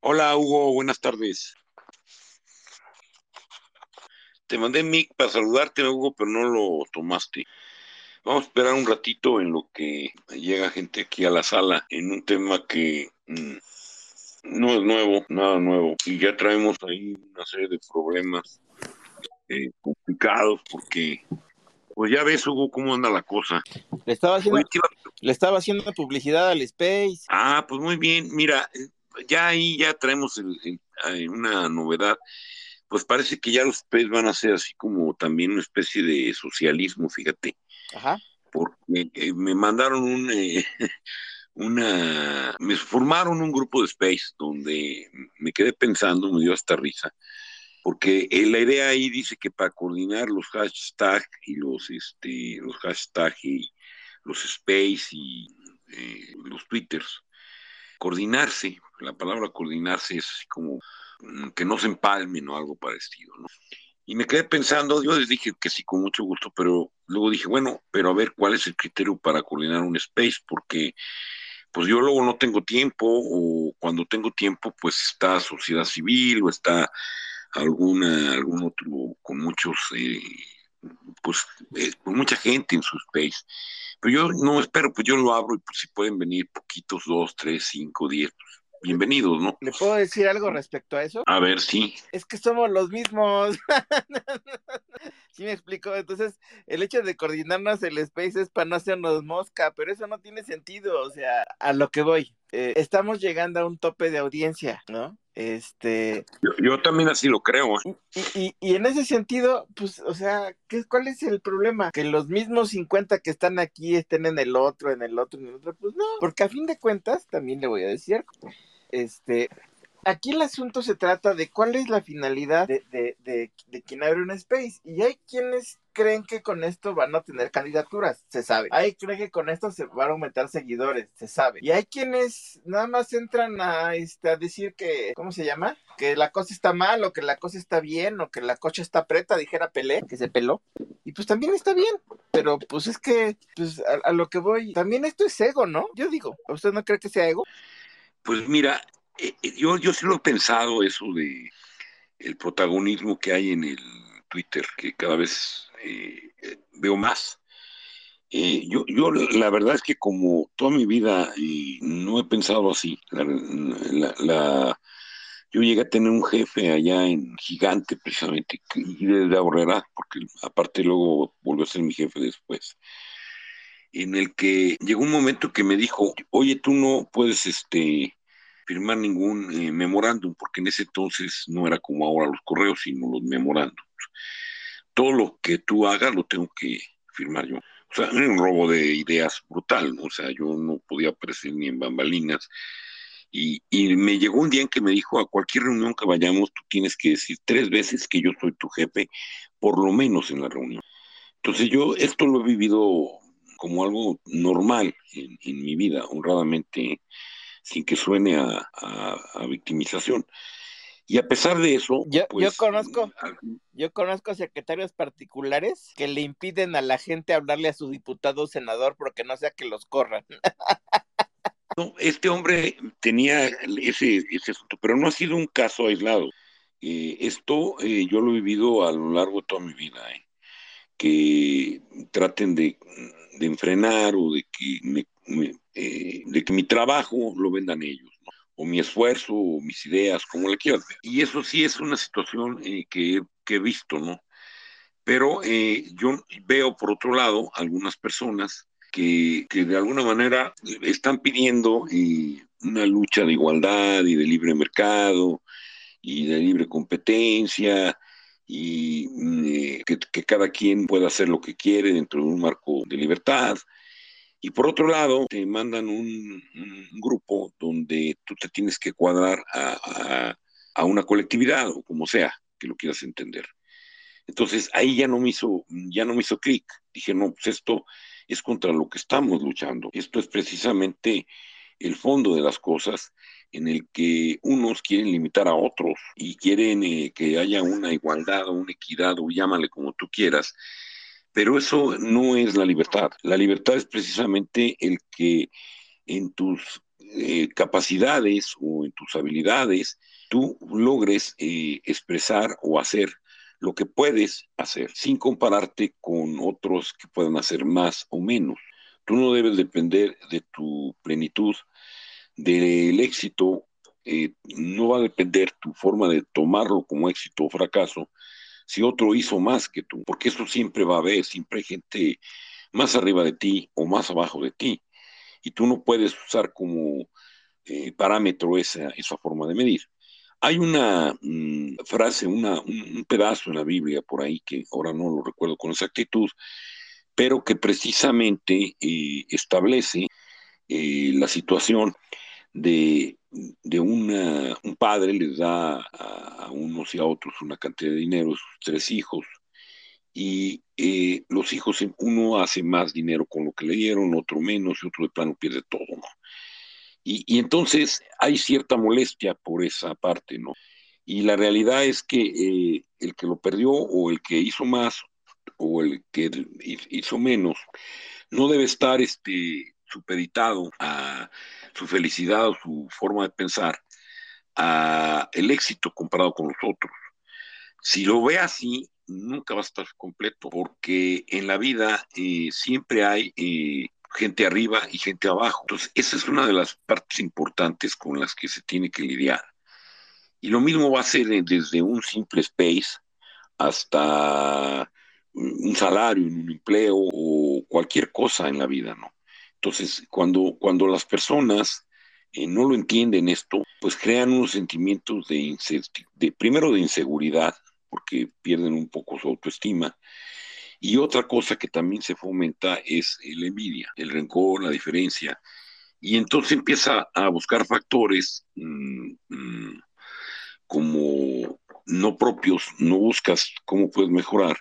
Hola Hugo, buenas tardes. Te mandé mic para saludarte, Hugo, pero no lo tomaste. Vamos a esperar un ratito en lo que llega gente aquí a la sala en un tema que mm, no es nuevo, nada nuevo. Y ya traemos ahí una serie de problemas eh, complicados porque, pues ya ves, Hugo, cómo anda la cosa. Le estaba haciendo, le estaba haciendo publicidad al Space. Ah, pues muy bien. Mira, ya ahí ya traemos una novedad. Pues parece que ya los Space van a ser así como también una especie de socialismo, fíjate. Ajá. Porque eh, me mandaron un, eh, una, me formaron un grupo de Space donde me quedé pensando, me dio hasta risa, porque eh, la idea ahí dice que para coordinar los hashtags y los, este, los hashtags y los Space y los Twitters, coordinarse, la palabra coordinarse es así como mm, que no se empalmen o algo parecido, ¿no? Y me quedé pensando, yo les dije que sí, con mucho gusto, pero luego dije, bueno, pero a ver cuál es el criterio para coordinar un space, porque pues yo luego no tengo tiempo, o cuando tengo tiempo, pues está sociedad civil, o está alguna, algún otro con muchos, eh, pues, eh, con mucha gente en su space. Pero yo no espero, pues yo lo abro y pues si pueden venir poquitos, dos, tres, cinco, diez, pues bienvenidos, ¿no? ¿Le puedo decir algo respecto a eso? A ver, sí. Es que somos los mismos. sí me explico. Entonces, el hecho de coordinarnos el space es para no hacernos mosca, pero eso no tiene sentido. O sea, a lo que voy. Eh, estamos llegando a un tope de audiencia, ¿no? Este. Yo, también así lo creo. ¿eh? Y, y, en ese sentido, pues, o sea, ¿qué, ¿cuál es el problema? Que los mismos 50 que están aquí estén en el otro, en el otro, en el otro. Pues no, porque a fin de cuentas, también le voy a decir, este, aquí el asunto se trata de cuál es la finalidad de, de, de, de, quien abre un space. Y hay quienes creen que con esto van a tener candidaturas, se sabe. Hay creen que con esto se van a aumentar seguidores, se sabe. Y hay quienes nada más entran a, este, a decir que, ¿cómo se llama? Que la cosa está mal, o que la cosa está bien, o que la cocha está preta, dijera Pelé, que se peló. Y pues también está bien, pero pues es que, pues a, lo que voy, también esto es ego, ¿no? Yo digo, ¿usted no cree que sea ego? Pues mira, eh, eh, yo, yo sí lo he pensado eso de el protagonismo que hay en el Twitter, que cada vez eh, veo más. yo, yo la verdad es que como toda mi vida no he pensado así. Yo llegué a tener un jefe allá en Gigante, precisamente, y de Ahorrera, porque aparte luego volvió a ser mi jefe después, en el que llegó un momento que me dijo, oye, tú no puedes este, firmar ningún eh, memorándum, porque en ese entonces no era como ahora los correos, sino los memorándums. Todo lo que tú hagas lo tengo que firmar yo. O sea, un robo de ideas brutal, ¿no? O sea, yo no podía aparecer ni en bambalinas. Y, y, me llegó un día en que me dijo, a cualquier reunión que vayamos, tú tienes que decir tres veces que yo soy tu jefe, por lo menos en la reunión. Entonces yo esto lo he vivido como algo normal en, en mi vida, honradamente sin que suene a, victimización. Y a pesar de eso, yo, yo pues, conozco, yo conozco secretarios particulares que le impiden a la gente hablarle a su diputado o senador porque no sea que los corran. No, este hombre tenía ese, ese asunto, pero no ha sido un caso aislado. Eh, esto eh, yo lo he vivido a lo largo de toda mi vida, eh, que traten de, de enfrenar o de que me, eh, de que mi trabajo lo vendan ellos, o mi esfuerzo, o mis ideas, como le quieras. Y eso sí es una situación eh, que, que, he visto, ¿no? Pero eh, yo veo, por otro lado, algunas personas que, que de alguna manera están pidiendo una lucha de igualdad y de libre mercado y de libre competencia y que, que, cada quien pueda hacer lo que quiere dentro de un marco de libertad y por otro lado, te mandan un, grupo donde tú te tienes que cuadrar a, a, una colectividad o como sea que lo quieras entender. Entonces ahí ya no me hizo, ya no me hizo clic. Dije, no, pues esto es contra lo que estamos luchando. Esto es precisamente el fondo de las cosas en el que unos quieren limitar a otros y quieren eh, que haya una igualdad o una equidad o llámale como tú quieras, pero eso no es la libertad. La libertad es precisamente el que en tus eh, capacidades o en tus habilidades tú logres eh, expresar o hacer lo que puedes hacer sin compararte con otros que puedan hacer más o menos. Tú no debes depender de tu plenitud, del éxito, eh, no va a depender tu forma de tomarlo como éxito o fracaso si otro hizo más que tú, porque eso siempre va a haber, siempre hay gente más arriba de ti o más abajo de ti, y tú no puedes usar como eh, parámetro esa, esa forma de medir. Hay una mm, frase, una, un, pedazo en la Biblia por ahí que ahora no lo recuerdo con exactitud, pero que precisamente eh, establece eh, la situación de, de una, un padre les da a, unos y a otros una cantidad de dinero, sus tres hijos, y eh, los hijos, uno hace más dinero con lo que le dieron, otro menos, y otro de plano pierde todo, ¿no? Y, entonces hay cierta molestia por esa parte, ¿no? Y la realidad es que eh, el que lo perdió o el que hizo más o el que hizo menos no debe estar este, supeditado a su felicidad o su forma de pensar a el éxito comparado con los otros. Si lo ve así, nunca va a estar completo, porque en la vida eh, siempre hay eh, gente arriba y gente abajo. Entonces, esa es una de las partes importantes con las que se tiene que lidiar. Y lo mismo va a ser desde un simple space hasta un salario, un empleo o cualquier cosa en la vida, ¿no? Entonces, cuando, cuando las personas eh, no lo entienden esto, pues crean unos sentimientos de, primero de inseguridad, porque pierden un poco su autoestima, y otra cosa que también se fomenta es la envidia, el rencor, la diferencia. Y entonces empieza a buscar factores mm, mm, como no propios, no buscas cómo puedes mejorar,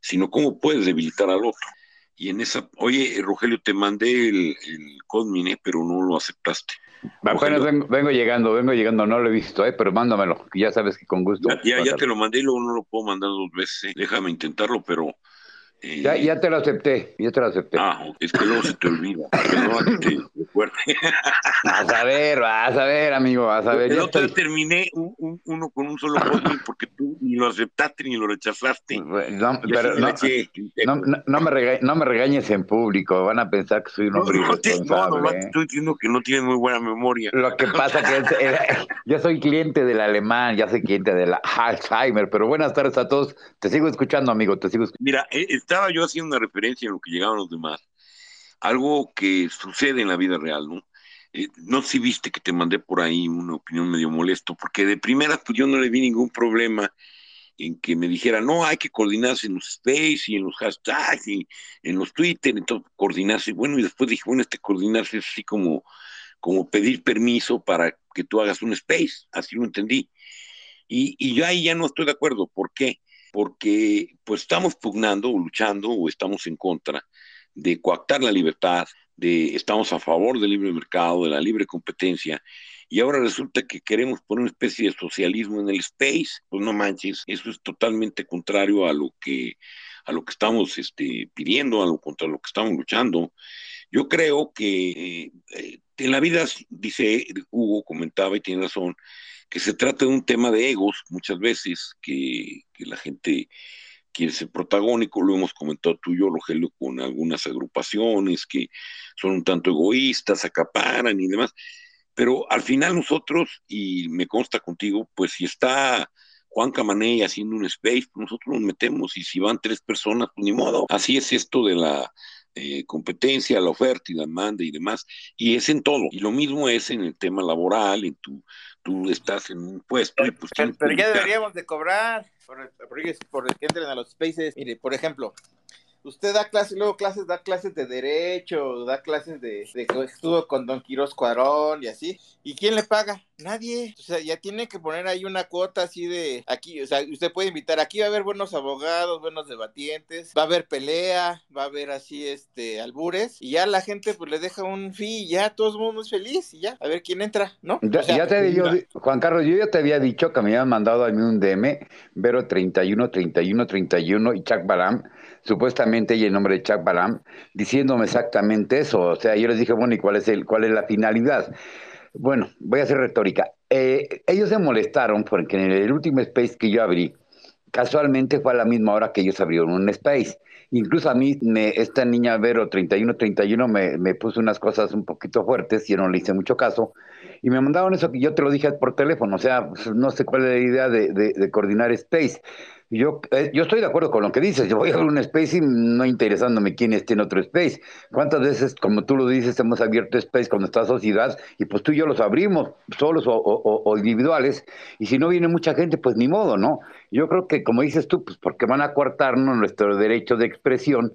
sino cómo puedes debilitar al otro. Y en esa, oye, Rogelio, te mandé el, el Codmine, pero no lo aceptaste. Apenas vengo, vengo, llegando, vengo llegando, no lo he visto, ¿eh? pero mándamelo, ya sabes que con gusto. Ya, ya, te lo mandé y luego no lo puedo mandar dos veces. ¿eh? Déjame intentarlo, pero ya, ya te lo acepté, ya te lo acepté. Ah, es que luego se te olvida. vas a ver, vas a ver, amigo, vas a ver. Yo te terminé uno con un solo código porque tú ni lo aceptaste ni lo rechazaste. No, pero no, no, me no me regañes en público, van a pensar que soy un hombre no, irresponsable. No, estoy diciendo que no tienes muy buena memoria. Lo que pasa que yo soy cliente del alemán, ya soy cliente del Alzheimer, pero buenas tardes a todos. Te sigo escuchando, amigo, te sigo escuchando. Mira, está estaba yo haciendo una referencia en lo que llegaban los demás, algo que sucede en la vida real, ¿no? Eh, no sé si viste que te mandé por ahí una opinión medio molesto, porque de primera pues yo no le vi ningún problema en que me dijera, no, hay que coordinarse en los space y en los hashtags y en los Twitter, entonces coordinarse. Bueno, y después dije, bueno, este coordinarse es así como, como pedir permiso para que tú hagas un space, así lo entendí. Y, y yo ahí ya no estoy de acuerdo, ¿por qué? Porque pues estamos pugnando o luchando o estamos en contra de coactar la libertad, de estamos a favor del libre mercado, de la libre competencia, y ahora resulta que queremos poner una especie de socialismo en el space, pues no manches, eso es totalmente contrario a lo que a lo que estamos este, pidiendo, a lo contra lo que estamos luchando. Yo creo que eh, en la vida, dice Hugo, comentaba y tiene razón, que se trata de un tema de egos muchas veces, que, la gente quiere ser protagónico, lo hemos comentado tú y yo, Rogelio, con algunas agrupaciones que son un tanto egoístas, acaparan y demás, pero al final nosotros, y me consta contigo, pues si está Juan Camaney haciendo un space, pues nosotros nos metemos y si van tres personas, pues ni modo. Así es esto de la eh, competencia, la oferta y la demanda y demás, y es en todo. Y lo mismo es en el tema laboral, en tu tú estás en un puesto y pues... Pero, ya deberíamos de cobrar por, por, que entren a los spaces. Mire, por ejemplo, usted da clases, luego clases, da clases de derecho, da clases de, de estuvo con Don Quiroz Cuarón y así. ¿Y quién le paga? Nadie. O sea, ya tiene que poner ahí una cuota así de aquí, o sea, usted puede invitar, aquí va a haber buenos abogados, buenos debatientes, va a haber pelea, va a haber así este albures y ya la gente pues le deja un fee y ya todo el mundo es feliz y ya, a ver quién entra, ¿no? Ya, te digo, Juan Carlos, yo ya te había dicho que me habían mandado a mí un DM, Vero 31, 31, 31 y Chuck Balam supuestamente y el nombre de Chuck Balam, diciéndome exactamente eso. O sea, yo les dije, bueno, ¿y cuál es el, cuál es la finalidad? Bueno, voy a hacer retórica. Eh, ellos se molestaron porque en el último space que yo abrí, casualmente fue a la misma hora que ellos abrieron un space. Incluso a mí, me, esta niña Vero 3131 me, me puso unas cosas un poquito fuertes, y yo no le hice mucho caso, y me mandaron eso que yo te lo dije por teléfono, o sea, pues, no sé cuál es la idea de, de coordinar space. Yo, eh, yo estoy de acuerdo con lo que dices. Yo voy a un space y no interesándome quién esté en otro space. ¿Cuántas veces, como tú lo dices, hemos abierto space con nuestra sociedad y pues tú y yo los abrimos, solos o, individuales? Y si no viene mucha gente, pues ni modo, ¿no? Yo creo que, como dices tú, pues porque van a cortarnos nuestro derecho de expresión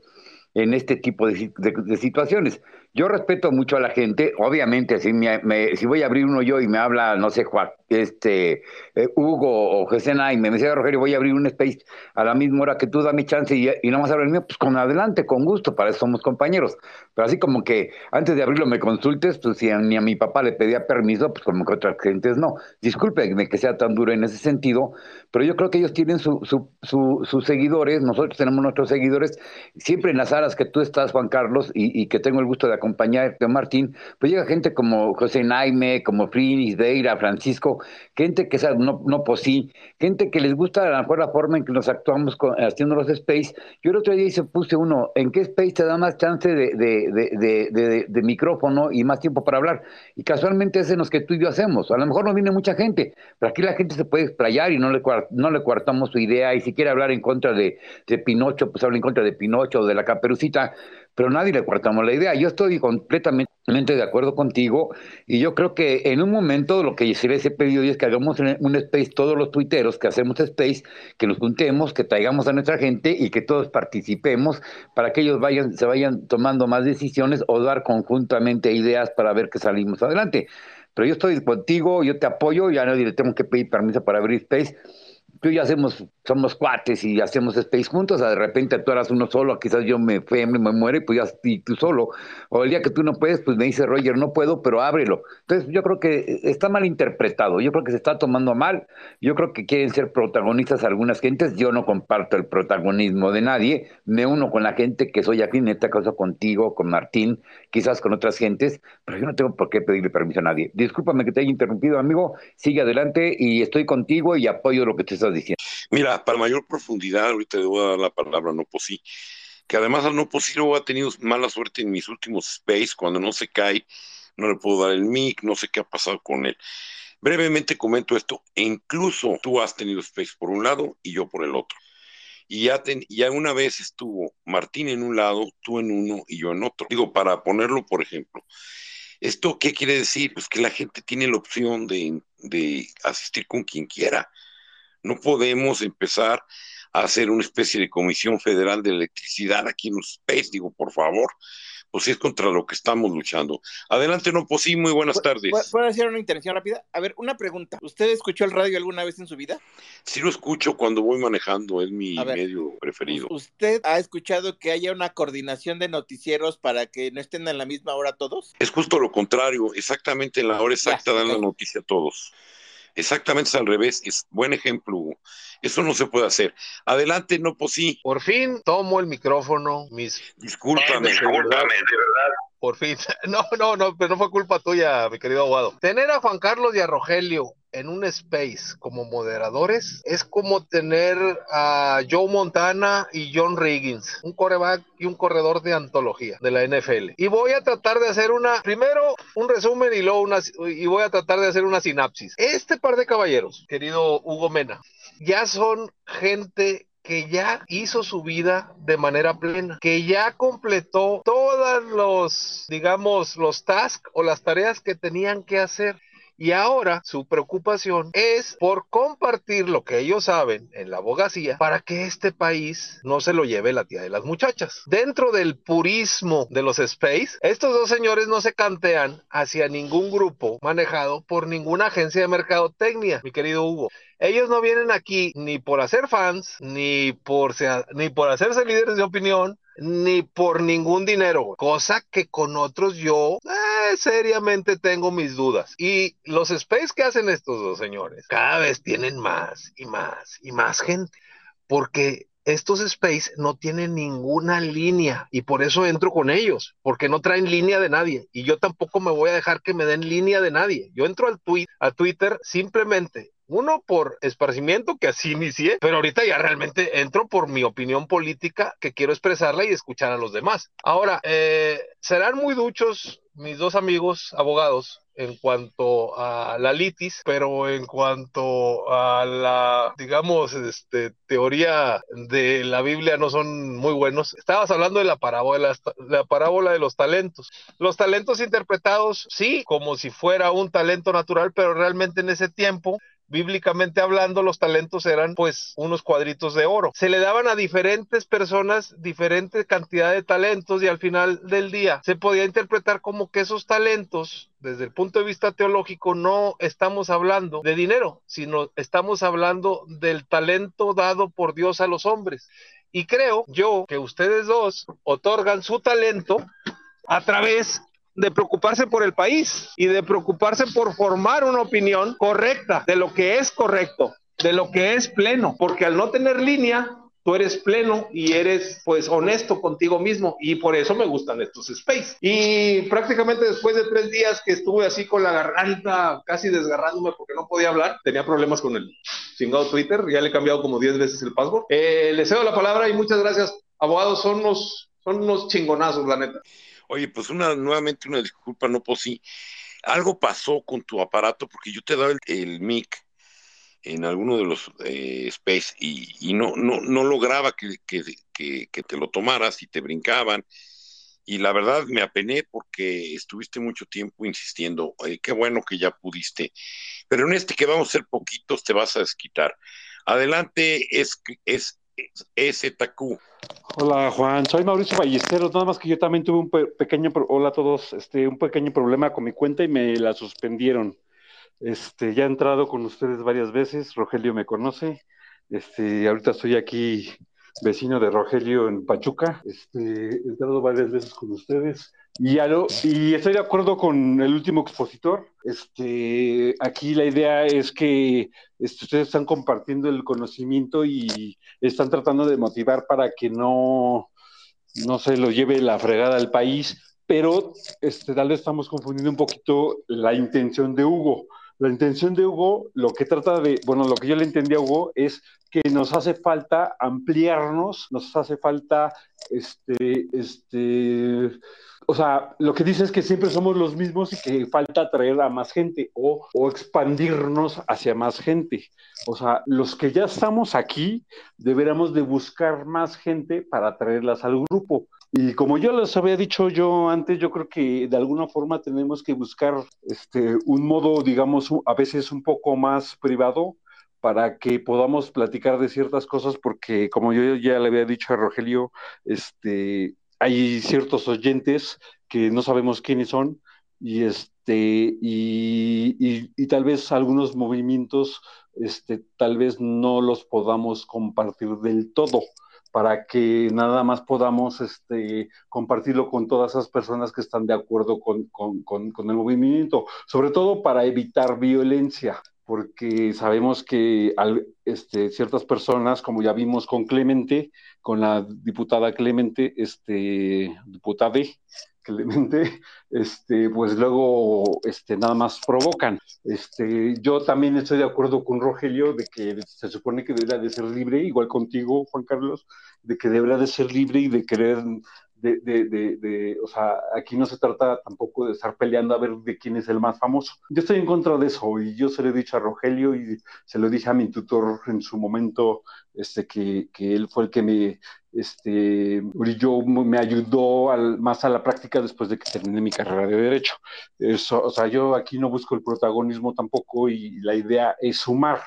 en este tipo de, de situaciones. Yo respeto mucho a la gente, obviamente, si, me, si voy a abrir uno yo y me habla, no sé, Juan, este, eh, Hugo o Gesena y me dice, Rogelio, voy a abrir un space a la misma hora que tú, dame chance y, y no más abrir el mío, pues con adelante, con gusto, para eso somos compañeros. Pero así como que antes de abrirlo me consultes, pues si ni a mi papá le pedía permiso, pues como que otras gentes no. Discúlpeme que sea tan duro en ese sentido, pero yo creo que ellos tienen su, su, sus seguidores, nosotros tenemos nuestros seguidores, siempre en las aras que tú estás, Juan Carlos, y que tengo el gusto de acompañar a Martín, pues llega gente como José Naime, como Frinis, Deira, Francisco, gente que no, no posí, gente que les gusta a lo mejor la forma en que nos actuamos haciendo los space. Yo el otro día se puse uno, ¿en qué space te da más chance de, de, de, micrófono y más tiempo para hablar? Y casualmente es en los que tú y yo hacemos. A lo mejor no viene mucha gente, pero aquí la gente se puede explayar y no le, no le coartamos su idea. Y si quiere hablar en contra de, de Pinocho, pues habla en contra de Pinocho o de la caperucita pero nadie le cuartamos la idea. Yo estoy completamente de acuerdo contigo y yo creo que en un momento lo que se les he pedido es que hagamos un space todos los tuiteros que hacemos space, que nos juntemos, que traigamos a nuestra gente y que todos participemos para que ellos se vayan tomando más decisiones o dar conjuntamente ideas para ver que salimos adelante. Pero yo estoy contigo, yo te apoyo, ya nadie le tengo que pedir permiso para abrir space tú y yo hacemos, somos cuates y hacemos space juntos, de repente tú eras uno solo, quizás yo me, me, me muere pues ya y tú solo. O el día que tú no puedes, pues me dice Roger, no puedo, pero ábrelo. Entonces yo creo que está mal interpretado, yo creo que se está tomando mal, yo creo que quieren ser protagonistas algunas gentes, yo no comparto el protagonismo de nadie, me uno con la gente que soy aquí, en esta cosa contigo, con Martín, quizás con otras gentes, pero yo no tengo por qué pedirle permiso a nadie. Discúlpame que te haya interrumpido, amigo, sigue adelante y estoy contigo y apoyo lo que te estás diciendo? Mira, para mayor profundidad, ahorita le voy a dar la palabra a No Posí, que además al No Posí luego ha tenido mala suerte en mis últimos space, cuando no se cae, no le puedo dar el mic, no sé qué ha pasado con él. Brevemente comento esto, e incluso tú has tenido space por un lado y yo por el otro. Y ya, ya una vez estuvo Martín en un lado, tú en uno y yo en otro. Digo, para ponerlo, por ejemplo, ¿esto qué quiere decir? Pues que la gente tiene la opción de, de asistir con quien quiera. No podemos empezar a hacer una especie de comisión federal de electricidad aquí en los Space, digo, por favor, pues es contra lo que estamos luchando. Adelante, no, pues sí, muy buenas tardes. ¿Puedo hacer una intervención rápida? A ver, una pregunta. ¿Usted escuchó el radio alguna vez en su vida? Sí lo escucho cuando voy manejando, es mi medio preferido. ¿Usted ha escuchado que haya una coordinación de noticieros para que no estén en la misma hora todos? Es justo lo contrario, exactamente en la hora exacta dan la noticia a todos. Exactamente es al revés, es buen ejemplo. Eso no se puede hacer. Adelante, no, pues sí. Por fin tomo el micrófono, mis... Discúlpame, discúlpame, de verdad. Por fin. No, no, no, pero no fue culpa tuya, mi querido abogado. Tener a Juan Carlos y a Rogelio en un space como moderadores es como tener a Joe Montana y John Riggins, un coreback y un corredor de antología de la NFL. Y voy a tratar de hacer una, primero un resumen y luego una, y voy a tratar de hacer una sinapsis. Este par de caballeros, querido Hugo Mena, ya son gente que ya hizo su vida de manera plena, que ya completó todos los, digamos, los tasks o las tareas que tenían que hacer. Y ahora su preocupación es por compartir lo que ellos saben en la abogacía para que este país no se lo lleve la tía de las muchachas. Dentro del purismo de los space, estos dos señores no se cantean hacia ningún grupo manejado por ninguna agencia de mercadotecnia, mi querido Hugo. Ellos no vienen aquí ni por hacer fans, ni por, ni por hacerse líderes de opinión, ni por ningún dinero, cosa que con otros yo eh, seriamente tengo mis dudas. Y los space que hacen estos dos señores cada vez tienen más y más y más gente. porque estos space no tienen ninguna línea y por eso entro con ellos, porque no traen línea de nadie y yo tampoco me voy a dejar que me den línea de nadie. Yo entro al tweet, a Twitter simplemente uno por esparcimiento, que así inicié, pero ahorita ya realmente entro por mi opinión política que quiero expresarla y escuchar a los demás. Ahora, eh, serán muy duchos mis dos amigos abogados en cuanto a la litis, pero en cuanto a la, digamos, este, teoría de la Biblia no son muy buenos. Estabas hablando de la parábola, la parábola de los talentos. Los talentos interpretados, sí, como si fuera un talento natural, pero realmente en ese tiempo bíblicamente hablando, los talentos eran pues unos cuadritos de oro. Se le daban a diferentes personas diferente cantidad de talentos y al final del día se podía interpretar como que esos talentos, desde el punto de vista teológico, no estamos hablando de dinero, sino estamos hablando del talento dado por Dios a los hombres. Y creo yo que ustedes dos otorgan su talento a través de preocuparse por el país y de preocuparse por formar una opinión correcta de lo que es correcto, de lo que es pleno, porque al no tener línea, tú eres pleno y eres pues honesto contigo mismo y por eso me gustan estos space. Y prácticamente después de tres días que estuve así con la garganta casi desgarrándome porque no podía hablar, tenía problemas con el chingado Twitter, ya le he cambiado como diez veces el password. Eh, le cedo la palabra y muchas gracias. Abogados, son unos, son unos chingonazos, la neta. Oye, pues una, nuevamente una disculpa, no, pues sí, algo pasó con tu aparato, porque yo te daba el, mic en alguno de los eh, space y, no, no, no lograba que, te lo tomaras y te brincaban. Y la verdad me apené porque estuviste mucho tiempo insistiendo. qué bueno que ya pudiste. Pero en este que vamos a ser poquitos, te vas a desquitar. Adelante, es, es EZQ. Hola Juan, soy Mauricio Ballesteros, nada más que yo también tuve un pequeño, hola a todos, este, un pequeño problema con mi cuenta y me la suspendieron. Este, ya he entrado con ustedes varias veces, Rogelio me conoce, este, ahorita estoy aquí vecino de Rogelio en Pachuca, este, he entrado varias veces con ustedes y, y estoy de acuerdo con el último expositor. Este, aquí la idea es que este, ustedes están compartiendo el conocimiento y están tratando de motivar para que no, no se lo lleve la fregada al país, pero este, tal vez estamos confundiendo un poquito la intención de Hugo. La intención de Hugo, lo que trata de, bueno, lo que yo le entendí a Hugo es que nos hace falta ampliarnos, nos hace falta, este, este, o sea, lo que dice es que siempre somos los mismos y que falta atraer a más gente o, expandirnos hacia más gente. O sea, los que ya estamos aquí, deberíamos de buscar más gente para atraerlas al grupo. Y como yo les había dicho yo antes, yo creo que de alguna forma tenemos que buscar este, un modo, digamos, a veces un poco más privado para que podamos platicar de ciertas cosas, porque como yo ya le había dicho a Rogelio, este, hay ciertos oyentes que no sabemos quiénes son y este y, y, tal vez algunos movimientos este, tal vez no los podamos compartir del todo para que nada más podamos este, compartirlo con todas esas personas que están de acuerdo con, con, con, con el movimiento, sobre todo para evitar violencia porque sabemos que este, ciertas personas, como ya vimos con Clemente, con la diputada Clemente, este, diputada Clemente, este, pues luego este, nada más provocan. Este, yo también estoy de acuerdo con Rogelio de que se supone que debería de ser libre, igual contigo, Juan Carlos, de que debería de ser libre y de querer de, de, de, o sea, aquí no se trata tampoco de estar peleando a ver de quién es el más famoso. Yo estoy en contra de eso y yo se lo he dicho a Rogelio y se lo dije a mi tutor en su momento, este, que, que él fue el que me, este, yo me ayudó al, más a la práctica después de que terminé mi carrera de derecho. Eso, o sea, yo aquí no busco el protagonismo tampoco y la idea es sumar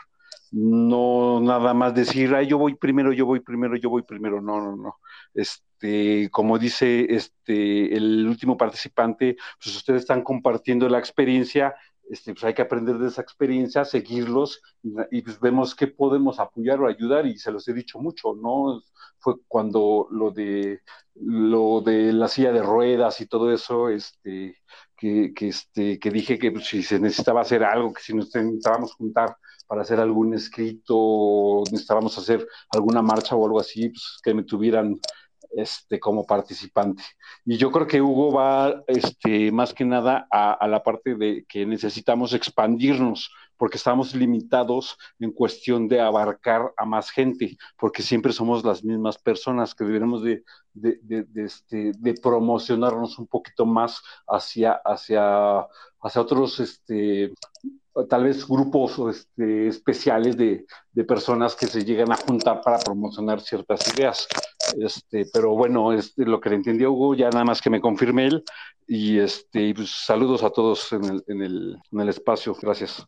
no nada más decir, ay, yo voy primero, yo voy primero, yo voy primero, no, no, no. Este, como dice este, el último participante, pues ustedes están compartiendo la experiencia, este, pues hay que aprender de esa experiencia, seguirlos y, pues vemos qué podemos apoyar o ayudar y se los he dicho mucho, ¿no? Fue cuando lo de lo de la silla de ruedas y todo eso, este, que, este, que dije que pues, si se necesitaba hacer algo, que si nos necesitábamos juntar para hacer algún escrito, necesitábamos hacer alguna marcha o algo así, pues que me tuvieran este, como participante. Y yo creo que Hugo va este, más que nada a, la parte de que necesitamos expandirnos, porque estamos limitados en cuestión de abarcar a más gente, porque siempre somos las mismas personas que deberemos de, de, de, este, de promocionarnos un poquito más hacia, hacia, hacia otros este, tal vez grupos este, especiales de, personas que se llegan a juntar para promocionar ciertas ideas. Este, pero bueno, este, lo que le entendió Hugo, ya nada más que me confirme él. Y este, pues, saludos a todos en el, en, el, en el espacio. Gracias.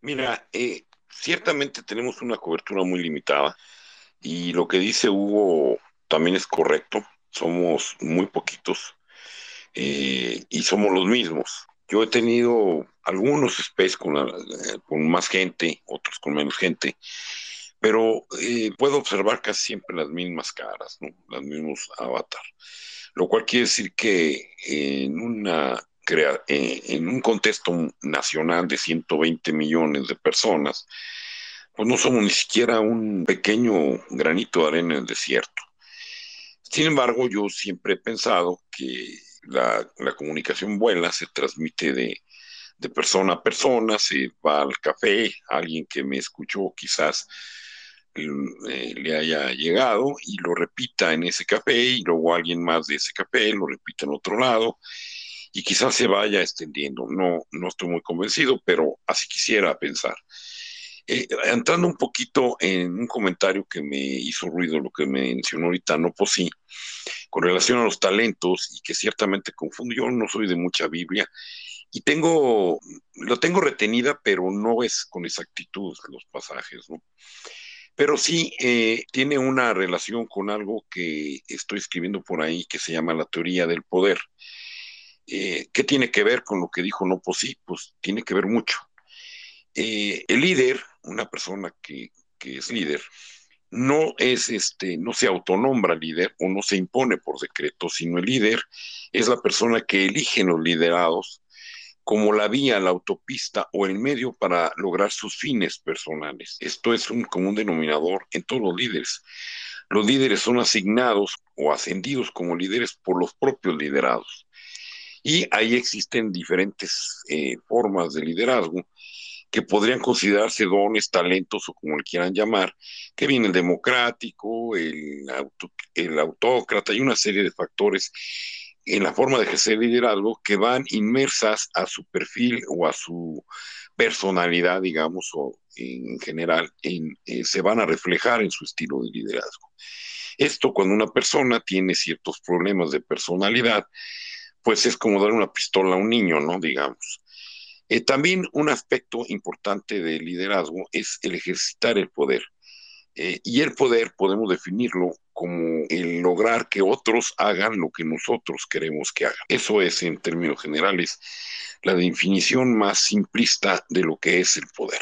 Mira, eh, ciertamente tenemos una cobertura muy limitada y lo que dice Hugo también es correcto. Somos muy poquitos eh, y somos los mismos. Yo he tenido algunos space con, con más gente, otros con menos gente, pero eh, puedo observar casi siempre las mismas caras, ¿no? Los mismos avatar. Lo cual quiere decir que en una eh, en un contexto nacional de 120 millones de personas, pues no somos ni siquiera un pequeño granito de arena en el desierto. Sin embargo, yo siempre he pensado que la, comunicación vuela, se transmite de, persona a persona, se va al café, alguien que me escuchó quizás eh, le haya llegado y lo repita en ese café y luego alguien más de ese café lo repita en otro lado y quizás se vaya extendiendo. No, no estoy muy convencido, pero así quisiera pensar. Eh, entrando un poquito en un comentario que me hizo ruido, lo que mencionó ahorita, no pues sí, con relación a los talentos y que ciertamente confundo, yo no soy de mucha Biblia y tengo, lo tengo retenida, pero no es con exactitud los pasajes, ¿no? Pero sí eh, tiene una relación con algo que estoy escribiendo por ahí que se llama la teoría del poder. Eh, ¿Qué tiene que ver con lo que dijo No Pues sí? Pues tiene que ver mucho. el líder una persona que, es líder, no es este, no se autonombra líder o no se impone por decreto, sino el líder es la persona que elige los liderados como la vía, la autopista o el medio para lograr sus fines personales. Esto es un común denominador en todos los líderes. Los líderes son asignados o ascendidos como líderes por los propios liderados. Y ahí existen diferentes eh, formas de liderazgo que podrían considerarse dones, talentos o como le quieran llamar, que viene el democrático, el, el autócrata y una serie de factores en la forma de ejercer liderazgo que van inmersas a su perfil o a su personalidad, digamos, o en general, en, eh, se van a reflejar en su estilo de liderazgo. Esto cuando una persona tiene ciertos problemas de personalidad, pues es como dar una pistola a un niño, ¿no? Digamos. Eh, también un aspecto importante del liderazgo es el ejercitar el poder. Eh, y el poder podemos definirlo como el lograr que otros hagan lo que nosotros queremos que hagan. Eso es, en términos generales, la definición más simplista de lo que es el poder.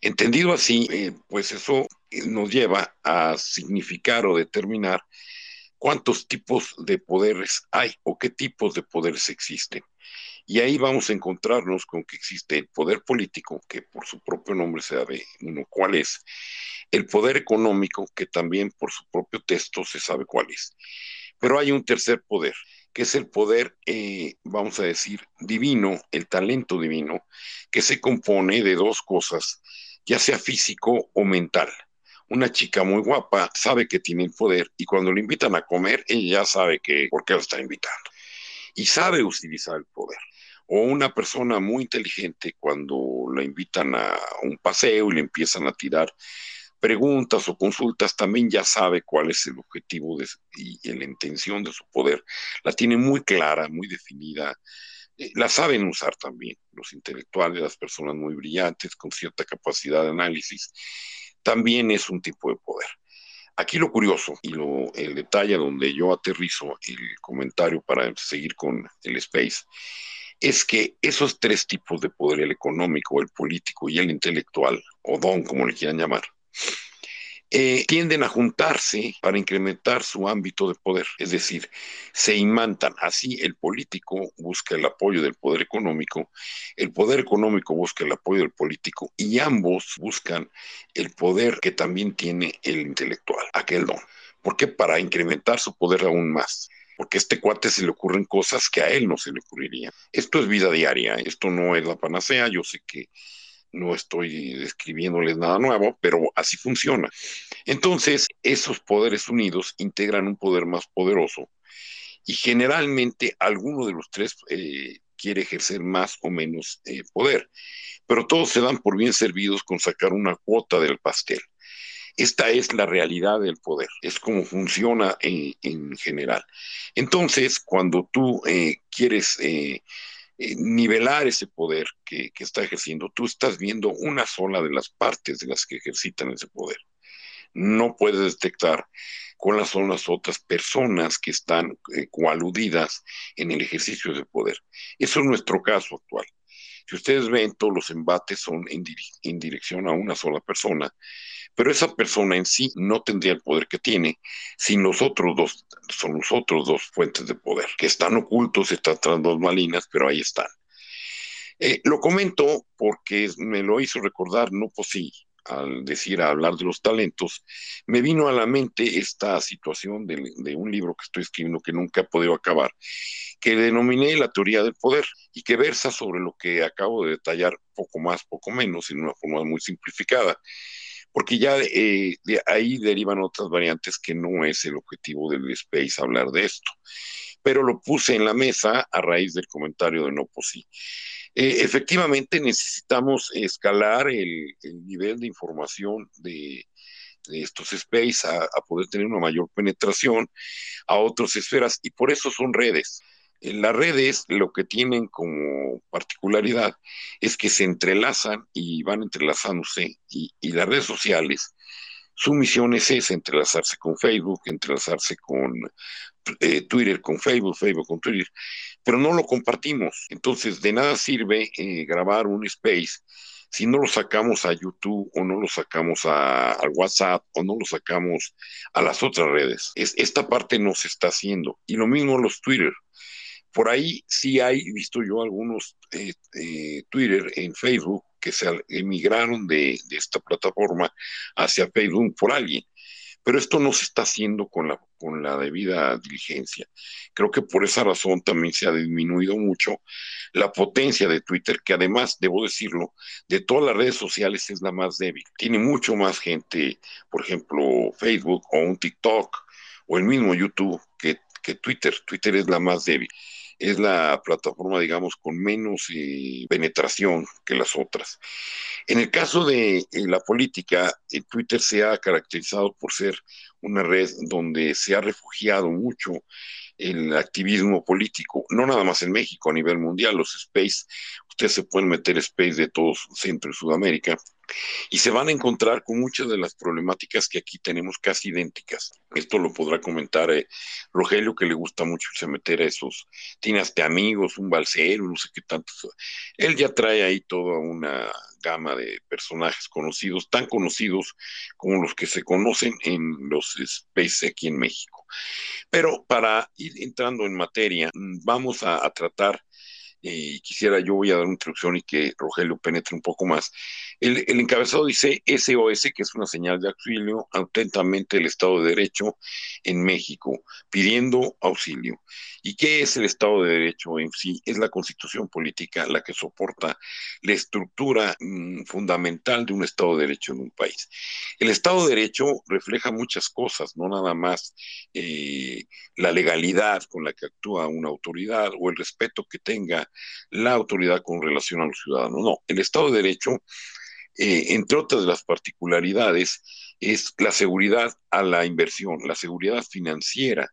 Entendido así, eh, pues eso nos lleva a significar o determinar cuántos tipos de poderes hay o qué tipos de poderes existen. Y ahí vamos a encontrarnos con que existe el poder político, que por su propio nombre se sabe uno cuál es, el poder económico, que también por su propio texto se sabe cuál es. Pero hay un tercer poder, que es el poder, eh, vamos a decir, divino, el talento divino, que se compone de dos cosas, ya sea físico o mental. Una chica muy guapa sabe que tiene el poder y cuando le invitan a comer, ella ya sabe que por qué lo está invitando. Y sabe utilizar el poder o una persona muy inteligente cuando la invitan a un paseo y le empiezan a tirar preguntas o consultas, también ya sabe cuál es el objetivo y, la intención de su poder. La tiene muy clara, muy definida. Eh, la saben usar también los intelectuales, las personas muy brillantes, con cierta capacidad de análisis. También es un tipo de poder. Aquí lo curioso y lo, el detalle donde yo aterrizo el comentario para seguir con el space es que esos tres tipos de poder, el económico, el político y el intelectual, o don, como le quieran llamar, eh, tienden a juntarse para incrementar su ámbito de poder, es decir, se imantan. Así el político busca el apoyo del poder económico, el poder económico busca el apoyo del político y ambos buscan el poder que también tiene el intelectual, aquel don. ¿Por qué? Para incrementar su poder aún más porque a este cuate se le ocurren cosas que a él no se le ocurrirían. Esto es vida diaria, esto no es la panacea, yo sé que no estoy describiéndoles nada nuevo, pero así funciona. Entonces, esos poderes unidos integran un poder más poderoso y generalmente alguno de los tres eh, quiere ejercer más o menos eh, poder, pero todos se dan por bien servidos con sacar una cuota del pastel. Esta es la realidad del poder, es como funciona en, general. Entonces, cuando tú eh, quieres eh, eh, nivelar ese poder que, está ejerciendo, tú estás viendo una sola de las partes de las que ejercitan ese poder. No puedes detectar cuáles son las otras personas que están coaludidas en el ejercicio del poder. Eso es nuestro caso actual. Si ustedes ven, todos los embates son en dirección a una sola persona pero esa persona en sí no tendría el poder que tiene si nosotros dos, son nosotros dos fuentes de poder, que están ocultos, están tras dos malinas, pero ahí están. Eh, lo comento porque me lo hizo recordar, no pues sí, al decir, a hablar de los talentos, me vino a la mente esta situación de, de, un libro que estoy escribiendo que nunca he podido acabar, que denominé la teoría del poder y que versa sobre lo que acabo de detallar poco más, poco menos, en una forma muy simplificada porque ya eh, de ahí derivan otras variantes que no es el objetivo del Space hablar de esto. Pero lo puse en la mesa a raíz del comentario de No Posí. Eh, efectivamente necesitamos escalar el, nivel de información de, estos space a, poder tener una mayor penetración a otras esferas y por eso son redes. Las redes lo que tienen como particularidad es que se entrelazan y van entrelazándose y, las redes sociales, su misión es esa, entrelazarse con Facebook, entrelazarse con eh, Twitter, con Facebook, Facebook con Twitter, pero no lo compartimos. Entonces, de nada sirve eh, grabar un space si no lo sacamos a YouTube o no lo sacamos a, a, WhatsApp o no lo sacamos a las otras redes. Es, esta parte no se está haciendo. Y lo mismo los Twitter. Por ahí sí hay, visto yo algunos eh, eh, Twitter en Facebook que se emigraron de, esta plataforma hacia Facebook por alguien. Pero esto no se está haciendo con la, con la debida diligencia. Creo que por esa razón también se ha disminuido mucho la potencia de Twitter, que además, debo decirlo, de todas las redes sociales es la más débil. Tiene mucho más gente, por ejemplo, Facebook o un TikTok o el mismo YouTube que, que Twitter. Twitter es la más débil es la plataforma, digamos, con menos eh, penetración que las otras. En el caso de eh, la política, el Twitter se ha caracterizado por ser una red donde se ha refugiado mucho el activismo político, no nada más en México, a nivel mundial, los space, ustedes se pueden meter space de todos Centro y Sudamérica, y se van a encontrar con muchas de las problemáticas que aquí tenemos casi idénticas. Esto lo podrá comentar eh, Rogelio, que le gusta mucho se meter a esos, tiene hasta amigos, un balsero, no sé qué tanto. Él ya trae ahí toda una gama de personajes conocidos, tan conocidos como los que se conocen en los space aquí en México. Pero para ir entrando en materia, mm, vamos a tratar y quisiera, yo voy a dar una introducción y que Rogelio penetre un poco más. El, encabezado dice SOS, que es una señal de auxilio, atentamente el Estado de Derecho en México, pidiendo auxilio. ¿Y qué es el Estado de Derecho en sí? Es la constitución política la que soporta la estructura mm, fundamental de un Estado de Derecho en un país. El Estado de Derecho refleja muchas cosas, no nada más eh, la legalidad con la que actúa una autoridad o el respeto que tenga la autoridad con relación a los ciudadanos. No, el Estado de Derecho, eh, entre otras las particularidades, es la seguridad a la inversión, la seguridad financiera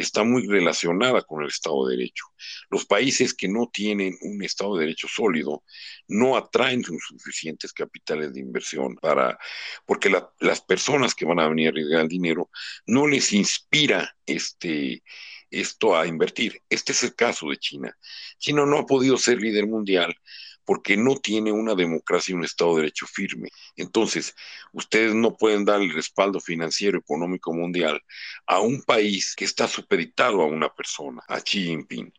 está muy relacionada con el Estado de Derecho. Los países que no tienen un Estado de Derecho sólido no atraen sus suficientes capitales de inversión para, porque la, las personas que van a venir a arriesgar el dinero no les inspira este, esto a invertir. Este es el caso de China. China no ha podido ser líder mundial porque no tiene una democracia y un Estado de Derecho firme. Entonces, ustedes no pueden dar el respaldo financiero económico mundial a un país que está supeditado a una persona, a Xi Jinping.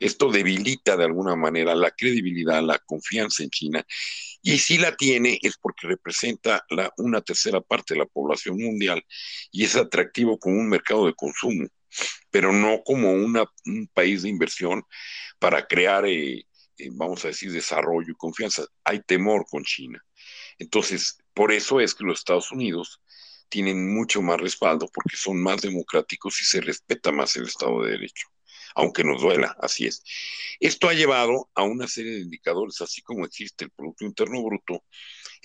Esto debilita de alguna manera la credibilidad, la confianza en China. Y si la tiene es porque representa una tercera parte de la población mundial y es atractivo como un mercado de consumo, pero no como un país de inversión para crear, eh, eh, vamos a decir, desarrollo y confianza. Hay temor con China. Entonces, por eso es que los Estados Unidos tienen mucho más respaldo porque son más democráticos y se respeta más el Estado de Derecho aunque nos duela, así es. Esto ha llevado a una serie de indicadores, así como existe el Producto Interno Bruto,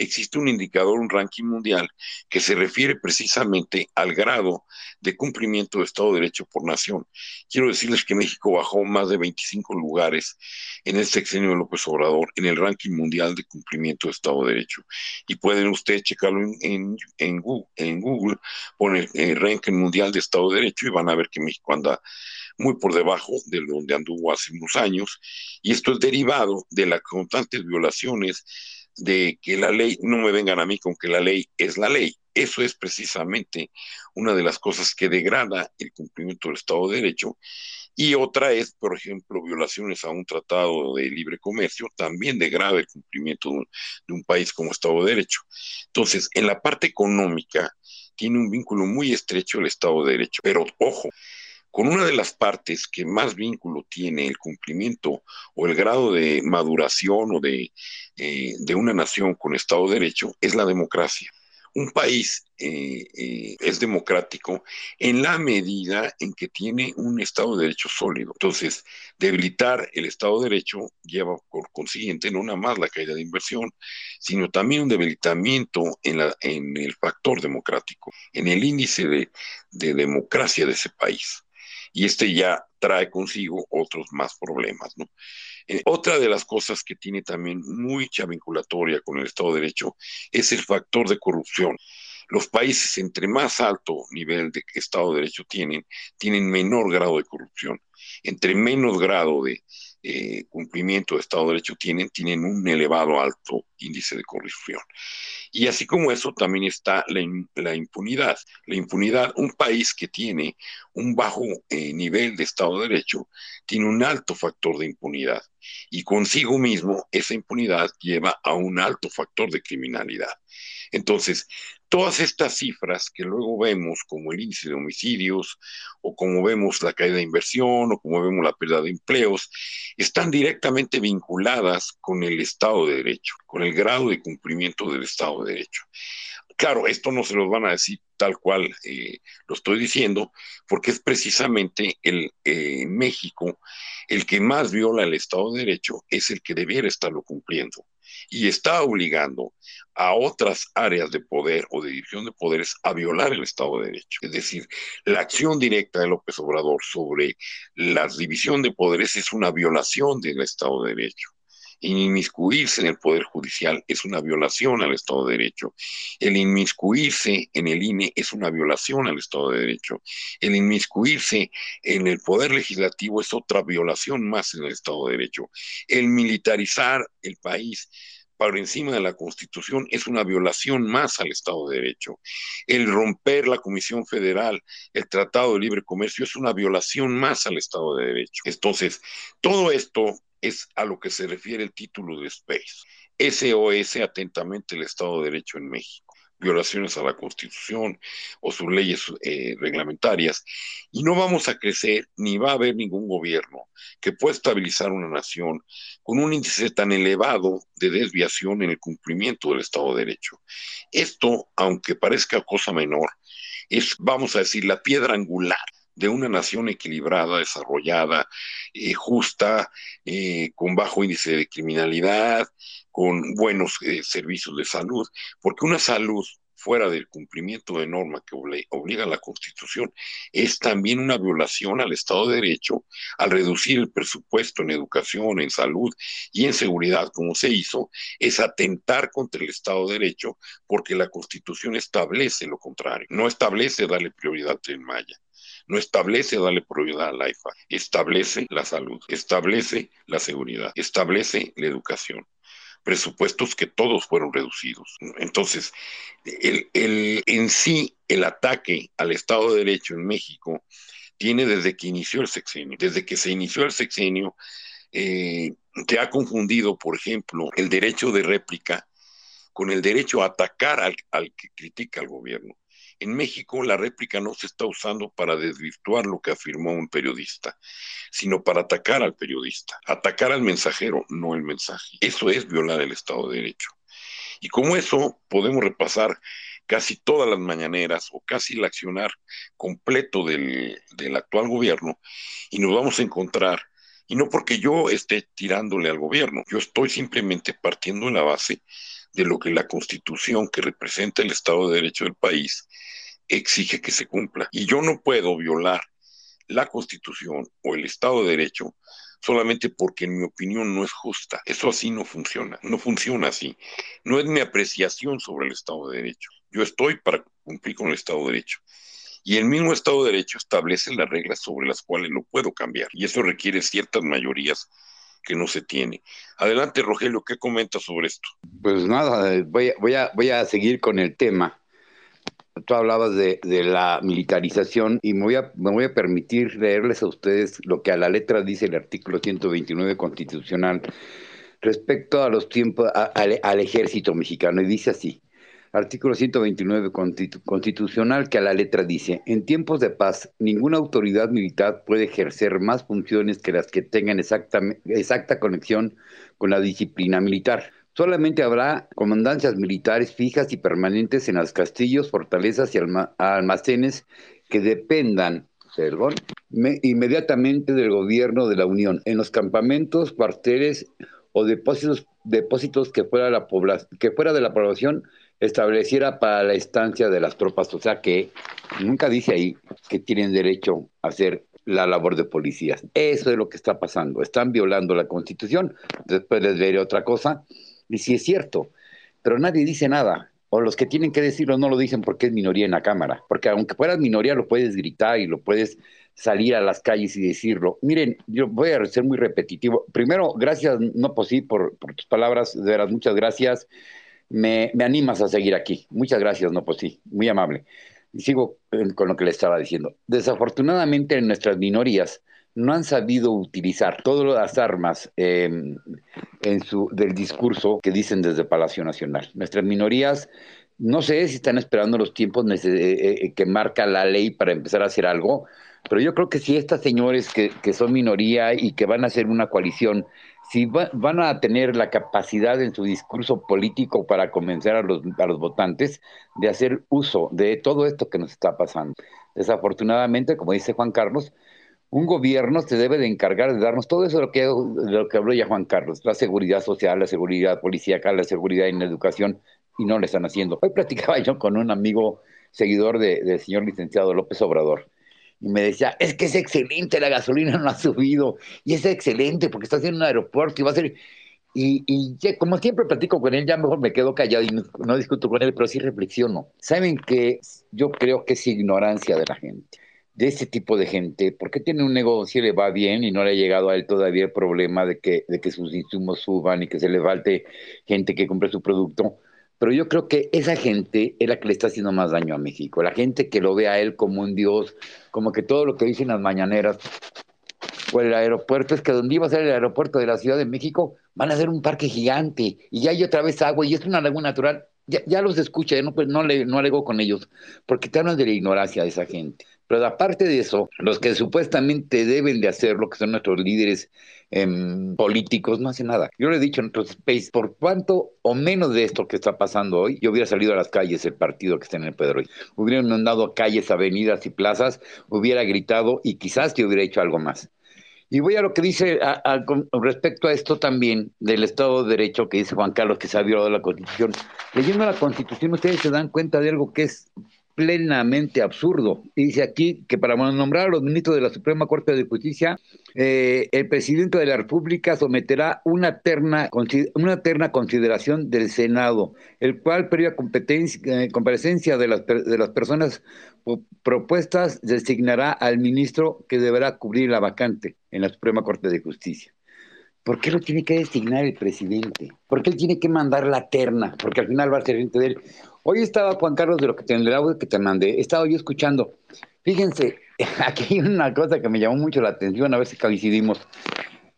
existe un indicador, un ranking mundial, que se refiere precisamente al grado de cumplimiento de Estado de Derecho por nación. Quiero decirles que México bajó más de 25 lugares en el sexenio de López Obrador en el ranking mundial de cumplimiento de Estado de Derecho. Y pueden ustedes checarlo en, en, Google, en Google, poner el ranking mundial de Estado de Derecho y van a ver que México anda muy por debajo de donde anduvo hace unos años, y esto es derivado de las constantes violaciones de que la ley, no me vengan a mí con que la ley es la ley. Eso es precisamente una de las cosas que degrada el cumplimiento del Estado de Derecho. Y otra es, por ejemplo, violaciones a un tratado de libre comercio, también degrada el cumplimiento de un, país como Estado de Derecho. Entonces, en la parte económica, tiene un vínculo muy estrecho el Estado de Derecho. Pero ojo, con una de las partes que más vínculo tiene el cumplimiento o el grado de maduración o de, eh, de una nación con Estado de Derecho es la democracia. Un país eh, eh, es democrático en la medida en que tiene un Estado de Derecho sólido. Entonces, debilitar el Estado de Derecho lleva por consiguiente no nada más la caída de inversión, sino también un debilitamiento en, la, en el factor democrático, en el índice de, de democracia de ese país y este ya trae consigo otros más problemas, ¿no? Eh, otra de las cosas que tiene también mucha vinculatoria con el Estado de Derecho es el factor de corrupción. Los países entre más alto nivel de Estado de Derecho tienen, tienen menor grado de corrupción. Entre menos grado de eh, cumplimiento de Estado de Derecho tienen, tienen un elevado alto índice de corrupción. Y así como eso, también está la, impunidad. La impunidad, un país que tiene un bajo eh, nivel de Estado de Derecho, tiene un alto factor de impunidad. Y consigo mismo, esa impunidad lleva a un alto factor de criminalidad. Entonces, todas estas cifras que luego vemos como el índice de homicidios o como vemos la caída de inversión o como vemos la pérdida de empleos, están directamente vinculadas con el Estado de Derecho, con el grado de cumplimiento del Estado de Derecho. Claro, esto no se los van a decir tal cual eh, lo estoy diciendo, porque es precisamente el eh, México el que más viola el Estado de Derecho, es el que debiera estarlo cumpliendo y está obligando a otras áreas de poder o de división de poderes a violar el Estado de Derecho. Es decir, la acción directa de López Obrador sobre la división de poderes es una violación del Estado de Derecho inmiscuirse en el Poder Judicial es una violación al Estado de Derecho. El inmiscuirse en el INE es una violación al Estado de Derecho. El inmiscuirse en el Poder Legislativo es otra violación más en el Estado de Derecho. El militarizar el país por encima de la Constitución es una violación más al Estado de Derecho. El romper la Comisión Federal, el Tratado de Libre Comercio es una violación más al Estado de Derecho. Entonces, todo esto es a lo que se refiere el título de Space. SOS atentamente el Estado de Derecho en México violaciones a la Constitución o sus leyes eh, reglamentarias, y no vamos a crecer ni va a haber ningún gobierno que pueda estabilizar una nación con un índice tan elevado de desviación en el cumplimiento del Estado de Derecho. Esto, aunque parezca cosa menor, es, vamos a decir, la piedra angular de una nación equilibrada, desarrollada, eh, justa, eh, con bajo índice de criminalidad, con buenos eh, servicios de salud, porque una salud fuera del cumplimiento de norma que obliga a la Constitución, es también una violación al Estado de Derecho al reducir el presupuesto en educación, en salud y en seguridad, como se hizo, es atentar contra el Estado de Derecho porque la Constitución establece lo contrario, no establece darle prioridad en Maya no establece darle prioridad al IFA, establece la salud, establece la seguridad, establece la educación. presupuestos que todos fueron reducidos. Entonces, en sí, el ataque al Estado de Derecho en México tiene desde que inició el sexenio. Desde que se inició el sexenio, eh, te ha confundido, por ejemplo, el derecho de réplica con el derecho a atacar al que critica al gobierno. En México la réplica no se está usando para desvirtuar lo que afirmó un periodista, sino para atacar al periodista, atacar al mensajero, no el mensaje. Eso es violar el Estado de Derecho. Y como eso podemos repasar casi todas las mañaneras o casi el accionar completo del, del actual gobierno y nos vamos a encontrar y no porque yo esté tirándole al gobierno, yo estoy simplemente partiendo en la base de lo que la constitución que representa el Estado de Derecho del país exige que se cumpla. Y yo no puedo violar la constitución o el Estado de Derecho solamente porque en mi opinión no es justa. Eso así no funciona, no funciona así. No es mi apreciación sobre el Estado de Derecho. Yo estoy para cumplir con el Estado de Derecho. Y el mismo Estado de Derecho establece las reglas sobre las cuales lo puedo cambiar. Y eso requiere ciertas mayorías que no se tiene. Adelante, Rogelio, ¿qué comentas sobre esto? Pues nada, voy, voy, a, voy a seguir con el tema. Tú hablabas de, de, la militarización y me voy, a, me voy a permitir leerles a ustedes lo que a la letra dice el artículo 129 constitucional respecto a los tiempos, al ejército mexicano. Y dice así, Artículo 129 constitucional que a la letra dice, en tiempos de paz, ninguna autoridad militar puede ejercer más funciones que las que tengan exacta, exacta conexión con la disciplina militar. Solamente habrá comandancias militares fijas y permanentes en los castillos, fortalezas y almacenes que dependan inmediatamente del gobierno de la Unión, en los campamentos, cuarteles o depósitos, depósitos que, fuera la que fuera de la población estableciera para la estancia de las tropas, o sea que nunca dice ahí que tienen derecho a hacer la labor de policías. Eso es lo que está pasando. Están violando la constitución. Después les diré otra cosa. Y si es cierto, pero nadie dice nada. O los que tienen que decirlo no lo dicen porque es minoría en la Cámara. Porque aunque fueras minoría lo puedes gritar y lo puedes salir a las calles y decirlo. Miren, yo voy a ser muy repetitivo. Primero, gracias, no pues por, por tus palabras, de veras, muchas gracias me, animas a seguir aquí. Muchas gracias, no, pues sí, muy amable. Y sigo con lo que le estaba diciendo. Desafortunadamente, en nuestras minorías no han sabido utilizar todas las armas em, en su, del discurso que dicen desde Palacio Nacional. Nuestras minorías, no sé si están esperando los tiempos eh, eh, que marca la ley para empezar a hacer algo, pero yo creo que si estas señores que, que son minoría y que van a hacer una coalición si van a tener la capacidad en su discurso político para convencer a los, a los votantes de hacer uso de todo esto que nos está pasando. Desafortunadamente, como dice Juan Carlos, un gobierno se debe de encargar de darnos todo eso de lo que, de lo que habló ya Juan Carlos, la seguridad social, la seguridad policíaca, la seguridad en la educación, y no lo están haciendo. Hoy platicaba yo con un amigo seguidor del señor licenciado López Obrador, y me decía, es que es excelente, la gasolina no ha subido, y es excelente porque está haciendo un aeropuerto y va a ser... Y, y como siempre platico con él, ya mejor me quedo callado y no, discuto con él, pero sí reflexiono. Saben que yo creo que es ignorancia de la gente, de ese tipo de gente, porque tiene un negocio y le va bien y no le ha llegado a él todavía el problema de que, de que sus insumos suban y que se le falte gente que compre su producto pero yo creo que esa gente es la que le está haciendo más daño a México. La gente que lo ve a él como un dios, como que todo lo que dicen las mañaneras o el aeropuerto, es que donde iba a ser el aeropuerto de la Ciudad de México, van a hacer un parque gigante y ya hay otra vez agua y es una laguna natural. Ya, los escucha, no, pues no, le, no alego con ellos, porque te hablan de la ignorancia de esa gente. Pero aparte de eso, los que supuestamente deben de hacer lo que son nuestros líderes em, políticos no hacen nada. Yo le he dicho en otros space, por cuánto o menos de esto que está pasando hoy, yo hubiera salido a las calles el partido que está en el Pedro. Hubiera inundado calles, avenidas y plazas, hubiera gritado y quizás te hubiera hecho algo más. Y voy a lo que dice respecto a esto también del Estado de Derecho que dice Juan Carlos que se ha violado la Constitución. Leyendo la Constitución ustedes se dan cuenta de algo que es plenamente absurdo. dice aquí que para nombrar a los ministros de la Suprema Corte de Justicia, eh, el presidente de la República someterá una terna, una terna consideración del Senado, el cual, previa eh, comparecencia de las, de las personas propuestas, designará al ministro que deberá cubrir la vacante en la Suprema Corte de Justicia. ¿Por qué lo tiene que designar el presidente? ¿Por qué él tiene que mandar la terna? Porque al final va a ser gente de él. Hoy estaba Juan Carlos de lo que te, el audio que te mandé, estaba yo escuchando. Fíjense, aquí hay una cosa que me llamó mucho la atención, a ver si coincidimos.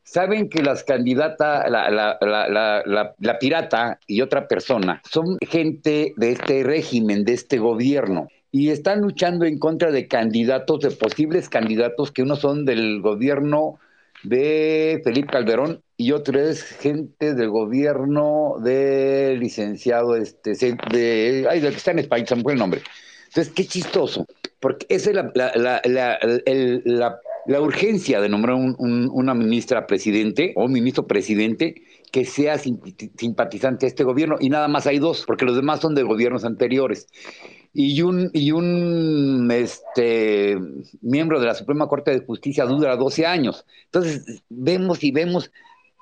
Saben que las candidatas, la, la, la, la, pirata y otra persona son gente de este régimen, de este gobierno y están luchando en contra de candidatos, de posibles candidatos, que uno son del gobierno de Felipe Calderón y otro es gente del gobierno del licenciado, este, de, ay, del que está en España, se me fue el nombre. Entonces, qué chistoso, porque esa es la, la, la, la urgencia de nombrar un, una ministra presidente o ministro presidente que sea simpatizante a este gobierno, y nada más hay dos, porque los demás son de gobiernos anteriores y un, y un este, miembro de la Suprema Corte de Justicia dura 12 años. Entonces, vemos y vemos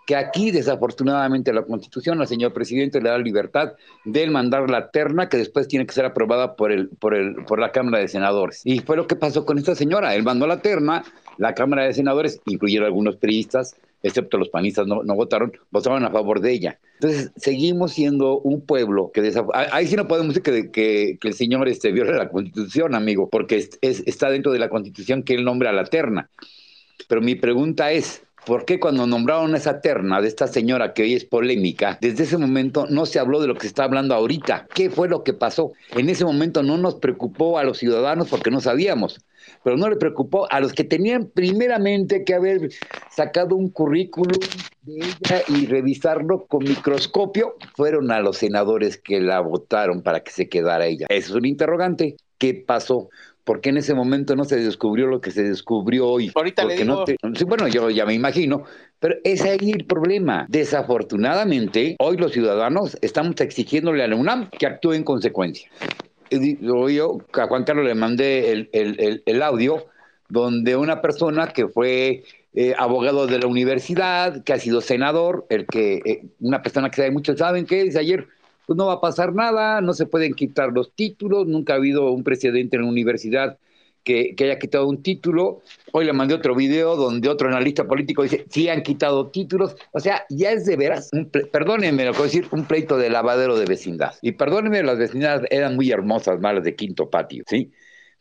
que aquí, desafortunadamente, la Constitución al señor presidente le da libertad de mandar la terna que después tiene que ser aprobada por, el, por, el, por la Cámara de Senadores. Y fue lo que pasó con esta señora. Él mandó la terna, la Cámara de Senadores, incluyeron algunos periodistas, excepto los panistas no, no, votaron, votaron a favor de ella. Entonces, seguimos siendo un pueblo que ahí sí no podemos decir que, que, el señor este, viola la constitución, amigo, porque es, está dentro de la constitución que él nombra la terna. Pero mi pregunta es, ¿Por qué cuando nombraron esa terna de esta señora que hoy es polémica, desde ese momento no se habló de lo que se está hablando ahorita? ¿Qué fue lo que pasó? En ese momento no nos preocupó a los ciudadanos porque no sabíamos, pero no le preocupó a los que tenían primeramente que haber sacado un currículum de ella y revisarlo con microscopio, fueron a los senadores que la votaron para que se quedara ella. Es un interrogante. ¿Qué pasó? ¿Por qué en ese momento no se descubrió lo que se descubrió hoy? Ahorita le digo. sí, bueno, yo ya me imagino, pero es ahí el problema. Desafortunadamente, hoy los ciudadanos estamos exigiéndole a la UNAM que actúe en consecuencia. Yo a Juan Carlos le mandé el, el, el, audio donde una persona que fue eh, abogado de la universidad, que ha sido senador, el que eh, una persona que sabe mucho, ¿saben qué? Dice ayer, pues no va a pasar nada, no se pueden quitar los títulos, nunca ha habido un presidente en la universidad que, haya quitado un título. Hoy le mandé otro video donde otro analista político dice, sí han quitado títulos. O sea, ya es de veras, perdónenme lo que decir, un pleito de lavadero de vecindad. Y perdónenme, las vecindades eran muy hermosas, malas de quinto patio, ¿sí?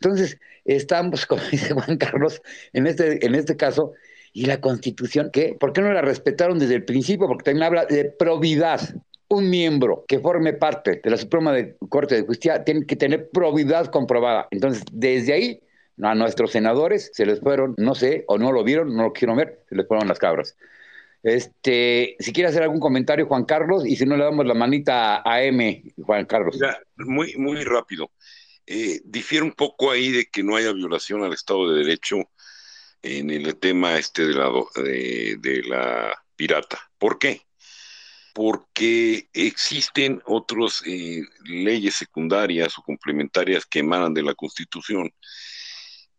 Entonces, estamos, como dice Juan Carlos, en este, en este caso, y la constitución, ¿qué? ¿Por qué no la respetaron desde el principio? Porque también habla de probidad un miembro que forme parte de la Suprema Corte de Justicia tiene que tener probidad comprobada. Entonces, desde ahí, a nuestros senadores se les fueron, no sé, o no lo vieron, no lo quiero ver, se les fueron las cabras. Este, si quiere hacer algún comentario, Juan Carlos, y si no le damos la manita a M, Juan Carlos. muy, muy rápido. Eh, difiere un poco ahí de que no haya violación al Estado de Derecho en el tema este de la, de la pirata. ¿Por qué? Porque existen otras eh, leyes secundarias o complementarias que emanan de la Constitución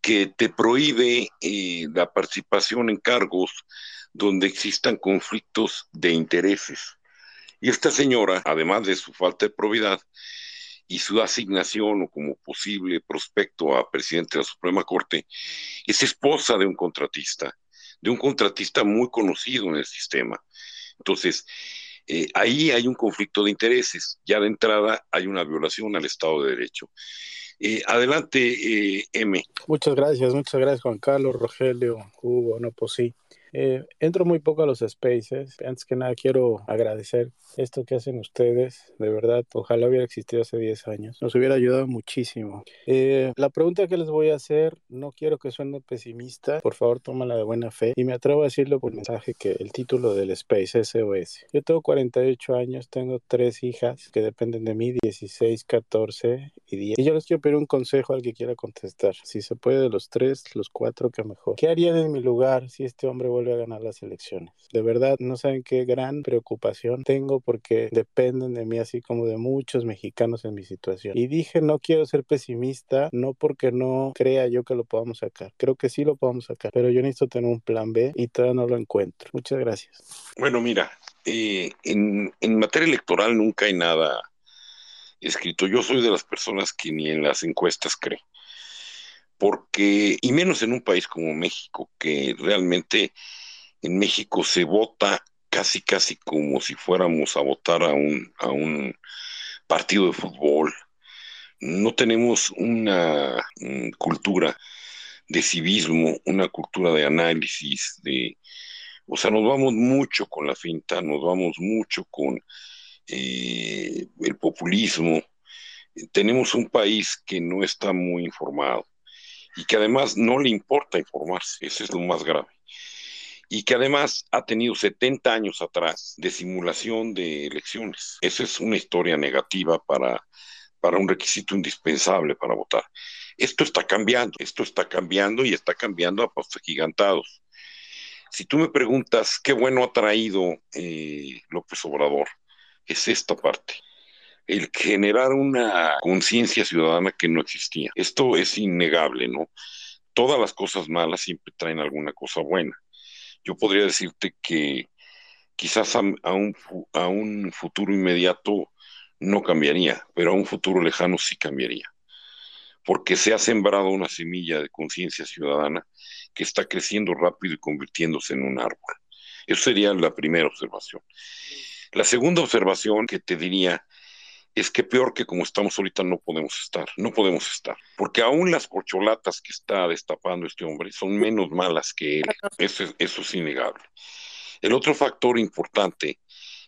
que te prohíbe eh, la participación en cargos donde existan conflictos de intereses. Y esta señora, además de su falta de probidad y su asignación o como posible prospecto a presidente de la Suprema Corte, es esposa de un contratista, de un contratista muy conocido en el sistema. Entonces, eh, ahí hay un conflicto de intereses. Ya de entrada hay una violación al Estado de Derecho. Eh, adelante, eh, M. Muchas gracias, muchas gracias Juan Carlos, Rogelio, Hugo, no, pues sí. Eh, entro muy poco a los spaces. Antes que nada quiero agradecer esto que hacen ustedes. De verdad, ojalá hubiera existido hace 10 años. Nos hubiera ayudado muchísimo. Eh, la pregunta que les voy a hacer, no quiero que suene pesimista. Por favor, tómala de buena fe. Y me atrevo a decirlo por mensaje que el título del space, SOS. Yo tengo 48 años, tengo tres hijas que dependen de mí, 16, 14 y 10. Y yo les quiero pedir un consejo al que quiera contestar. Si se puede de los tres, los cuatro, que mejor. ¿Qué harían en mi lugar si este hombre vuelve a ganar las elecciones. De verdad, no saben qué gran preocupación tengo porque dependen de mí, así como de muchos mexicanos en mi situación. Y dije, no quiero ser pesimista, no porque no crea yo que lo podamos sacar. Creo que sí lo podamos sacar, pero yo necesito tener un plan B y todavía no lo encuentro. Muchas gracias. Bueno, mira, eh, en, en materia electoral nunca hay nada escrito. Yo soy de las personas que ni en las encuestas cree porque, y menos en un país como México, que realmente en México se vota casi, casi como si fuéramos a votar a un, a un partido de fútbol. No tenemos una mm, cultura de civismo, una cultura de análisis, de, o sea, nos vamos mucho con la finta, nos vamos mucho con eh, el populismo. Tenemos un país que no está muy informado y que además no le importa informarse, eso es lo más grave. Y que además ha tenido 70 años atrás de simulación de elecciones. Esa es una historia negativa para, para un requisito indispensable para votar. Esto está cambiando, esto está cambiando y está cambiando a pasos gigantados. Si tú me preguntas qué bueno ha traído eh, López Obrador, es esta parte. El generar una conciencia ciudadana que no existía. Esto es innegable, ¿no? Todas las cosas malas siempre traen alguna cosa buena. Yo podría decirte que quizás a, un, a un futuro inmediato no cambiaría, pero a un futuro lejano sí cambiaría porque se ha sembrado una semilla de conciencia ciudadana que está creciendo rápido y convirtiéndose en un árbol. Eso sería la primera observación. La segunda observación que te diría es que peor que como estamos ahorita no podemos estar, no podemos estar, porque aún las corcholatas que está destapando este hombre son menos malas que él, eso, eso es innegable. El otro factor importante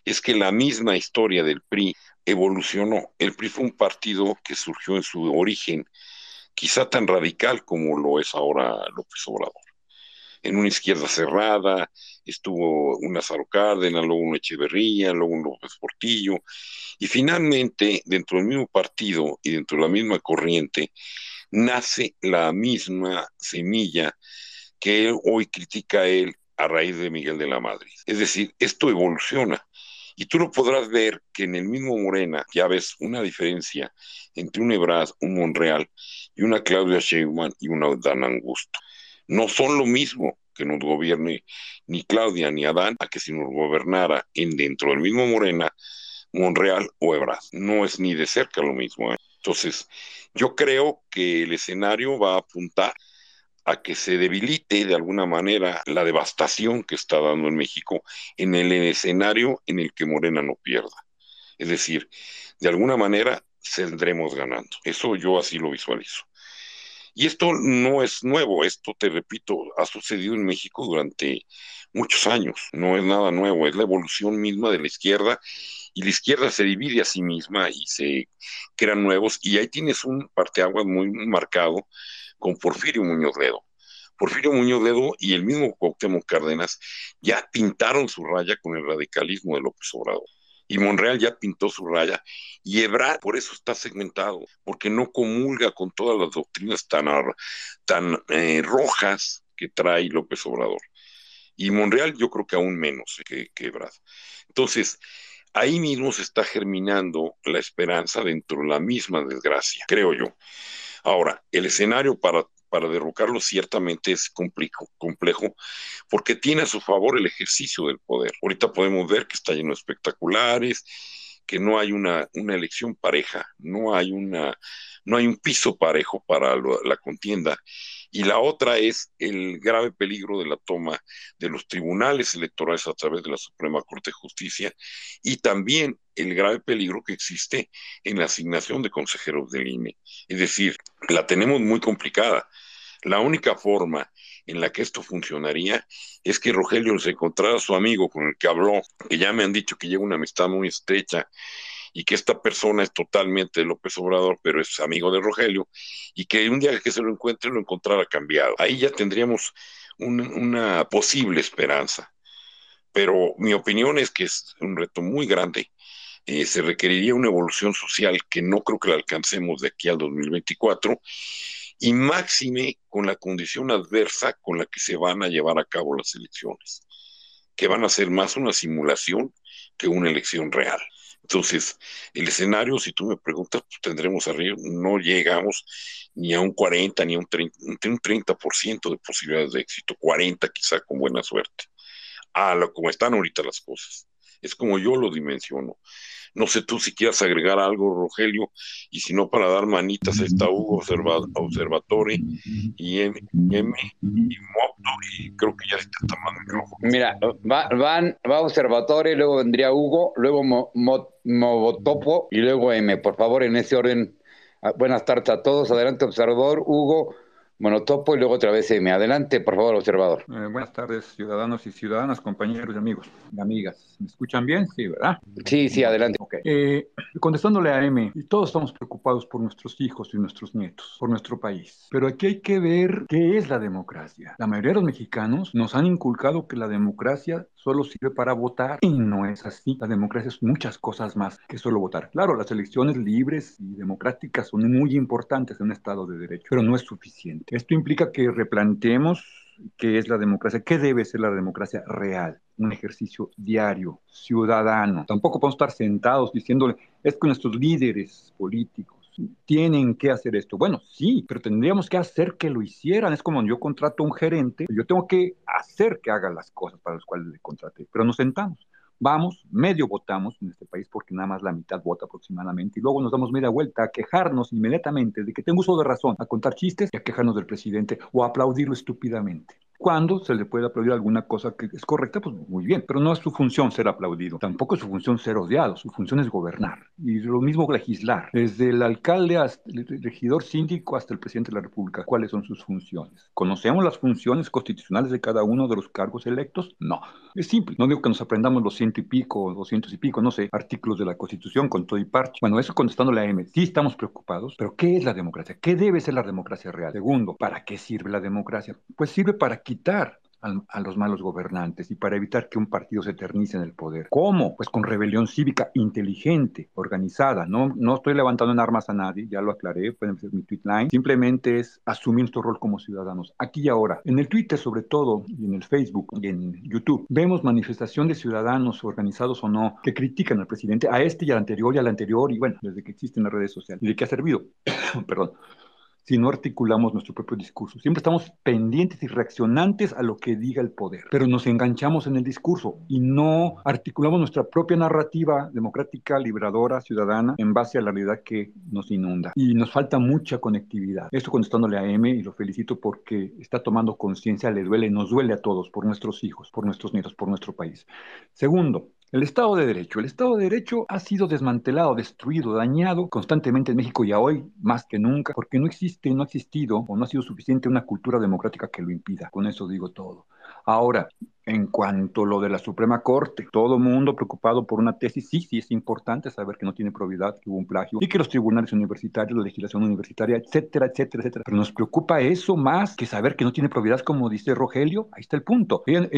es que la misma historia del PRI evolucionó. El PRI fue un partido que surgió en su origen quizá tan radical como lo es ahora López Obrador. En una izquierda cerrada, estuvo un Lázaro Cárdenas, luego un Echeverría, luego un López Portillo, y finalmente, dentro del mismo partido y dentro de la misma corriente, nace la misma semilla que hoy critica él a raíz de Miguel de la Madrid. Es decir, esto evoluciona. Y tú lo podrás ver que en el mismo Morena ya ves una diferencia entre un Ebrard, un Monreal y una Claudia Sheinbaum y una Dan Angusto. No son lo mismo que nos gobierne ni Claudia ni Adán a que si nos gobernara en dentro del mismo Morena, Monreal o Ebrard. No es ni de cerca lo mismo. ¿eh? Entonces, yo creo que el escenario va a apuntar a que se debilite de alguna manera la devastación que está dando en México en el escenario en el que Morena no pierda. Es decir, de alguna manera saldremos ganando. Eso yo así lo visualizo. Y esto no es nuevo, esto te repito, ha sucedido en México durante muchos años, no es nada nuevo, es la evolución misma de la izquierda y la izquierda se divide a sí misma y se crean nuevos y ahí tienes un parteaguas muy marcado con Porfirio Muñoz Ledo. Porfirio Muñoz Ledo y el mismo Cuauhtémoc Cárdenas ya pintaron su raya con el radicalismo de López Obrador. Y Monreal ya pintó su raya. Y Ebrard por eso está segmentado, porque no comulga con todas las doctrinas tan, eh, rojas que trae López Obrador. Y Monreal yo creo que aún menos que, que Ebrard. Entonces, ahí mismo se está germinando la esperanza dentro de la misma desgracia, creo yo. Ahora, el escenario para, para derrocarlo ciertamente es complejo, complejo, porque tiene a su favor el ejercicio del poder. Ahorita podemos ver que está lleno de espectaculares, que no hay una, una elección pareja, no hay, una, no hay un piso parejo para la contienda y la otra es el grave peligro de la toma de los tribunales electorales a través de la Suprema Corte de Justicia y también el grave peligro que existe en la asignación de consejeros del INE. Es decir, la tenemos muy complicada. La única forma en la que esto funcionaría es que Rogelio se encontrara a su amigo con el que habló, que ya me han dicho que lleva una amistad muy estrecha y que esta persona es totalmente López Obrador, pero es amigo de Rogelio, y que un día que se lo encuentre lo encontrara cambiado. Ahí ya tendríamos una posible esperanza. Pero mi opinión es que es un reto muy grande. Eh, se requeriría una evolución social que no creo que la alcancemos de aquí al 2024 y máxime con la condición adversa con la que se van a llevar a cabo las elecciones, que van a ser más una simulación que una elección real. Entonces, el escenario, si tú me preguntas, pues tendremos arriba, no llegamos ni a un 40, ni a un 30, un 30% de posibilidades de éxito, 40 quizá con buena suerte, a lo como están ahorita las cosas. Es como yo lo dimensiono. No sé tú si quieras agregar algo, Rogelio, y si no, para dar manitas a esta Hugo Observa Observatory y M, M y Moto, y creo que ya está tomando el micrófono. Mira, va, van, va Observatory, luego vendría Hugo, luego Mo, Mo, Movotopo y luego M. Por favor, en ese orden. Ah, Buenas tardes a todos. Adelante, observador, Hugo, Monotopo y luego otra vez M. Adelante, por favor, observador. Eh, buenas tardes, ciudadanos y ciudadanas, compañeros y amigos y amigas. ¿Me escuchan bien? Sí, ¿verdad? Sí, sí, adelante. Ok. Eh, contestándole a M, todos estamos preocupados por nuestros hijos y nuestros nietos, por nuestro país. Pero aquí hay que ver qué es la democracia. La mayoría de los mexicanos nos han inculcado que la democracia solo sirve para votar y no es así. La democracia es muchas cosas más que solo votar. Claro, las elecciones libres y democráticas son muy importantes en un Estado de Derecho, pero no es suficiente. Esto implica que replanteemos qué es la democracia, qué debe ser la democracia real, un ejercicio diario, ciudadano. Tampoco podemos estar sentados diciéndole, es que nuestros líderes políticos tienen que hacer esto. Bueno, sí, pero tendríamos que hacer que lo hicieran. Es como yo contrato a un gerente, yo tengo que hacer que haga las cosas para las cuales le contraté, pero nos sentamos. Vamos, medio votamos en este país porque nada más la mitad vota aproximadamente y luego nos damos media vuelta a quejarnos inmediatamente de que tengo uso de razón, a contar chistes y a quejarnos del presidente o a aplaudirlo estúpidamente. Cuando se le puede aplaudir alguna cosa que es correcta, pues muy bien, pero no es su función ser aplaudido, tampoco es su función ser odiado, su función es gobernar y lo mismo legislar, desde el alcalde hasta el regidor síndico hasta el presidente de la República, ¿cuáles son sus funciones? ¿Conocemos las funciones constitucionales de cada uno de los cargos electos? No, es simple, no digo que nos aprendamos los ciento y pico, doscientos y pico, no sé, artículos de la Constitución con todo y parche. Bueno, eso contestando la M, sí estamos preocupados, pero ¿qué es la democracia? ¿Qué debe ser la democracia real? Segundo, ¿para qué sirve la democracia? Pues sirve para quitar a los malos gobernantes y para evitar que un partido se eternice en el poder. ¿Cómo? Pues con rebelión cívica inteligente, organizada. No, no estoy levantando en armas a nadie, ya lo aclaré, pueden ser mi tweet line. Simplemente es asumir nuestro rol como ciudadanos, aquí y ahora. En el Twitter sobre todo, y en el Facebook, y en YouTube, vemos manifestación de ciudadanos, organizados o no, que critican al presidente, a este y al anterior y al anterior, y bueno, desde que existen las redes sociales. ¿Y de qué ha servido? Perdón si no articulamos nuestro propio discurso. Siempre estamos pendientes y reaccionantes a lo que diga el poder, pero nos enganchamos en el discurso y no articulamos nuestra propia narrativa democrática, liberadora, ciudadana, en base a la realidad que nos inunda. Y nos falta mucha conectividad. Esto contestándole a M y lo felicito porque está tomando conciencia, le duele, nos duele a todos, por nuestros hijos, por nuestros nietos, por nuestro país. Segundo, el Estado de Derecho. El Estado de Derecho ha sido desmantelado, destruido, dañado constantemente en México y a hoy más que nunca, porque no existe, no ha existido o no ha sido suficiente una cultura democrática que lo impida. Con eso digo todo. Ahora, en cuanto a lo de la Suprema Corte, todo mundo preocupado por una tesis, sí, sí es importante saber que no tiene probidad, que hubo un plagio, y que los tribunales universitarios, la legislación universitaria, etcétera, etcétera, etcétera. Pero nos preocupa eso más que saber que no tiene probidad, como dice Rogelio. Ahí está el punto. Ella,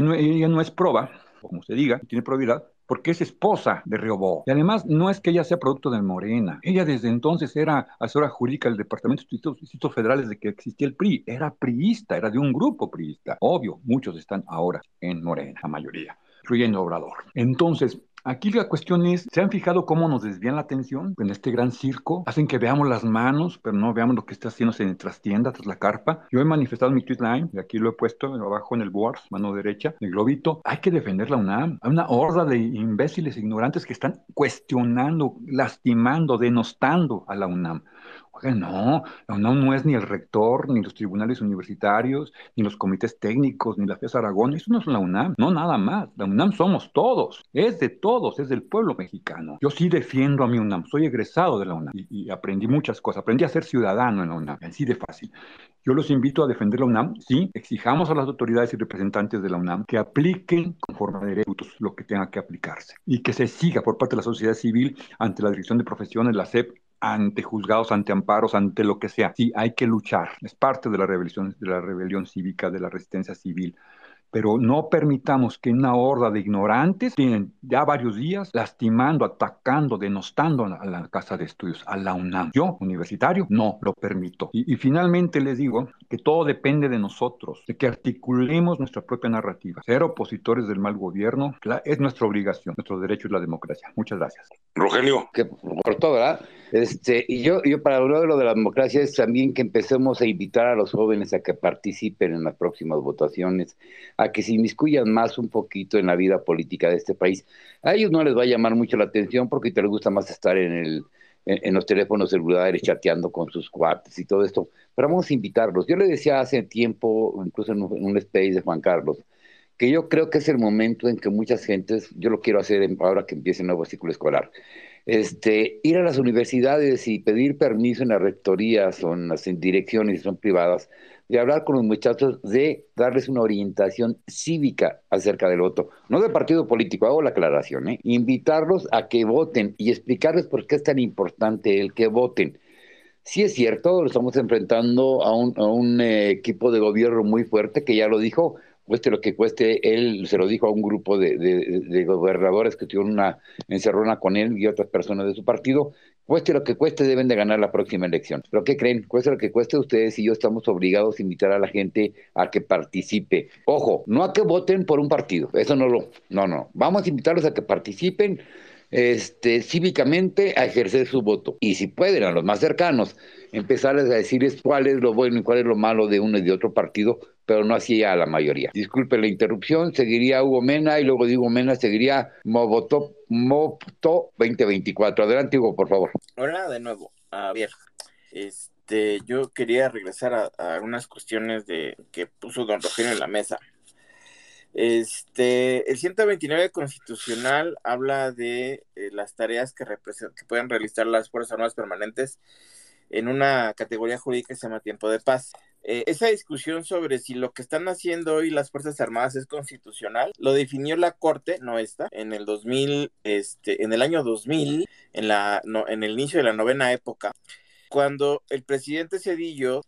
no es proba, como se diga, tiene probidad, porque es esposa de Riobó. Y además no es que ella sea producto de Morena. Ella desde entonces era asesora jurídica del Departamento de Institutos, Federales de que existía el PRI. Era priista, era de un grupo priista. Obvio, muchos están ahora en Morena, la mayoría, incluyendo Obrador. Entonces, Aquí la cuestión es, ¿se han fijado cómo nos desvían la atención en este gran circo? Hacen que veamos las manos, pero no veamos lo que está haciéndose en trastienda, tras la carpa. Yo he manifestado mi tweet line, y aquí lo he puesto abajo en el board, mano derecha, el globito. Hay que defender la UNAM. Hay una horda de imbéciles ignorantes que están cuestionando, lastimando, denostando a la UNAM. Oiga, no, la UNAM no es ni el rector, ni los tribunales universitarios, ni los comités técnicos, ni la FES Aragón. Eso no es la UNAM, no nada más. La UNAM somos todos, es de todos, es del pueblo mexicano. Yo sí defiendo a mi UNAM, soy egresado de la UNAM y, aprendí muchas cosas. Aprendí a ser ciudadano en la UNAM, así de fácil. Yo los invito a defender la UNAM, sí, exijamos a las autoridades y representantes de la UNAM que apliquen conforme a derechos lo que tenga que aplicarse y que se siga por parte de la sociedad civil ante la Dirección de Profesiones, la SEP, ante juzgados, ante amparos, ante lo que sea. Sí, hay que luchar. Es parte de la rebelión, de la rebelión cívica, de la resistencia civil. Pero no permitamos que una horda de ignorantes tienen ya varios días lastimando, atacando, denostando a la Casa de Estudios, a la UNAM. Yo, universitario, no lo permito. Y, y finalmente les digo que todo depende de nosotros, de que articulemos nuestra propia narrativa. Ser opositores del mal gobierno es nuestra obligación. Nuestro derecho es la democracia. Muchas gracias. Rogelio. Que cortó, ¿verdad? Este, y yo, yo para hablar de lo de la democracia es también que empecemos a invitar a los jóvenes a que participen en las próximas votaciones, a que se inmiscuyan más un poquito en la vida política de este país. A ellos no les va a llamar mucho la atención porque te les gusta más estar en el en, los teléfonos celulares chateando con sus cuates y todo esto, pero vamos a invitarlos. Yo le decía hace tiempo, incluso en un, en un space de Juan Carlos, que yo creo que es el momento en que muchas gentes, yo lo quiero hacer ahora que empiece el nuevo ciclo escolar, este, ir a las universidades y pedir permiso en las rectorías o en las direcciones, son privadas, de hablar con los muchachos, de darles una orientación cívica acerca del voto, no del partido político, hago la aclaración, ¿eh? invitarlos a que voten y explicarles por qué es tan importante el que voten. Sí es cierto, lo estamos enfrentando a un, a un eh, equipo de gobierno muy fuerte que ya lo dijo, cueste lo que cueste, él se lo dijo a un grupo de, gobernadores que tuvieron una encerrona con él y otras personas de su partido, cueste lo que cueste, deben de ganar la próxima elección. ¿Pero qué creen? Cueste lo que cueste, ustedes y yo estamos obligados a invitar a la gente a que participe. Ojo, no a que voten por un partido, eso no lo, no, no, vamos a invitarlos a que participen este, cívicamente a ejercer su voto. Y si pueden, a los más cercanos, empezarles a decirles cuál es lo bueno y cuál es lo malo de uno y de otro partido, pero no así a la mayoría. Disculpe la interrupción, seguiría Hugo Mena y luego digo Mena, seguiría Moboto, Moto 2024. Adelante, Hugo, por favor. Hola de nuevo. A ver, este, yo quería regresar a, a algunas cuestiones de que puso don Rogelio en la mesa. Este, el 129 constitucional habla de eh, las tareas que, que pueden realizar las Fuerzas Armadas permanentes en una categoría jurídica que se llama tiempo de paz. Eh, esa discusión sobre si lo que están haciendo hoy las Fuerzas Armadas es constitucional, lo definió la Corte, no esta, en el 2000, este, en el año 2000, en, la, en el inicio de la novena época, cuando el presidente Cedillo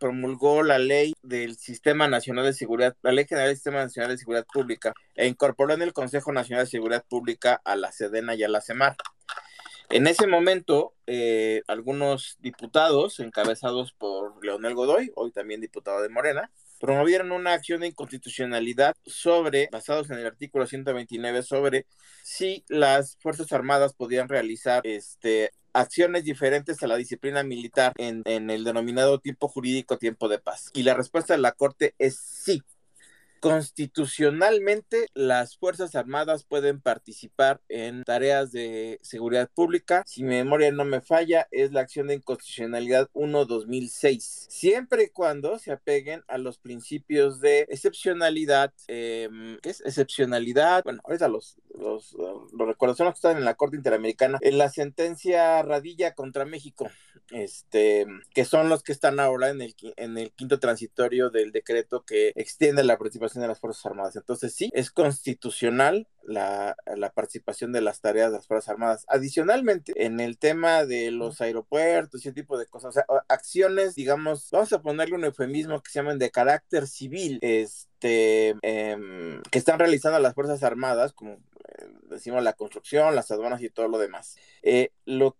promulgó la ley del Sistema Nacional de Seguridad, la Ley General del Sistema Nacional de Seguridad Pública, e incorporó en el Consejo Nacional de Seguridad Pública a la Sedena y a la CEMAR. En ese momento, eh, algunos diputados, encabezados por Leonel Godoy, hoy también diputado de Morena, promovieron una acción de inconstitucionalidad sobre, basados en el artículo 129, sobre si las Fuerzas Armadas podían realizar este, acciones diferentes a la disciplina militar en, en el denominado tiempo jurídico tiempo de paz. Y la respuesta de la Corte es sí. Constitucionalmente, las Fuerzas Armadas pueden participar en tareas de seguridad pública. Si mi memoria no me falla, es la acción de inconstitucionalidad 1-2006. Siempre y cuando se apeguen a los principios de excepcionalidad. Em, ¿Qué es excepcionalidad? Bueno, ahorita los, los, los recuerdos son los que están en la Corte Interamericana. En la sentencia Radilla contra México, este, que son los que están ahora en el, en el quinto transitorio del decreto que extiende la participación de las Fuerzas Armadas. Entonces sí, es constitucional la, participación de las tareas de las Fuerzas Armadas. Adicionalmente, en el tema de los aeropuertos y ese tipo de cosas, o sea, acciones, digamos, vamos a ponerle un eufemismo que se llaman de carácter civil, este, em, que están realizando las Fuerzas Armadas, como eh, decimos la construcción, las aduanas y todo lo demás. Eh, lo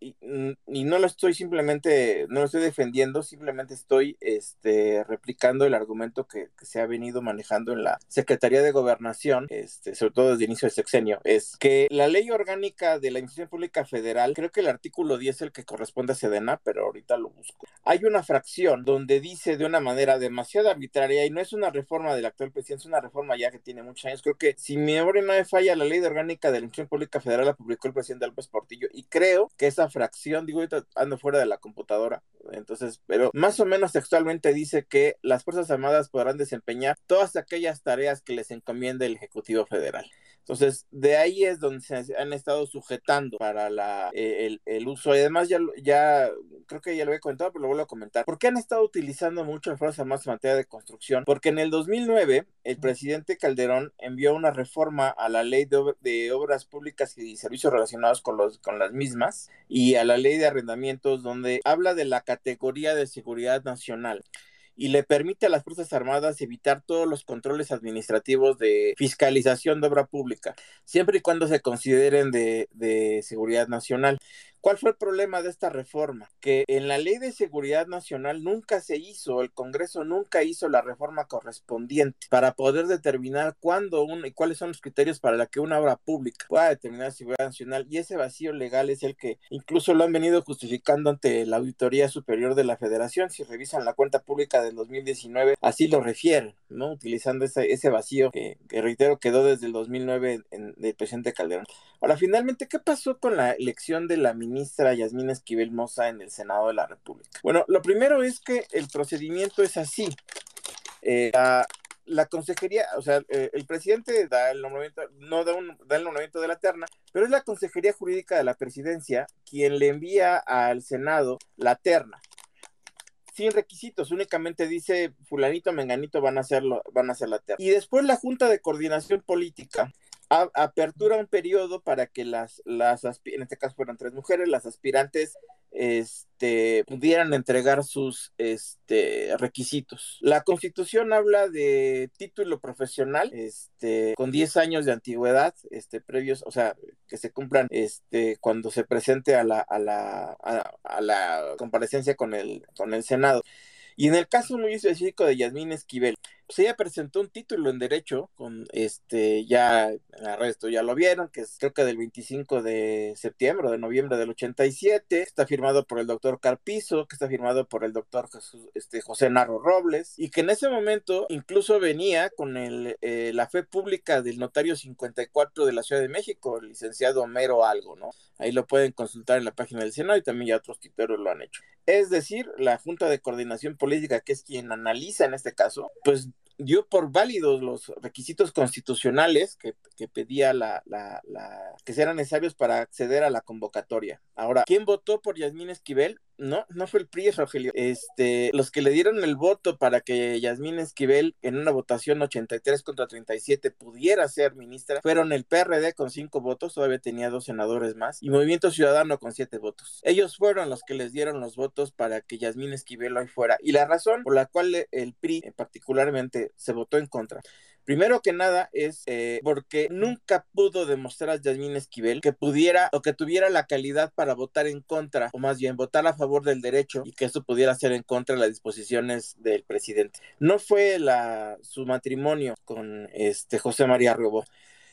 y, no lo estoy simplemente, no lo estoy defendiendo, simplemente estoy este, replicando el argumento que, se ha venido manejando en la Secretaría de Gobernación, este, sobre todo desde el inicio del sexenio, es que la ley orgánica de la Administración Pública Federal, creo que el artículo 10 es el que corresponde a Sedena, pero ahorita lo busco. Hay una fracción donde dice de una manera demasiado arbitraria y no es una reforma del actual presidente, es una reforma ya que tiene muchos años. Creo que si mi memoria no me falla, la ley orgánica de la Administración Pública Federal la publicó el presidente Álvarez Portillo y creo que esa fracción, digo, ahorita ando fuera de la computadora, entonces, pero más o menos textualmente dice que las Fuerzas Armadas podrán desempeñar todas aquellas tareas que les encomienda el Ejecutivo Federal. Entonces, de ahí es donde se han estado sujetando para la, eh, el, uso. Y además, ya, ya creo que ya lo he comentado, pero lo vuelvo a comentar. ¿Por qué han estado utilizando mucho las Fuerzas Armadas en materia de construcción? Porque en el 2009, el presidente Calderón envió una reforma a la ley de, de obras públicas y servicios relacionados con, los, con las mismas y a la ley de arrendamientos, donde habla de la categoría de seguridad nacional y le permite a las Fuerzas Armadas evitar todos los controles administrativos de fiscalización de obra pública, siempre y cuando se consideren de, seguridad nacional. ¿Cuál fue el problema de esta reforma? Que en la ley de seguridad nacional nunca se hizo, el Congreso nunca hizo la reforma correspondiente para poder determinar cuándo uno y cuáles son los criterios para la que una obra pública pueda determinar seguridad nacional. Y ese vacío legal es el que incluso lo han venido justificando ante la Auditoría Superior de la Federación. Si revisan la cuenta pública del 2019, así lo refieren, ¿no? Utilizando ese, vacío que, reitero quedó desde el 2009 en, del presidente Calderón. Ahora, finalmente, ¿qué pasó con la elección de la ministra Yasmín Esquivel Moza en el Senado de la República. Bueno, lo primero es que el procedimiento es así. Eh, la, consejería, o sea, eh, el presidente da el nombramiento, no da, un, da el nombramiento de la terna, pero es la consejería jurídica de la presidencia quien le envía al Senado la terna sin requisitos, únicamente dice fulanito, menganito van a hacerlo, van a hacer la terna. Y después la Junta de Coordinación Política apertura un periodo para que las, las, en este caso fueron tres mujeres, las aspirantes este, pudieran entregar sus este, requisitos. La constitución habla de título profesional este, con 10 años de antigüedad previos, o sea, que se cumplan cuando se presente a, la comparecencia con el, con el Senado. Y en el caso muy específico de Yasmín Esquivel, pues ella presentó un título en derecho con este ya en el resto ya lo vieron que es creo que del 25 de septiembre de noviembre del 87 está firmado por el doctor Carpizo que está firmado por el doctor este, José Narro Robles y que en ese momento incluso venía con el, eh, la fe pública del notario 54 de la Ciudad de México el licenciado Homero Algo no ahí lo pueden consultar en la página del Senado y también ya otros titeros lo han hecho es decir la Junta de Coordinación Política que es quien analiza en este caso pues dio por válidos los requisitos constitucionales que, pedía la, la, que sean necesarios para acceder a la convocatoria. Ahora, ¿quién votó por Yasmín Esquivel? No, no fue el PRI, Rogelio. Este, los que le dieron el voto para que Yasmín Esquivel en una votación 83 contra 37 pudiera ser ministra fueron el PRD con cinco votos, todavía tenía dos senadores más, y Movimiento Ciudadano con siete votos. Ellos fueron los que les dieron los votos para que Yasmín Esquivel hoy fuera. Y la razón por la cual el PRI particularmente se votó en contra Primero que nada es eh, porque nunca pudo demostrar a Yasmín Esquivel que pudiera o que tuviera la calidad para votar en contra, o más bien votar a favor del derecho y que eso pudiera ser en contra de las disposiciones del presidente. No fue la, su matrimonio con este José María Robó.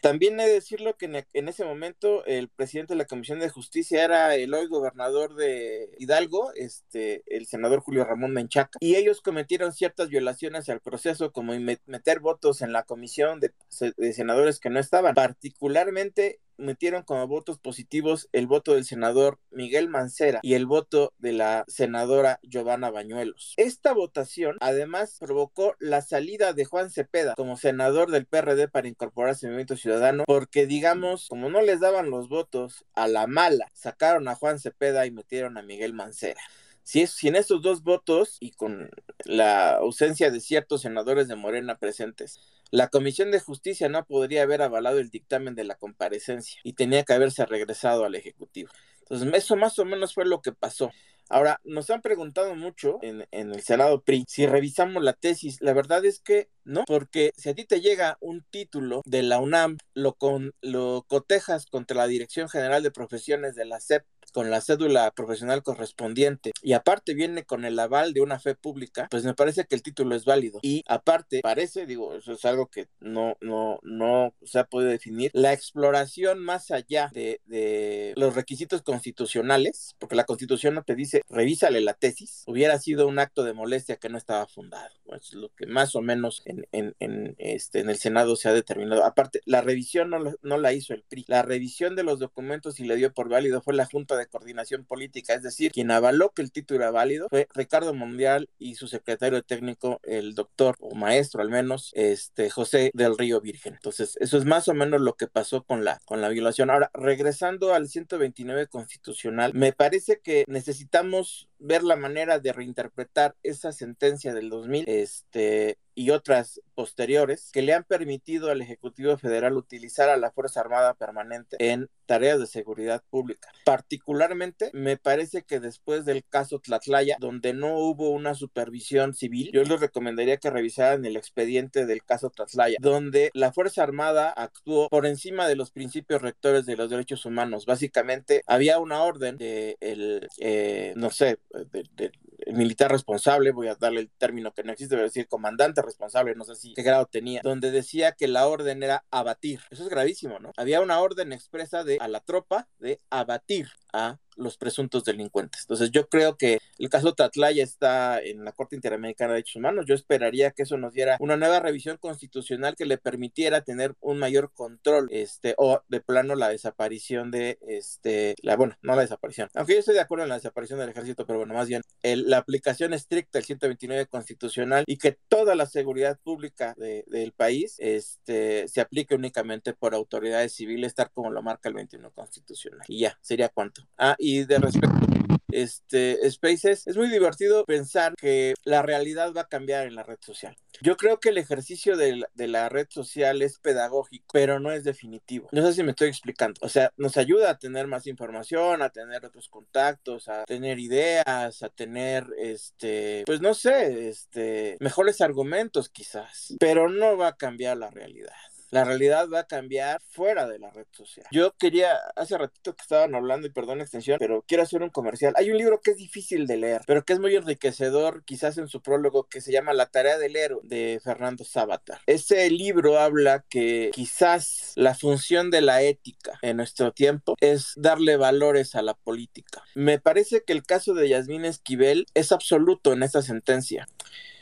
También he de decirlo que e, en, ese momento el presidente de la Comisión de Justicia era el hoy gobernador de Hidalgo, este, el senador Julio Ramón Menchaca, y ellos cometieron ciertas violaciones al proceso, como meter votos en la comisión de, de senadores que no estaban, particularmente metieron como votos positivos el voto del senador Miguel Mancera y el voto de la senadora Giovanna Bañuelos. Esta votación además provocó la salida de Juan Cepeda como senador del PRD para incorporarse al Movimiento Ciudadano porque digamos, como no les daban los votos a la mala, sacaron a Juan Cepeda y metieron a Miguel Mancera. Si, es, si en estos dos votos y con la ausencia de ciertos senadores de Morena presentes, la Comisión de Justicia no podría haber avalado el dictamen de la comparecencia y tenía que haberse regresado al Ejecutivo. Entonces, eso más o menos fue lo que pasó. Ahora, nos han preguntado mucho en, el Senado PRI si revisamos la tesis. La verdad es que no, porque si a ti te llega un título de la UNAM, lo, con, lo cotejas contra la Dirección General de Profesiones de la SEP con la cédula profesional correspondiente y aparte viene con el aval de una fe pública, pues me parece que el título es válido. Y aparte, parece, digo, eso es algo que no, no, no se ha podido definir, la exploración más allá de, de los requisitos constitucionales, porque la constitución no te dice, revísale la tesis, hubiera sido un acto de molestia que no estaba fundado. Es lo que más o menos en, en, en, este, en el Senado se ha determinado. Aparte, la revisión no, no la hizo el PRI. La revisión de los documentos y le dio por válido fue la Junta de Coordinación Política, es decir, quien avaló que el título era válido fue Ricardo Mundial y su secretario técnico, el doctor o maestro al menos, este José del Río Virgen. Entonces, eso es más o menos lo que pasó con la con la violación. Ahora, regresando al 129 constitucional, me parece que necesitamos ver la manera de reinterpretar esa sentencia del 2000 este, y otras posteriores que le han permitido al Ejecutivo Federal utilizar a la Fuerza Armada Permanente en tareas de seguridad pública. Particularmente, me parece que después del caso Tlatlaya, donde no hubo una supervisión civil, yo les recomendaría que revisaran el expediente del caso Tlatlaya, donde la Fuerza Armada actuó por encima de los principios rectores de los derechos humanos. Básicamente, había una orden de el, eh, no sé, de, militar responsable, voy a darle el término que no existe, voy a decir comandante responsable, no sé si qué grado tenía, donde decía que la orden era abatir. Eso es gravísimo, ¿no? Había una orden expresa de a la tropa de abatir a los presuntos delincuentes. Entonces yo creo que el caso Tatlaya está en la Corte Interamericana de Derechos Humanos. Yo esperaría que eso nos diera una nueva revisión constitucional que le permitiera tener un mayor control, este, o de plano la desaparición de, este, la, bueno, no la desaparición, aunque yo estoy de acuerdo en la desaparición del ejército, pero bueno, más bien la aplicación estricta del 129 constitucional y que toda la seguridad pública del país, este, se aplique únicamente por autoridades civiles, tal como lo marca el 21 constitucional. Y ya, sería cuánto. Ah, y de respecto este Spaces, es muy divertido pensar que la realidad va a cambiar en la red social. Yo creo que el ejercicio de la, de la, red social es pedagógico, pero no es definitivo. No sé si me estoy explicando. O sea, nos ayuda a tener más información, a tener otros contactos, a tener ideas, a tener, este, pues no sé, este, mejores argumentos quizás, pero no va a cambiar la realidad la realidad va a cambiar fuera de la red social. Yo quería, hace ratito que estaban hablando, y perdón extensión, pero quiero hacer un comercial. Hay un libro que es difícil de leer, pero que es muy enriquecedor, quizás en su prólogo, que se llama La tarea del héroe, de Fernando Sábatar. Ese libro habla que quizás la función de la ética en nuestro tiempo es darle valores a la política. Me parece que el caso de Yasmín Esquivel es absoluto en esta sentencia.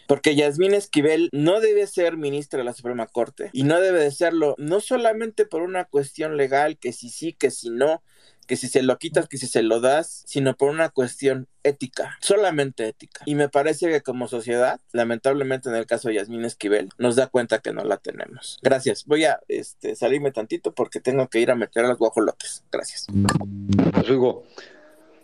Porque Yasmín Esquivel no debe ser ministra de la Suprema Corte y no debe de serlo no solamente por una cuestión legal, que si sí, que si no, que si se lo quitas, que si se lo das, sino por una cuestión ética, solamente ética. Y me parece que como sociedad, lamentablemente en el caso de Yasmín Esquivel, nos da cuenta que no la tenemos. Gracias. Voy a este, salirme tantito porque tengo que ir a meter a los guajolotes. Gracias. Hugo,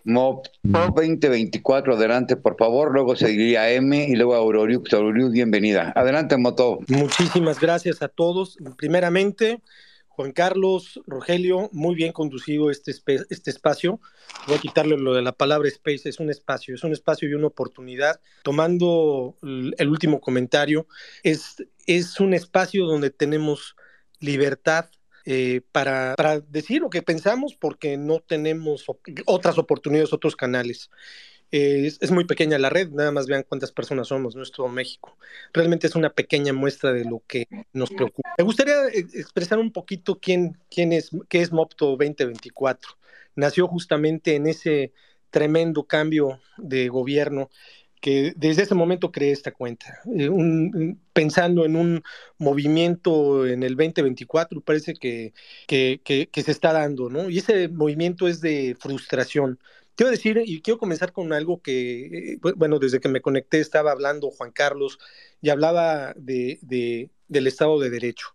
MOP 2024, adelante, por favor. Luego seguiría M y luego Auroriux. Auroriux, bienvenida. Adelante, Moto. Muchísimas gracias a todos. Primeramente, Juan Carlos, Rogelio, muy bien conducido este, este espacio. Voy a quitarle lo de la palabra space, es un espacio, es un espacio y una oportunidad. Tomando el último comentario, es, es un espacio donde tenemos libertad, eh, para, para, decir lo que pensamos porque no tenemos otras oportunidades, otros canales. Eh, es, es, muy pequeña la red, nada más vean cuántas personas somos, no es todo México. Realmente es una pequeña muestra de lo que nos preocupa. Me gustaría eh, expresar un poquito quién, quién es, qué es Mopto 2024. Nació justamente en ese tremendo cambio de gobierno que desde ese momento creé esta cuenta. Eh, pensando en un movimiento en el 2024, parece que, que, se está dando, ¿no? Y ese movimiento es de frustración. Quiero decir, y quiero comenzar con algo que, eh, bueno, desde que me conecté estaba hablando Juan Carlos y hablaba de, de, del Estado de Derecho.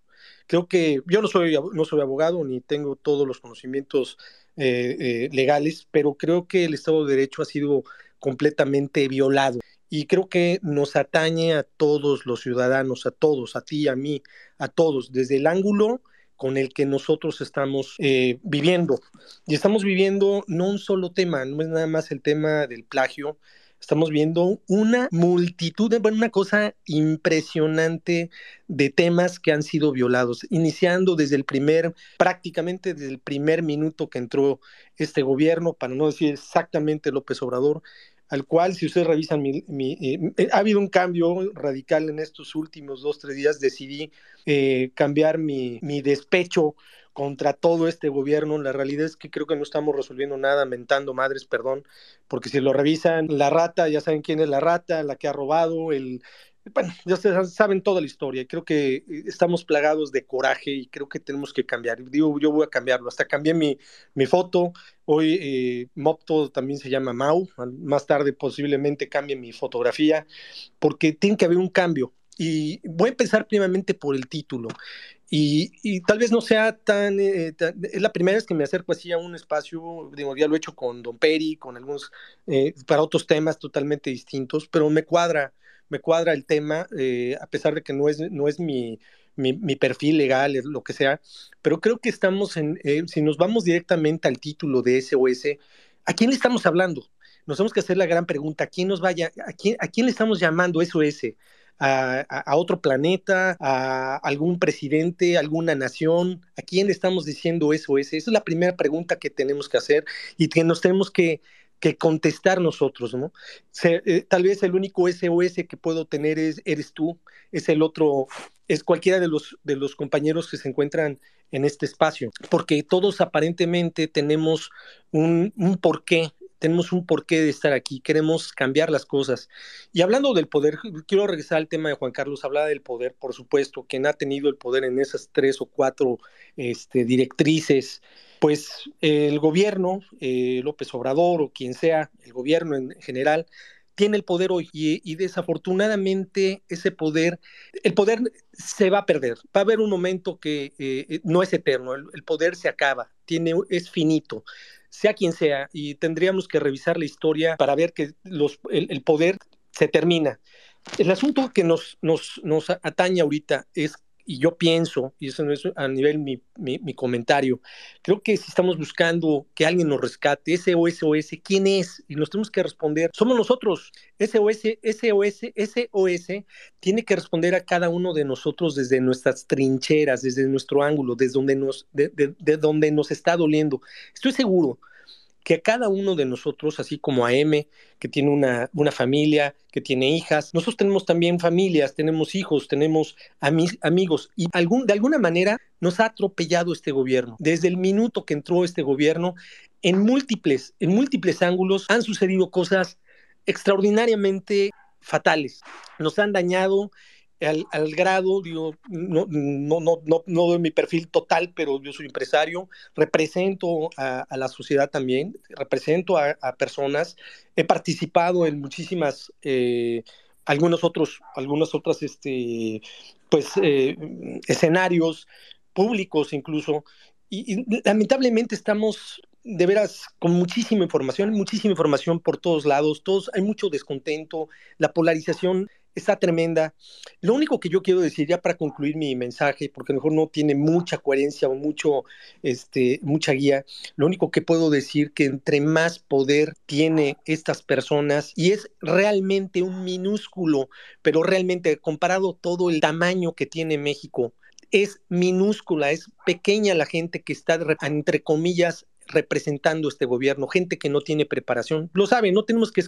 Creo que yo no soy, no soy abogado ni tengo todos los conocimientos eh, legales, pero creo que el Estado de Derecho ha sido completamente violado. Y creo que nos atañe a todos los ciudadanos, a todos, a ti, a mí, a todos, desde el ángulo con el que nosotros estamos eh, viviendo. Y estamos viviendo no un solo tema, no es nada más el tema del plagio, estamos viendo una multitud, de, bueno, una cosa impresionante de temas que han sido violados, iniciando desde el primer, prácticamente desde el primer minuto que entró este gobierno, para no decir exactamente López Obrador, al cual, si ustedes revisan, mi, eh, eh, ha habido un cambio radical en estos últimos dos, tres días. Decidí eh, cambiar mi, mi, despecho contra todo este gobierno. La realidad es que creo que no estamos resolviendo nada, mentando madres, perdón, porque si lo revisan, la rata, ya saben quién es la rata, la que ha robado, el, bueno, ya ustedes saben toda la historia. Creo que estamos plagados de coraje y creo que tenemos que cambiar. Digo, yo voy a cambiarlo. Hasta cambié mi, mi foto. Hoy eh, Mopto también se llama Mau. Más tarde posiblemente cambie mi fotografía porque tiene que haber un cambio. Y voy a empezar primeramente por el título. Y, tal vez no sea tan, eh, Es la primera vez que me acerco así a un espacio, digo, ya lo he hecho con Don Peri, con algunos, eh, para otros temas totalmente distintos, pero me cuadra, me cuadra el tema, eh, a pesar de que no es, no es mi, mi, perfil legal, lo que sea, pero creo que estamos en, si nos vamos directamente al título de SOS, ¿a quién le estamos hablando? Nos tenemos que hacer la gran pregunta, ¿a quién nos vaya, a quién, a quién le estamos llamando SOS? a, otro planeta, a algún presidente, alguna nación? ¿A quién le estamos diciendo eso? Esa es la primera pregunta que tenemos que hacer y que nos tenemos que, contestar nosotros, ¿no? Eh, tal vez el único SOS que puedo tener es eres tú, es el otro, es cualquiera de los, de los compañeros que se encuentran en este espacio, porque todos aparentemente tenemos un, un porqué tenemos un porqué de estar aquí, queremos cambiar las cosas. Y hablando del poder, quiero regresar al tema de Juan Carlos, hablaba del poder, por supuesto, quien ha tenido el poder en esas tres o cuatro este, directrices, pues el gobierno, eh, López Obrador o quien sea, el gobierno en general, tiene el poder hoy y, desafortunadamente ese poder, el poder se va a perder. Va a haber un momento que eh, no es eterno, el, poder se acaba, tiene, es finito sea quien sea, y tendríamos que revisar la historia para ver que los, el, poder se termina. El asunto que nos, nos, nos atañe ahorita es y yo pienso, y eso es a nivel mi, mi, comentario, creo que si estamos buscando que alguien nos rescate, ese SOS, ¿quién es? Y nos tenemos que responder, somos nosotros. SOS, SOS, SOS tiene que responder a cada uno de nosotros desde nuestras trincheras, desde nuestro ángulo, desde donde nos, de, de donde nos está doliendo. Estoy seguro que a cada uno de nosotros, así como a M, que tiene una, una familia, que tiene hijas, nosotros tenemos también familias, tenemos hijos, tenemos amigos, y de alguna manera nos ha atropellado este gobierno. Desde el minuto que entró este gobierno, en múltiples, en múltiples ángulos han sucedido cosas extraordinariamente fatales. Nos han dañado al, grado, digo, no, no, no, no, no doy mi perfil total, pero yo soy empresario, represento a, la sociedad también, represento a, a, personas, he participado en muchísimas, eh, algunos otros, algunas otras, este, pues, eh, escenarios públicos incluso, y, y lamentablemente estamos de veras con muchísima información, muchísima información por todos lados, todos, hay mucho descontento, la polarización está tremenda. Lo único que yo quiero decir ya para concluir mi mensaje, porque a lo mejor no tiene mucha coherencia o mucho, este, mucha guía, lo único que puedo decir que entre más poder tiene estas personas y es realmente un minúsculo, pero realmente comparado todo el tamaño que tiene México, es minúscula, es pequeña la gente que está, entre comillas, representando este gobierno, gente que no tiene preparación. Lo saben, no tenemos que,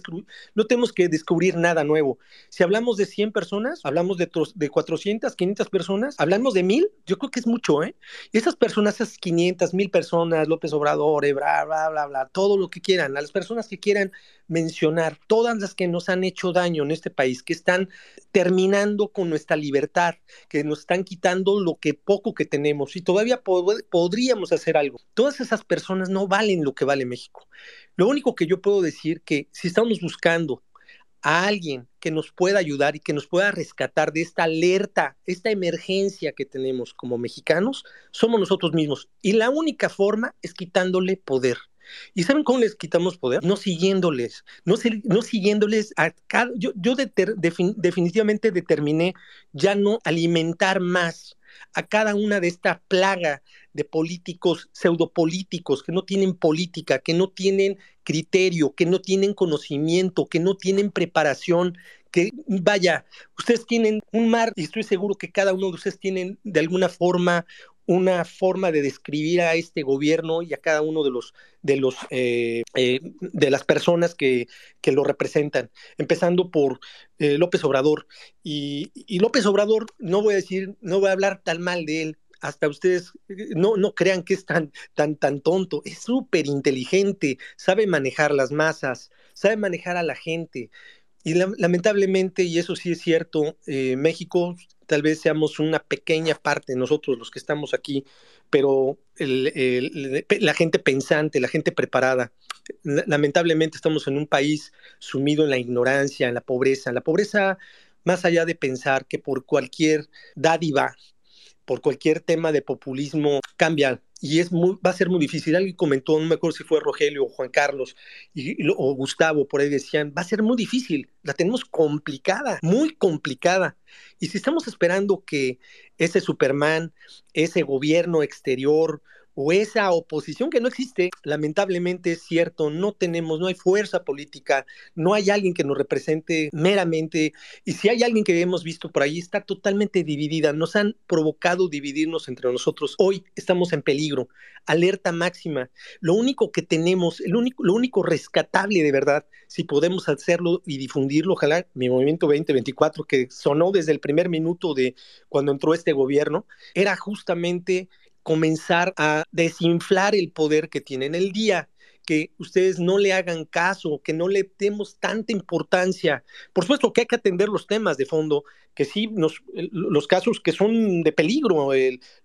no tenemos que descubrir nada nuevo. Si hablamos de 100 personas, hablamos de, de 400, 500 personas, hablamos de 1000, yo creo que es mucho, ¿eh? Y esas personas, esas 500, 1000 personas, López Obrador, bla, bla, bla, bla, todo lo que quieran, a las personas que quieran mencionar, todas las que nos han hecho daño en este país, que están terminando con nuestra libertad, que nos están quitando lo que poco que tenemos y todavía podríamos hacer algo. Todas esas personas no valen lo que vale México. Lo único que yo puedo decir que si estamos buscando a alguien que nos pueda ayudar y que nos pueda rescatar de esta alerta, esta emergencia que tenemos como mexicanos, somos nosotros mismos. Y la única forma es quitándole poder. ¿Y saben cómo les quitamos poder? No siguiéndoles, no, no siguiéndoles a cada... Yo, yo definitivamente determiné ya no alimentar más a cada una de esta plaga de políticos pseudopolíticos que no tienen política, que no tienen criterio, que no tienen conocimiento, que no tienen preparación, que vaya, ustedes tienen un mar y estoy seguro que cada uno de ustedes tienen de alguna forma una forma de describir a este gobierno y a cada uno de los de los eh, eh, de las personas que, que, lo representan, empezando por eh, López Obrador. Y, López Obrador, no voy a decir, no voy a hablar tan mal de él, hasta ustedes no, no crean que es tan, tan, tan tonto, es súper inteligente, sabe manejar las masas, sabe manejar a la gente. Y lamentablemente, y eso sí es cierto, México tal vez seamos una pequeña parte nosotros los que estamos aquí, pero la gente pensante, la gente preparada, lamentablemente estamos en un país sumido en la ignorancia, en la pobreza, la pobreza más allá de pensar que por cualquier dádiva por cualquier tema de populismo cambia y es muy, va a ser muy difícil. Alguien comentó, no me acuerdo si fue Rogelio o Juan Carlos o Gustavo, por ahí decían, va a ser muy difícil, la tenemos complicada, muy complicada. Y si estamos esperando que ese Superman, ese gobierno exterior, o esa oposición que no existe, lamentablemente es cierto, no tenemos, no hay fuerza política, no hay alguien que nos represente meramente, y si hay alguien que hemos visto por ahí, está totalmente dividida, nos han provocado dividirnos entre nosotros, hoy estamos en peligro, alerta máxima, lo único que tenemos, el único, lo único rescatable de verdad, si podemos hacerlo y difundirlo, ojalá mi movimiento 2024, que sonó desde el primer minuto de cuando entró este gobierno, era justamente comenzar a desinflar el poder que tienen el día que ustedes no le hagan caso, que no le demos tanta importancia. Por supuesto que hay que atender los temas de fondo, que sí, nos, los casos que son de peligro,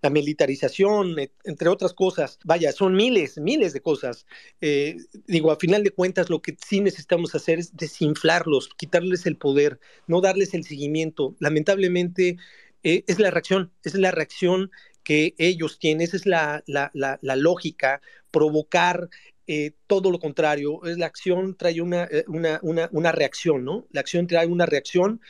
la militarización, entre otras cosas, vaya, son miles, miles de cosas. Eh, digo, a final de cuentas, lo que sí necesitamos hacer es desinflarlos, quitarles el poder, no darles el seguimiento. Lamentablemente, eh, es la reacción, es la reacción que ellos tienen, esa es la, la, la, lógica, provocar eh, todo lo contrario, es la acción trae una, eh, una, una, una, reacción, ¿no? La acción trae una reacción,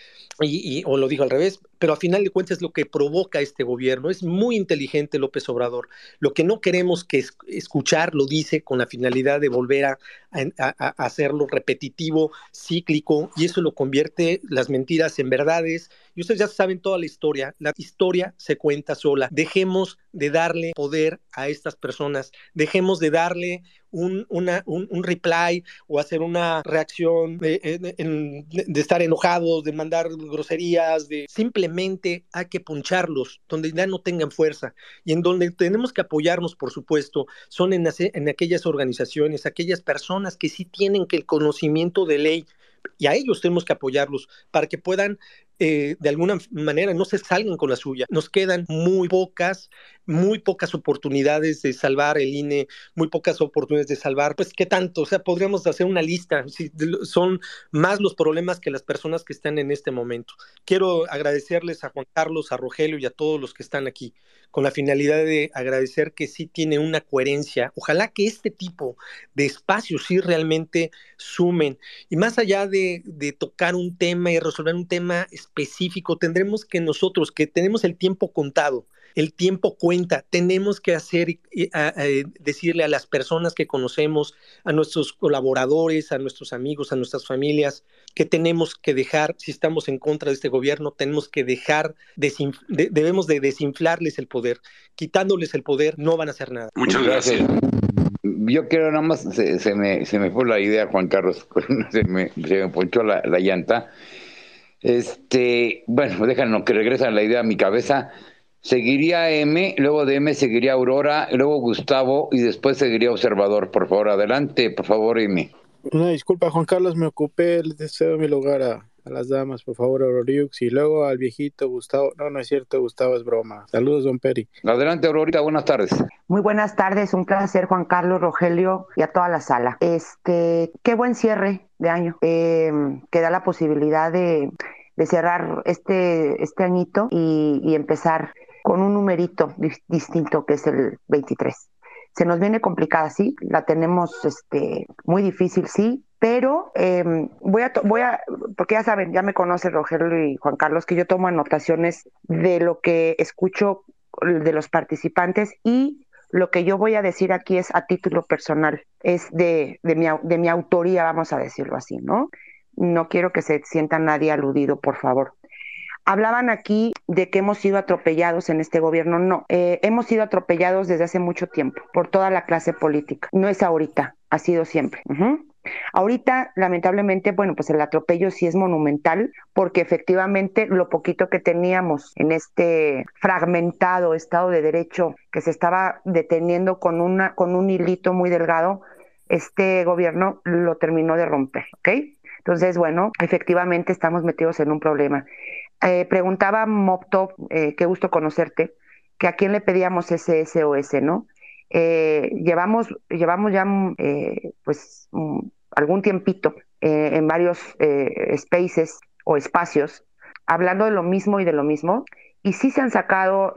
y, o lo digo al revés, pero a final de cuentas es lo que provoca este gobierno. Es muy inteligente López Obrador. Lo que no queremos que escuchar lo dice con la finalidad de volver a, hacerlo repetitivo, cíclico, y eso lo convierte las mentiras en verdades. Y ustedes ya saben toda la historia. La historia se cuenta sola. Dejemos de darle poder a estas personas. Dejemos de darle un, un, reply o hacer una reacción de, de, estar enojados, de mandar groserías, de simplemente hay que poncharlos donde ya no tengan fuerza y en donde tenemos que apoyarnos, por supuesto, son en, en aquellas organizaciones, aquellas personas que sí tienen que el conocimiento de ley y a ellos tenemos que apoyarlos para que puedan eh, de alguna manera no se salgan con la suya. Nos quedan muy pocas, muy pocas oportunidades de salvar el INE, muy pocas oportunidades de salvar, pues qué tanto, o sea, podríamos hacer una lista, si son más los problemas que las personas que están en este momento. Quiero agradecerles a Juan Carlos, a Rogelio y a todos los que están aquí, con la finalidad de agradecer que sí tiene una coherencia. Ojalá que este tipo de espacios sí realmente sumen, y más allá de, de tocar un tema y resolver un tema, específico, tendremos que nosotros, que tenemos el tiempo contado, el tiempo cuenta, tenemos que hacer, decirle a las personas que conocemos, a nuestros colaboradores, a nuestros amigos, a nuestras familias, que tenemos que dejar, si estamos en contra de este gobierno, tenemos que dejar, debemos de desinflarles el poder, quitándoles el poder, no van a hacer nada. Muchas gracias. Yo quiero nada más, se, me, se me fue la idea, Juan Carlos, se me, se me ponchó la, la llanta. Este, bueno, déjanos que regresen la idea a mi cabeza. Seguiría M, luego de M seguiría Aurora, luego Gustavo y después seguiría Observador. Por favor, adelante, por favor, M. Una disculpa, Juan Carlos, me ocupé, les deseo mi lugar a, las damas, por favor, Auroriux, y luego al viejito Gustavo. No, no es cierto, Gustavo es broma. Saludos, don Peri. Adelante, Aurorita, buenas tardes. Muy buenas tardes, un placer, Juan Carlos, Rogelio y a toda la sala. Este, qué buen cierre de año, eh, que da la posibilidad de de cerrar este, este añito y, empezar con un numerito distinto que es el 23. Se nos viene complicada, sí, la tenemos este, muy difícil, sí, pero em, voy, a, voy a, porque ya saben, ya me conoce Rogelio y Juan Carlos, que yo tomo anotaciones de lo que escucho de los participantes y lo que yo voy a decir aquí es a título personal, es de, de, mi, de mi autoría, vamos a decirlo así, ¿no? no quiero que se sienta nadie aludido, por favor. Hablaban aquí de que hemos sido atropellados en este gobierno. No, eh, hemos sido atropellados desde hace mucho tiempo por toda la clase política. No es ahorita, ha sido siempre. Ahorita, lamentablemente, bueno, pues el atropello sí es monumental porque efectivamente lo poquito que teníamos en este fragmentado Estado de Derecho que se estaba deteniendo con, una, con un hilito muy delgado, este gobierno lo terminó de romper, ¿ok? Entonces, bueno, efectivamente estamos metidos en un problema. Eh, preguntaba Moptop, eh, qué gusto conocerte, que a quién le pedíamos ese SOS, ¿no? Eh, llevamos, llevamos ya eh, pues algún tiempito en varios spaces o espacios hablando de lo mismo y de lo mismo y sí se han sacado,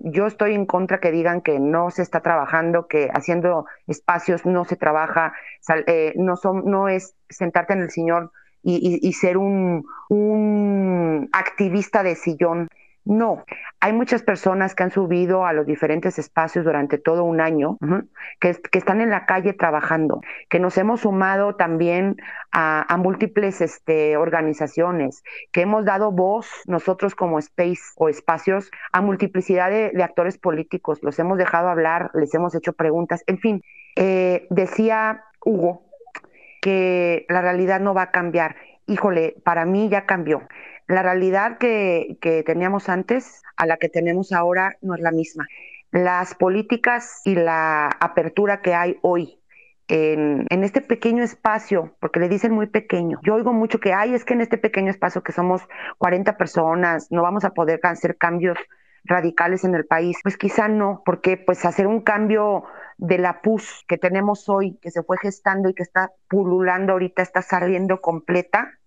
yo estoy en contra que digan que no se está trabajando, que haciendo espacios no se trabaja, eh, no, son, no es sentarte en el señor y, ser un, un activista de sillón. No, hay muchas personas que han subido a los diferentes espacios durante todo un año, que, están en la calle trabajando, que nos hemos sumado también a, múltiples este, organizaciones, que hemos dado voz nosotros como space o espacios a multiplicidad de, actores políticos, los hemos dejado hablar, les hemos hecho preguntas, en fin, eh, decía Hugo que la realidad no va a cambiar. Híjole, para mí ya cambió la realidad que, teníamos antes a la que tenemos ahora no es la misma. Las políticas y la apertura que hay hoy en, este pequeño espacio, porque le dicen muy pequeño. Yo oigo mucho que hay, es que en este pequeño espacio que somos 40 personas, no vamos a poder hacer cambios radicales en el país. Pues quizá no, porque pues hacer un cambio de la PUS que tenemos hoy, que se fue gestando y que está pululando ahorita, está saliendo completa,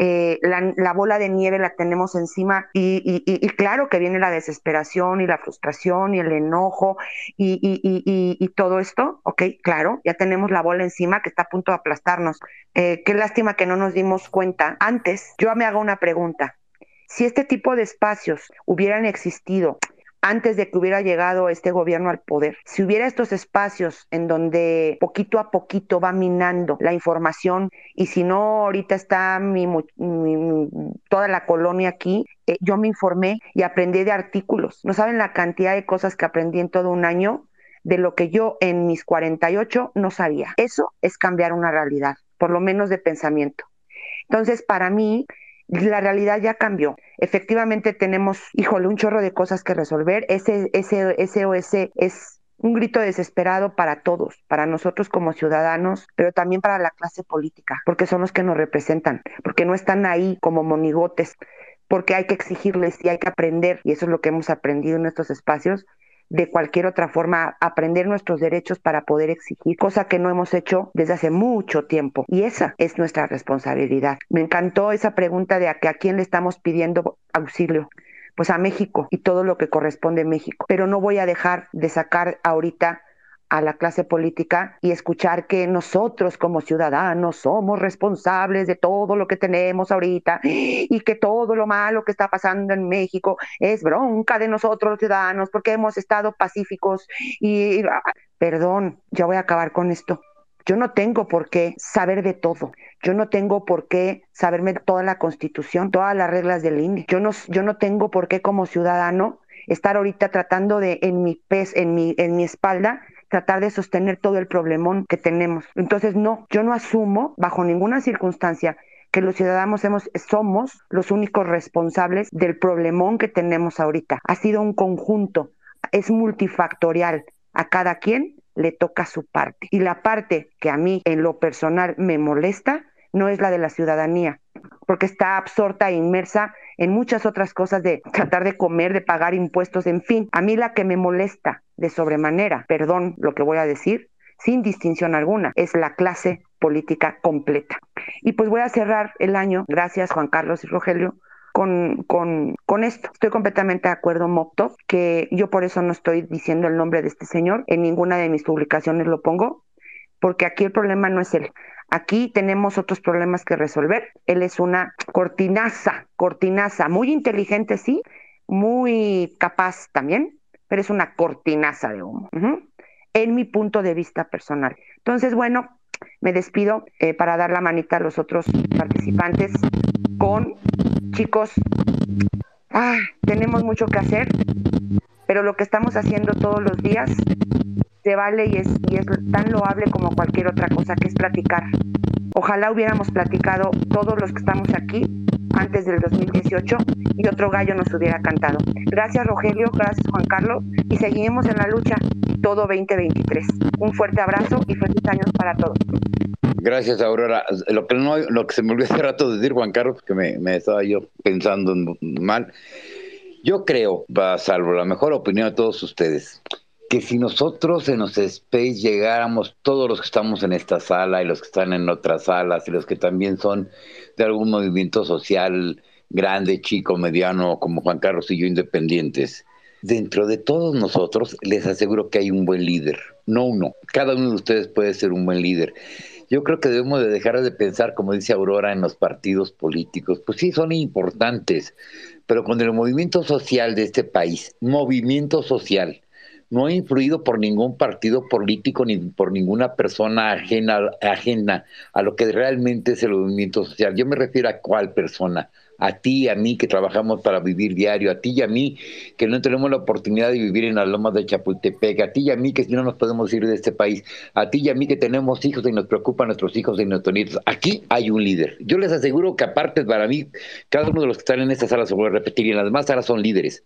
eh, la, bola de nieve la tenemos encima y, claro que viene la desesperación y la frustración y el enojo y, todo esto, ok, claro, ya tenemos la bola encima que está a punto de aplastarnos. Eh, qué lástima que no nos dimos cuenta. Antes, yo me hago una pregunta. Si este tipo de espacios hubieran existido antes de que hubiera llegado este gobierno al poder. Si hubiera estos espacios en donde poquito a poquito va minando la información y si no ahorita está toda la colonia aquí, eh, yo me informé y aprendí de artículos. No saben la cantidad de cosas que aprendí en todo un año de lo que yo en mis 48 no sabía. Eso es cambiar una realidad, por lo menos de pensamiento. Entonces, para mí, la realidad ya cambió. Efectivamente tenemos, híjole, un chorro de cosas que resolver. Ese, ese SOS es un grito desesperado para todos, para nosotros como ciudadanos, pero también para la clase política, porque son los que nos representan, porque no están ahí como monigotes, porque hay que exigirles y hay que aprender, y eso es lo que hemos aprendido en estos espacios, de cualquier otra forma, aprender nuestros derechos para poder exigir, cosa que no hemos hecho desde hace mucho tiempo. Y esa es nuestra responsabilidad. Me encantó esa pregunta de a, quién le estamos pidiendo auxilio pues a México y todo lo que corresponde a México. Pero no voy a dejar de sacar ahorita a la clase política y escuchar que nosotros como ciudadanos somos responsables de todo lo que tenemos ahorita y que todo lo malo que está pasando en México es bronca de nosotros los ciudadanos porque hemos estado pacíficos y perdón, ya voy a acabar con esto. Yo no tengo por qué saber de todo. Yo no tengo por qué saberme toda la constitución, todas las reglas del INE. Yo no, yo no tengo por qué como ciudadano estar ahorita tratando de en mi pez, en mi, en mi espalda, tratar de sostener todo el problemón que tenemos. Entonces, no, yo no asumo bajo ninguna circunstancia que los ciudadanos hemos, somos los únicos responsables del problemón que tenemos ahorita. Ha sido un conjunto, es multifactorial. A cada quien le toca su parte. Y la parte que a mí en lo personal me molesta no es la de la ciudadanía, porque está absorta e inmersa en muchas otras cosas de tratar de comer, de pagar impuestos, en fin. A mí la que me molesta de sobremanera, perdón lo que voy a decir, sin distinción alguna, es la clase política completa. Y pues voy a cerrar el año, gracias Juan Carlos y Rogelio, con, con, con, esto. Estoy completamente de acuerdo, Mocto, que yo por eso no estoy diciendo el nombre de este señor, en ninguna de mis publicaciones lo pongo, porque aquí el problema no es él. Aquí tenemos otros problemas que resolver. Él es una cortinaza, cortinaza, muy inteligente, sí, muy capaz también, pero es una cortinaza de humo, en mi punto de vista personal. Entonces, bueno, me despido eh, para dar la manita a los otros participantes con chicos. Ah, tenemos mucho que hacer, pero lo que estamos haciendo todos los días se vale y es, y es tan loable como cualquier otra cosa que es platicar. Ojalá hubiéramos platicado todos los que estamos aquí antes del 2018 y otro gallo nos hubiera cantado. Gracias Rogelio, gracias Juan Carlos y seguimos en la lucha todo 2023. Un fuerte abrazo y feliz años para todos. Gracias Aurora. Lo que, no, lo que se me olvidó hace rato decir Juan Carlos, que me, me estaba yo pensando mal, yo creo, salvo la mejor opinión de todos ustedes, que si nosotros en los space llegáramos, todos los que estamos en esta sala y los que están en otras salas y los que también son de algún movimiento social grande, chico, mediano, como Juan Carlos y yo, independientes, dentro de todos nosotros les aseguro que hay un buen líder, no uno, cada uno de ustedes puede ser un buen líder. Yo creo que debemos de dejar de pensar, como dice Aurora, en los partidos políticos. Pues sí, son importantes, pero con el movimiento social de este país, movimiento social, no ha influido por ningún partido político ni por ninguna persona ajena, ajena a lo que realmente es el movimiento social. Yo me refiero a cuál persona, a ti, a mí que trabajamos para vivir diario, a ti y a mí que no tenemos la oportunidad de vivir en las lomas de Chapultepec, a ti y a mí que si no nos podemos ir de este país, a ti y a mí que tenemos hijos y nos preocupan nuestros hijos y nuestros nietos. Aquí hay un líder. Yo les aseguro que aparte para mí, cada uno de los que están en esta sala se vuelve a repetir y en las demás salas son líderes.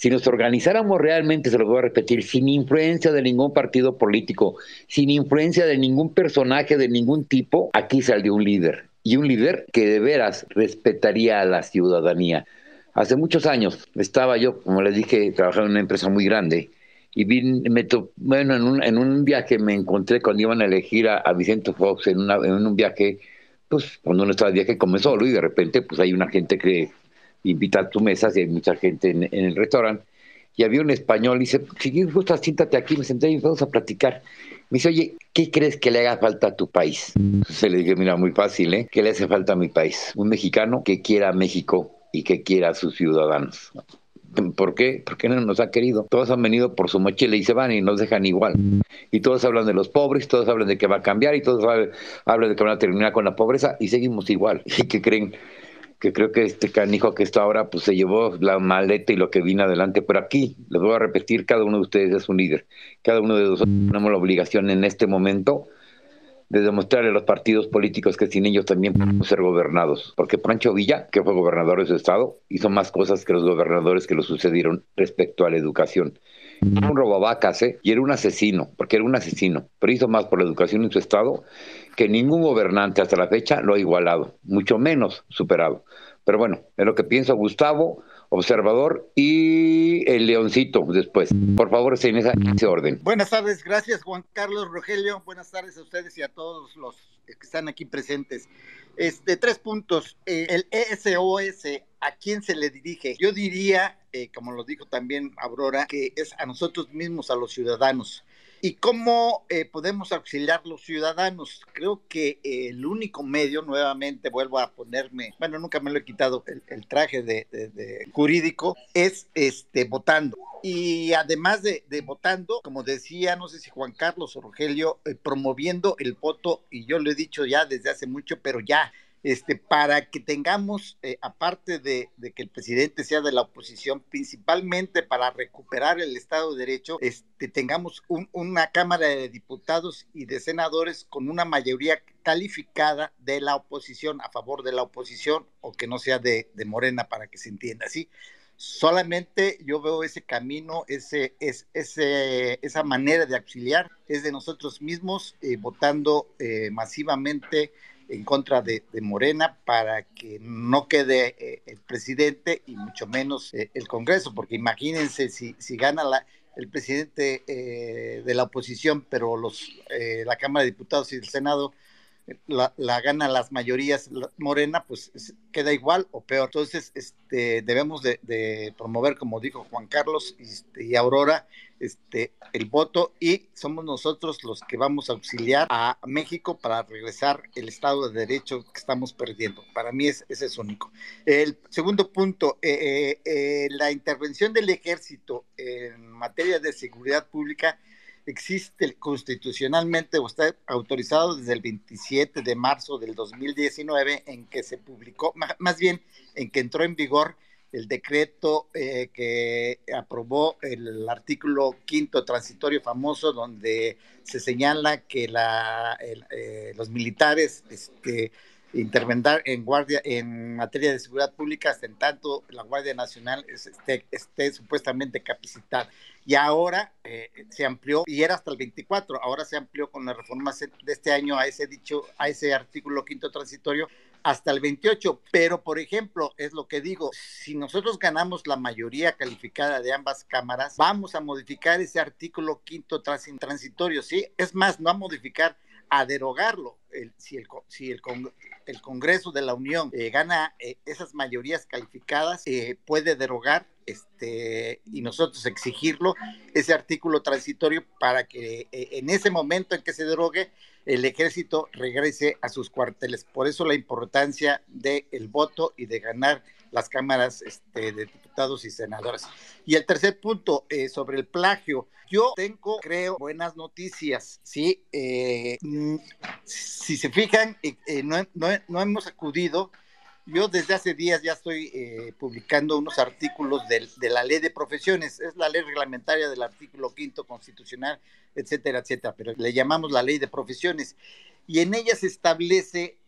Si nos organizáramos realmente, se lo voy a repetir, sin influencia de ningún partido político, sin influencia de ningún personaje de ningún tipo, aquí saldría un líder. Y un líder que de veras respetaría a la ciudadanía. Hace muchos años estaba yo, como les dije, trabajando en una empresa muy grande y vi, me bueno, en un, en un viaje me encontré cuando iban a elegir a, Vicente Fox en, una, un viaje, pues cuando uno estaba de viaje come solo y de repente pues hay una gente que invita a tu mesa, y hay mucha gente en, el restaurante, y había un español, y dice, si gusta, siéntate aquí, me senté y vamos a platicar. Me dice, oye, ¿qué crees que le haga falta a tu país? Se le dije, mira, muy fácil, ¿eh? ¿Qué le hace falta a mi país? Un mexicano que quiera a México y que quiera a sus ciudadanos. ¿Por qué? Porque no nos ha querido. Todos han venido por su mochila y se van y nos dejan igual. Y todos hablan de los pobres, todos hablan de que va a cambiar y todos hablan de que van a terminar con la pobreza y seguimos igual. ¿Y qué creen? Que creo que este canijo que está ahora, pues se llevó la maleta y lo que vino adelante. Pero aquí, les voy a repetir, cada uno de ustedes es un líder. Cada uno de nosotros tenemos la obligación en este momento de demostrarle a los partidos políticos que sin ellos también podemos ser gobernados. Porque Pancho Villa, que fue gobernador de su estado, hizo más cosas que los gobernadores que lo sucedieron respecto a la educación. Era un robavacas, ¿eh? Y era un asesino, porque era un asesino, pero hizo más por la educación en su estado que ningún gobernante hasta la fecha lo ha igualado, mucho menos superado. Pero bueno, es lo que pienso Gustavo, observador y el leoncito después. Por favor, en, ese orden. Buenas tardes, gracias Juan Carlos Rogelio. Buenas tardes a ustedes y a todos los que están aquí presentes. Este, tres puntos. Eh, el ESOS, ¿a quién se le dirige? Yo diría, eh, como lo dijo también Aurora, que es a nosotros mismos, a los ciudadanos. ¿Y cómo eh, podemos auxiliar los ciudadanos? Creo que el único medio, nuevamente vuelvo a ponerme, bueno, nunca me lo he quitado el, traje de, jurídico, es este votando. Y además de, votando, como decía, no sé si Juan Carlos o Rogelio, eh, promoviendo el voto, y yo lo he dicho ya desde hace mucho, pero ya este, para que tengamos, eh, aparte de, que el presidente sea de la oposición, principalmente para recuperar el Estado de Derecho, este, tengamos una Cámara de Diputados y de Senadores con una mayoría calificada de la oposición, a favor de la oposición, o que no sea de, Morena, para que se entienda así. Solamente yo veo ese camino, ese, es, ese, esa manera de auxiliar, es de nosotros mismos eh, votando eh, masivamente en contra de, Morena para que no quede eh, el presidente y mucho menos eh, el Congreso, porque imagínense si, si gana la, el presidente eh, de la oposición, pero los, la Cámara de Diputados y el Senado la, gana las mayorías Morena, pues queda igual o peor. Entonces, este, debemos de, promover, como dijo Juan Carlos este, y Aurora, este, el voto y somos nosotros los que vamos a auxiliar a México para regresar el Estado de Derecho que estamos perdiendo. Para mí es, ese es único. El segundo punto, eh, eh, eh, la intervención del ejército en materia de seguridad pública existe constitucionalmente o está autorizado desde el 27 de marzo del 2019 en que se publicó, más bien en que entró en vigor el decreto eh, que aprobó el artículo quinto transitorio famoso donde se señala que la, eh, los militares este, en guardia en materia de seguridad pública hasta en tanto la Guardia Nacional esté, esté supuestamente capacitada. Y ahora eh, se amplió, y era hasta el 24, ahora se amplió con la reforma de este año a ese dicho, a ese artículo quinto transitorio hasta el 28. Pero, por ejemplo, es lo que digo, si nosotros ganamos la mayoría calificada de ambas cámaras, vamos a modificar ese artículo quinto transitorio, ¿sí? Es más, no a modificar, a derogarlo si, el, si el, el Congreso de la Unión eh, gana eh, esas mayorías calificadas, eh, puede derogar este, y nosotros exigirlo, ese artículo transitorio para que en ese momento en que se derogue, el ejército regrese a sus cuarteles. Por eso la importancia del voto y de ganar las cámaras este, de diputados y senadores. Y el tercer punto, eh, sobre el plagio. Yo tengo, creo, buenas noticias, ¿sí? Eh, mm, si se fijan, eh, no, no, hemos acudido yo desde hace días ya estoy publicando unos artículos de, de, la ley de profesiones, es la ley reglamentaria del artículo quinto constitucional, etcétera, etcétera, pero le llamamos la ley de profesiones. Y en ella se establece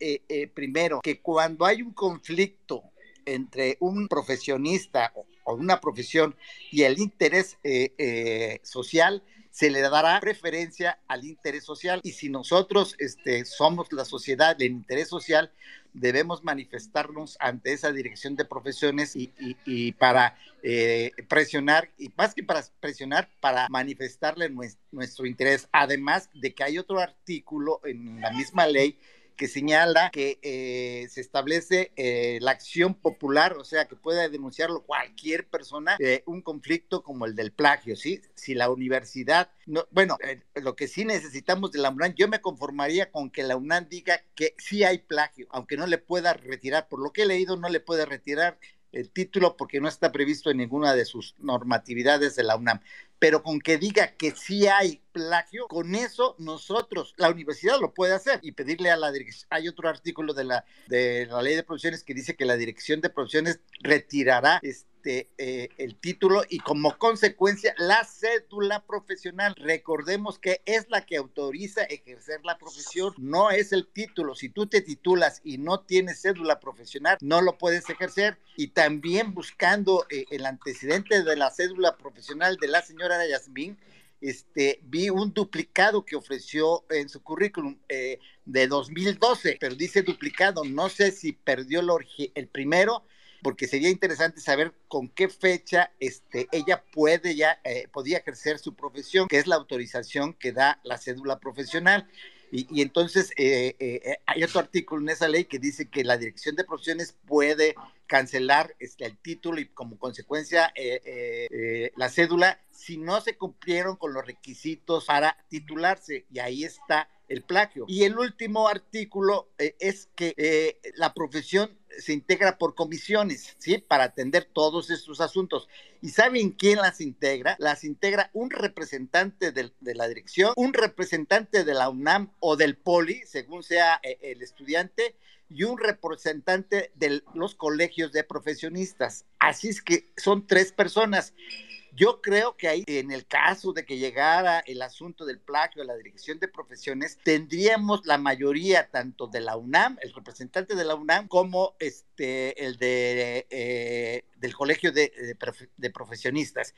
primero que cuando hay un conflicto entre un profesionista o una profesión y el interés eh, eh, social, se le dará preferencia al interés social. Y si nosotros este, somos la sociedad del interés social, debemos manifestarnos ante esa dirección de profesiones y, para eh, presionar, y más que para presionar, para manifestarle nuestro interés. Además de que hay otro artículo en la misma ley que señala que eh, se establece eh, la acción popular, o sea, que pueda denunciarlo cualquier persona, eh, un conflicto como el del plagio, ¿sí? Si la universidad, no, bueno, lo que sí necesitamos de la UNAM, yo me conformaría con que la UNAM diga que sí hay plagio, aunque no le pueda retirar, por lo que he leído, no le puede retirar el título porque no está previsto en ninguna de sus normatividades de la UNAM. Pero con que diga que sí hay plagio, con eso nosotros, la universidad lo puede hacer y pedirle a la dirección. Hay otro artículo de la, de la ley de profesiones que dice que la dirección de profesiones retirará este este, eh, el título y como consecuencia la cédula profesional. Recordemos que es la que autoriza ejercer la profesión, no es el título. Si tú te titulas y no tienes cédula profesional, no lo puedes ejercer. Y también buscando eh, el antecedente de la cédula profesional de la señora Yasmín, este, vi un duplicado que ofreció en su currículum eh, de 2012, pero dice duplicado, no sé si perdió el primero porque sería interesante saber con qué fecha este, ella puede ya, eh, podía ejercer su profesión, que es la autorización que da la cédula profesional. Y, entonces eh, eh, hay otro artículo en esa ley que dice que la dirección de profesiones puede cancelar este, el título y como consecuencia la cédula si no se cumplieron con los requisitos para titularse. Y ahí está el plagio. Y el último artículo es que la profesión se integra por comisiones, ¿sí? Para atender todos estos asuntos. ¿Y saben quién las integra? Las integra un representante de, la dirección, un representante de la UNAM o del POLI, según sea eh, el estudiante, y un representante de los colegios de profesionistas. Así es que son tres personas. Yo creo que ahí, en el caso de que llegara el asunto del plagio a la dirección de profesiones, tendríamos la mayoría tanto de la UNAM, el representante de la UNAM, como este, el de, eh, del colegio de, de profesionistas.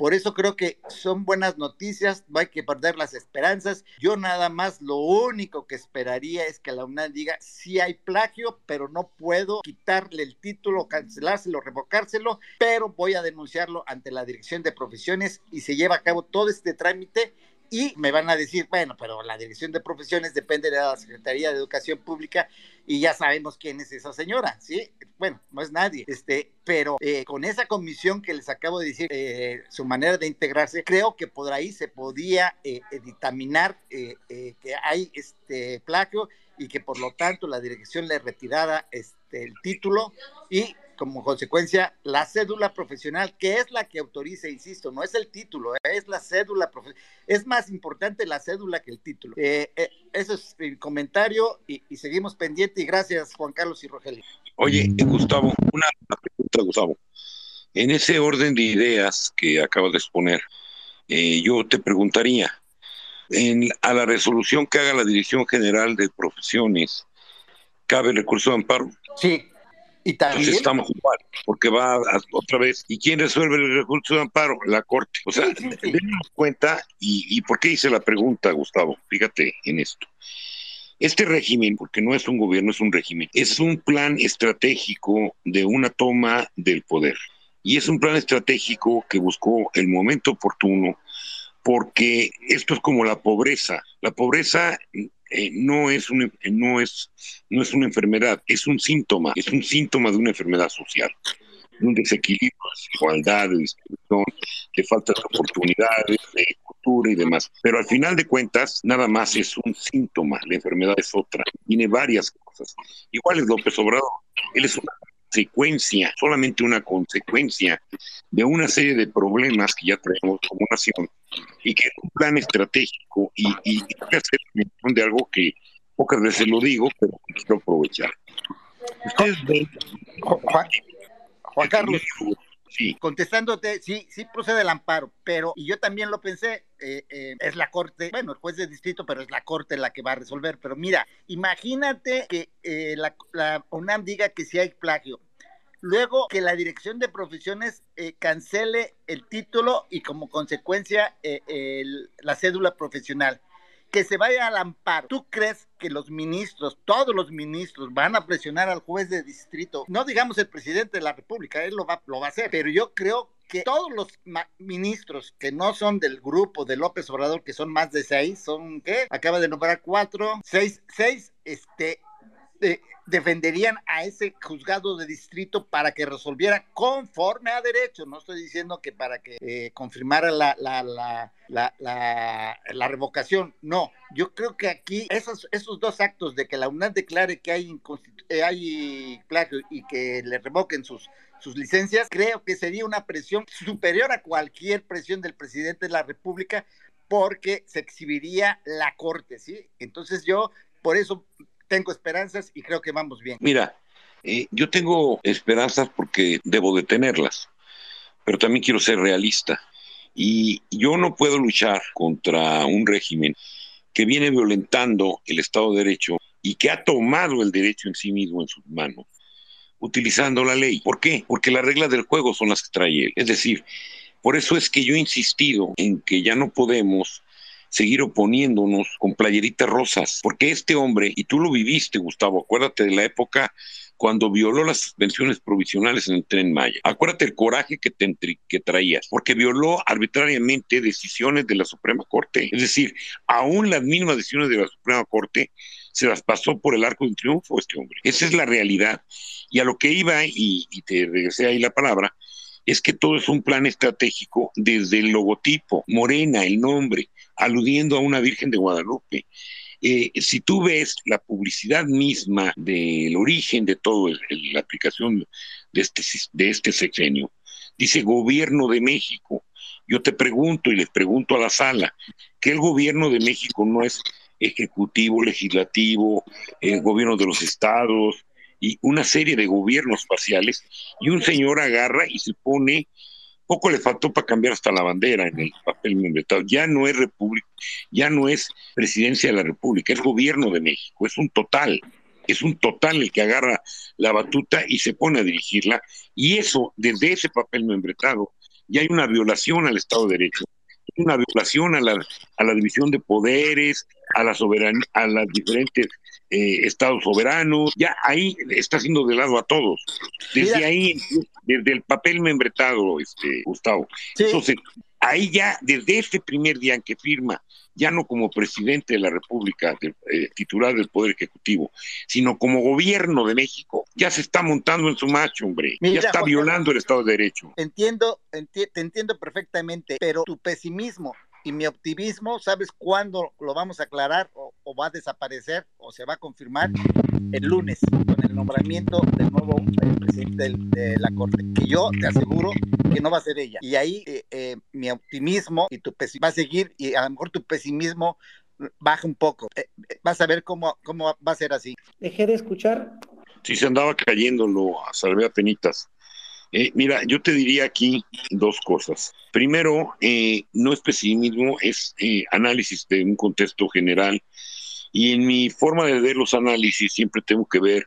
Por eso creo que son buenas noticias, no hay que perder las esperanzas. Yo nada más lo único que esperaría es que la UNAM diga sí hay plagio, pero no puedo quitarle el título, cancelárselo, revocárselo, pero voy a denunciarlo ante la Dirección de Profesiones y se lleva a cabo todo este trámite y me van a decir, bueno, pero la dirección de profesiones depende de la Secretaría de Educación Pública y ya sabemos quién es esa señora, ¿sí? Bueno, no es nadie, este, pero eh, con esa comisión que les acabo de decir, eh, su manera de integrarse, creo que por ahí se podía eh, dictaminar que hay este plagio y que por lo tanto la dirección le retirara este, el título y como consecuencia la cédula profesional, que es la que autoriza, insisto, no es el título, es la cédula profesional. Es más importante la cédula que el título. Eh, eh, eso es mi comentario y, seguimos pendiente y gracias Juan Carlos y Rogelio. Oye, Gustavo, una pregunta, Gustavo. En ese orden de ideas que acabas de exponer, eh, yo te preguntaría, en, a la resolución que haga la Dirección General de Profesiones, ¿cabe el recurso de amparo? Sí, y también. estamos igual, porque va otra vez. ¿Y quién resuelve el recurso de amparo? La Corte. O sea, sí, cuenta, y, y por qué hice la pregunta, Gustavo, fíjate en esto. Este régimen, porque no es un gobierno, es un régimen, es un plan estratégico de una toma del poder. Y es un plan estratégico que buscó el momento oportuno, porque esto es como la pobreza. La pobreza eh, no, es un, no, es, no es una enfermedad, es un síntoma, es un síntoma de una enfermedad social un desequilibrio, de igualdad, de distribución, de falta de oportunidades, de cultura y demás. Pero al final de cuentas, nada más es un síntoma, la enfermedad es otra, tiene varias cosas. Igual es López Obrador, él es una consecuencia, solamente una consecuencia de una serie de problemas que ya tenemos como nación y que es un plan estratégico y, y, y hacer mención de algo que pocas veces lo digo, pero quiero aprovechar. Ustedes ven, Juan, Juan Carlos, contestándote, sí, sí procede el amparo, pero, y yo también lo pensé, eh, eh, es la corte, bueno, el juez de distrito, pero es la corte la que va a resolver. Pero mira, imagínate que eh, la, la UNAM diga que sí hay plagio, luego que la dirección de profesiones eh, cancele el título y como consecuencia eh, el, la cédula profesional. Que se vaya al amparo. ¿Tú crees que los ministros, todos los ministros, van a presionar al juez de distrito? No digamos el presidente de la República, él lo va, lo va a hacer, pero yo creo que todos los ministros que no son del grupo de López Obrador, que son más de seis, son, ¿qué? Acaba de nombrar cuatro, seis, seis, este, eh, defenderían a ese juzgado de distrito para que resolviera conforme a derecho. No estoy diciendo que para que eh, confirmara la, la, la, la, la revocación. No, yo creo que aquí esos, esos dos actos de que la UNAM declare que hay, eh, hay plagio y que le revoquen sus, sus licencias, creo que sería una presión superior a cualquier presión del presidente de la República porque se exhibiría la corte, ¿sí? Entonces yo por eso tengo esperanzas y creo que vamos bien. Mira, eh, yo tengo esperanzas porque debo de tenerlas, pero también quiero ser realista. Y yo no puedo luchar contra un régimen que viene violentando el Estado de Derecho y que ha tomado el derecho en sí mismo en sus manos, utilizando la ley. ¿Por qué? Porque las reglas del juego son las que trae él. Es decir, por eso es que yo he insistido en que ya no podemos seguir oponiéndonos con playeritas rosas, porque este hombre, y tú lo viviste, Gustavo, acuérdate de la época cuando violó las suspensiones provisionales en el tren Maya. Acuérdate el coraje que, te, que traías, porque violó arbitrariamente decisiones de la Suprema Corte. Es decir, aún las mismas decisiones de la Suprema Corte se las pasó por el arco de un triunfo este hombre. Esa es la realidad. Y a lo que iba, y, y te regresé ahí la palabra, es que todo es un plan estratégico desde el logotipo, Morena, el nombre, aludiendo a una Virgen de Guadalupe. Eh, si tú ves la publicidad misma del origen de todo la aplicación de este, de este sexenio, dice Gobierno de México. Yo te pregunto y les pregunto a la sala, que el Gobierno de México no es ejecutivo, legislativo, el gobierno de los estados y una serie de gobiernos parciales, y un señor agarra y se pone poco le faltó para cambiar hasta la bandera en el papel membretado. Ya no es república, ya no es presidencia de la República, es gobierno de México, es un total. Es un total el que agarra la batuta y se pone a dirigirla. Y eso, desde ese papel membretado, ya hay una violación al Estado de Derecho, una violación a la, a la división de poderes, a la soberanía, a las diferentes eh, estados soberanos, ya ahí está haciendo de lado a todos. Desde Mira. ahí, desde el papel membretado, este, Gustavo. Sí. Entonces, ahí ya, desde este primer día en que firma, ya no como presidente de la República, de, eh, titular del Poder Ejecutivo, sino como gobierno de México, ya se está montando en su macho, hombre. Mira, ya está violando el Estado de Derecho. Entiendo, enti te entiendo perfectamente, pero tu pesimismo y mi optimismo, ¿sabes cuándo lo vamos a aclarar o, o, va a desaparecer o se va a confirmar? El lunes, con el nombramiento del nuevo eh, presidente de, de, la Corte, que yo te aseguro que no va a ser ella. Y ahí eh, eh, mi optimismo y tu va a seguir y a lo mejor tu pesimismo baja un poco. Eh, vas a ver cómo, cómo va a ser así. Dejé de escuchar. Sí, se andaba cayendo lo a salve a penitas. Eh, mira, yo te diría aquí dos cosas. Primero, eh, no es pesimismo, es eh, análisis de un contexto general. Y en mi forma de ver los análisis siempre tengo que ver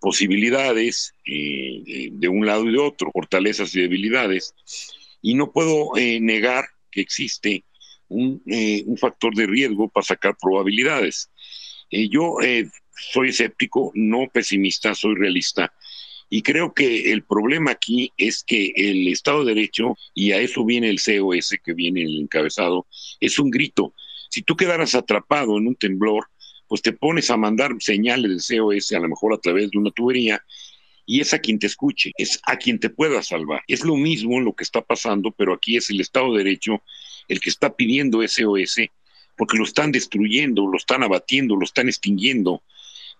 posibilidades eh, de un lado y de otro, fortalezas y debilidades. Y no puedo negar que existe un, un, factor de riesgo para sacar probabilidades. yo soy escéptico, no pesimista, soy realista y creo que el problema aquí es que el Estado de Derecho, y a eso viene el COS que viene el encabezado, es un grito. Si tú quedaras atrapado en un temblor, pues te pones a mandar señales de COS a lo mejor a través de una tubería y es a quien te escuche, es a quien te pueda salvar. Es lo mismo lo que está pasando, pero aquí es el Estado de Derecho el que está pidiendo SOS porque lo están destruyendo, lo están abatiendo, lo están extinguiendo.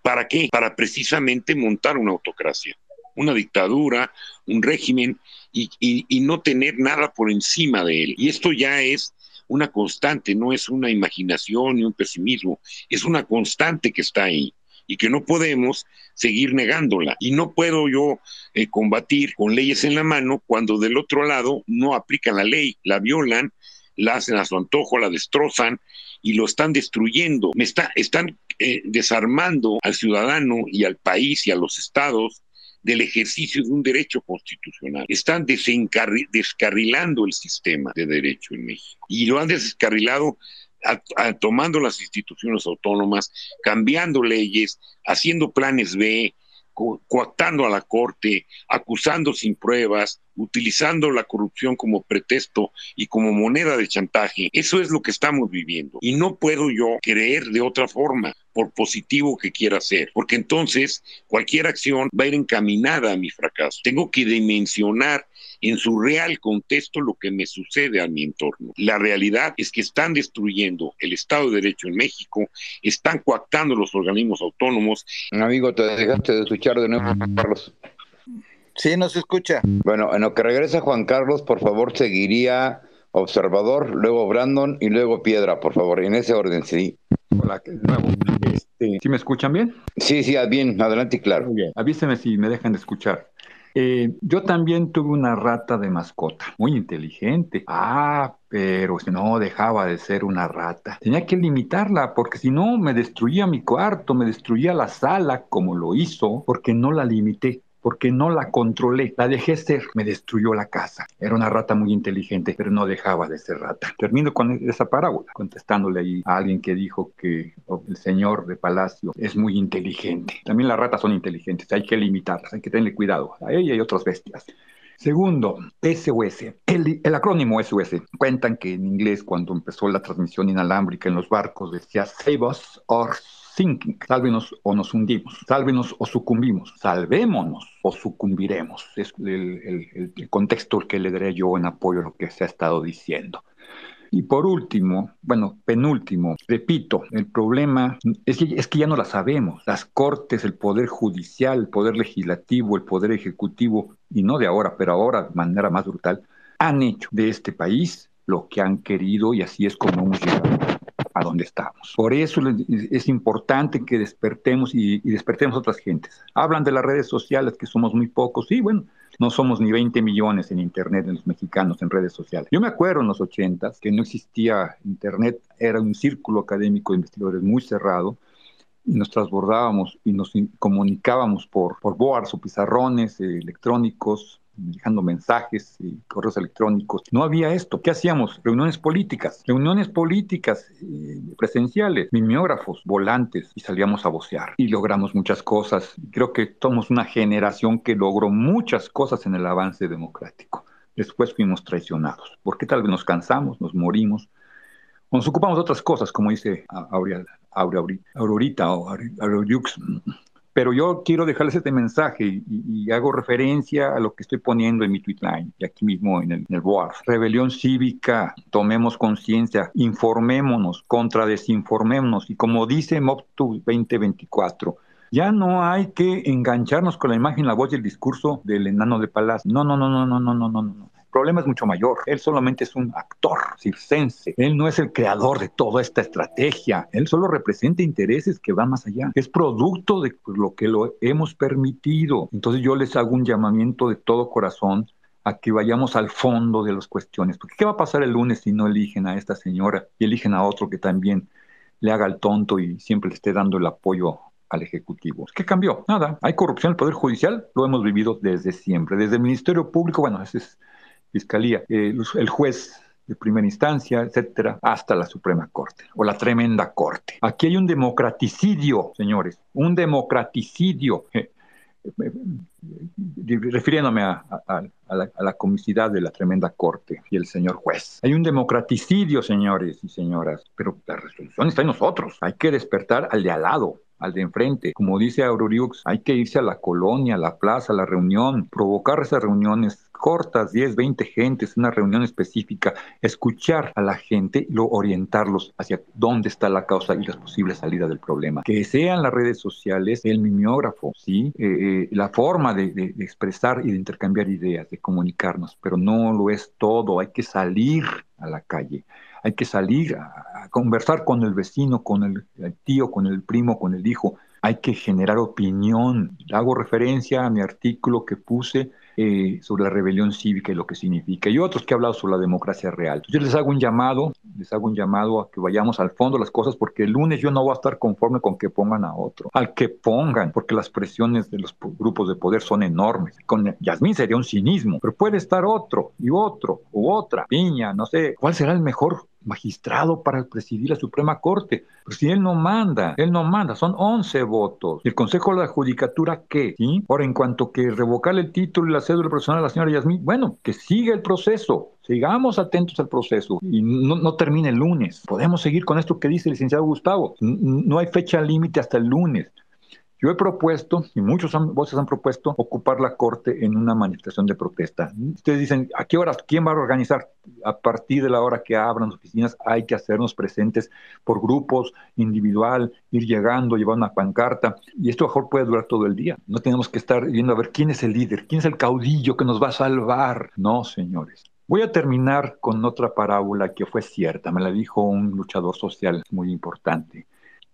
¿Para qué? Para precisamente montar una autocracia, una dictadura, un régimen y, y no tener nada por encima de él. Y esto ya es una constante, no es una imaginación ni un pesimismo, es una constante que está ahí y que no podemos seguir negándola. Y no puedo yo eh, combatir con leyes en la mano cuando del otro lado no aplican la ley, la violan, la hacen a su antojo, la destrozan y lo están destruyendo. Me está, están eh, desarmando al ciudadano y al país y a los estados del ejercicio de un derecho constitucional. Están descarrilando el sistema de derecho en México. Y lo han descarrilado tomando las instituciones autónomas, cambiando leyes, haciendo planes B, coactando a la Corte, acusando sin pruebas, utilizando la corrupción como pretexto y como moneda de chantaje. Eso es lo que estamos viviendo. Y no puedo yo creer de otra forma, por positivo que quiera ser, porque entonces cualquier acción va a ir encaminada a mi fracaso. Tengo que dimensionar en su real contexto lo que me sucede a mi entorno. La realidad es que están destruyendo el Estado de Derecho en México, están coactando los organismos autónomos. Amigo, te dejaste de escuchar de nuevo, Carlos. Sí, no se escucha. Bueno, en lo que regresa Juan Carlos, por favor, seguiría Observador, luego Brandon y luego Piedra, por favor, en ese orden, sí. Hola, de nuevo. Este, ¿Sí me escuchan bien? Sí, sí, bien, adelante y claro. Muy bien. Avíseme si me dejan de escuchar. Eh, yo también tuve una rata de mascota, muy inteligente. Ah, pero no dejaba de ser una rata. Tenía que limitarla porque si no me destruía mi cuarto, me destruía la sala como lo hizo porque no la limité porque no la controlé, la dejé ser, me destruyó la casa. Era una rata muy inteligente, pero no dejaba de ser rata. Termino con esa parábola, contestándole ahí a alguien que dijo que oh, el señor de Palacio es muy inteligente. También las ratas son inteligentes, hay que limitarlas, hay que tenerle cuidado a ella y otras bestias. Segundo, SOS. El, el, acrónimo SOS. Cuentan que en inglés, cuando empezó la transmisión inalámbrica en los barcos, decía Save us or sinking, sálvenos o nos hundimos, sálvenos o sucumbimos, salvémonos o sucumbiremos. Es el, contexto que le daré yo en apoyo a lo que se ha estado diciendo. Y por último, bueno, penúltimo, repito, el problema es que, es que ya no la sabemos. Las cortes, el poder judicial, el poder legislativo, el poder ejecutivo, y no de ahora, pero ahora de manera más brutal, han hecho de este país lo que han querido y así es como hemos llegado donde estamos. Por eso es importante que despertemos y, despertemos a otras gentes. Hablan de las redes sociales, que somos muy pocos. Sí, bueno, no somos ni 20 millones en Internet, en los mexicanos, en redes sociales. Yo me acuerdo en los 80 que no existía Internet, era un círculo académico de investigadores muy cerrado, y nos transbordábamos y nos comunicábamos por, por boards o pizarrones eh, electrónicos, dejando mensajes y correos electrónicos. No había esto. ¿Qué hacíamos? Reuniones políticas, reuniones políticas eh, presenciales, mimeógrafos, volantes y salíamos a vocear y logramos muchas cosas. Creo que somos una generación que logró muchas cosas en el avance democrático. Después fuimos traicionados, porque tal vez nos cansamos, nos morimos, nos ocupamos de otras cosas, como dice Aurorita o Auroriux, pero yo quiero dejarles este mensaje y, hago referencia a lo que estoy poniendo en mi tweet line y aquí mismo en el, en board. Rebelión cívica, tomemos conciencia, informémonos, contradesinformémonos y como dice MOPTU 2024, ya no hay que engancharnos con la imagen, la voz y el discurso del enano de Palacio. No, no, no, no, no, no, no, no problema es mucho mayor. Él solamente es un actor circense. Él no es el creador de toda esta estrategia. Él solo representa intereses que van más allá. Es producto de lo que lo hemos permitido. Entonces yo les hago un llamamiento de todo corazón a que vayamos al fondo de las cuestiones. Porque ¿qué va a pasar el lunes si no eligen a esta señora y eligen a otro que también le haga el tonto y siempre le esté dando el apoyo al Ejecutivo. ¿Qué cambió? Nada. Hay corrupción en el Poder Judicial, lo hemos vivido desde siempre. Desde el Ministerio Público, bueno, ese es fiscalía, eh, el juez de primera instancia, etcétera, hasta la Suprema Corte o la tremenda Corte. Aquí hay un democraticidio, señores, un democraticidio. refiriéndome a, la, a, comicidad de la tremenda corte y el señor juez. Hay un democraticidio, señores y señoras, pero la resolución está en nosotros. Hay que despertar al de al lado al de enfrente. Como dice Auroriux, hay que irse a la colonia, a la plaza, a la reunión, provocar esas reuniones cortas, 10, 20 gentes, una reunión específica, escuchar a la gente y luego orientarlos hacia dónde está la causa y las posibles salidas del problema. Que sean las redes sociales el mimeógrafo, ¿sí? Eh, eh, la forma de, de, expresar y de intercambiar ideas, de comunicarnos, pero no lo es todo, hay que salir a la calle hay que salir a, conversar con el vecino, con el, tío, con el primo, con el hijo. Hay que generar opinión. Hago referencia a mi artículo que puse eh, sobre la rebelión cívica y lo que significa, y otros que han hablado sobre la democracia real. Yo les hago un llamado, les hago un llamado a que vayamos al fondo de las cosas, porque el lunes yo no voy a estar conforme con que pongan a otro, al que pongan, porque las presiones de los grupos de poder son enormes. Con Yasmín sería un cinismo, pero puede estar otro y otro u otra, piña, no sé, ¿cuál será el mejor magistrado para presidir la Suprema Corte. Pero si él no manda, él no manda, son 11 votos. ¿El Consejo de la Judicatura qué? ¿Sí? Ahora, en cuanto que revocar el título y la cédula personal de la señora Yasmín, bueno, que siga el proceso. Sigamos atentos al proceso y no, no, termine el lunes. Podemos seguir con esto que dice el licenciado Gustavo. No hay fecha límite hasta el lunes. Yo he propuesto, y muchos voces han propuesto, ocupar la Corte en una manifestación de protesta. Ustedes dicen, ¿a qué horas? ¿Quién va a organizar? A partir de la hora que abran las oficinas hay que hacernos presentes por grupos, individual, ir llegando, llevar una pancarta. Y esto mejor puede durar todo el día. No tenemos que estar viendo a ver quién es el líder, quién es el caudillo que nos va a salvar. No, señores. Voy a terminar con otra parábola que fue cierta, me la dijo un luchador social muy importante.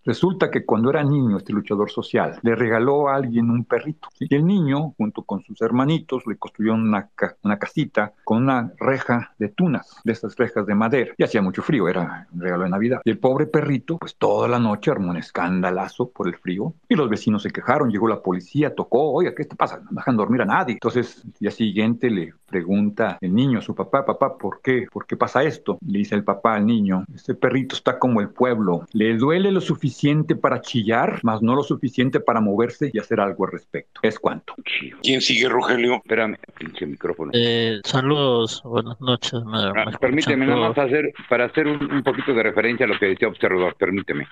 Resulta que cuando era niño, este luchador social le regaló a alguien un perrito. Y el niño, junto con sus hermanitos, le construyó una, una casita con una reja de tunas, de estas rejas de madera. Y hacía mucho frío, era un regalo de Navidad. Y el pobre perrito, pues toda la noche armó un escandalazo por el frío. Y los vecinos se quejaron, llegó la policía, tocó, oiga, ¿qué te pasa? No dejan dormir a nadie. Entonces, el día siguiente le pregunta el niño a su papá, papá, ¿por qué? ¿Por qué pasa esto? Le dice el papá al niño, este perrito está como el pueblo, le duele lo suficiente suficiente para chillar, más no lo suficiente para moverse y hacer algo al respecto. ¿Es cuánto? ¿Quién sigue, Rogelio? Espérame, pinche micrófono. Eh, saludos, buenas noches. Ah, permíteme nada más hacer, para hacer un, poquito de referencia a lo que decía Observador, permíteme.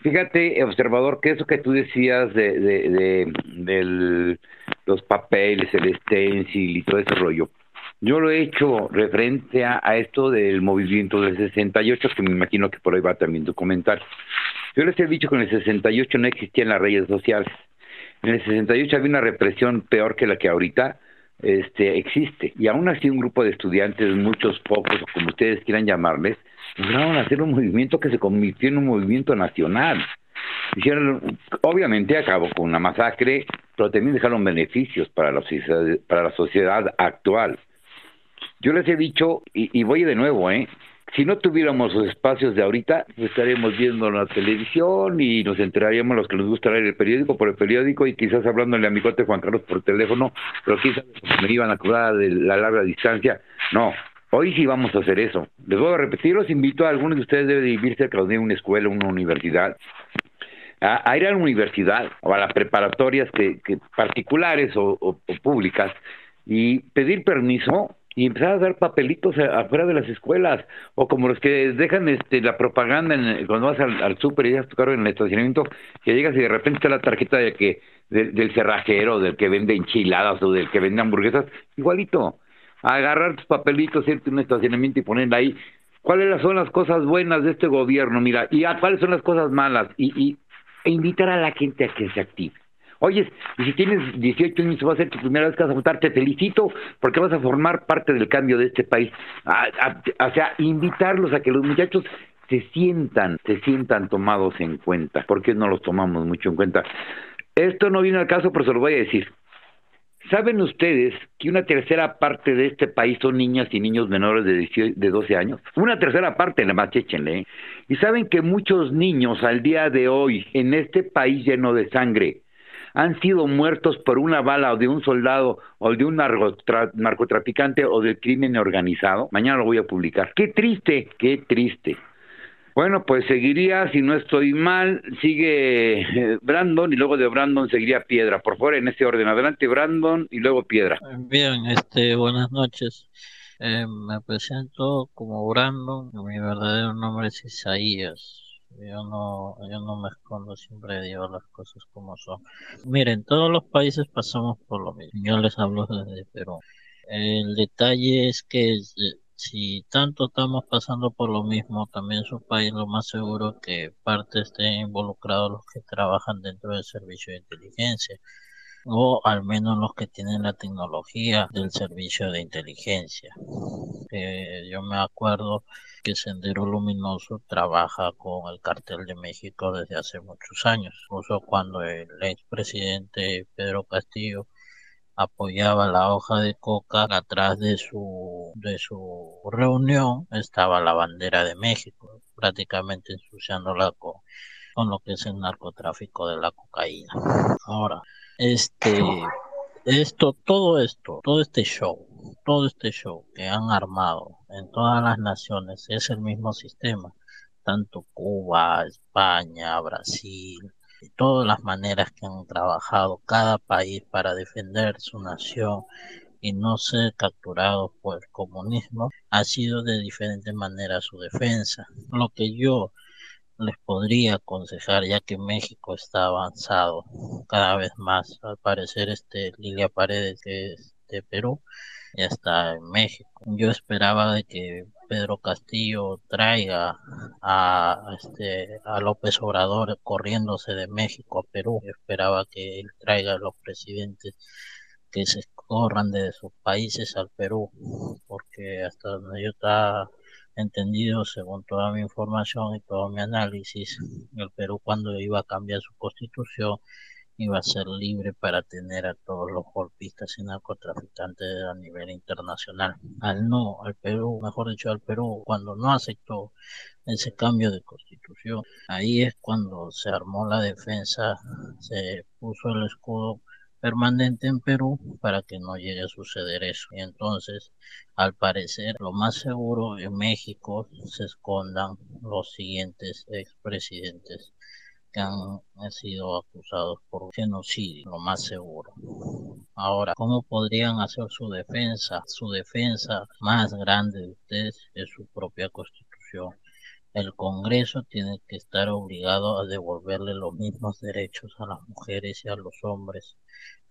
Fíjate, observador, que eso que tú decías de, de, de, los papeles, el stencil y todo ese rollo, yo lo he hecho referente a, esto del movimiento del 68, que me imagino que por ahí va también tu comentario. Yo les he dicho que en el 68 no existían las redes sociales. En el 68 había una represión peor que la que ahorita este, existe. Y aún así un grupo de estudiantes, muchos pocos, como ustedes quieran llamarles, lograron hacer un movimiento que se convirtió en un movimiento nacional. Hicieron, obviamente acabó con una masacre, pero también dejaron beneficios para la sociedad, para la sociedad actual. Yo les he dicho, y, voy de nuevo, ¿eh? Si no tuviéramos los espacios de ahorita, pues estaríamos viendo la televisión y nos enteraríamos los que nos gusta leer el periódico por el periódico y quizás hablándole a mi cote Juan Carlos por teléfono, pero quizás me iban a cobrar de la larga distancia. No, hoy sí vamos a hacer eso. Les voy a repetir, los invito a algunos de ustedes deben vivir cerca de una escuela, una universidad, a, ir a la universidad o a las preparatorias que, particulares o públicas y pedir permiso y empezar a dar papelitos afuera de las escuelas, o como los que dejan este la propaganda en, cuando vas al, al súper y dejas tu carro en el estacionamiento, que llegas y de repente está la tarjeta de que del cerrajero, del que vende enchiladas o del que vende hamburguesas, igualito. Agarrar tus papelitos, irte a un estacionamiento y ponerla ahí. ¿Cuáles son las cosas buenas de este gobierno? Mira, y cuáles son las cosas malas. Y, y e invitar a la gente a que se active. Oye, y si tienes 18 años va a ser tu primera vez que vas a votar, te felicito porque vas a formar parte del cambio de este país. o sea, invitarlos a que los muchachos se sientan, se sientan tomados en cuenta. ¿Por qué no los tomamos mucho en cuenta? Esto no viene al caso, pero se lo voy a decir. ¿Saben ustedes que una tercera parte de este país son niñas y niños menores de, de 12 años? Una tercera parte, nada más échenle. ¿eh? Y saben que muchos niños al día de hoy, en este país lleno de sangre, han sido muertos por una bala o de un soldado o de un narcotraficante o del crimen organizado. Mañana lo voy a publicar. Qué triste, qué triste. Bueno, pues seguiría, si no estoy mal, sigue eh, Brandon y luego de Brandon seguiría Piedra. Por favor, en este orden. Adelante Brandon y luego Piedra. Bien, este, buenas noches. Eh, me presento como Brandon, mi verdadero nombre es Isaías. Yo no, yo no me escondo, siempre digo las cosas como son. Miren, todos los países pasamos por lo mismo. Yo les hablo desde Perú. El detalle es que eh, si tanto estamos pasando por lo mismo, también su país lo más seguro que parte estén involucrados los que trabajan dentro del servicio de inteligencia o al menos los que tienen la tecnología del servicio de inteligencia. Eh, yo me acuerdo que Sendero Luminoso trabaja con el cartel de México desde hace muchos años, incluso cuando el expresidente Pedro Castillo apoyaba la hoja de coca atrás de su de su reunión estaba la bandera de México prácticamente ensuciándola con, con lo que es el narcotráfico de la cocaína ahora este esto todo esto todo este show todo este show que han armado en todas las naciones es el mismo sistema tanto Cuba España Brasil todas las maneras que han trabajado cada país para defender su nación y no ser capturado por el comunismo, ha sido de diferentes maneras su defensa. Lo que yo les podría aconsejar, ya que México está avanzado cada vez más, al parecer este Lilia Paredes, que es de Perú, ya está en México. Yo esperaba de que Pedro Castillo traiga a este a López Obrador corriéndose de México a Perú. Yo esperaba que él traiga a los presidentes que se corran de sus países al Perú, porque hasta donde yo estaba entendido, según toda mi información y todo mi análisis, el Perú cuando iba a cambiar su constitución iba a ser libre para tener a todos los golpistas y narcotraficantes a nivel internacional. Al no, al Perú, mejor dicho, al Perú, cuando no aceptó ese cambio de constitución, ahí es cuando se armó la defensa, se puso el escudo permanente en Perú para que no llegue a suceder eso. Y entonces, al parecer, lo más seguro en México se escondan los siguientes expresidentes han sido acusados por genocidio, lo más seguro. Ahora, ¿cómo podrían hacer su defensa? Su defensa más grande de ustedes es su propia constitución. El Congreso tiene que estar obligado a devolverle los mismos derechos a las mujeres y a los hombres.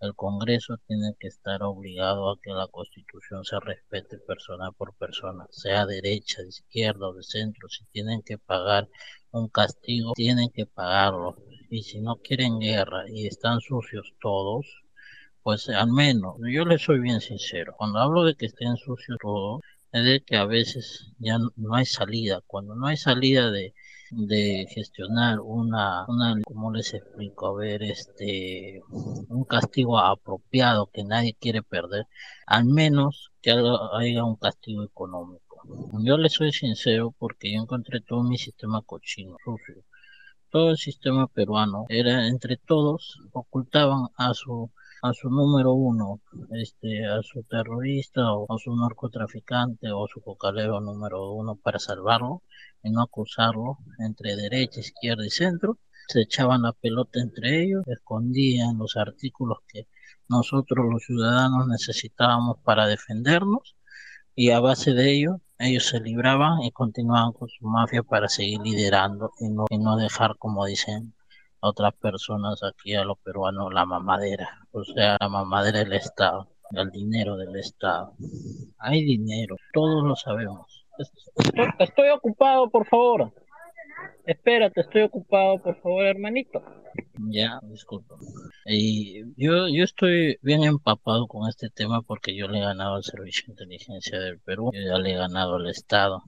El Congreso tiene que estar obligado a que la Constitución se respete persona por persona, sea derecha, de izquierda o de centro. Si tienen que pagar un castigo, tienen que pagarlo. Y si no quieren guerra y están sucios todos, pues al menos, yo les soy bien sincero, cuando hablo de que estén sucios todos, es de que a veces ya no hay salida. Cuando no hay salida de, de gestionar una, una, ¿cómo les explico? A ver, este, un castigo apropiado que nadie quiere perder, al menos que haya un castigo económico. Yo le soy sincero porque yo encontré todo mi sistema cochino, sucio. Todo el sistema peruano era entre todos ocultaban a su a su número uno, este, a su terrorista o a su narcotraficante o su cocalero número uno para salvarlo y no acusarlo entre derecha, izquierda y centro. Se echaban la pelota entre ellos, escondían los artículos que nosotros los ciudadanos necesitábamos para defendernos y a base de ello ellos se libraban y continuaban con su mafia para seguir liderando y no, y no dejar, como dicen otras personas aquí a los peruanos, la mamadera, o sea, la mamadera del Estado, el dinero del Estado. Hay dinero, todos lo sabemos. estoy ocupado, por favor. Espérate, estoy ocupado, por favor, hermanito. Ya, disculpa. Y yo, yo estoy bien empapado con este tema porque yo le he ganado al Servicio de Inteligencia del Perú, yo ya le he ganado al Estado,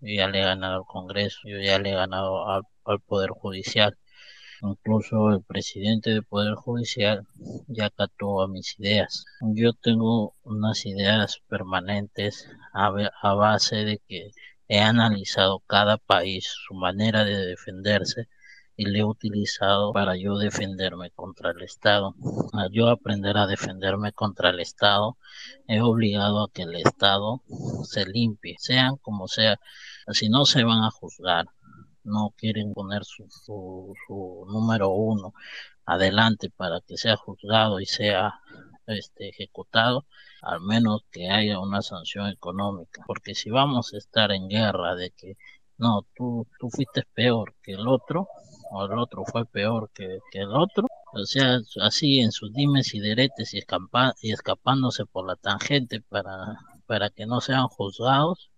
yo ya le he ganado al Congreso, yo ya le he ganado al, al Poder Judicial. Incluso el presidente del Poder Judicial ya cató a mis ideas. Yo tengo unas ideas permanentes a, base de que He analizado cada país, su manera de defenderse y le he utilizado para yo defenderme contra el Estado. Al yo aprender a defenderme contra el Estado, he obligado a que el Estado se limpie, sean como sea, si no se van a juzgar. No quieren poner su, número uno adelante para que sea juzgado y sea este, ejecutado, al menos que haya una sanción económica. Porque si vamos a estar en guerra de que no, tú, tú fuiste peor que el otro, o el otro fue peor que, que el otro, o sea, así en sus dimes y deretes y, escapa, y escapándose por la tangente para, para que no sean juzgados,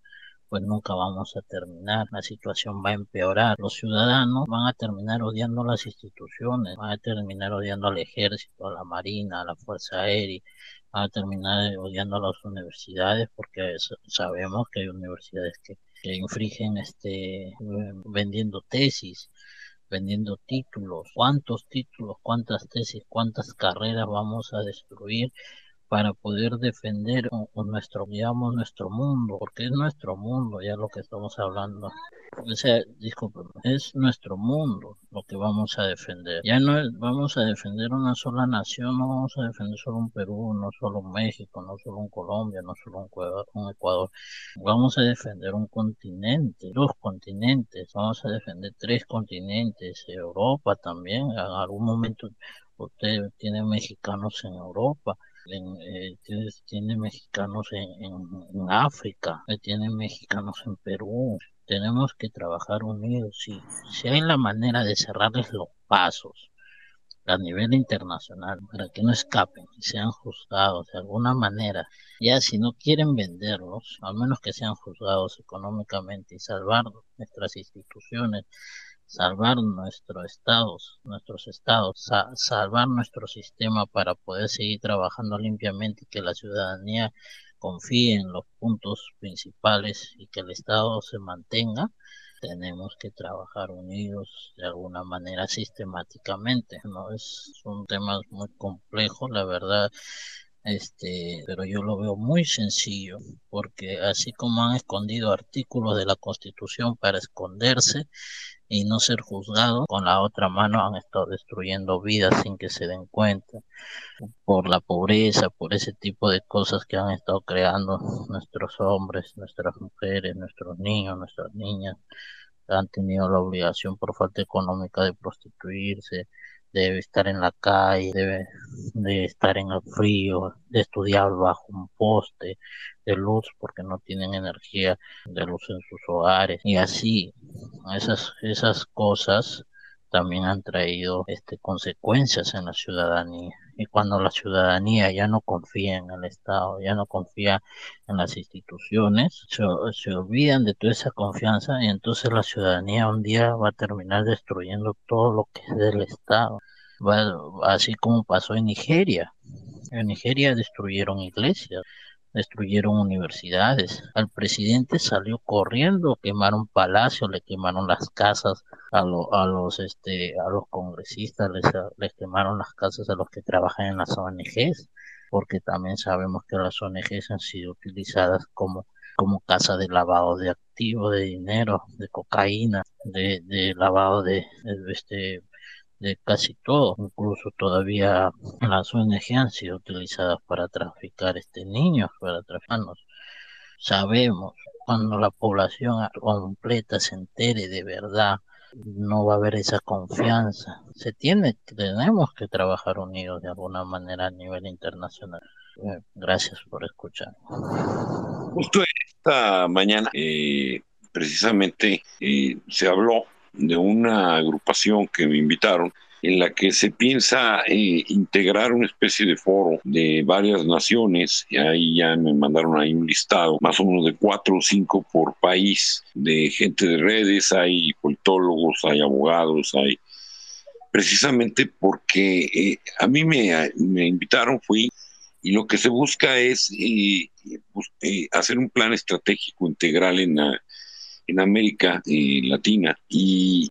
pues nunca vamos a terminar, la situación va a empeorar, los ciudadanos van a terminar odiando las instituciones, van a terminar odiando al ejército, a la marina, a la fuerza aérea, van a terminar odiando a las universidades porque sabemos que hay universidades que, que infringen este vendiendo tesis vendiendo títulos, cuántos títulos, cuántas tesis, cuántas carreras vamos a destruir para poder defender nuestro, digamos, nuestro mundo, porque es nuestro mundo ya lo que estamos hablando. O sea, disculpen, es nuestro mundo lo que vamos a defender. Ya no es, vamos a defender una sola nación, no vamos a defender solo un Perú, no solo un México, no solo un Colombia, no solo un un Ecuador. Vamos a defender un continente, dos continentes, vamos a defender tres continentes, Europa también, en algún momento usted tiene mexicanos en Europa eh, tiene, mexicanos en, en, África, eh, tiene mexicanos en Perú. Tenemos que trabajar unidos. Si, si hay la manera de cerrarles los pasos a nivel internacional para que no escapen y sean juzgados de alguna manera, ya si no quieren venderlos, al menos que sean juzgados económicamente y salvar nuestras instituciones salvar nuestros estados, nuestros estados, salvar nuestro sistema para poder seguir trabajando limpiamente y que la ciudadanía confíe en los puntos principales y que el Estado se mantenga, tenemos que trabajar unidos de alguna manera sistemáticamente, ¿no? Es un tema muy complejo, la verdad, este, pero yo lo veo muy sencillo, porque así como han escondido artículos de la Constitución para esconderse, y no ser juzgados, con la otra mano han estado destruyendo vidas sin que se den cuenta, por la pobreza, por ese tipo de cosas que han estado creando nuestros hombres, nuestras mujeres, nuestros niños, nuestras niñas, han tenido la obligación por falta económica de prostituirse, debe estar en la calle, debe de estar en el frío, de estudiar bajo un poste de luz porque no tienen energía de luz en sus hogares. Y así esas esas cosas también han traído este consecuencias en la ciudadanía y cuando la ciudadanía ya no confía en el Estado, ya no confía en las instituciones, se, se, olvidan de toda esa confianza y entonces la ciudadanía un día va a terminar destruyendo todo lo que es del Estado, va, así como pasó en Nigeria. En Nigeria destruyeron iglesias, destruyeron universidades. Al presidente salió corriendo, quemaron palacios, le quemaron las casas a, a los este a los congresistas, les, les quemaron las casas a los que trabajan en las ONGs, porque también sabemos que las ONGs han sido utilizadas como como casa de lavado de activos, de dinero, de cocaína, de, de lavado de, de este de casi todo, incluso todavía las ONG han sido utilizadas para traficar este niños, para traficarnos. Sabemos cuando la población completa se entere de verdad, no va a haber esa confianza. Se tiene, tenemos que trabajar unidos de alguna manera a nivel internacional. Eh, gracias por escuchar. Justo esta mañana, eh, precisamente, eh, se habló de una agrupación que me invitaron en la que se piensa eh, integrar una especie de foro de varias naciones, y ahí ya me mandaron ahí un listado, más o menos de cuatro o cinco por país, de gente de redes, hay politólogos, hay abogados, hay precisamente porque eh, a mí me, me, invitaron, fui, y lo que se busca es eh, eh hacer un plan estratégico integral en la en América eh, Latina y,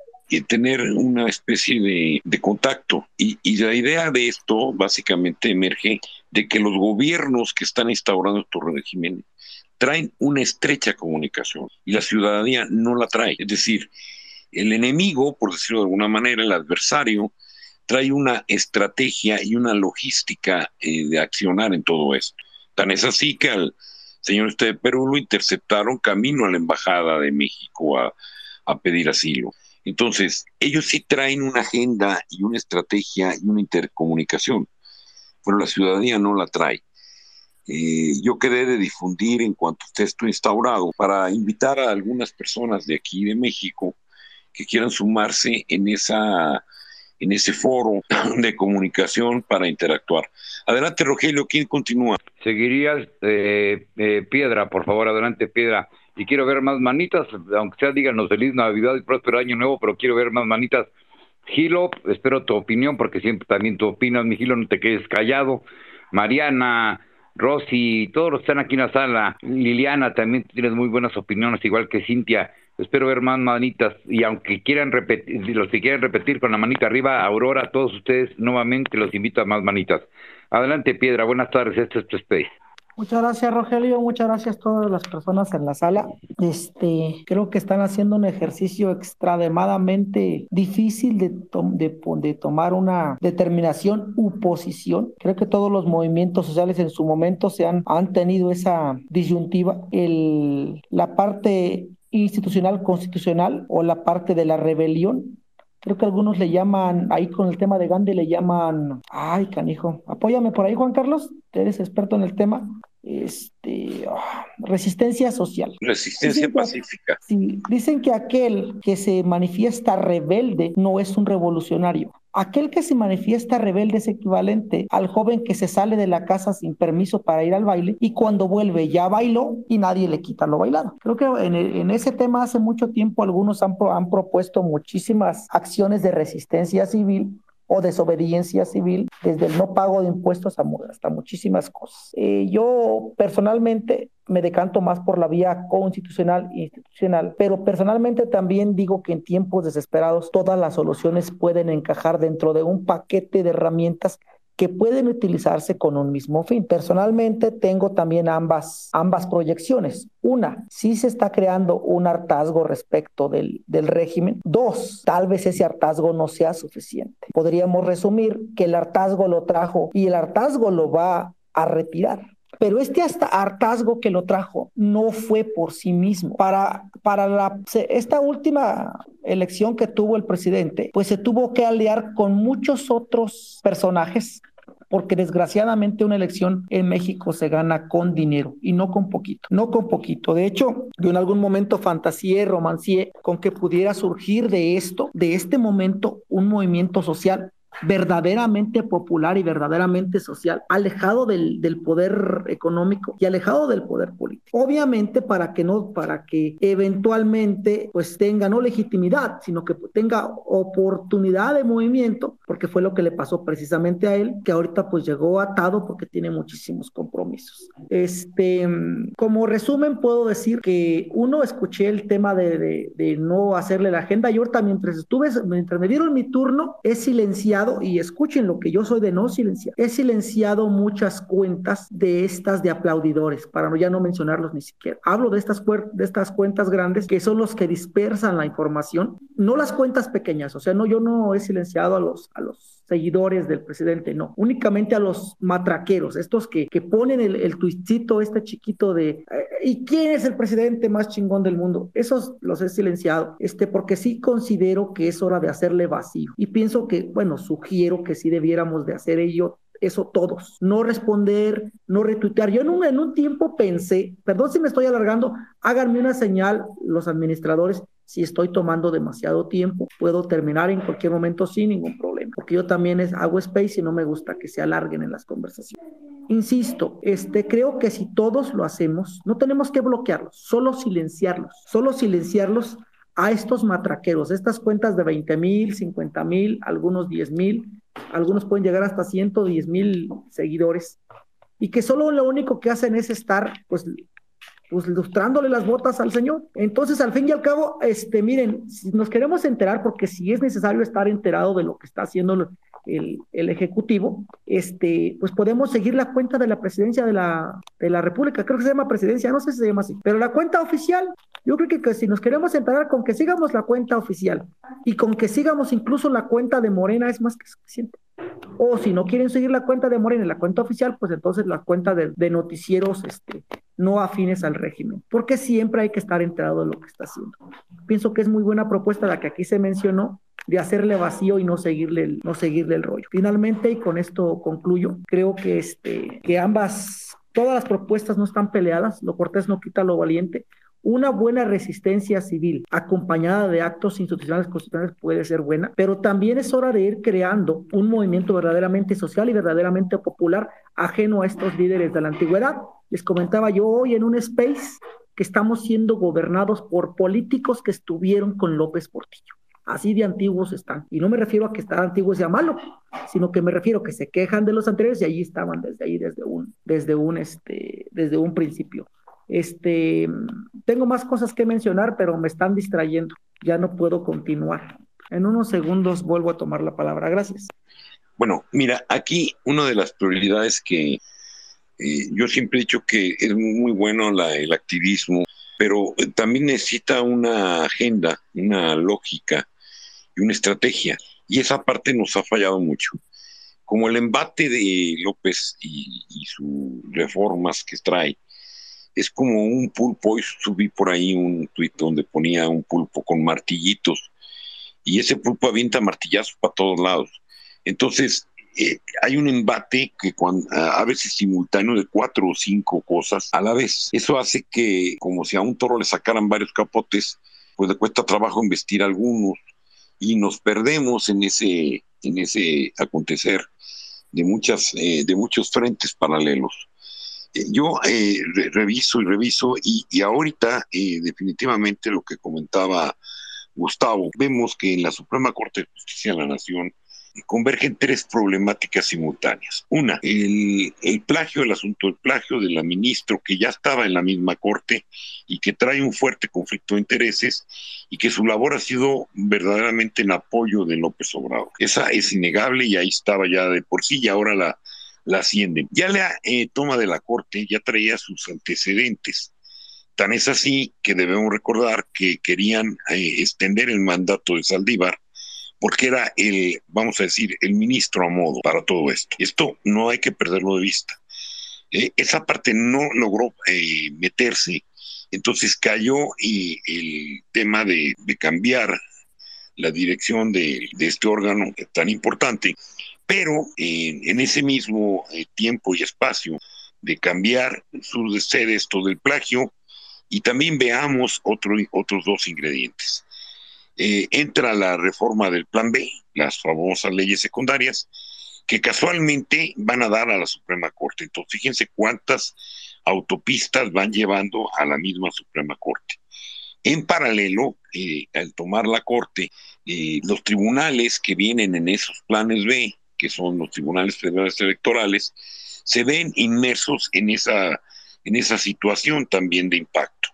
tener una especie de, de contacto. Y, y, la idea de esto básicamente emerge de que los gobiernos que están instaurando estos regímenes traen una estrecha comunicación y la ciudadanía no la trae. Es decir, el enemigo, por decirlo de alguna manera, el adversario, trae una estrategia y una logística eh, de accionar en todo esto. Tan es así que al, señor este de Perú lo interceptaron camino a la Embajada de México a, pedir asilo. Entonces, ellos sí traen una agenda y una estrategia y una intercomunicación, pero la ciudadanía no la trae. Eh, yo quedé de difundir en cuanto esté esto instaurado para invitar a algunas personas de aquí de México que quieran sumarse en esa en ese foro de comunicación para interactuar. Adelante, Rogelio, ¿quién continúa? Seguirías eh, eh, Piedra, por favor, adelante, Piedra. Y quiero ver más manitas, aunque sea díganos feliz Navidad y próspero año nuevo, pero quiero ver más manitas. Gilo, espero tu opinión, porque siempre también tú opinas, mi Gilo, no te quedes callado. Mariana, Rosy, todos los que están aquí en la sala. Liliana, también tienes muy buenas opiniones, igual que Cintia. Espero ver más manitas y aunque quieran repetir, los que quieran repetir con la manita arriba, Aurora, todos ustedes nuevamente los invito a más manitas. Adelante, Piedra, buenas tardes, este es tu space. Muchas gracias, Rogelio. Muchas gracias a todas las personas en la sala. Este, creo que están haciendo un ejercicio extremadamente difícil de, de, de, tomar una determinación u posición. Creo que todos los movimientos sociales en su momento se han, han tenido esa disyuntiva. El, la parte institucional constitucional o la parte de la rebelión. Creo que algunos le llaman, ahí con el tema de Gandhi le llaman, ay canijo, apóyame por ahí Juan Carlos, eres experto en el tema, este, ah, resistencia social. Resistencia pacífica. sí, dicen que aquel que se manifiesta rebelde no es un revolucionario. Aquel que se manifiesta rebelde es equivalente al joven que se sale de la casa sin permiso para ir al baile y cuando vuelve ya bailó y nadie le quita lo bailado. Creo que en, ese tema hace mucho tiempo algunos han, han propuesto muchísimas acciones de resistencia civil o desobediencia civil, desde el no pago de impuestos hasta muchísimas cosas. Eh, yo personalmente me decanto más por la vía constitucional e institucional, pero personalmente también digo que en tiempos desesperados todas las soluciones pueden encajar dentro de un paquete de herramientas que pueden utilizarse con un mismo fin. Personalmente tengo también ambas, ambas proyecciones. Una, si se está creando un hartazgo respecto del, del régimen. Dos, tal vez ese hartazgo no sea suficiente. Podríamos resumir que el hartazgo lo trajo y el hartazgo lo va a retirar. Pero este hasta hartazgo que lo trajo no fue por sí mismo. Para, para esta última elección que tuvo el presidente, pues se tuvo que aliar con muchos otros personajes porque desgraciadamente una elección en México se gana con dinero y no con poquito, no con poquito. De hecho, yo en algún momento fantaseé, romancié con que pudiera surgir de esto, de este momento, un movimiento social verdaderamente popular y verdaderamente social, alejado del, del, poder económico y alejado del poder político. Obviamente para que no, para que eventualmente pues tenga no legitimidad, sino que tenga oportunidad de movimiento, porque fue lo que le pasó precisamente a él, que ahorita pues llegó atado porque tiene muchísimos compromisos. Este, como resumen puedo decir que uno escuché el tema de, de, no hacerle la agenda y ahorita mientras estuve, mientras me dieron mi turno, he silenciado y escuchen lo que yo soy de no silenciar, he silenciado muchas cuentas de estas de aplaudidores, para ya no mencionarlos ni siquiera. Hablo de estas, de estas cuentas grandes que son los que dispersan la información, no las cuentas pequeñas, o sea, no, yo no he silenciado a los, a los seguidores del presidente, no, únicamente a los matraqueros, estos que, que ponen el, el tuitcito este chiquito de eh, ¿y quién es el presidente más chingón del mundo? Esos los he silenciado, este, porque sí considero que es hora de hacerle vacío y pienso que, bueno, sugiero que sí debiéramos de hacer ello eso todos, no responder, no retuitear. Yo en un, en un tiempo pensé, perdón si me estoy alargando, háganme una señal los administradores si estoy tomando demasiado tiempo, puedo terminar en cualquier momento sin ningún problema, porque yo también es, hago space y no me gusta que se alarguen en las conversaciones. Insisto, este, creo que si todos lo hacemos, no tenemos que bloquearlos, solo silenciarlos, solo silenciarlos a estos matraqueros, estas cuentas de 20 mil, 50 mil, algunos 10 mil, algunos pueden llegar hasta 110 mil seguidores, y que solo lo único que hacen es estar, pues, pues ilustrándole las botas al Señor. Entonces, al fin y al cabo, este, miren, si nos queremos enterar, porque si es necesario estar enterado de lo que está haciendo el, el, Ejecutivo, este, pues podemos seguir la cuenta de la presidencia de la, de la República, creo que se llama presidencia, no sé si se llama así, pero la cuenta oficial, yo creo que, que si nos queremos enterar con que sigamos la cuenta oficial y con que sigamos incluso la cuenta de Morena es más que suficiente. O si no quieren seguir la cuenta de Morena, la cuenta oficial, pues entonces la cuenta de, de noticieros este, no afines al régimen, porque siempre hay que estar enterado de lo que está haciendo. Pienso que es muy buena propuesta la que aquí se mencionó, de hacerle vacío y no seguirle el, no seguirle el rollo. Finalmente, y con esto concluyo, creo que, este, que ambas, todas las propuestas no están peleadas, lo cortés no quita lo valiente. Una buena resistencia civil acompañada de actos institucionales constitucionales puede ser buena, pero también es hora de ir creando un movimiento verdaderamente social y verdaderamente popular ajeno a estos líderes de la antigüedad. Les comentaba yo hoy en un space que estamos siendo gobernados por políticos que estuvieron con López Portillo. Así de antiguos están. Y no me refiero a que estar antiguos sea malo, sino que me refiero a que se quejan de los anteriores y allí estaban desde ahí, desde un, desde un, este, desde un principio. Este, tengo más cosas que mencionar, pero me están distrayendo. Ya no puedo continuar. En unos segundos vuelvo a tomar la palabra. Gracias. Bueno, mira, aquí una de las prioridades que eh, yo siempre he dicho que es muy bueno el activismo, pero también necesita una agenda, una lógica y una estrategia. Y esa parte nos ha fallado mucho. Como el embate de López y sus reformas que trae, es como un pulpo. Hoy subí por ahí un tuit donde ponía un pulpo con martillitos y ese pulpo avienta martillazos para todos lados. Entonces, eh, hay un embate que a veces simultáneo de cuatro o cinco cosas a la vez. Eso hace que, como si a un toro le sacaran varios capotes, pues le cuesta trabajo investir algunos y nos perdemos en ese, en ese acontecer de, muchas, eh, de muchos frentes paralelos yo eh, reviso y reviso y, y ahorita eh, definitivamente lo que comentaba Gustavo, vemos que en la Suprema Corte de Justicia de la Nación convergen tres problemáticas simultáneas. Una, el, el, plagio, el asunto del plagio de la ministra que ya estaba en la misma corte y que trae un fuerte conflicto de intereses y que su labor ha sido verdaderamente en apoyo de López Obrador. Esa es innegable y ahí estaba ya de por sí y ahora la, la ascienden. Ya la eh, toma de la Corte ya traía sus antecedentes. Tan es así que debemos recordar que querían eh, extender el mandato de Saldívar porque era el, vamos a decir, el ministro a modo para todo esto. Esto no hay que perderlo de vista. Eh, esa parte no logró meterse, entonces cayó y el tema de, de cambiar la dirección de, de, este órgano tan importante pero en ese mismo eh, tiempo y espacio de cambiar su sede esto del plagio y también veamos otro, otros dos ingredientes. Eh, entra la reforma del Plan B, las famosas leyes secundarias, que casualmente van a dar a la Suprema Corte. Entonces, fíjense cuántas autopistas van llevando a la misma Suprema Corte. En paralelo, eh, al tomar la Corte, los tribunales que vienen en esos planes B, que son los tribunales federales electorales, se ven inmersos en esa, en esa situación también de impacto.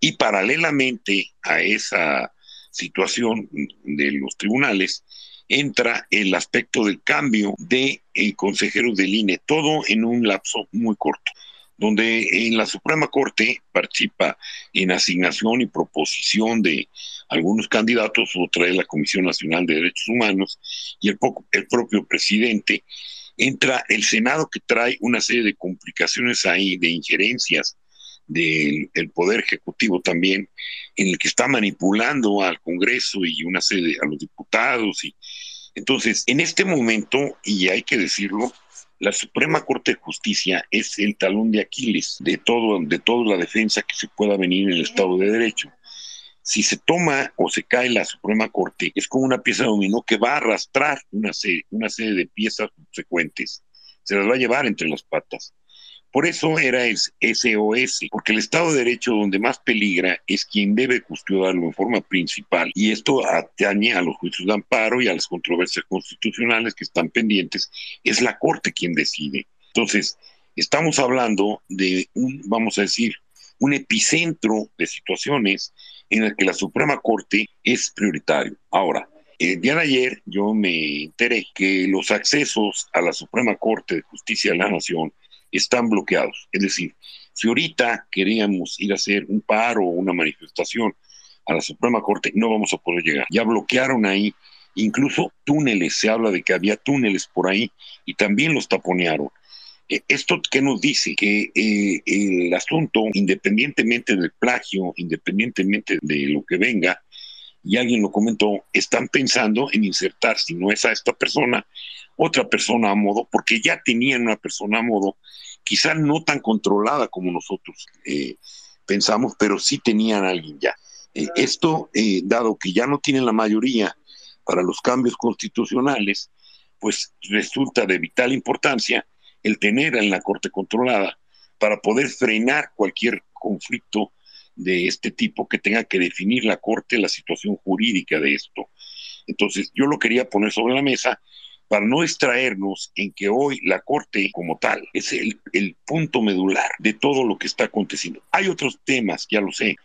Y paralelamente a esa situación de los tribunales, entra el aspecto del cambio de eh, consejeros del INE, todo en un lapso muy corto donde en la Suprema Corte participa en asignación y proposición de algunos candidatos, otra es la Comisión Nacional de Derechos Humanos y el, propio presidente. Entra el Senado que trae una serie de complicaciones ahí, de injerencias del Poder Ejecutivo también, en el que está manipulando al Congreso y una serie a los diputados. y Entonces, en este momento, y hay que decirlo, la Suprema Corte de Justicia es el talón de Aquiles de todo, de toda la defensa que se pueda venir en el Estado de Derecho. Si se toma o se cae la Suprema Corte, es como una pieza de dominó que va a arrastrar una serie, una serie de piezas subsecuentes. Se las va a llevar entre las patas. Por eso era el SOS, porque el Estado de Derecho donde más peligra es quien debe custodiarlo en forma principal y esto atañe a los juicios de amparo y a las controversias constitucionales que están pendientes, es la Corte quien decide. Entonces, estamos hablando de un, vamos a decir, un epicentro de situaciones en el que la Suprema Corte es prioritario. Ahora, el día de ayer yo me enteré que los accesos a la Suprema Corte de Justicia de la Nación están bloqueados. Es decir, si ahorita queríamos ir a hacer un paro o una manifestación a la Suprema Corte, no vamos a poder llegar. Ya bloquearon ahí incluso túneles, se habla de que había túneles por ahí y también los taponearon. Eh, ¿Esto qué nos dice? Que eh, el asunto, independientemente del plagio, independientemente de lo que venga, y alguien lo comentó, están pensando en insertar, si no es a esta persona, otra persona a modo, porque ya tenían una persona a modo, quizá no tan controlada como nosotros eh, pensamos, pero sí tenían a alguien ya. Eh, esto, eh, dado que ya no tienen la mayoría para los cambios constitucionales, pues resulta de vital importancia el tener en la Corte controlada para poder frenar cualquier conflicto de este tipo que tenga que definir la Corte la situación jurídica de esto. Entonces, yo lo quería poner sobre la mesa para no extraernos en que hoy la Corte como tal es el, el, punto medular de todo lo que está aconteciendo. Hay otros temas, ya lo sé,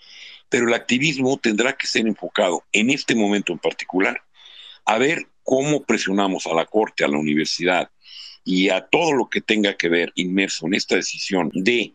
pero el activismo tendrá que ser enfocado en este momento en particular a ver cómo presionamos a la Corte, a la universidad y a todo lo que tenga que ver inmerso en esta decisión de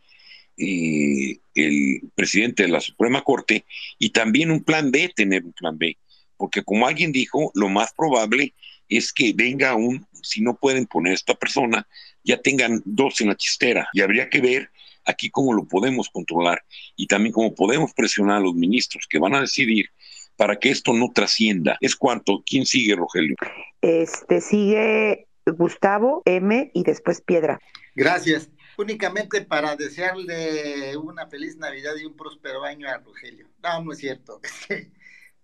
eh, el presidente de la Suprema Corte y también un plan B, tener un plan B, porque como alguien dijo, lo más probable es que venga un, si no pueden poner esta persona, ya tengan dos en la chistera y habría que ver aquí cómo lo podemos controlar y también cómo podemos presionar a los ministros que van a decidir para que esto no trascienda. Es cuanto. ¿Quién sigue, Rogelio? Este sigue Gustavo M y después Piedra. Gracias. Únicamente para desearle una feliz Navidad y un próspero año a Rogelio. No, no es cierto.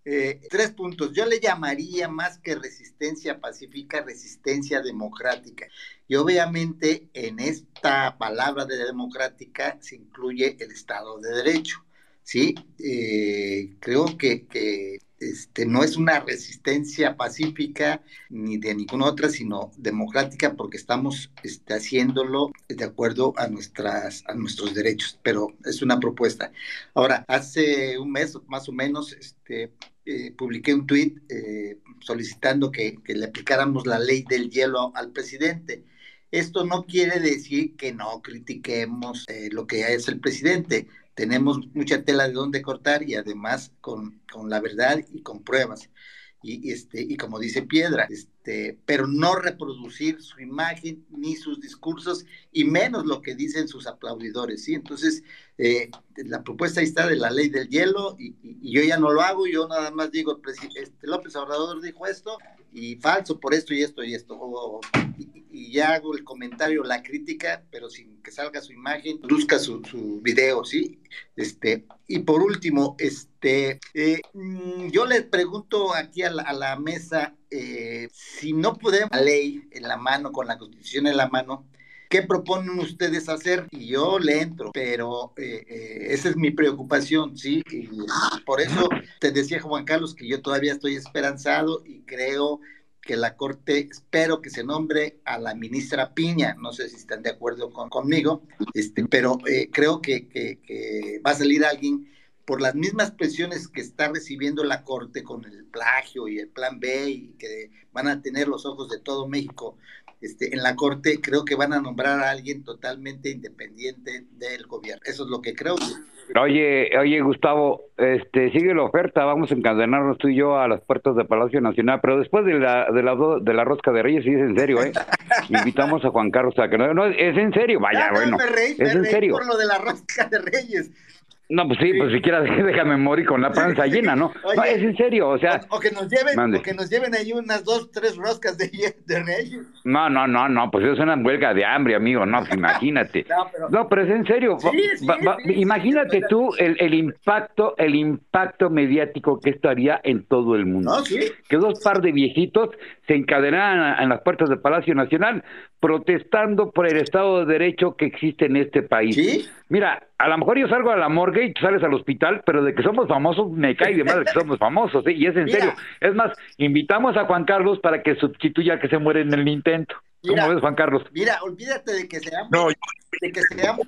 Eh, tres puntos. Yo le llamaría más que resistencia pacífica, resistencia democrática. Y obviamente en esta palabra de democrática se incluye el Estado de Derecho. ¿sí? Eh, creo que, que este, no es una resistencia pacífica ni de ninguna otra, sino democrática, porque estamos este, haciéndolo de acuerdo a, nuestras, a nuestros derechos, pero es una propuesta. Ahora, hace un mes más o menos, este, eh, publiqué un tuit eh, solicitando que, le aplicáramos la ley del hielo al presidente. Esto no quiere decir que no critiquemos eh, lo que es el presidente tenemos mucha tela de dónde cortar y además con, con la verdad y con pruebas. Y, este, y como dice Piedra, este, pero no reproducir su imagen ni sus discursos y menos lo que dicen sus aplaudidores, ¿sí? Entonces, eh, la propuesta ahí está de la ley del hielo y, yo ya no lo hago, yo nada más digo, este, López Obrador dijo esto y falso por esto y esto y esto, y, ya hago el comentario, la crítica, pero sin que salga su imagen, luzca su, su video, ¿sí? Este, y por último, este, eh, mm, yo les pregunto aquí a la mesa, eh, si no podemos la ley en la mano, con la constitución en la mano, ¿qué proponen ustedes hacer? Y yo le entro, pero eh, eh, esa es mi preocupación, ¿sí? Por eso te decía Juan Carlos que yo todavía estoy esperanzado y creo que la Corte, espero que se nombre a la ministra Piña, no sé si están de acuerdo con, conmigo, este, pero eh, creo que, que, va a salir alguien por las mismas presiones que está recibiendo la Corte con el plagio y el plan B y que van a tener los ojos de todo México este, en la Corte, creo que van a nombrar a alguien totalmente independiente del gobierno. Eso es lo que creo. Oye, oye, Gustavo, este, sigue la oferta, vamos a encadenarnos tú y yo a las puertas del Palacio Nacional, pero después de la, de la, de la rosca de Reyes, sí es en serio, ¿eh? Invitamos a Juan Carlos a que no, no es en serio, vaya, no, bueno, me reí, es me en reí serio. por lo de la rosca de Reyes. No, pues sí, pues siquiera déjame morir con la panza llena, ¿no? Oye, no, es en serio, o sea. O, o que nos lleven, mande. o que nos lleven ahí unas dos, tres roscas de, de Reyes. No, no, no, no, pues eso es una huelga de hambre, amigo, no, pues imagínate. No, pero, No, pero es en serio. Sí, sí, Va- va- sí, sí, imagínate sí, tú el, el impacto, el impacto mediático que esto haría en todo el mundo. no, sí. Que dos par de viejitos se encadenaran en las puertas del Palacio Nacional protestando por el Estado de Derecho que existe en este país. Sí, Mira, a lo mejor yo salgo a la morgue y tú sales al hospital, pero de que somos famosos me cae de madre que somos famosos, ¿eh? y es en Mira. serio. Es más, invitamos a Juan Carlos para que sustituya que se muere en el intento. ¿Cómo Mira. ves, Juan Carlos? mira, olvídate de que seamos, No, yo, de que seamos,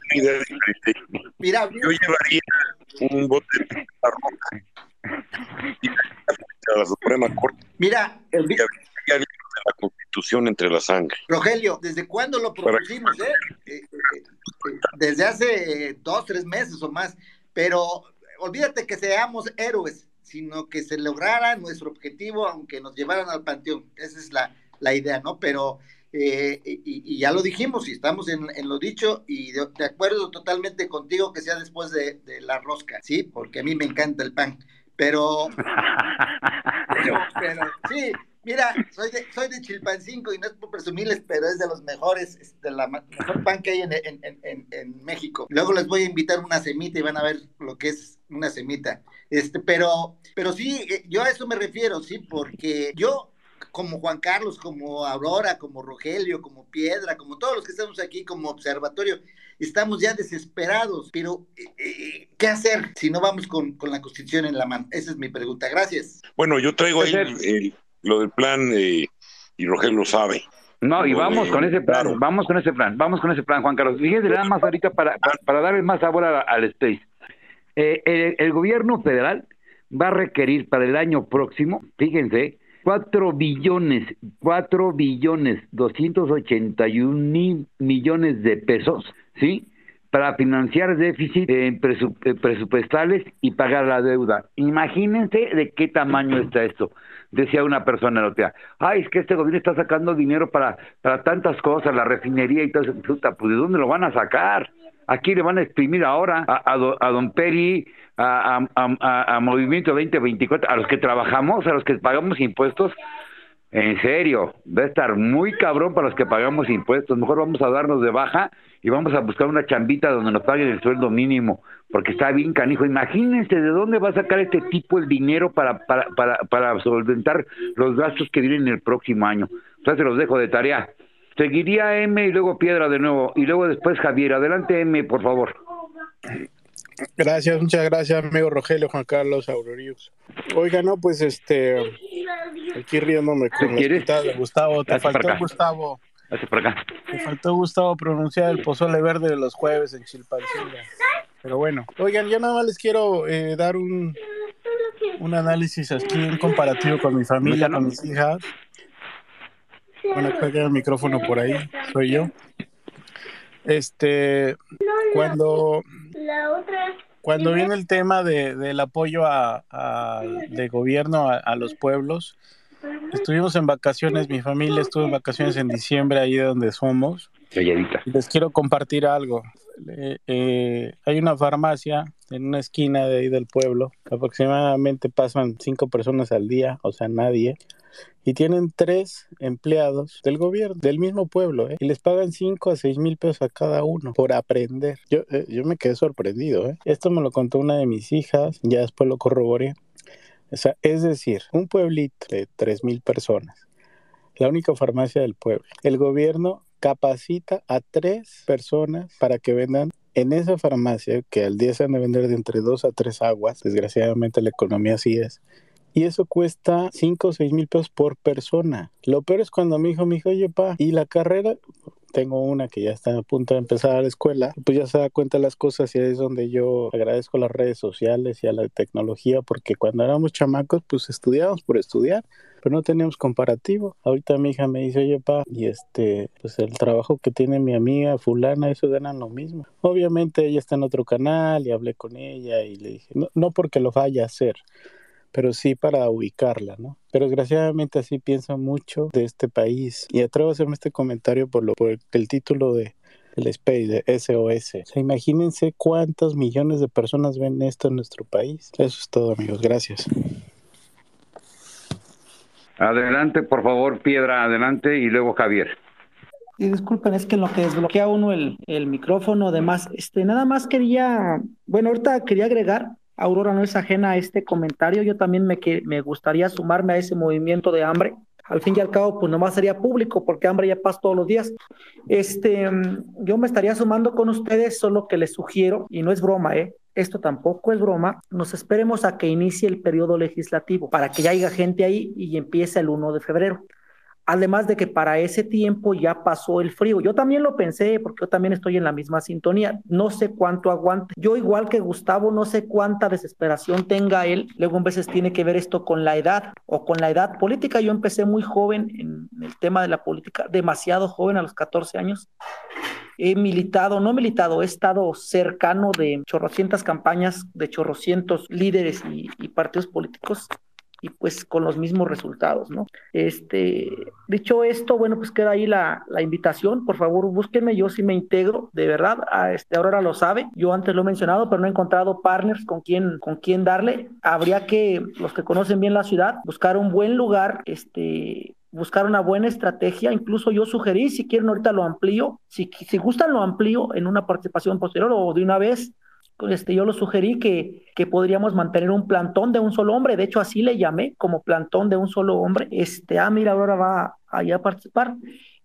mira, yo llevaría un bote de roja y a la Suprema Corte mira, y de la Constitución entre la sangre. Rogelio, ¿desde cuándo lo propusimos, eh? Eh, eh, eh, Desde hace eh, dos, tres meses o más, pero olvídate que seamos héroes, sino que se lograra nuestro objetivo, aunque nos llevaran al panteón. Esa es la, la idea, ¿no? Pero eh, y, ya lo dijimos y estamos en, lo dicho y de, acuerdo totalmente contigo que sea después de, la rosca, ¿sí? Porque a mí me encanta el pan, pero, pero, sí, mira, soy de, soy de Chilpancingo y no es por presumirles, pero es de los mejores, de la mejor pan que hay en, en, en, México. Luego les voy a invitar una semita y van a ver lo que es una semita. Este, pero, pero sí, eh, yo a eso me refiero, sí, porque yo como Juan Carlos, como Aurora, como Rogelio, como Piedra, como todos los que estamos aquí como observatorio, estamos ya desesperados, pero eh, eh, ¿qué hacer si no vamos con, la Constitución en la mano? Esa es mi pregunta. Gracias. Bueno, yo traigo ahí lo del plan eh, y Rogelio lo sabe. No, y vamos con ese plan, vamos con ese plan, vamos con ese plan, Juan Carlos. Fíjense nada más ahorita para, para, darle más sabor al space. el gobierno federal va a requerir para el año próximo, fíjense, 4 billones, 4 billones 281 mil millones de pesos, ¿sí? Para financiar déficit eh, presupuestales y pagar la deuda. Imagínense de qué tamaño está esto. Decía una persona la otra, ay, es que este gobierno está sacando dinero para, para tantas cosas, la refinería y todo eso. pues ¿de dónde lo van a sacar? Aquí le van a exprimir ahora a, a don Peri, a, a, a, Movimiento 2024, a los que trabajamos, a los que pagamos impuestos, en serio, va a estar muy cabrón para los que pagamos impuestos. Mejor vamos a darnos de baja y vamos a buscar una chambita donde nos paguen el sueldo mínimo, porque está bien canijo. Imagínense de dónde va a sacar este tipo el dinero para, para, para, para solventar los gastos que vienen el próximo año. Entonces se los dejo de tarea. Seguiría M y luego Piedra de nuevo, y luego después Javier. Adelante M, por favor. Gracias, muchas gracias, amigo Rogelio, Juan Carlos, Aurorius. Oiga, no, pues este, aquí riéndome con de Gustavo, te faltó Gustavo. Te faltó Gustavo pronunciar el pozole verde de los jueves en Chilpancingo. Pero bueno, oigan, yo nada más les quiero eh, dar un, un análisis aquí, un comparativo con mi familia, con mis hijas. Bueno, creo que hay el micrófono por ahí, soy yo. Este, cuando, cuando viene el tema de, del apoyo a, de gobierno a, los pueblos, estuvimos en vacaciones, mi familia estuvo en vacaciones en diciembre, ahí de donde somos. Les quiero compartir algo. Eh, hay una farmacia en una esquina de ahí del pueblo, aproximadamente pasan cinco personas al día, o sea, nadie y tienen tres empleados del gobierno, del mismo pueblo, ¿eh? y les pagan 5 a 6 mil pesos a cada uno por aprender. Yo, eh, yo me quedé sorprendido. ¿eh? Esto me lo contó una de mis hijas, ya después lo corroboré. O sea, es decir, un pueblito de 3 mil personas, la única farmacia del pueblo. El gobierno capacita a tres personas para que vendan en esa farmacia, que al día se van a vender de entre dos a tres aguas, desgraciadamente la economía así es, y eso cuesta 5 o 6 mil pesos por persona. Lo peor es cuando mi hijo me dijo, oye, pa, ¿y la carrera? Tengo una que ya está a punto de empezar a la escuela, pues ya se da cuenta de las cosas y es donde yo agradezco las redes sociales y a la tecnología, porque cuando éramos chamacos, pues estudiábamos por estudiar, pero no teníamos comparativo. Ahorita mi hija me dice, oye, pa, y este, pues el trabajo que tiene mi amiga fulana, eso ganan lo mismo. Obviamente ella está en otro canal y hablé con ella y le dije, no, no porque lo vaya a hacer, pero sí para ubicarla, ¿no? Pero desgraciadamente así pienso mucho de este país y atrevo a hacerme este comentario por, lo, por el, título de el Space, de SOS. O sea, imagínense cuántos millones de personas ven esto en nuestro país. Eso es todo, amigos. Gracias. Adelante, por favor, Piedra, adelante y luego Javier. Y disculpen, es que en lo que desbloquea uno el, el micrófono, además, este, nada más quería, bueno, ahorita quería agregar Aurora no es ajena a este comentario. Yo también me, que, me gustaría sumarme a ese movimiento de hambre. Al fin y al cabo, pues nomás sería público, porque hambre ya pasa todos los días. Este, yo me estaría sumando con ustedes, solo que les sugiero, y no es broma, ¿eh? Esto tampoco es broma, nos esperemos a que inicie el periodo legislativo para que ya haya gente ahí y empiece el 1 de febrero. Además de que para ese tiempo ya pasó el frío. Yo también lo pensé porque yo también estoy en la misma sintonía. No sé cuánto aguante. Yo igual que Gustavo, no sé cuánta desesperación tenga él. Luego a veces tiene que ver esto con la edad o con la edad política. Yo empecé muy joven en el tema de la política, demasiado joven a los 14 años. He militado, no militado, he estado cercano de chorrocientas campañas, de chorrocientos líderes y, y partidos políticos y pues con los mismos resultados, ¿no? Este, dicho esto, bueno, pues queda ahí la, la invitación, por favor búsquenme, yo sí me integro, de verdad, a este, Aurora lo sabe, yo antes lo he mencionado, pero no he encontrado partners con quien, con quien darle, habría que, los que conocen bien la ciudad, buscar un buen lugar, este, buscar una buena estrategia. Incluso yo sugerí, si quieren ahorita lo amplío, si, si gustan lo amplío en una participación posterior o de una vez, este, yo lo sugerí que, que podríamos mantener un plantón de un solo hombre. De hecho, así le llamé, como plantón de un solo hombre. Este, ah, mira, ahora va allá a participar.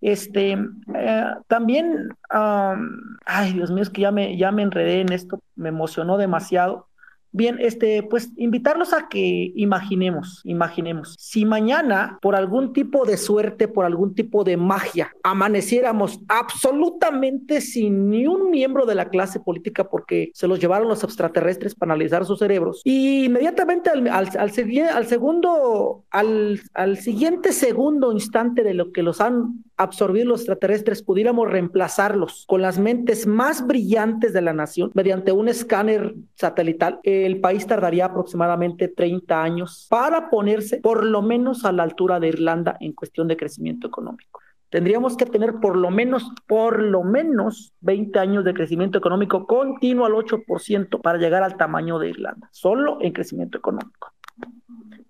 Este, eh, también, ay, Dios mío, es que ya me, ya me enredé en esto, me emocionó demasiado. Bien, este, pues invitarlos a que imaginemos, imaginemos, si mañana por algún tipo de suerte, por algún tipo de magia, amaneciéramos absolutamente sin ni un miembro de la clase política porque se los llevaron los extraterrestres para analizar sus cerebros, y inmediatamente al, al, al, segundo, al, al siguiente segundo instante de lo que los han absorbido los extraterrestres, pudiéramos reemplazarlos con las mentes más brillantes de la nación mediante un escáner satelital. El país tardaría aproximadamente 30 años para ponerse por lo menos a la altura de Irlanda en cuestión de crecimiento económico. Tendríamos que tener por lo menos, por lo menos 20 años de crecimiento económico continuo al 8% para llegar al tamaño de Irlanda, solo en crecimiento económico.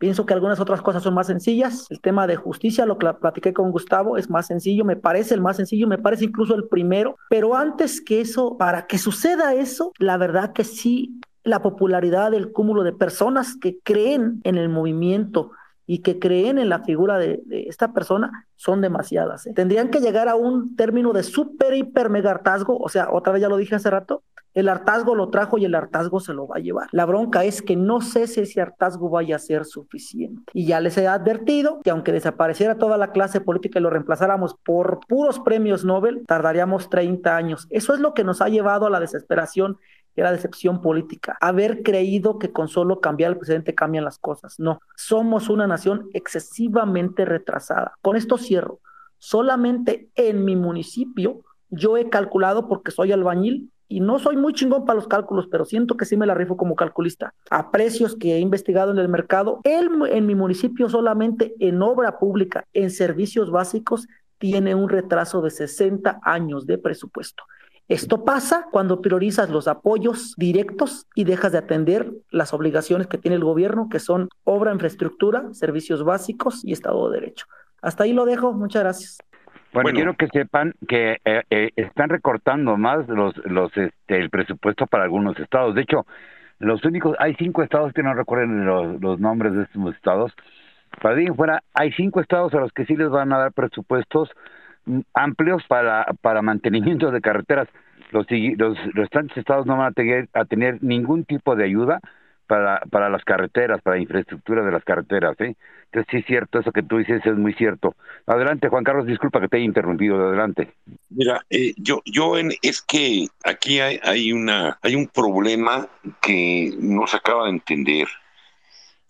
Pienso que algunas otras cosas son más sencillas. El tema de justicia, lo que platiqué con Gustavo, es más sencillo, me parece el más sencillo, me parece incluso el primero. Pero antes que eso, para que suceda eso, la verdad que sí la popularidad del cúmulo de personas que creen en el movimiento y que creen en la figura de, esta persona son demasiadas. ¿eh? Tendrían que llegar a un término de súper, hiper, mega hartazgo, o sea, otra vez ya lo dije hace rato, el hartazgo lo trajo y el hartazgo se lo va a llevar. La bronca es que no sé si ese hartazgo vaya a ser suficiente. Y ya les he advertido que aunque desapareciera toda la clase política y lo reemplazáramos por puros premios Nobel, tardaríamos 30 años. Eso es lo que nos ha llevado a la desesperación era decepción política. Haber creído que con solo cambiar el presidente cambian las cosas. No, somos una nación excesivamente retrasada. Con esto cierro. Solamente en mi municipio yo he calculado porque soy albañil y no soy muy chingón para los cálculos, pero siento que sí me la rifo como calculista. A precios que he investigado en el mercado, en mi municipio solamente en obra pública, en servicios básicos, tiene un retraso de 60 años de presupuesto. Esto pasa cuando priorizas los apoyos directos y dejas de atender las obligaciones que tiene el gobierno, que son obra, infraestructura, servicios básicos y Estado de Derecho. Hasta ahí lo dejo. Muchas gracias. Bueno, quiero que sepan que eh, eh, están recortando más los, los, este, el presupuesto para algunos estados. De hecho, los únicos, hay cinco estados que no recuerden los, los nombres de estos estados. Para bien fuera, hay cinco estados a los que sí les van a dar presupuestos amplios para, para mantenimiento de carreteras. Los, los restantes estados no van a tener, a tener ningún tipo de ayuda para, para las carreteras, para la infraestructura de las carreteras. ¿eh? Entonces, sí es cierto, eso que tú dices es muy cierto. Adelante, Juan Carlos, disculpa que te haya interrumpido, adelante. Mira, eh, yo, yo en, es que aquí hay, hay, una, hay un problema que no se acaba de entender.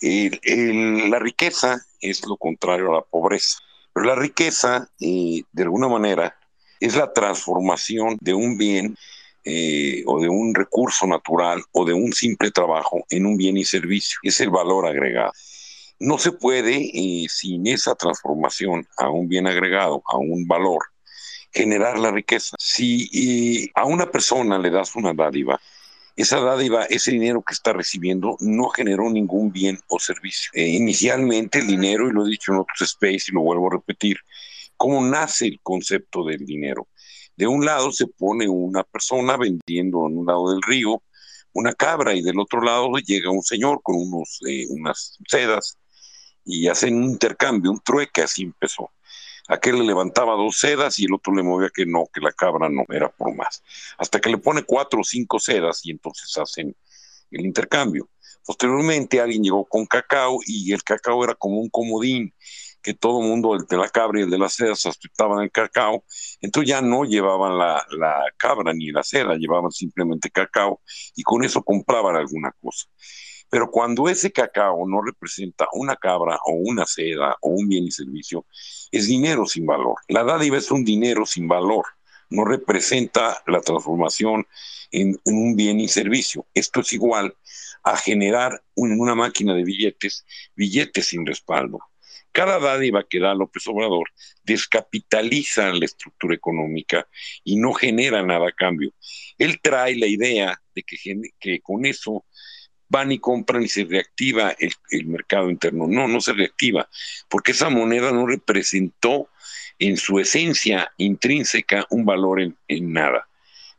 la riqueza es lo contrario a la pobreza. Pero la riqueza, eh, de alguna manera, es la transformación de un bien eh, o de un recurso natural o de un simple trabajo en un bien y servicio. Es el valor agregado. No se puede, eh, sin esa transformación a un bien agregado, a un valor, generar la riqueza. Si a una persona le das una dádiva, esa dádiva, ese dinero que está recibiendo, no generó ningún bien o servicio. Eh, inicialmente el dinero, y lo he dicho en otros space y lo vuelvo a repetir, ¿cómo nace el concepto del dinero? De un lado se pone una persona vendiendo en un lado del río una cabra y del otro lado llega un señor con unos, eh, unas sedas y hacen un intercambio, un trueque, así empezó. Aquel le levantaba dos sedas y el otro le movía que no, que la cabra no era por más. Hasta que le pone cuatro o cinco sedas y entonces hacen el intercambio. Posteriormente alguien llegó con cacao y el cacao era como un comodín que todo el mundo, el de la cabra y el de las sedas, aceptaban el cacao. Entonces ya no llevaban la, la cabra ni la seda, llevaban simplemente cacao y con eso compraban alguna cosa. Pero cuando ese cacao no representa una cabra o una seda o un bien y servicio, es dinero sin valor. La dádiva es un dinero sin valor, no representa la transformación en, un bien y servicio. Esto es igual a generar en una máquina de billetes, billetes sin respaldo. Cada dádiva que da López Obrador descapitaliza la estructura económica y no genera nada a cambio. Él trae la idea de que, que con eso van y compran y se reactiva el, mercado interno. No, no se reactiva, porque esa moneda no representó en su esencia intrínseca un valor en, en nada.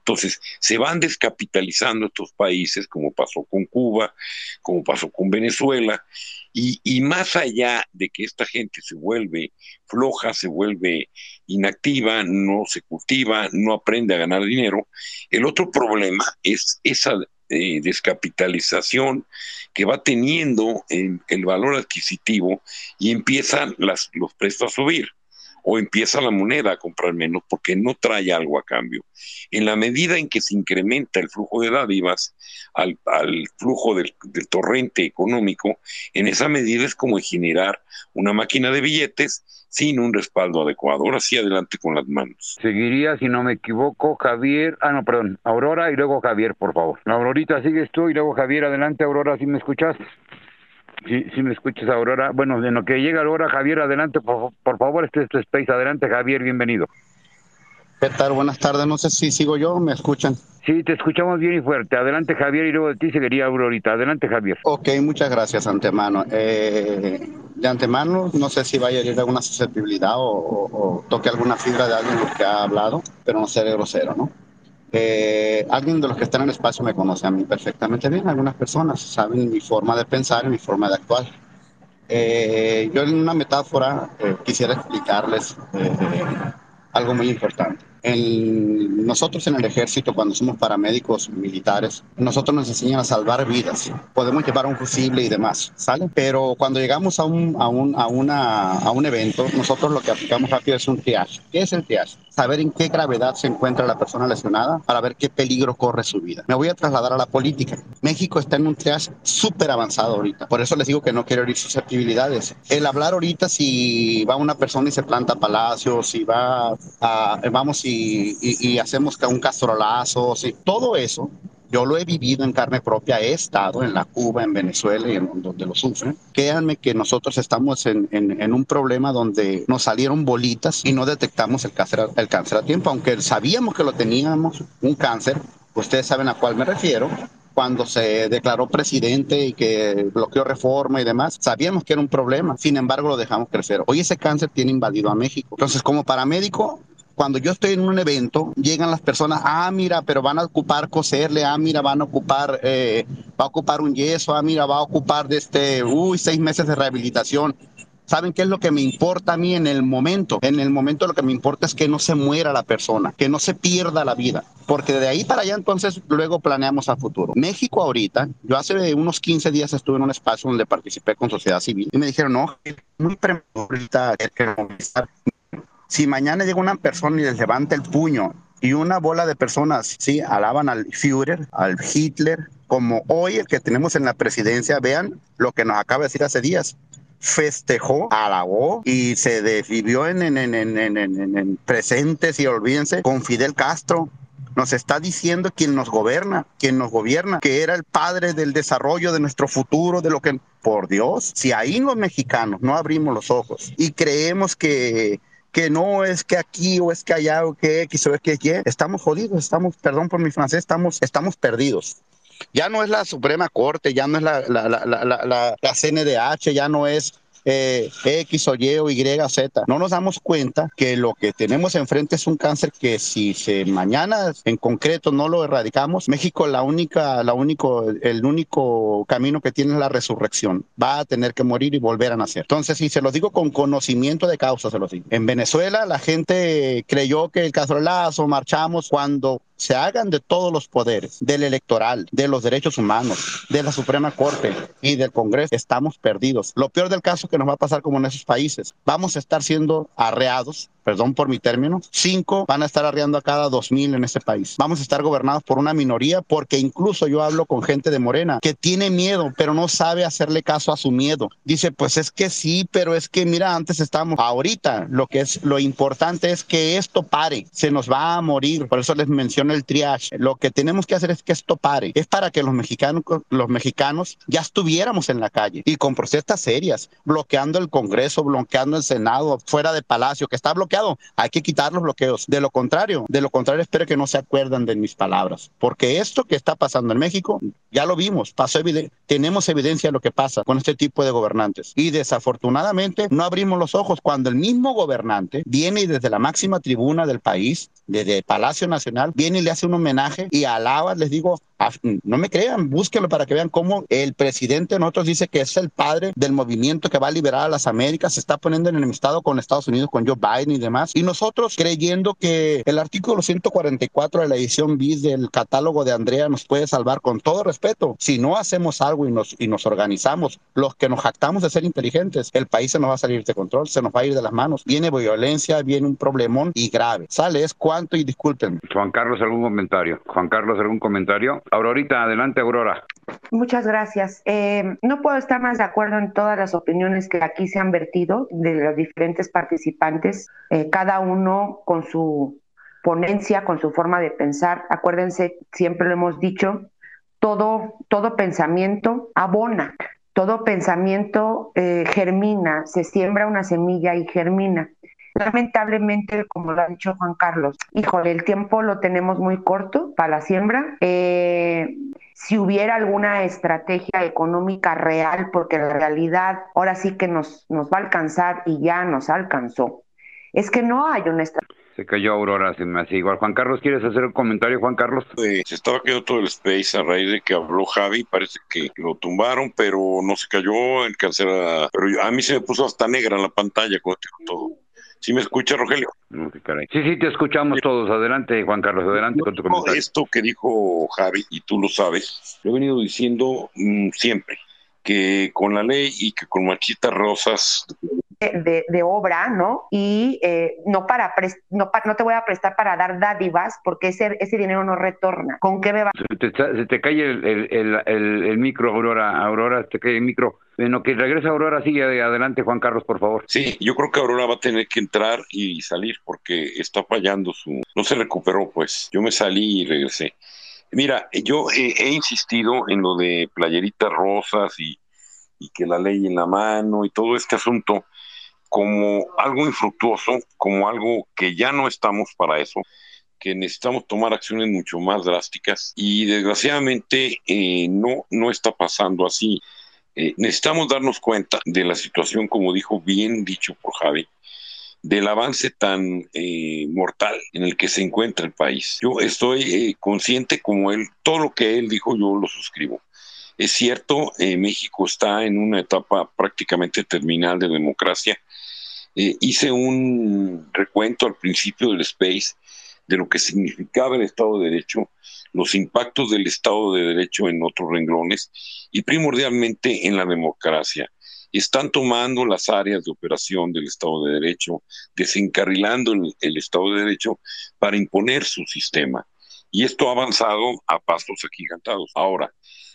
Entonces, se van descapitalizando estos países, como pasó con Cuba, como pasó con Venezuela, y, más allá de que esta gente se vuelve floja, se vuelve inactiva, no se cultiva, no aprende a ganar dinero, el otro problema es esa eh, descapitalización que va teniendo el valor adquisitivo y empiezan las, los precios a subir o empieza la moneda a comprar menos porque no trae algo a cambio. En la medida en que se incrementa el flujo de dádivas al, flujo del, torrente económico, en esa medida es como generar una máquina de billetes sin un respaldo adecuado. Ahora sí, adelante con las manos. Seguiría, si no me equivoco, Javier, ah, no, perdón, Aurora y luego Javier, por favor. Aurorita, sigues tú y luego Javier, adelante, Aurora, si me escuchas. Sí, sí me escuchas, Aurora. Bueno, en lo que llega Aurora, Javier, adelante, por, favor, este es tu space. Adelante, Javier, bienvenido. ¿Qué tal? Buenas tardes. No sé si sigo yo me escuchan. Sí, te escuchamos bien y fuerte. Adelante, Javier, y luego de ti seguiría Aurorita. Adelante, Javier. Ok, muchas gracias, antemano. Eh, de antemano, no sé si vaya a ir alguna susceptibilidad o, o, toque alguna fibra de alguien que ha hablado, pero no seré grosero, ¿no? Eh, alguien de los que están en el espacio me conoce a mí perfectamente bien, algunas personas saben mi forma de pensar y mi forma de actuar. Eh, yo en una metáfora eh, quisiera explicarles algo muy importante nosotros en el ejército, cuando somos paramédicos militares, nosotros nos enseñan a salvar vidas. Podemos llevar un fusible y demás, ¿sale? Pero cuando llegamos a un, a un, a una, a un evento, nosotros lo que aplicamos rápido es un triage. ¿Qué es el triage? Saber en qué gravedad se encuentra la persona lesionada para ver qué peligro corre su vida. Me voy a trasladar a la política. México está en un triage súper avanzado ahorita. Por eso les digo que no quiero herir susceptibilidades. El hablar ahorita si va una persona y se planta palacios, si va a, vamos y y, hacemos un castrolazo, todo eso yo lo he vivido en carne propia, he estado en la Cuba, en Venezuela y en donde lo sufren. Créanme que nosotros estamos en, en, un problema donde nos salieron bolitas y no detectamos el cáncer, el cáncer a tiempo, aunque sabíamos que lo teníamos, un cáncer, ustedes saben a cuál me refiero, cuando se declaró presidente y que bloqueó reforma y demás, sabíamos que era un problema, sin embargo lo dejamos crecer. Hoy ese cáncer tiene invadido a México. Entonces, como paramédico, cuando yo estoy en un evento, llegan las personas, ah, mira, pero van a ocupar coserle, ah, mira, van a ocupar, eh, va a ocupar un yeso, ah, mira, va a ocupar de este, uy, seis meses de rehabilitación. ¿Saben qué es lo que me importa a mí en el momento? En el momento lo que me importa es que no se muera la persona, que no se pierda la vida, porque de ahí para allá entonces luego planeamos a futuro. México ahorita, yo hace unos 15 días estuve en un espacio donde participé con sociedad civil y me dijeron, no, muy prematuro si mañana llega una persona y les levanta el puño y una bola de personas, sí, alaban al Führer, al Hitler, como hoy el que tenemos en la presidencia, vean lo que nos acaba de decir hace días festejó, alabó y se vivió en, en, en, en, presentes y olvídense con Fidel Castro. Nos está diciendo quien nos gobierna, quien nos gobierna, que era el padre del desarrollo de nuestro futuro, de lo que, por Dios, si ahí los mexicanos no abrimos los ojos y creemos que que no es que aquí o es que allá o que X o es que Y, estamos jodidos, estamos, perdón por mi francés, estamos, estamos perdidos. Ya no es la Suprema Corte, ya no es la, la, la, la, la CNDH, ya no es eh, X o Y o Y, Z. No nos damos cuenta que lo que tenemos enfrente es un cáncer que si se mañana en concreto no lo erradicamos, México la única, la único, el único camino que tiene es la resurrección. Va a tener que morir y volver a nacer. Entonces, si se los digo con conocimiento de causa, se los digo. En Venezuela la gente creyó que el castrolazo marchamos cuando se hagan de todos los poderes, del electoral, de los derechos humanos, de la Suprema Corte y del Congreso, estamos perdidos. Lo peor del caso que nos va a pasar como en esos países, vamos a estar siendo arreados perdón por mi término, cinco van a estar arriando a cada dos mil en este país. Vamos a estar gobernados por una minoría porque incluso yo hablo con gente de Morena que tiene miedo, pero no sabe hacerle caso a su miedo. Dice, pues es que sí, pero es que mira, antes estamos, ahorita lo que es lo importante es que esto pare, se nos va a morir. Por eso les menciono el triage. Lo que tenemos que hacer es que esto pare. Es para que los mexicanos, los mexicanos ya estuviéramos en la calle y con protestas serias, bloqueando el Congreso, bloqueando el Senado, fuera de Palacio, que está bloqueado. Hay que quitar los bloqueos. De lo contrario, de lo contrario, espero que no se acuerdan de mis palabras, porque esto que está pasando en México, ya lo vimos, pasó tenemos evidencia de lo que pasa con este tipo de gobernantes. Y desafortunadamente no abrimos los ojos cuando el mismo gobernante viene y desde la máxima tribuna del país, desde Palacio Nacional, viene y le hace un homenaje y alaba, les digo, no me crean, búsquenlo para que vean cómo el presidente de nosotros dice que es el padre del movimiento que va a liberar a las Américas, se está poniendo en enemistado con Estados Unidos, con Joe Biden y demás. Y nosotros creyendo que el artículo 144 de la edición bis del catálogo de Andrea nos puede salvar con todo respeto. Si no hacemos algo y nos, y nos organizamos, los que nos jactamos de ser inteligentes, el país se nos va a salir de control, se nos va a ir de las manos. Viene violencia, viene un problemón y grave. Sale, es cuánto y disculpen. Juan Carlos, ¿algún comentario? Juan Carlos, ¿algún comentario? Aurorita, adelante, Aurora. Muchas gracias. Eh, no puedo estar más de acuerdo en todas las opiniones que aquí se han vertido de los diferentes participantes, eh, cada uno con su ponencia, con su forma de pensar. Acuérdense, siempre lo hemos dicho, todo, todo pensamiento abona, todo pensamiento eh, germina, se siembra una semilla y germina. Lamentablemente, como lo ha dicho Juan Carlos, híjole, el tiempo lo tenemos muy corto para la siembra. Eh, si hubiera alguna estrategia económica real, porque la realidad ahora sí que nos, nos va a alcanzar y ya nos alcanzó, es que no hay una estrategia. Se cayó Aurora, se me hace igual. Juan Carlos, ¿quieres hacer un comentario, Juan Carlos? se estaba quedando todo el space a raíz de que habló Javi, parece que lo tumbaron, pero no se cayó, el cáncer, pero a mí se me puso hasta negra la pantalla con todo. ¿Sí me escucha, Rogelio? Sí, sí, te escuchamos todos. Adelante, Juan Carlos, adelante con tu comentario. Esto que dijo Javi, y tú lo sabes, lo he venido diciendo mm, siempre, que con la ley y que con Machita Rosas de, obra, ¿no? Y eh, no para no, no te voy a prestar para dar dádivas porque ese, ese dinero no retorna. ¿Con qué me va? Se te, se te cae el, el, el, el, micro, Aurora. Aurora, te cae el micro. Bueno, que regrese Aurora, sigue adelante, Juan Carlos, por favor. Sí, yo creo que Aurora va a tener que entrar y salir porque está fallando su... No se recuperó, pues. Yo me salí y regresé. Mira, yo he insistido en lo de playeritas rosas y, y que la ley en la mano y todo este asunto como algo infructuoso, como algo que ya no estamos para eso, que necesitamos tomar acciones mucho más drásticas y desgraciadamente eh, no, no está pasando así. Eh, necesitamos darnos cuenta de la situación, como dijo bien dicho por Javi, del avance tan eh, mortal en el que se encuentra el país. Yo estoy consciente como él, todo lo que él dijo yo lo suscribo. Es cierto, México está en una etapa prácticamente terminal de democracia, eh, hice un recuento al principio del Space de lo que significaba el Estado de Derecho, los impactos del Estado de Derecho en otros renglones y primordialmente en la democracia. Están tomando las áreas de operación del Estado de Derecho, desencarrilando el, el Estado de Derecho para imponer su sistema. Y esto ha avanzado a pasos agigantados. Ahora,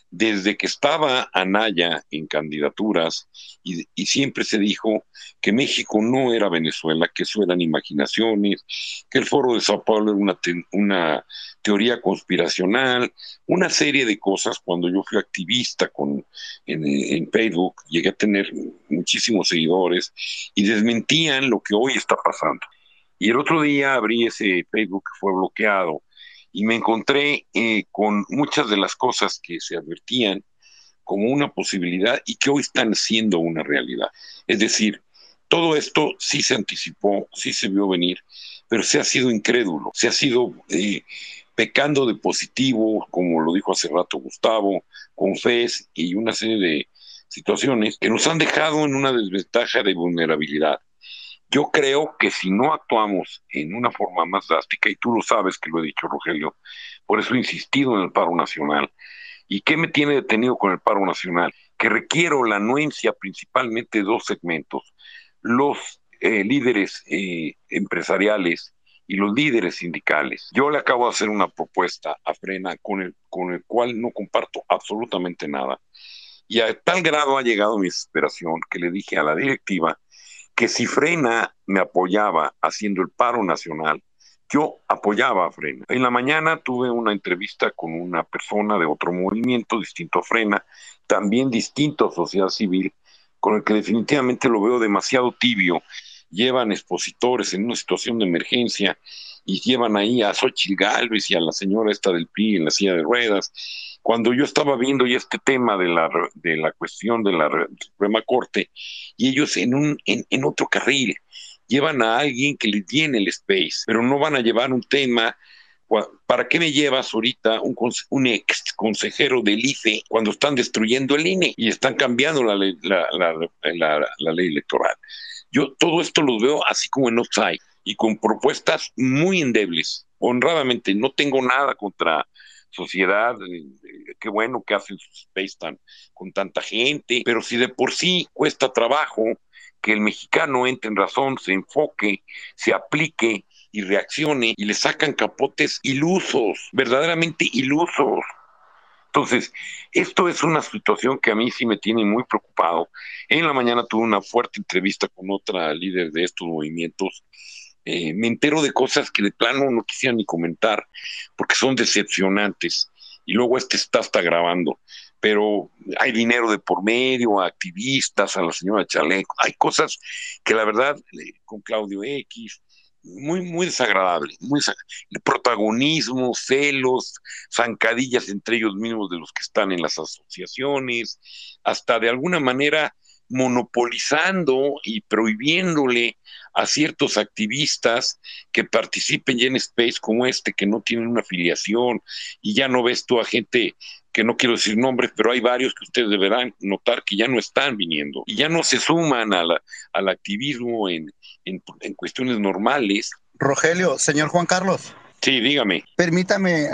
desde que estaba Anaya en candidaturas y, siempre se dijo que México no era Venezuela, que eso eran imaginaciones, que el foro de Sao Paulo era una, teoría conspiracional, una serie de cosas. Cuando yo fui activista con, en, Facebook, llegué a tener muchísimos seguidores y desmentían lo que hoy está pasando. Y el otro día abrí ese Facebook que fue bloqueado y me encontré eh, con muchas de las cosas que se advertían como una posibilidad y que hoy están siendo una realidad. Es decir, todo esto sí se anticipó, sí se vio venir, pero se ha sido incrédulo, se ha sido eh, pecando de positivo, como lo dijo hace rato Gustavo, con fe y una serie de situaciones que nos han dejado en una desventaja de vulnerabilidad. Yo creo que si no actuamos en una forma más drástica, y tú lo sabes que lo he dicho, Rogelio, por eso he insistido en el paro nacional. ¿Y qué me tiene detenido con el paro nacional? Que requiero la anuencia principalmente de dos segmentos. Los eh, líderes eh, empresariales y los líderes sindicales. Yo le acabo de hacer una propuesta a Frena con el, con el cual no comparto absolutamente nada. Y a tal grado ha llegado mi desesperación que le dije a la directiva que si Frena me apoyaba haciendo el paro nacional, yo apoyaba a Frena. En la mañana tuve una entrevista con una persona de otro movimiento distinto a Frena, también distinto a Sociedad Civil, con el que definitivamente lo veo demasiado tibio. Llevan expositores en una situación de emergencia y llevan ahí a Xochitl Galvez y a la señora esta del PRI en la silla de ruedas. Cuando yo estaba viendo ya este tema de la, de la cuestión de la Suprema Corte, y ellos en, un, en, otro carril, llevan a alguien que les llene el space, pero no van a llevar un tema ¿Para qué me llevas ahorita un, un, ex consejero del IFE cuando están destruyendo el INE y están cambiando la ley, la, la, ley electoral? Yo todo esto lo veo así como en offside y con propuestas muy endebles. Honradamente, no tengo nada contra sociedad, qué bueno que hacen su space tan, con tanta gente, pero si de por sí cuesta trabajo que el mexicano entre en razón, se enfoque, se aplique y reaccione y le sacan capotes ilusos, verdaderamente ilusos. Entonces, esto es una situación que a mí sí me tiene muy preocupado. En la mañana tuve una fuerte entrevista con otra líder de estos movimientos. Eh, me entero de cosas que de plano no quisiera ni comentar porque son decepcionantes. Y luego este está hasta grabando. Pero hay dinero de por medio, a activistas, a la señora Chaleco. Hay cosas que la verdad, con Claudio X, muy, muy desagradable, muy protagonismo, celos, zancadillas entre ellos mismos de los que están en las asociaciones, hasta de alguna manera monopolizando y prohibiéndole a ciertos activistas que participen ya en space como este, que no tienen una afiliación, y ya no ves tú a gente que no quiero decir nombres, pero hay varios que ustedes deberán notar que ya no están viniendo y ya no se suman al activismo en, en, cuestiones normales. Rogelio, señor Juan Carlos. Sí, dígame. Permítame,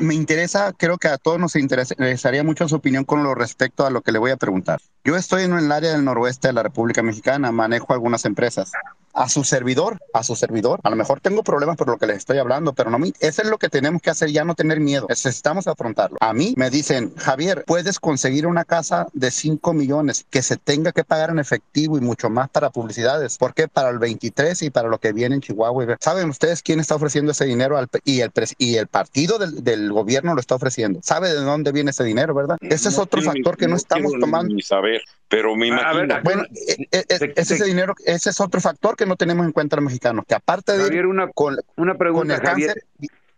me interesa, creo que a todos nos interesaría mucho su opinión con lo respecto a lo que le voy a preguntar. Yo estoy en el área del noroeste de la República Mexicana, manejo algunas empresas a su servidor, a su servidor. A lo mejor tengo problemas por lo que les estoy hablando, pero no me, eso es lo que tenemos que hacer, ya no tener miedo. Necesitamos afrontarlo. A mí me dicen, Javier, puedes conseguir una casa de 5 millones que se tenga que pagar en efectivo y mucho más para publicidades. ¿Por qué? Para el 23 y para lo que viene en Chihuahua. ¿Saben ustedes quién está ofreciendo ese dinero al, y, el, y el partido del, del, gobierno lo está ofreciendo? ¿Sabe de dónde viene ese dinero, verdad? Ese es otro factor que no, estamos tomando. Ni saber, pero me imagino. bueno, e, e, e, ese dinero, ese es otro factor que no tenemos en cuenta los mexicanos, que aparte de... Javier, una, con, una pregunta, Javier,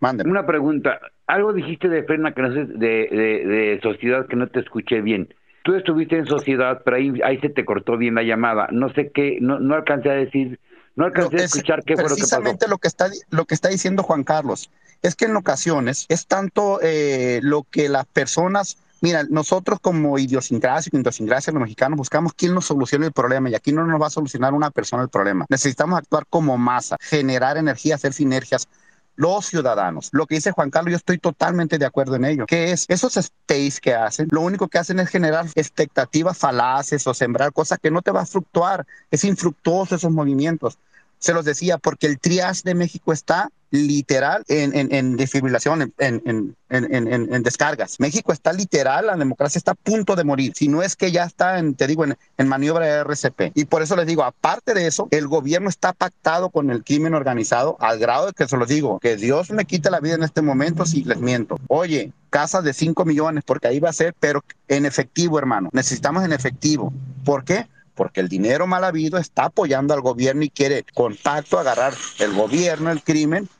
Una pregunta. Algo dijiste de Ferna que no sé, de, de, sociedad que no te escuché bien. Tú estuviste en sociedad, pero ahí, ahí se te cortó bien la llamada. No sé qué, no, no alcancé a decir, no alcancé a escuchar qué fue lo que pasó. Precisamente lo que está, lo que está diciendo Juan Carlos es que en ocasiones es tanto eh, lo que las personas Mira, nosotros como idiosincrasia, idiosincrasia, los mexicanos buscamos quién nos solucione el problema y aquí no nos va a solucionar una persona el problema. Necesitamos actuar como masa, generar energía, hacer sinergias los ciudadanos. Lo que dice Juan Carlos, yo estoy totalmente de acuerdo en ello. Que es esos space que hacen, lo único que hacen es generar expectativas falaces o sembrar cosas que no te va a fluctuar. Es infructuoso esos movimientos. Se los decía porque el triage de México está literal en, en, en desfibrilación, en, en, descargas. México está literal, la democracia está a punto de morir, si no es que ya está, en, te digo, en, maniobra de RCP. Y por eso les digo, aparte de eso, el gobierno está pactado con el crimen organizado al grado de que se los digo, que Dios me quite la vida en este momento si les miento. Oye, casa de 5 millones, porque ahí va a ser, pero en efectivo, hermano. Necesitamos en efectivo. ¿Por qué? porque el dinero mal habido está apoyando al gobierno y quiere contacto, agarrar el gobierno, el crimen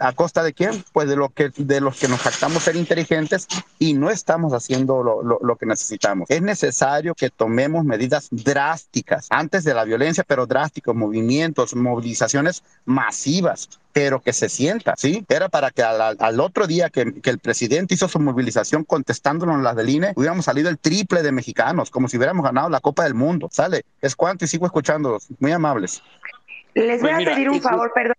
¿A costa de quién? Pues de, lo que, de los que nos jactamos ser inteligentes y no estamos haciendo lo, lo, que necesitamos. Es necesario que tomemos medidas drásticas antes de la violencia, pero drásticos, movimientos, movilizaciones masivas, pero que se sienta, ¿sí? Era para que al, al otro día que, que, el presidente hizo su movilización contestándonos las del INE, hubiéramos salido el triple de mexicanos, como si hubiéramos ganado la Copa del Mundo. ¿Sale? Es cuanto y sigo escuchando. Muy amables. Les voy pues a pedir un favor, perdón,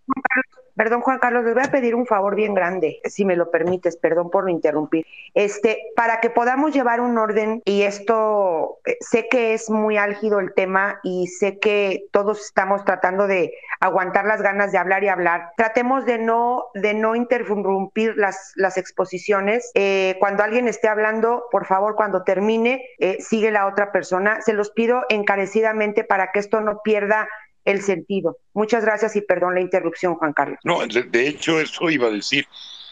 Perdón, Juan Carlos, les voy a pedir un favor bien grande, si me lo permites, perdón por interrumpir. Este, para que podamos llevar un orden, y esto eh, sé que es muy álgido el tema y sé que todos estamos tratando de aguantar las ganas de hablar y hablar. Tratemos de no, de no interrumpir las, las exposiciones. Eh, cuando alguien esté hablando, por favor, cuando termine, eh, sigue la otra persona. Se los pido encarecidamente para que esto no pierda el sentido. Muchas gracias y perdón la interrupción, Juan Carlos. No, de, hecho eso iba a decir.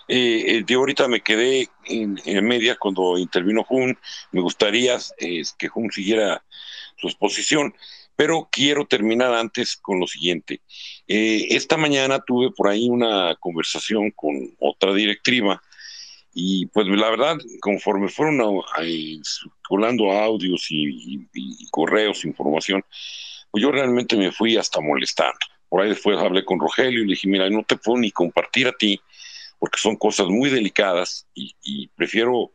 Eh, eh, de ahorita me quedé en, en, media cuando intervino Jun. Me gustaría eh, que Jun siguiera su exposición, pero quiero terminar antes con lo siguiente. Eh, esta mañana tuve por ahí una conversación con otra directiva y pues la verdad, conforme fueron a, a, circulando audios y, correos, información, pues yo realmente me fui hasta molestando. Por ahí después hablé con Rogelio y le dije, mira, no te puedo ni compartir a ti porque son cosas muy delicadas y, prefiero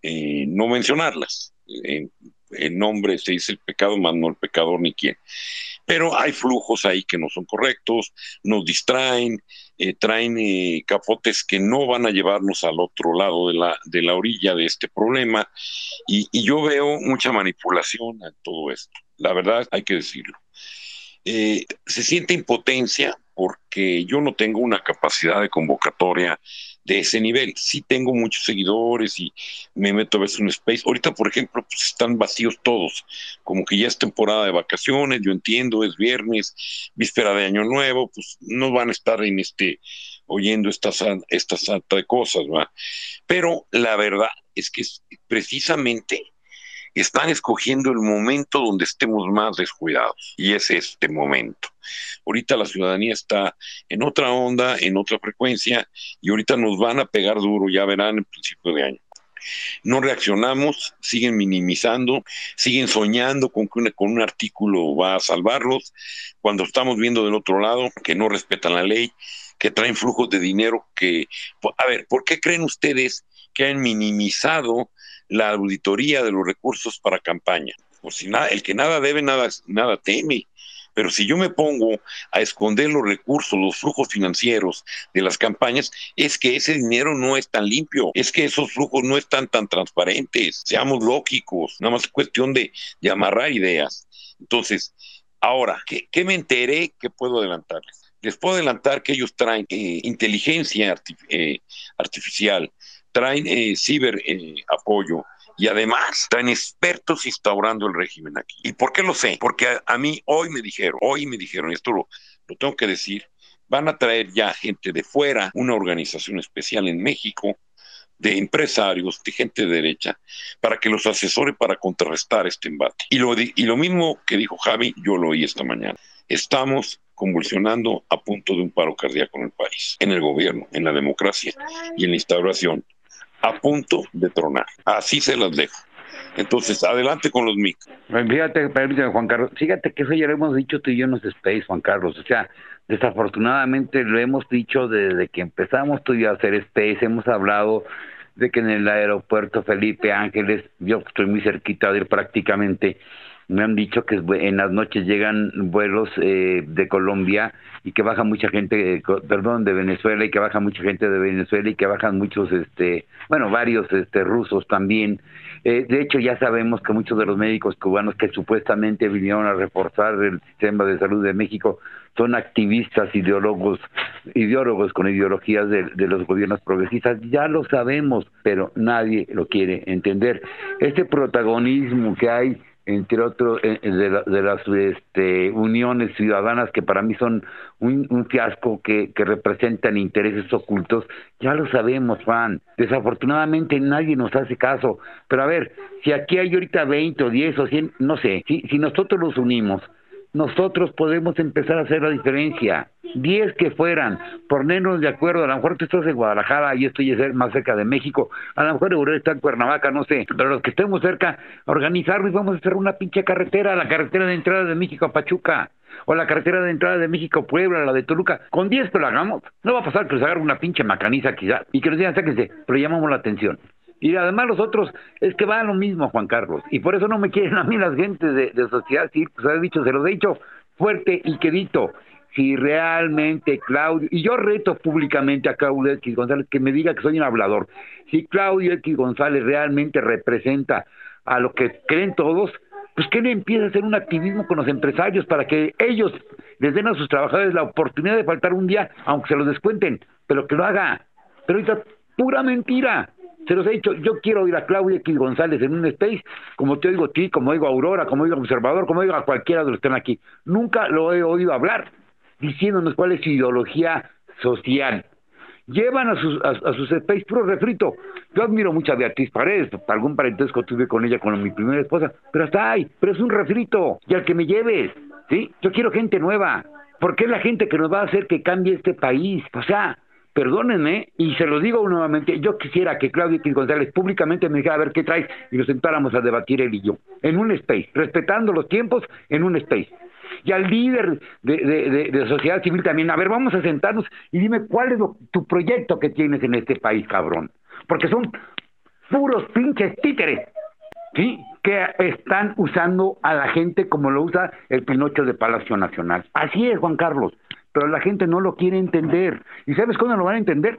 eh, no mencionarlas. En, nombre se dice el pecado, más no el pecador ni quién. Pero hay flujos ahí que no son correctos, nos distraen, eh, traen eh, capotes que no van a llevarnos al otro lado de la, de la orilla de este problema. Y yo veo mucha manipulación en todo esto. La verdad, hay que decirlo. Eh, se siente impotencia porque yo no tengo una capacidad de convocatoria de ese nivel. Sí tengo muchos seguidores y me meto a veces un space. Ahorita, por ejemplo, pues están vacíos todos, como que ya es temporada de vacaciones, yo entiendo, es viernes, víspera de Año Nuevo, pues no van a estar en este oyendo estas esta santa de cosas, ¿va? Pero la verdad es que precisamente están escogiendo el momento donde estemos más descuidados y es este momento. Ahorita la ciudadanía está en otra onda, en otra frecuencia y ahorita nos van a pegar duro, ya verán en principio de año. No reaccionamos, siguen minimizando, siguen soñando con que con un artículo va a salvarlos, cuando estamos viendo del otro lado que no respetan la ley, que traen flujos de dinero que... A ver, ¿por qué creen ustedes que han minimizado la auditoría de los recursos para campaña. Pues si nada, el que nada debe, nada, nada teme. Pero si yo me pongo a esconder los recursos, los flujos financieros de las campañas, es que ese dinero no es tan limpio, es que esos flujos no están tan transparentes. Seamos lógicos, nada más es cuestión de, de amarrar ideas. Entonces, ahora, ¿qué, ¿qué, me enteré que puedo adelantarles? Les puedo adelantar que ellos traen eh, inteligencia eh, artificial, traen eh, ciber eh, apoyo y además traen expertos instaurando el régimen aquí. ¿Y por qué lo sé? Porque a, mí hoy me dijeron, hoy me dijeron, esto lo, lo tengo que decir, van a traer ya gente de fuera, una organización especial en México, de empresarios, de gente de derecha, para que los asesore para contrarrestar este embate. Y lo, y lo mismo que dijo Javi, yo lo oí esta mañana. Estamos convulsionando a punto de un paro cardíaco en el país, en el gobierno, en la democracia y en la instauración a punto de tronar. Así se las dejo. Entonces, adelante con los micros. Fíjate, permíteme, Juan Carlos, fíjate que eso ya lo hemos dicho tú y yo en los Space, Juan Carlos. O sea, desafortunadamente lo hemos dicho desde que empezamos tú y yo a hacer Space, hemos hablado de que en el aeropuerto Felipe Ángeles, yo estoy muy cerquita de ir prácticamente, me han dicho que en las noches llegan vuelos eh, de Colombia y que baja mucha gente, eh, perdón, de Venezuela y que baja mucha gente de Venezuela y que bajan muchos, este, bueno, varios este, rusos también. Eh, de hecho, ya sabemos que muchos de los médicos cubanos que supuestamente vinieron a reforzar el sistema de salud de México son activistas, ideólogos, ideólogos con ideologías de, de los gobiernos progresistas. Ya lo sabemos, pero nadie lo quiere entender. Este protagonismo que hay entre otros, de, la, de, las este, uniones ciudadanas que para mí son un, un fiasco que, que, representan intereses ocultos, ya lo sabemos, Juan. Desafortunadamente nadie nos hace caso. Pero a ver, si aquí hay ahorita 20 o 10 o 100, no sé, si, si nosotros los unimos, nosotros podemos empezar a hacer la diferencia. Diez que fueran, ponernos de acuerdo, a lo mejor tú estás en Guadalajara y estoy más cerca de México, a lo mejor Europa está en Cuernavaca, no sé, pero los que estemos cerca, organizarnos y vamos a hacer una pinche carretera, la carretera de entrada de México a Pachuca, o la carretera de entrada de México a Puebla, la de Toluca, con diez que lo hagamos, no va a pasar que nos agarre una pinche macaniza quizá, y que nos digan, sáquense, pero llamamos la atención. Y además los otros, es que va a lo mismo, Juan Carlos. Y por eso no me quieren a mí las gentes de, de sociedad civil, pues he dicho, se los he dicho fuerte y quedito. Si realmente Claudio, y yo reto públicamente a Claudio X González que me diga que soy un hablador, si Claudio X González realmente representa a lo que creen todos, pues que le empiece a hacer un activismo con los empresarios para que ellos les den a sus trabajadores la oportunidad de faltar un día, aunque se los descuenten, pero que lo haga. Pero ahorita, pura mentira Se los he dicho, yo quiero oír a Claudia X González en un space, como te oigo a ti, como oigo a Aurora, como oigo a Observador, como oigo a cualquiera de los que están aquí. Nunca lo he oído hablar diciéndonos cuál es su ideología social. Llevan a sus, a, sus space puro refrito. Yo admiro mucho a Beatriz Paredes, algún parentesco tuve con ella, con mi primera esposa, pero hasta ahí, pero es un refrito, y al que me lleves, ¿sí? Yo quiero gente nueva, porque es la gente que nos va a hacer que cambie este país. O sea, perdónenme, y se lo digo nuevamente, yo quisiera que Claudia X González públicamente me dijera a ver qué traes y nos sentáramos a debatir él y yo, en un space, respetando los tiempos, en un space. Y al líder de, de, de, de sociedad civil también, a ver, vamos a sentarnos y dime cuál es tu proyecto que tienes en este país, cabrón. Porque son puros pinches títeres, ¿sí? Que están usando a la gente como lo usa el Pinocho de Palacio Nacional. Así es, Juan Carlos pero la gente no lo quiere entender. ¿Y sabes cuándo lo van a entender?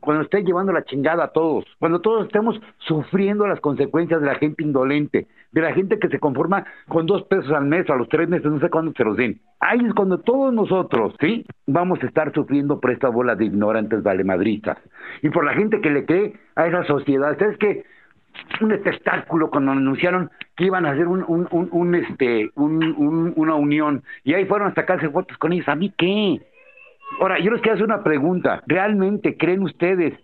Cuando esté llevando la chingada a todos, cuando todos estemos sufriendo las consecuencias de la gente indolente, de la gente que se conforma con dos pesos al mes, a los tres meses, no sé cuándo se los den. Ahí es cuando todos nosotros, ¿sí? Vamos a estar sufriendo por esta bola de ignorantes valemadristas y por la gente que le cree a esa sociedad. ¿Sabes qué? Un espectáculo cuando anunciaron que iban a hacer un, este un, una unión y ahí fueron a sacarse fotos con ellos. ¿A mí qué? Ahora, yo les quiero hacer una pregunta. ¿Realmente creen ustedes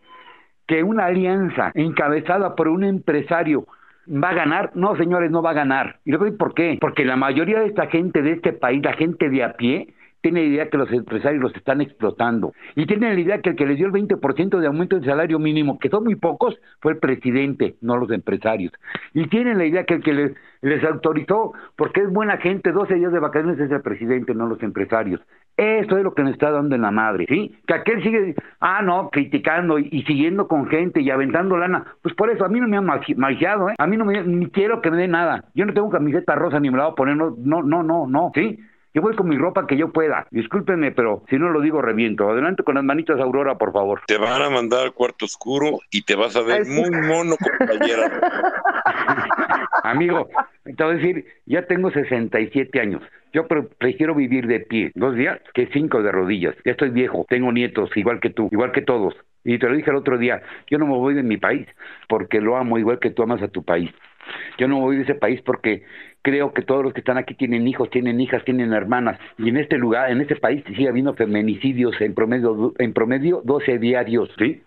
que una alianza encabezada por un empresario va a ganar? No, señores, no va a ganar. ¿Y luego por qué? Porque la mayoría de esta gente de este país, la gente de a pie, tiene la idea que los empresarios los están explotando y tienen la idea que el que les dio el 20% de aumento del salario mínimo, que son muy pocos, fue el presidente, no los empresarios. Y tienen la idea que el que les, autorizó, porque es buena gente, 12 días de vacaciones es el presidente, no los empresarios. Eso es lo que nos está dando en la madre, ¿sí? Que aquel sigue, ah, no, criticando y, siguiendo con gente y aventando lana. Pues por eso, a mí no me han maiciado, ¿eh? A mí no me, ni quiero que me dé nada. Yo no tengo camiseta rosa ni me la voy a poner, no, no, no, no, ¿sí? Yo voy con mi ropa que yo pueda. Discúlpenme, pero si no lo digo, reviento. Adelante con las manitas, Aurora, por favor. Te van a mandar al cuarto oscuro y te vas a ver muy mono compañera. Amigo, te voy a decir, ya tengo 67 años. Yo prefiero vivir de pie dos días que cinco de rodillas. Ya estoy viejo, tengo nietos, igual que tú, igual que todos. Y te lo dije el otro día, yo no me voy de mi país porque lo amo igual que tú amas a tu país. Yo no me voy de ese país porque creo que todos los que están aquí tienen hijos, tienen hijas, tienen hermanas. Y en este lugar, en este país, sigue habiendo feminicidios en promedio, en promedio 12 diarios, ¿sí?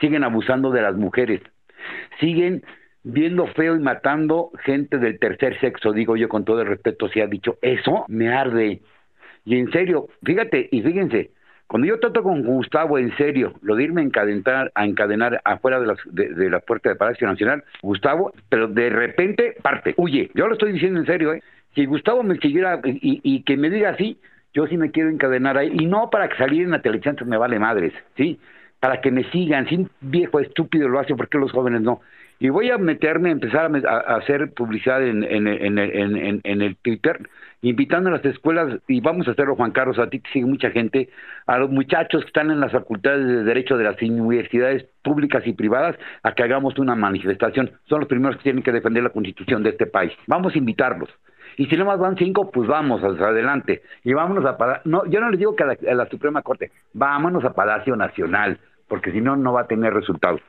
Siguen abusando de las mujeres. Siguen viendo feo y matando gente del tercer sexo, digo yo con todo el respeto, si ha dicho, eso me arde. Y en serio, fíjate, y fíjense, cuando yo trato con Gustavo en serio, lo de irme a encadenar, a encadenar afuera de, las, de, de, la puerta del Palacio Nacional, Gustavo, pero de repente parte, huye. Yo lo estoy diciendo en serio, ¿eh? Si Gustavo me siguiera y, y que me diga así, yo sí me quiero encadenar ahí. Y no para que salir en la televisión, entonces me vale madres, ¿sí? Para que me sigan. Si un viejo estúpido lo hace, ¿por qué los jóvenes no? Y voy a meterme, empezar a, hacer publicidad en, en, en, en, el Twitter invitando a las escuelas, y vamos a hacerlo, Juan Carlos, a ti te sigue mucha gente, a los muchachos que están en las facultades de Derecho de las universidades públicas y privadas, a que hagamos una manifestación. Son los primeros que tienen que defender la constitución de este país. Vamos a invitarlos. Y si no más van cinco, pues vamos adelante. Y vámonos a Palacio. No, yo no les digo que a la, a la Suprema Corte, vámonos a Palacio Nacional, porque si no, no va a tener resultados.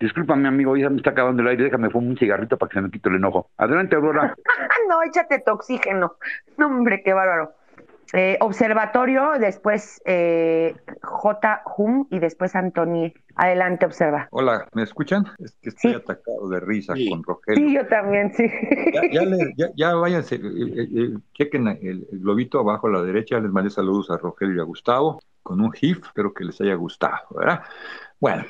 Discúlpame, amigo, ya me está acabando el aire, déjame fumar un cigarrito para que se me quite el enojo. Adelante, Aurora. no, échate tu oxígeno. No, hombre, qué bárbaro. Eh, observatorio, después eh, J. Hum y después Antoni. Adelante, observa. Hola, ¿me escuchan? Es que estoy Sí. atacado de risa con Rogelio. Sí, yo también, sí. Ya, ya, le- ya, ya váyanse, eh, eh, eh, chequen el, el globito abajo a la derecha, les mandé saludos a Rogelio y a Gustavo con un GIF, espero que les haya gustado, ¿verdad? Bueno,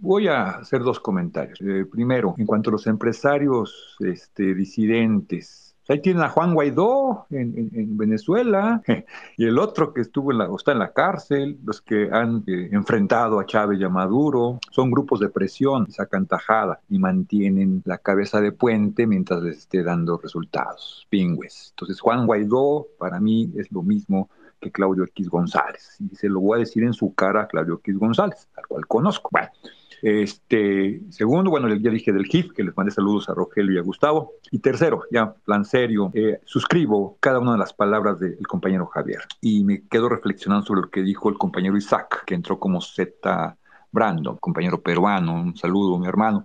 voy a hacer dos comentarios. Eh, primero, en cuanto a los empresarios este, disidentes, ahí tienen a Juan Guaidó en, en- en Venezuela y el otro que estuvo en la, o está en la cárcel, los que han eh, enfrentado a Chávez y a Maduro, son grupos de presión, sacan tajada y mantienen la cabeza de puente mientras les esté dando resultados, pingües. Entonces Juan Guaidó para mí es lo mismo que Claudio X González y se lo voy a decir en su cara a Claudio X González, al cual conozco. Bueno, este, segundo, bueno, ya dije del GIF, que les mandé saludos a Rogelio y a Gustavo. Y tercero, ya, plan serio, eh, suscribo cada una de las palabras del compañero Javier. Y me quedo reflexionando sobre lo que dijo el compañero Isaac, que entró como Z Brando, compañero peruano, un saludo, mi hermano.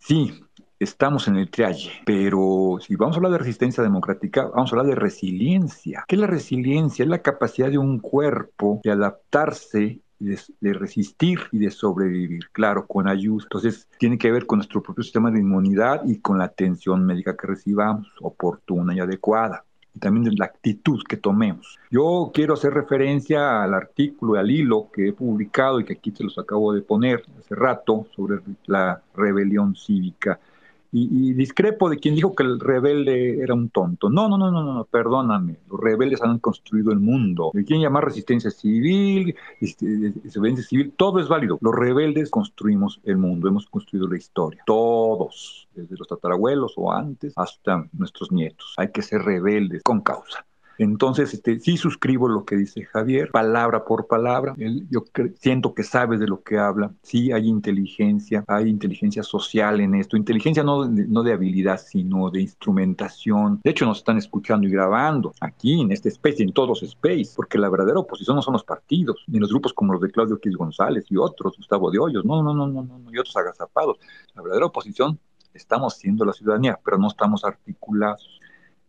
Sí, estamos en el triaje, pero si vamos a hablar de resistencia democrática, vamos a hablar de resiliencia. ¿Qué es la resiliencia? Es la capacidad de un cuerpo de adaptarse de, de, resistir y de sobrevivir, claro, con ayuda. Entonces, tiene que ver con nuestro propio sistema de inmunidad y con la atención médica que recibamos, oportuna y adecuada y también de la actitud que tomemos. Yo quiero hacer referencia al artículo, al hilo que he publicado y que aquí se los acabo de poner hace rato sobre la rebelión cívica. Y, discrepo de quien dijo que el rebelde era un tonto. No, no, no, no, no, perdóname. Los rebeldes han construido el mundo. ¿De quién llamar resistencia civil, este, desobediencia civil? Todo es válido. Los rebeldes construimos el mundo, hemos construido la historia. Todos, desde los tatarabuelos o antes hasta nuestros nietos. Hay que ser rebeldes con causa. Entonces, este, sí suscribo lo que dice Javier, palabra por palabra. Yo siento que sabe de lo que habla. Sí, hay inteligencia, hay inteligencia social en esto. Inteligencia no, no de habilidad, sino de instrumentación. De hecho, nos están escuchando y grabando aquí en este space, en todos space, porque la verdadera oposición no son los partidos, ni los grupos como los de Claudio Quis González y otros, Gustavo de Hoyos, no, no, no, no, no, y otros agazapados. La verdadera oposición estamos siendo la ciudadanía, pero no estamos articulados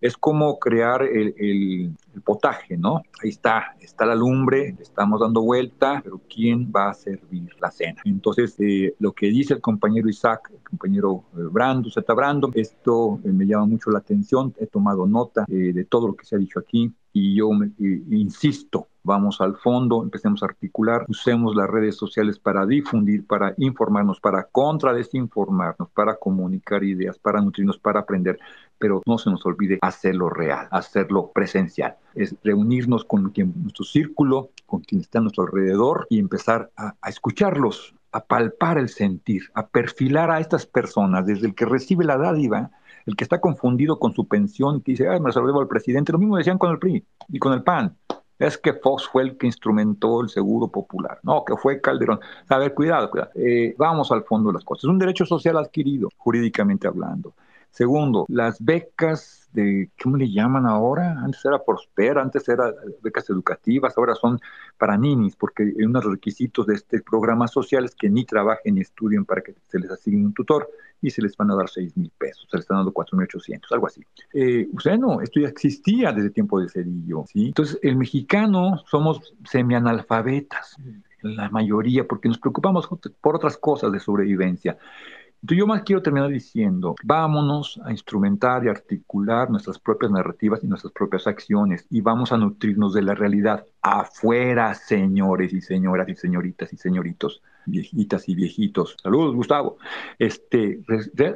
es como crear el, potaje, ¿no? Ahí está, está la lumbre, estamos dando vuelta, pero ¿quién va a servir la cena? Entonces, eh, lo que dice el compañero Isaac, el compañero Brando, Zeta Brando, esto eh, me llama mucho la atención, he tomado nota eh, de todo lo que se ha dicho aquí y yo me, insisto, vamos al fondo, empecemos a articular, usemos las redes sociales para difundir, para informarnos, para contradesinformarnos, para comunicar ideas, para nutrirnos, para aprender, pero no se nos olvide hacerlo real, hacerlo presencial, es reunirnos con nuestro círculo, con quien está a nuestro alrededor y empezar a, escucharlos, a palpar el sentir, a perfilar a estas personas, desde el que recibe la dádiva, el que está confundido con su pensión, que dice, ay, me lo al presidente, lo mismo decían con el PRI y con el PAN. Es que Fox fue el que instrumentó el seguro popular. No, que fue Calderón. A ver, cuidado, cuidado. Eh, vamos al fondo de las cosas. Es un derecho social adquirido, jurídicamente hablando. Segundo, las becas de, ¿cómo le llaman ahora? Antes era Prospera, antes eran becas educativas, ahora son para ninis, porque hay unos requisitos de este programa social es que ni trabajen ni estudien para que se les asigne un tutor y se les van a dar 6 mil pesos, se les están dando 4.800, algo así. Eh, o no, esto ya existía desde tiempo de Cedillo. Entonces, el mexicano somos semianalfabetas, la mayoría, porque nos preocupamos por otras cosas de sobrevivencia. Entonces yo más quiero terminar diciendo, vámonos a instrumentar y articular nuestras propias narrativas y nuestras propias acciones y vamos a nutrirnos de la realidad afuera, señores y señoras y señoritas y señoritos, viejitas y viejitos. Saludos, Gustavo. Este,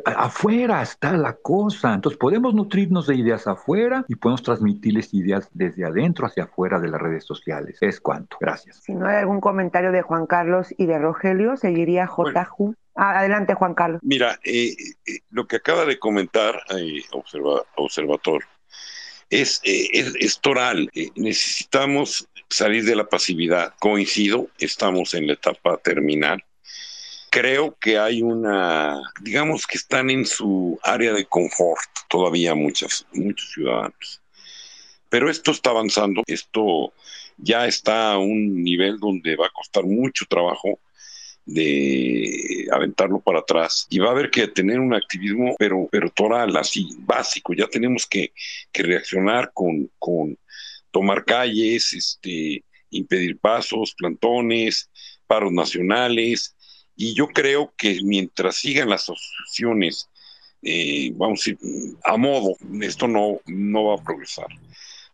afuera está la cosa. Entonces podemos nutrirnos de ideas afuera y podemos transmitirles ideas desde adentro hacia afuera de las redes sociales. Es cuanto. Gracias. Si no hay algún comentario de Juan Carlos y de Rogelio, seguiría JJ. Bueno. Adelante, Juan Carlos. Mira, eh, eh, lo que acaba de comentar eh, observa, Observator es, es, es, toral. necesitamos salir de la pasividad. Coincido, estamos en la etapa terminal. Creo que hay una, digamos que están en su área de confort todavía muchas, muchos ciudadanos. Pero esto está avanzando, esto ya está a un nivel donde va a costar mucho trabajo de aventarlo para atrás. Y va a haber que tener un activismo pero, pero toral, así, básico, ya tenemos que, que reaccionar con, con tomar calles, este, impedir pasos, plantones, paros nacionales, y yo creo que mientras sigan las asociaciones, eh, vamos a decir, a modo, esto no, no va a progresar.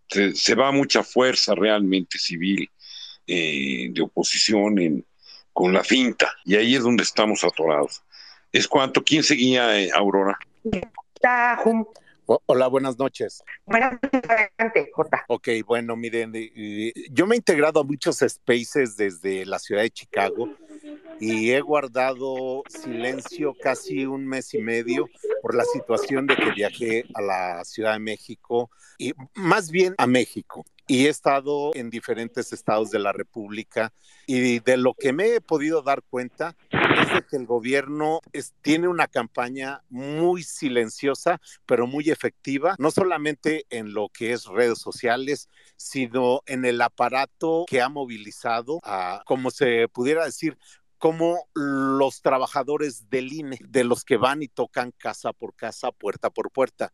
Se, se va mucha fuerza realmente civil eh, de oposición en, con la finta, y ahí es donde estamos atorados. ¿Es cuánto? ¿Quién seguía, eh, Aurora? Hola, buenas noches. Buenas noches, Jota. Ok, bueno, miren, yo me he integrado a muchos spaces desde la ciudad de Chicago y he guardado silencio casi un mes y medio por la situación de que viajé a la Ciudad de México y más bien a México. Y he estado en diferentes estados de la República y de lo que me he podido dar cuenta es de que el gobierno es, tiene una campaña muy silenciosa, pero muy efectiva, no solamente en lo que es redes sociales, sino en el aparato que ha movilizado a, como se pudiera decir, como los trabajadores del INE, de los que van y tocan casa por casa, puerta por puerta.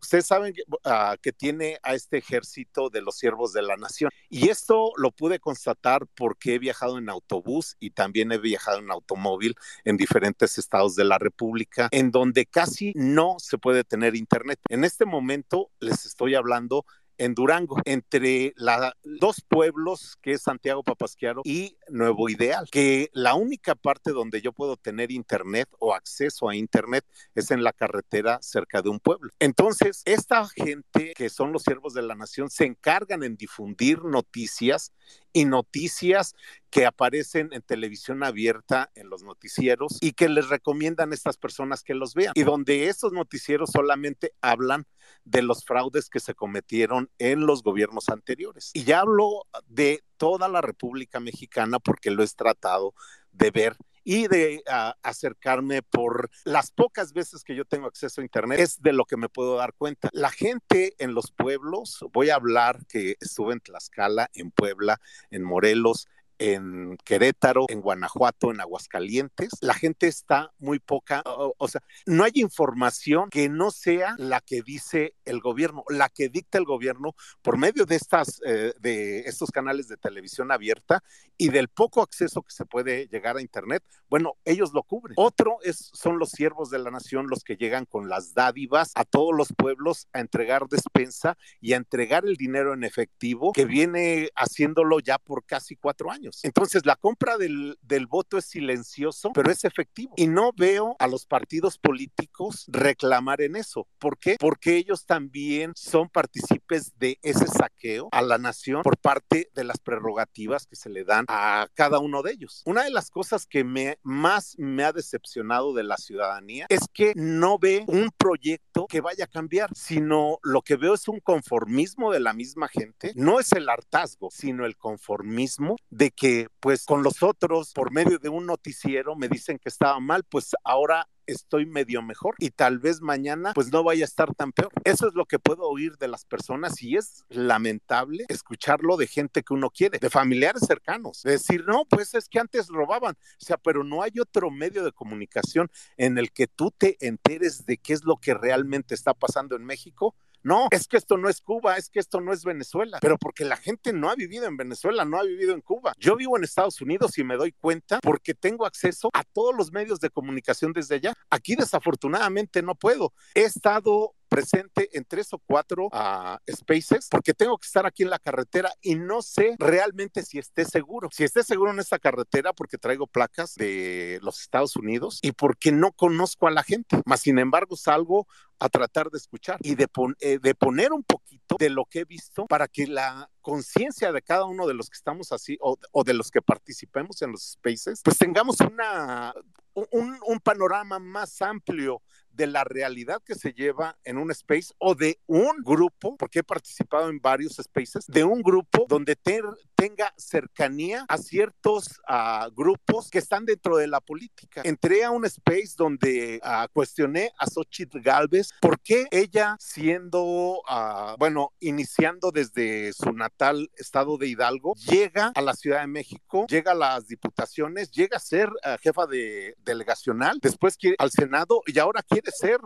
Ustedes saben uh, que, tiene a este ejército de los siervos de la nación. Y esto lo pude constatar porque he viajado en autobús y también he viajado en automóvil en diferentes estados de la República, en donde casi no se puede tener internet. En este momento les estoy hablando en Durango, entre la, dos pueblos que es Santiago Papasquiaro y Nuevo Ideal, que la única parte donde yo puedo tener internet o acceso a internet es en la carretera cerca de un pueblo. Entonces, esta gente que son los siervos de la nación se encargan en difundir noticias y noticias que aparecen en televisión abierta en los noticieros y que les recomiendan a estas personas que los vean y donde estos noticieros solamente hablan de los fraudes que se cometieron en los gobiernos anteriores. Y ya hablo de toda la República Mexicana porque lo he tratado de ver y de uh, acercarme por las pocas veces que yo tengo acceso a Internet, es de lo que me puedo dar cuenta. La gente en los pueblos, voy a hablar que estuve en Tlaxcala, en Puebla, en Morelos, en Querétaro, en Guanajuato, en Aguascalientes, la gente está muy poca, o, o, sea, no hay información que no sea la que dice el gobierno, la que dicta el gobierno por medio de estas, eh, de estos canales de televisión abierta y del poco acceso que se puede llegar a internet, bueno, ellos lo cubren. Otro es, son los siervos de la nación los que llegan con las dádivas a todos los pueblos a entregar despensa y a entregar el dinero en efectivo que viene haciéndolo ya por casi cuatro años. Entonces, la compra del, del, voto es silencioso, pero es efectivo. Y no veo a los partidos políticos reclamar en eso. ¿Por qué? Porque ellos también son partícipes de ese saqueo a la nación por parte de las prerrogativas que se le dan a cada uno de ellos. Una de las cosas que me, más me ha decepcionado de la ciudadanía es que no ve un proyecto que vaya a cambiar, sino lo que veo es un conformismo de la misma gente. No es el hartazgo, sino el conformismo de que pues con los otros por medio de un noticiero me dicen que estaba mal, pues ahora estoy medio mejor y tal vez mañana pues no vaya a estar tan peor. Eso es lo que puedo oír de las personas y es lamentable escucharlo de gente que uno quiere, de familiares cercanos, de decir, no, pues es que antes robaban, o sea, pero no hay otro medio de comunicación en el que tú te enteres de qué es lo que realmente está pasando en México no, es que esto no es Cuba, es que esto no es Venezuela, pero porque la gente no ha vivido en Venezuela, no ha vivido en Cuba. Yo vivo en Estados Unidos y me doy cuenta porque tengo acceso a todos los medios de comunicación desde allá. Aquí desafortunadamente no puedo. He estado presente en tres o cuatro uh, spaces porque tengo que estar aquí en la carretera y no sé realmente si esté seguro. Si esté seguro en esta carretera porque traigo placas de los Estados Unidos y porque no conozco a la gente. Más sin embargo salgo a tratar de escuchar y de, pon eh, de poner un poquito de lo que he visto para que la conciencia de cada uno de los que estamos así o, o, de los que participemos en los spaces, pues tengamos una, un, un panorama más amplio de la realidad que se lleva en un space o de un grupo, porque he participado en varios spaces, de un grupo donde ter, tenga cercanía a ciertos uh, grupos que están dentro de la política. Entré a un space donde uh, cuestioné a Xochitl Galvez por qué ella siendo, uh, bueno, iniciando desde su natal estado de Hidalgo, llega a la Ciudad de México, llega a las diputaciones, llega a ser jefa de delegacional, después quiere al Senado y ahora quiere ser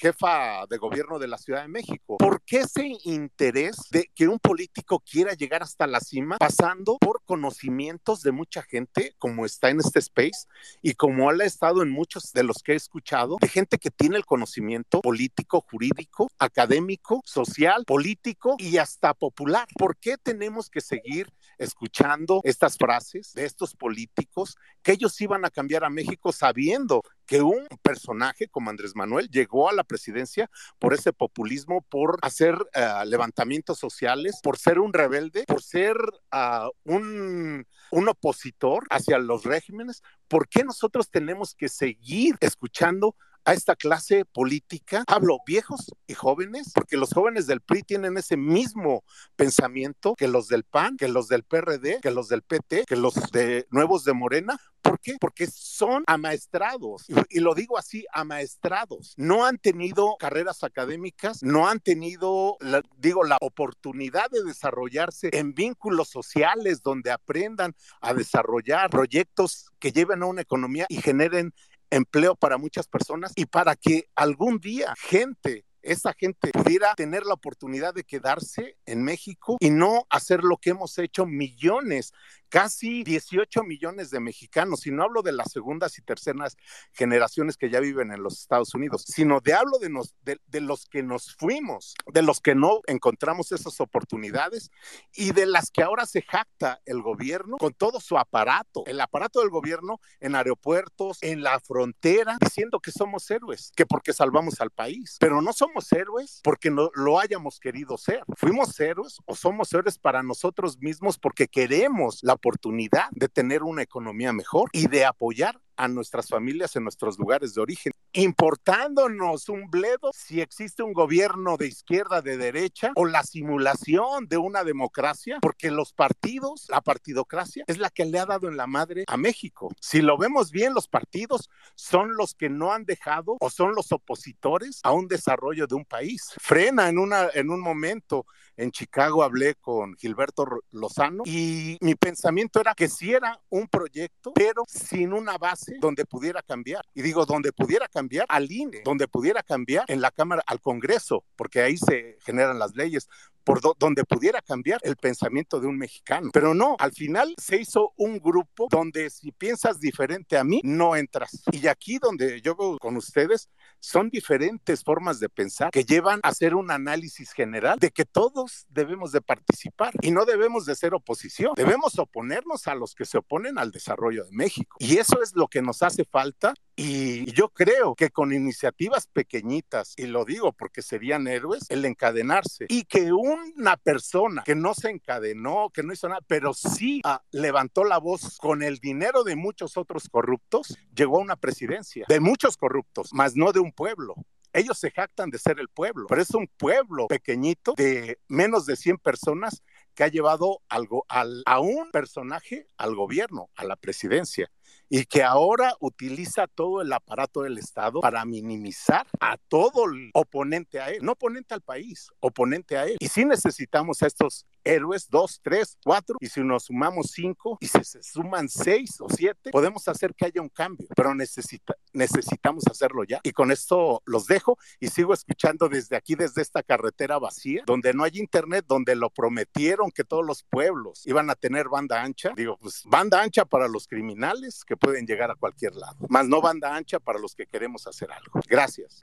jefa de gobierno de la Ciudad de México. ¿Por qué ese interés de que un político quiera llegar hasta la cima pasando por conocimientos de mucha gente, como está en este space y como él ha estado en muchos de los que he escuchado, de gente que tiene el conocimiento político, jurídico, académico, social, político y hasta popular? ¿Por qué tenemos que seguir escuchando estas frases de estos políticos que ellos iban a cambiar a México sabiendo que un personaje como Andrés Manuel llegó a la presidencia por ese populismo, por hacer uh, levantamientos sociales, por ser un rebelde, por ser uh, un, un opositor hacia los regímenes. ¿Por qué nosotros tenemos que seguir escuchando a esta clase política, hablo viejos y jóvenes, porque los jóvenes del PRI tienen ese mismo pensamiento que los del PAN, que los del PRD, que los del PT, que los de nuevos de Morena. ¿Por ¿Por qué? Porque son amaestrados, y, y lo digo así, amaestrados. No han tenido carreras académicas, no han tenido, la- digo, la oportunidad de desarrollarse en vínculos sociales donde aprendan a desarrollar proyectos que lleven a una economía y generen empleo para muchas personas y para que algún día gente esa gente pudiera tener la oportunidad de quedarse en México y no hacer lo que hemos hecho millones, casi 18 millones de mexicanos, y no hablo de las segundas y terceras generaciones que ya viven en los Estados Unidos, sino de hablo de, nos, de, de los que nos fuimos, de los que no encontramos esas oportunidades y de las que ahora se jacta el gobierno con todo su aparato, el aparato del gobierno en aeropuertos, en la frontera, diciendo que somos héroes, que porque salvamos al país, pero no somos héroes porque no lo hayamos querido ser. Fuimos héroes o somos héroes para nosotros mismos porque queremos la oportunidad de tener una economía mejor y de apoyar a nuestras familias en nuestros lugares de origen, importándonos un bledo si existe un gobierno de izquierda, de derecha o la simulación de una democracia, porque los partidos, la partidocracia es la que le ha dado en la madre a México. Si lo vemos bien, los partidos son los que no han dejado o son los opositores a un desarrollo de un país. Frena en, una, en un momento en Chicago hablé con Gilberto Lozano y mi pensamiento era que si era un proyecto, pero sin una base donde pudiera cambiar. Y digo, donde pudiera cambiar al INE, donde pudiera cambiar en la Cámara, al Congreso, porque ahí se generan las leyes, por do donde pudiera cambiar el pensamiento de un mexicano. Pero no, al final se hizo un grupo donde si piensas diferente a mí, no entras. Y aquí donde yo con ustedes, son diferentes formas de pensar que llevan a hacer un análisis general de que todos debemos de participar y no debemos de ser oposición. Debemos oponernos a los que se oponen al desarrollo de México. Y eso es lo que nos hace falta y yo creo que con iniciativas pequeñitas, y lo digo porque serían héroes, el encadenarse y que una persona que no se encadenó, que no hizo nada, pero sí ah, levantó la voz con el dinero de muchos otros corruptos, llegó a una presidencia de muchos corruptos, más no de un pueblo. Ellos se jactan de ser el pueblo, pero es un pueblo pequeñito de menos de 100 personas que ha llevado algo, al, a un personaje al gobierno, a la presidencia y que ahora utiliza todo el aparato del Estado para minimizar a todo el oponente a él, no oponente al país, oponente a él. Y si necesitamos a estos héroes, dos, tres, cuatro, y si nos sumamos cinco, y si se suman seis o siete, podemos hacer que haya un cambio, pero necesita, necesitamos hacerlo ya. Y con esto los dejo y sigo escuchando desde aquí, desde esta carretera vacía, donde no hay internet, donde lo prometieron que todos los pueblos iban a tener banda ancha. Digo, pues banda ancha para los criminales que pueden llegar a cualquier lado, más no banda ancha para los que queremos hacer algo. Gracias.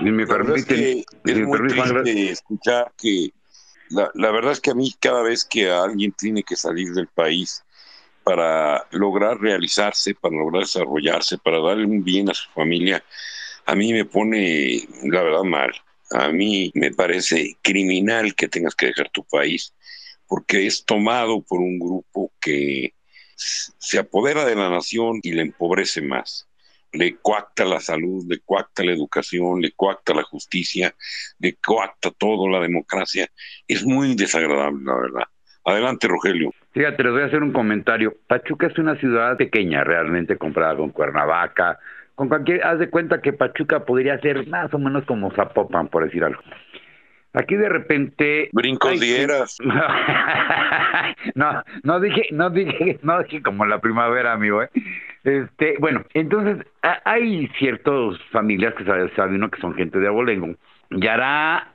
Y me es que es permiten, triste escuchar que la, la verdad es que a mí cada vez que alguien tiene que salir del país para lograr realizarse, para lograr desarrollarse, para darle un bien a su familia, a mí me pone la verdad mal. A mí me parece criminal que tengas que dejar tu país porque es tomado por un grupo que se apodera de la nación y le empobrece más. Le coacta la salud, le coacta la educación, le coacta la justicia, le coacta todo, la democracia. Es muy desagradable, la verdad. Adelante, Rogelio. Fíjate, les voy a hacer un comentario. Pachuca es una ciudad pequeña, realmente comparada con Cuernavaca. Con cualquier, haz de cuenta que Pachuca podría ser más o menos como Zapopan, por decir algo. Aquí de repente. Brincos dieras. no, no dije, no dije, no dije como la primavera, amigo, ¿eh? Este, bueno, entonces hay ciertas familias que sabe, sabe uno que son gente de abolengo. Y hará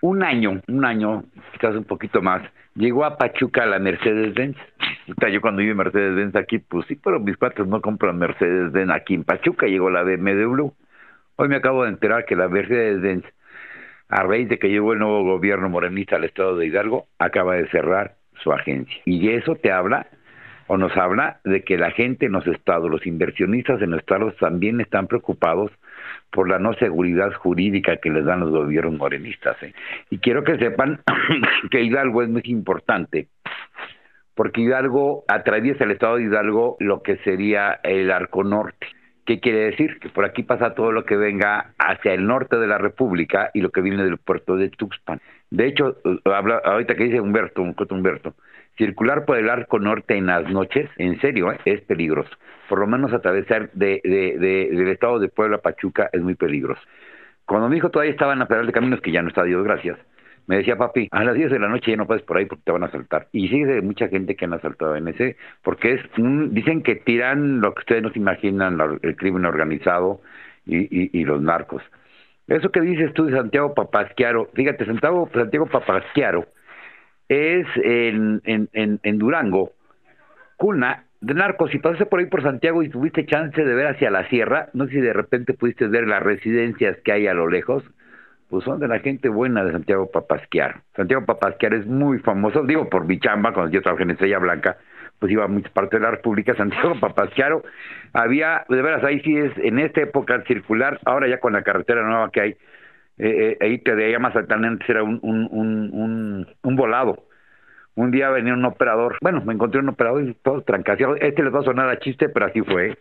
un año, un año, quizás un poquito más, llegó a Pachuca la Mercedes-Benz. Yo cuando iba Mercedes-Benz aquí, pues sí, pero mis cuates no compran Mercedes-Benz aquí en Pachuca, llegó la BMW. Hoy me acabo de enterar que la Mercedes-Benz, a raíz de que llegó el nuevo gobierno morenista al estado de Hidalgo, acaba de cerrar su agencia. Y eso te habla o nos habla de que la gente en los estados, los inversionistas en los estados también están preocupados por la no seguridad jurídica que les dan los gobiernos morenistas. ¿eh? Y quiero que sepan que Hidalgo es muy importante, porque Hidalgo atraviesa el estado de Hidalgo lo que sería el arco norte. ¿Qué quiere decir? Que por aquí pasa todo lo que venga hacia el norte de la República y lo que viene del puerto de Tuxpan. De hecho, habla, ahorita que dice Humberto, coto Humberto, circular por el arco norte en las noches, en serio, ¿eh? es peligroso. Por lo menos atravesar de, de, de, del estado de Puebla Pachuca es muy peligroso. Cuando mi hijo todavía estaba en la Federal de Caminos, que ya no está, Dios gracias, me decía, papi, a las 10 de la noche ya no puedes por ahí porque te van a asaltar. Y sí, hay mucha gente que han asaltado en ese, porque es un, dicen que tiran lo que ustedes no se imaginan, el crimen organizado y los narcos. Eso que dices tú de Santiago Papasquiaro, fíjate, Santiago, Santiago Papasquiaro es en, en, en, Durango, cuna de narcos. Si pasaste por ahí por Santiago y tuviste chance de ver hacia la sierra, no sé si de repente pudiste ver las residencias que hay a lo lejos, pues son de la gente buena de Santiago Papasquiaro. Santiago Papasquiaro es muy famoso, digo por mi chamba, cuando yo trabajé en Estrella Blanca, pues iba a muchas partes de la República, Santiago Papasquiaro, había, de veras, ahí sí es, en esta época circular, ahora ya con la carretera nueva que hay, eh, eh, ahí te veía más antes era un, un, un, un, volado. Un día venía un operador, bueno, me encontré un operador y todo trancaseado, este les va a sonar a chiste, pero así fue,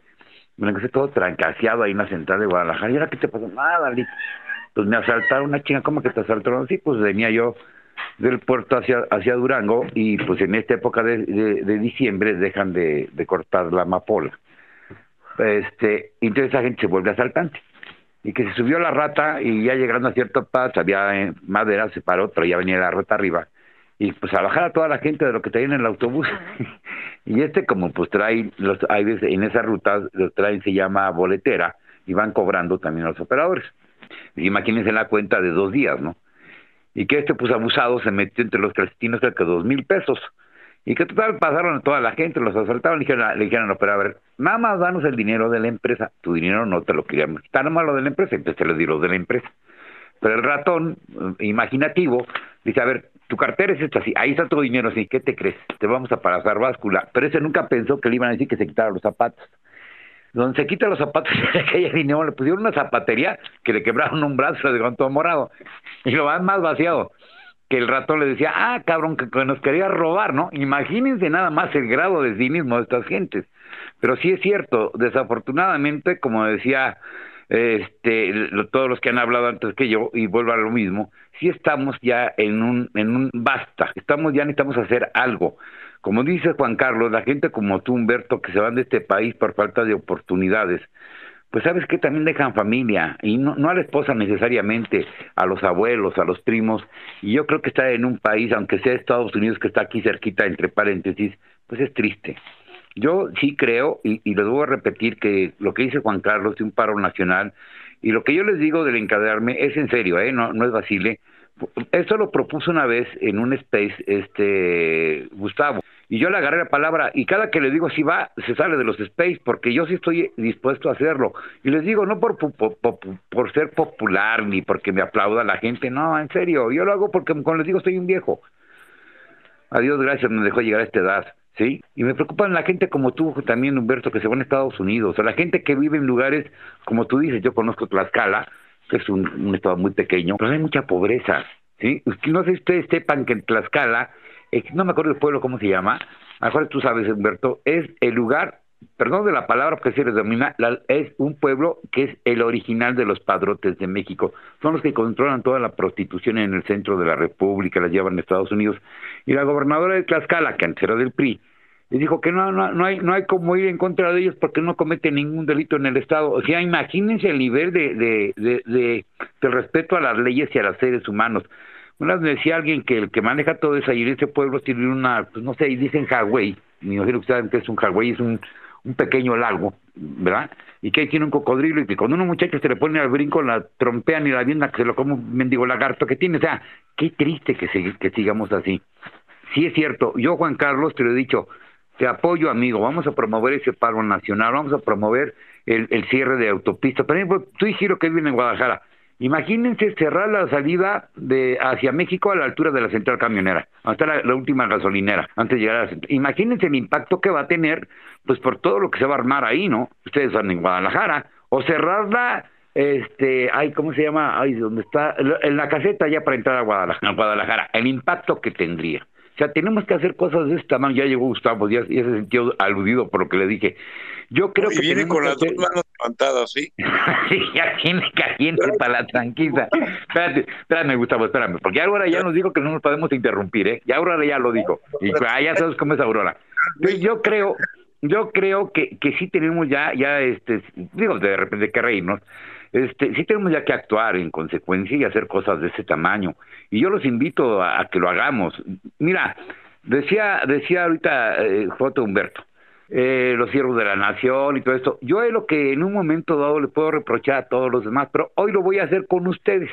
me encontré todo trancaseado ahí en la central de Guadalajara, y ahora qué te pasó, nada, Lick. pues me asaltaron una chinga, ¿cómo que te asaltaron? Sí, pues venía yo del puerto hacia, hacia Durango y pues en esta época de, de, de diciembre dejan de, de, cortar la amapola. Este, entonces esa gente se vuelve asaltante. Y que se subió la rata y ya llegando a cierto paso, había eh, madera, se paró, pero ya venía la rata arriba. Y pues a bajar a toda la gente de lo que traía en el autobús. y este como pues trae, los, hay veces en esa ruta, los traen, se llama boletera, y van cobrando también los operadores. Y imagínense la cuenta de dos días, ¿no? y que este pues abusado se metió entre los clandestinos cerca de dos mil pesos y que total pasaron a toda la gente, los asaltaron le dijeron, le dijeron, no, pero a ver, nada más danos el dinero de la empresa, tu dinero no te lo queríamos quitar, nada más lo de la empresa, entonces te lo di lo de la empresa. Pero el ratón, eh, imaginativo, dice, a ver, tu cartera es esta, así, ahí está tu dinero, así, ¿qué te crees? Te vamos a pasar báscula. Pero ese nunca pensó que le iban a decir que se quitara los zapatos donde se quita los zapatos de aquella dinero, le pusieron una zapatería que le quebraron un brazo, le dejó todo morado. Y lo van más vaciado. Que el ratón le decía, ah, cabrón, que, nos quería robar, ¿no? Imagínense nada más el grado de cinismo de estas gentes. Pero sí es cierto, desafortunadamente, como decía este, todos los que han hablado antes que yo, y vuelvo a lo mismo, sí estamos ya en un, en un basta, estamos ya necesitamos hacer algo. Como dice Juan Carlos, la gente como tú, Humberto, que se van de este país por falta de oportunidades, pues sabes que también dejan familia, y no, no a la esposa necesariamente, a los abuelos, a los primos, y yo creo que estar en un país, aunque sea Estados Unidos, que está aquí cerquita, entre paréntesis, pues es triste. Yo sí creo, y, y les voy a repetir que lo que dice Juan Carlos de un paro nacional, y lo que yo les digo del encadenarme es en serio, ¿eh? no, no es vacile. Eso lo propuso una vez en un space este Gustavo. Y yo le agarré la palabra y cada que le digo si va se sale de los space porque yo sí estoy dispuesto a hacerlo. Y les digo no por por, por, por ser popular ni porque me aplauda la gente no en serio yo lo hago porque como les digo estoy un viejo. A Dios gracias me dejó llegar a esta edad ¿sí? Y me preocupan la gente como tú también, Humberto, que se van a Estados Unidos, o la gente que vive en lugares, como tú dices, yo conozco Tlaxcala, que es un, estado muy pequeño, pero hay mucha pobreza, ¿sí? No sé si ustedes sepan que en Tlaxcala, no me acuerdo el pueblo cómo se llama, a mejor tú sabes, Humberto, es el lugar perdón de la palabra porque se les domina, la, es un pueblo que es el original de los padrotes de México. Son los que controlan toda la prostitución en el centro de la República, la llevan a Estados Unidos. Y la gobernadora de Tlaxcala, que antes era del PRI, les dijo que no, no, no hay, no hay como ir en contra de ellos porque no cometen ningún delito en el Estado. O sea, imagínense el nivel de, de, de, de, respeto a las leyes y a los seres humanos. Una vez me decía alguien que el que maneja todo eso en ese pueblo tiene una, pues no sé, dicen Hawái, me imagino que saben que es un Hawái, es un un pequeño lago, ¿verdad? Y que ahí tiene un cocodrilo y que cuando un muchacho se le pone al brinco la trompean y la vienda que se lo come un mendigo lagarto que tiene. O sea, qué triste que, se, que sigamos así. Sí es cierto, yo Juan Carlos te lo he dicho, te apoyo amigo, vamos a promover ese paro nacional, vamos a promover el, el cierre de autopistas. Por ejemplo, tú y que viven en Guadalajara, Imagínense cerrar la salida de hacia México a la altura de la central camionera, hasta la, la última gasolinera, antes de llegar a la central. Imagínense el impacto que va a tener, pues por todo lo que se va a armar ahí, ¿no? Ustedes están en Guadalajara, o cerrarla, este, ay, ¿cómo se llama? Ay, ¿dónde está? En la caseta ya para entrar a Guadalajara, a Guadalajara, el impacto que tendría. O sea, tenemos que hacer cosas de esta tamaño. Ya llegó Gustavo, ya, ya se sintió aludido por lo que le dije. Yo creo y que viene con que las hacer- dos manos levantadas, ¿sí? Ya tiene caliente para la tranquila. Espérate, espérame, Gustavo, espérame, porque Aurora ya nos dijo que no nos podemos interrumpir, ¿eh? Ya Aurora ya lo dijo. Y ah, ya sabes cómo es Aurora. Yo, yo creo, yo creo que, que sí tenemos ya, ya, este, digo, de repente que reírnos, este, sí tenemos ya que actuar en consecuencia y hacer cosas de ese tamaño. Y yo los invito a, que lo hagamos. Mira, decía, decía ahorita eh, Joto Humberto, eh, los siervos de la nación y todo esto. Yo es lo que en un momento dado le puedo reprochar a todos los demás, pero hoy lo voy a hacer con ustedes.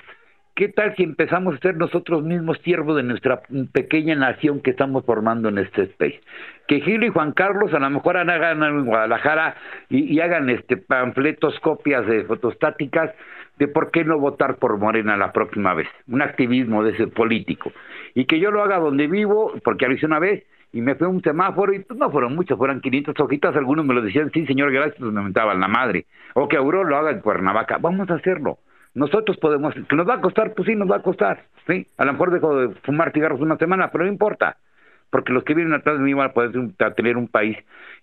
¿Qué tal si empezamos a ser nosotros mismos siervos de nuestra pequeña nación que estamos formando en este space? Que Gil y Juan Carlos a lo mejor hagan en Guadalajara y, y hagan este panfletos, copias de fotostáticas de por qué no votar por Morena la próxima vez. Un activismo de ese político. Y que yo lo haga donde vivo, porque lo hice una vez, y me fue un semáforo y pues no fueron muchos, fueron 500 hojitas, algunos me lo decían, sí señor, gracias, pues me mentaban la madre. O que Aurora lo haga en Cuernavaca, vamos a hacerlo. Nosotros podemos, que nos va a costar, pues sí, nos va a costar, ¿sí? A lo mejor dejo de fumar cigarros una semana, pero no importa, porque los que vienen atrás de mí van a poder tener un país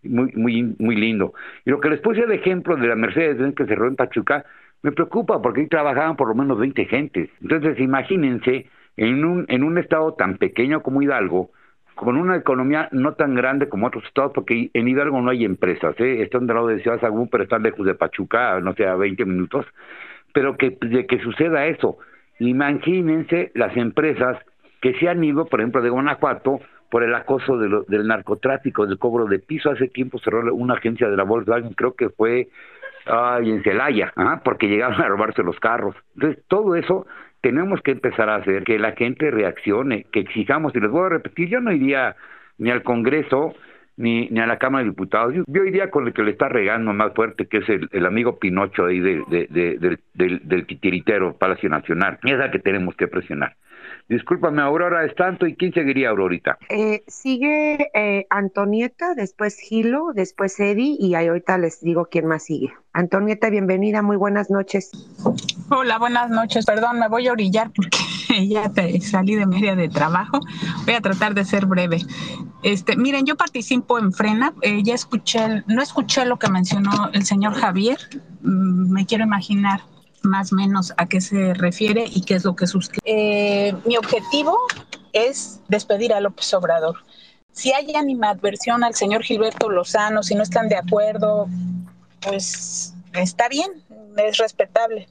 muy, muy, muy lindo. Y lo que les puse de ejemplo de la Mercedes que cerró en Pachuca, me preocupa, porque ahí trabajaban por lo menos 20 gentes. Entonces, imagínense, en un, en un estado tan pequeño como Hidalgo, con una economía no tan grande como otros estados, porque en Hidalgo no hay empresas, ¿eh? están del lado de Ciudad Sagún, pero están lejos de Pachuca, no sé, a 20 minutos, pero que de que suceda eso, imagínense las empresas que se han ido, por ejemplo, de Guanajuato, por el acoso de lo- del narcotráfico, del cobro de piso. Hace tiempo cerró una agencia de la Volkswagen, creo que fue en Celaya, ¿ah? porque llegaron a robarse los carros. Entonces, todo eso tenemos que empezar a hacer, que la gente reaccione, que exijamos, y les voy a repetir, yo no iría ni al Congreso ni, ni a la Cámara de Diputados, yo, yo iría con el que le está regando más fuerte, que es el, amigo Pinocho ahí de, de- de- del, del, del titiritero Palacio Nacional, y es la que tenemos que presionar. Discúlpame, Aurora, es tanto, ¿y quién seguiría, Aurorita? Eh, sigue eh, Antonieta, después Gilo, después Eddie y ahí ahorita les digo quién más sigue. Antonieta, bienvenida, muy buenas noches. Hola, buenas noches. Perdón, me voy a orillar porque ya te salí de media de trabajo. Voy a tratar de ser breve. Este, miren, yo participo en Frena. Eh, ya escuché, no escuché lo que mencionó el señor Javier. Mm, me quiero imaginar más o menos a qué se refiere y qué es lo que suscribe. Eh, mi objetivo es despedir a López Obrador. Si hay animadversión al señor Gilberto Lozano, si no están de acuerdo, pues está bien, es respetable.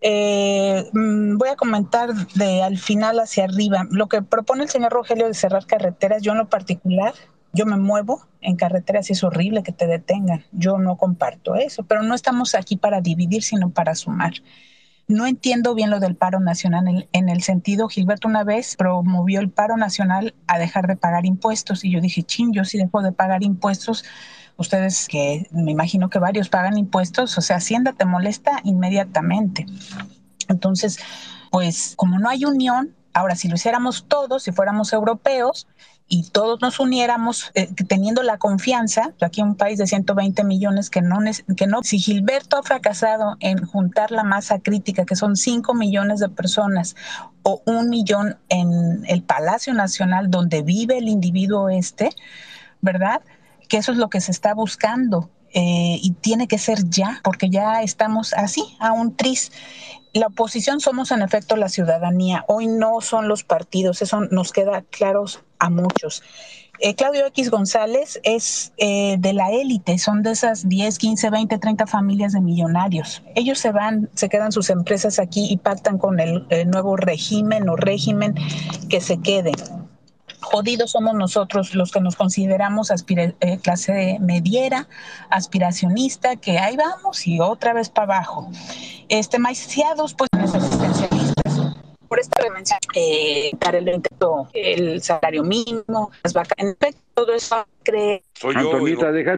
Eh, mm, voy a comentar de al final hacia arriba. Lo que propone el señor Rogelio de cerrar carreteras, yo en lo particular, yo me muevo en carreteras y es horrible que te detengan. Yo no comparto eso, pero no estamos aquí para dividir, sino para sumar. No entiendo bien lo del paro nacional en, el sentido, Gilberto una vez promovió el paro nacional a dejar de pagar impuestos y yo dije, chin, yo sí dejo de pagar impuestos, ustedes que me imagino que varios pagan impuestos, o sea, Hacienda te molesta inmediatamente. Entonces, pues como no hay unión, ahora si lo hiciéramos todos, si fuéramos europeos y todos nos uniéramos eh, teniendo la confianza, aquí un país de 120 millones que no, que no, si Gilberto ha fracasado en juntar la masa crítica, que son 5 millones de personas, o un millón en el Palacio Nacional donde vive el individuo este, ¿verdad? Que eso es lo que se está buscando. eh, y tiene que ser ya, porque ya estamos así, a un tris. La oposición somos en efecto la ciudadanía. Hoy no son los partidos, eso nos queda claro a muchos. Eh, Claudio X González es eh, de la élite, son de esas 10, 15, 20, 30 familias de millonarios. Ellos se van, se quedan sus empresas aquí y pactan con el, el nuevo régimen o régimen que se quede jodidos somos nosotros los que nos consideramos aspira- eh, clase mediera, aspiracionista, que ahí vamos y otra vez para abajo. Este, maiciados, pues, en esos existencialistas. Por esta dimensión, eh, dar el, intento, el salario mínimo, las vacas, en efecto, todo eso cree. Antonieta, deja.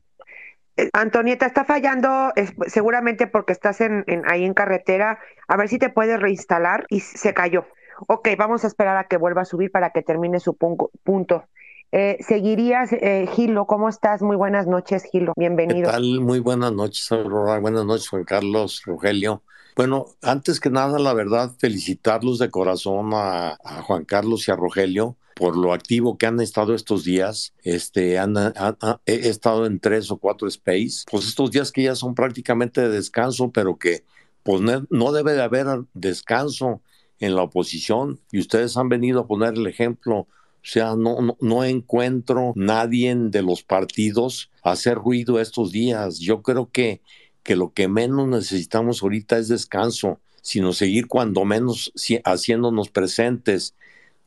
Eh, Antonieta, está fallando es- seguramente porque estás en, en- ahí en carretera. A ver si te puedes reinstalar y se cayó. Ok, vamos a esperar a que vuelva a subir para que termine su punto. Eh, seguirías, eh, Gilo, ¿cómo estás? Muy buenas noches, Gilo. ¿Qué Bienvenido. tal? Muy buenas noches, Aurora. Buenas noches, Juan Carlos, Rogelio. Bueno, antes que nada, la verdad, felicitarlos de corazón a, a Juan Carlos y a Rogelio por lo activo que han estado estos días. Este, han, han- han- he estado en tres o cuatro space. Pues estos días que ya son prácticamente de descanso, pero que pues no debe de haber descanso en la oposición y ustedes han venido a poner el ejemplo. O sea, no, no, encuentro nadie de los partidos hacer ruido estos días. Yo creo que, que lo que menos necesitamos ahorita es descanso, sino seguir cuando menos si- haciéndonos presentes,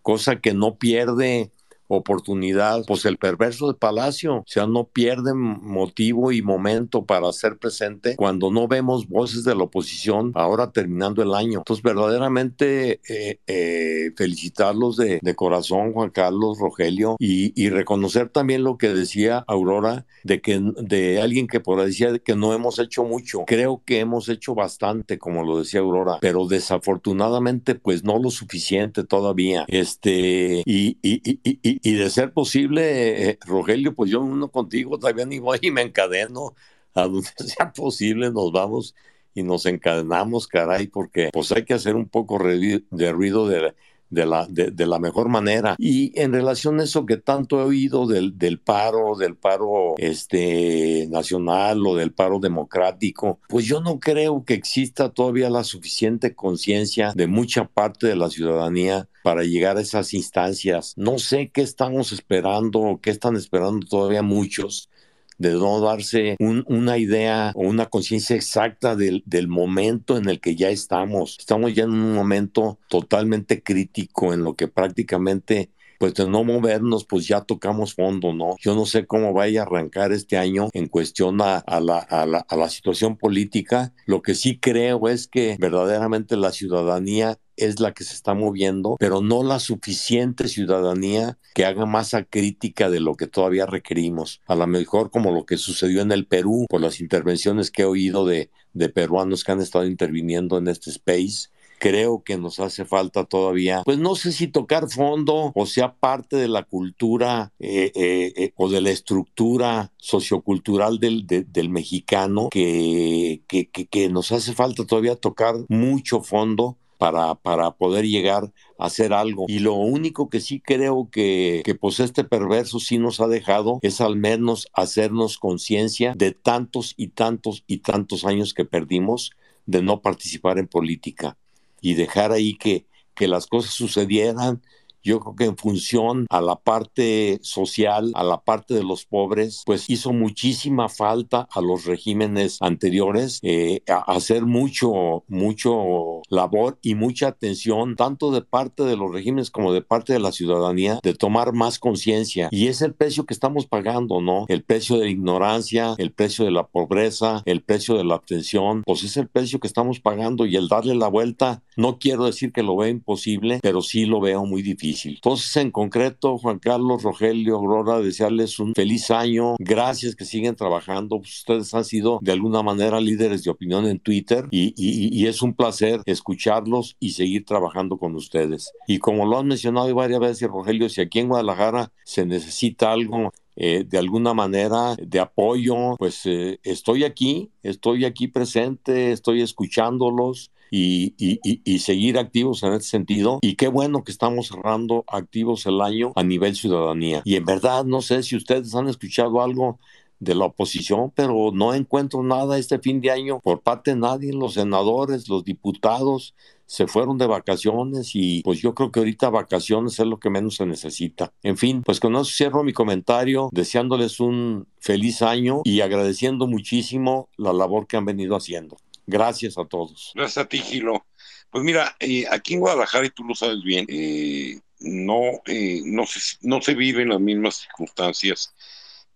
cosa que no pierde oportunidad, pues el perverso de Palacio, o sea, no pierde motivo y momento para ser presente cuando no vemos voces de la oposición ahora terminando el año. Entonces, verdaderamente eh, eh, felicitarlos de, corazón, Juan Carlos, Rogelio, y, reconocer también lo que decía Aurora, de que de alguien que por decía que no hemos hecho mucho. Creo que hemos hecho bastante, como lo decía Aurora, pero desafortunadamente, pues no lo suficiente todavía. Este, y, y, y, y, de ser posible, eh, Rogelio, pues yo uno contigo todavía ni voy y me encadeno a donde sea posible, nos vamos y nos encadenamos, caray, porque pues hay que hacer un poco de ruido de, de la, de, de la mejor manera. Y en relación a eso que tanto he oído del, del paro, del paro este, nacional o del paro democrático, pues yo no creo que exista todavía la suficiente conciencia de mucha parte de la ciudadanía para llegar a esas instancias. No sé qué estamos esperando qué están esperando todavía muchos de no darse un- una idea o una conciencia exacta del, del momento en el que ya estamos. Estamos ya en un momento totalmente crítico en lo que prácticamente pues de no movernos, pues ya tocamos fondo, ¿no? Yo no sé cómo vaya a arrancar este año en cuestión a, a la, a la- a la situación política. Lo que sí creo es que verdaderamente la ciudadanía es la que se está moviendo, pero no la suficiente ciudadanía que haga masa crítica de lo que todavía requerimos. A lo mejor como lo que sucedió en el Perú, por las intervenciones que he oído de, de peruanos que han estado interviniendo en este space, creo que nos hace falta todavía, pues no sé si tocar fondo o sea parte de la cultura eh, eh, eh, o de la estructura sociocultural del, de- del mexicano que, que, que- que nos hace falta todavía tocar mucho fondo para, para poder llegar a hacer algo. Y lo único que sí creo que, que pues este perverso sí nos ha dejado es al menos hacernos conciencia de tantos y tantos y tantos años que perdimos de no participar en política y dejar ahí que, que las cosas sucedieran. Yo creo que en función a la parte social, a la parte de los pobres, pues hizo muchísima falta a los regímenes anteriores eh, a- hacer mucho, mucho labor y mucha atención, tanto de parte de los regímenes como de parte de la ciudadanía, de tomar más conciencia. Y es el precio que estamos pagando, ¿no? El precio de la ignorancia, el precio de la pobreza, el precio de la abstención, pues es el precio que estamos pagando y el darle la vuelta, no quiero decir que lo veo imposible, pero sí lo veo muy difícil. Entonces, en concreto, Juan Carlos, Rogelio, Aurora, desearles un feliz año. Gracias que siguen trabajando. Ustedes han sido de alguna manera líderes de opinión en Twitter y es un placer escucharlos y seguir trabajando con ustedes. Y como lo han mencionado varias veces, Rogelio, si aquí en Guadalajara se necesita algo eh, de alguna manera de apoyo, pues eh, estoy aquí, estoy aquí presente, estoy escuchándolos y, y- y- seguir activos en ese sentido. Y qué bueno que estamos cerrando activos el año a nivel ciudadanía. Y en verdad, no sé si ustedes han escuchado algo de la oposición, pero no encuentro nada este fin de año por parte de nadie. Los senadores, los diputados se fueron de vacaciones y pues yo creo que ahorita vacaciones es lo que menos se necesita. En fin, pues con eso cierro mi comentario, deseándoles un feliz año y agradeciendo muchísimo la labor que han venido haciendo. Gracias a todos. Gracias a ti, Gilo. Pues mira, eh, aquí en Guadalajara, y tú lo sabes bien, eh, no, eh, no, se, no se viven las mismas circunstancias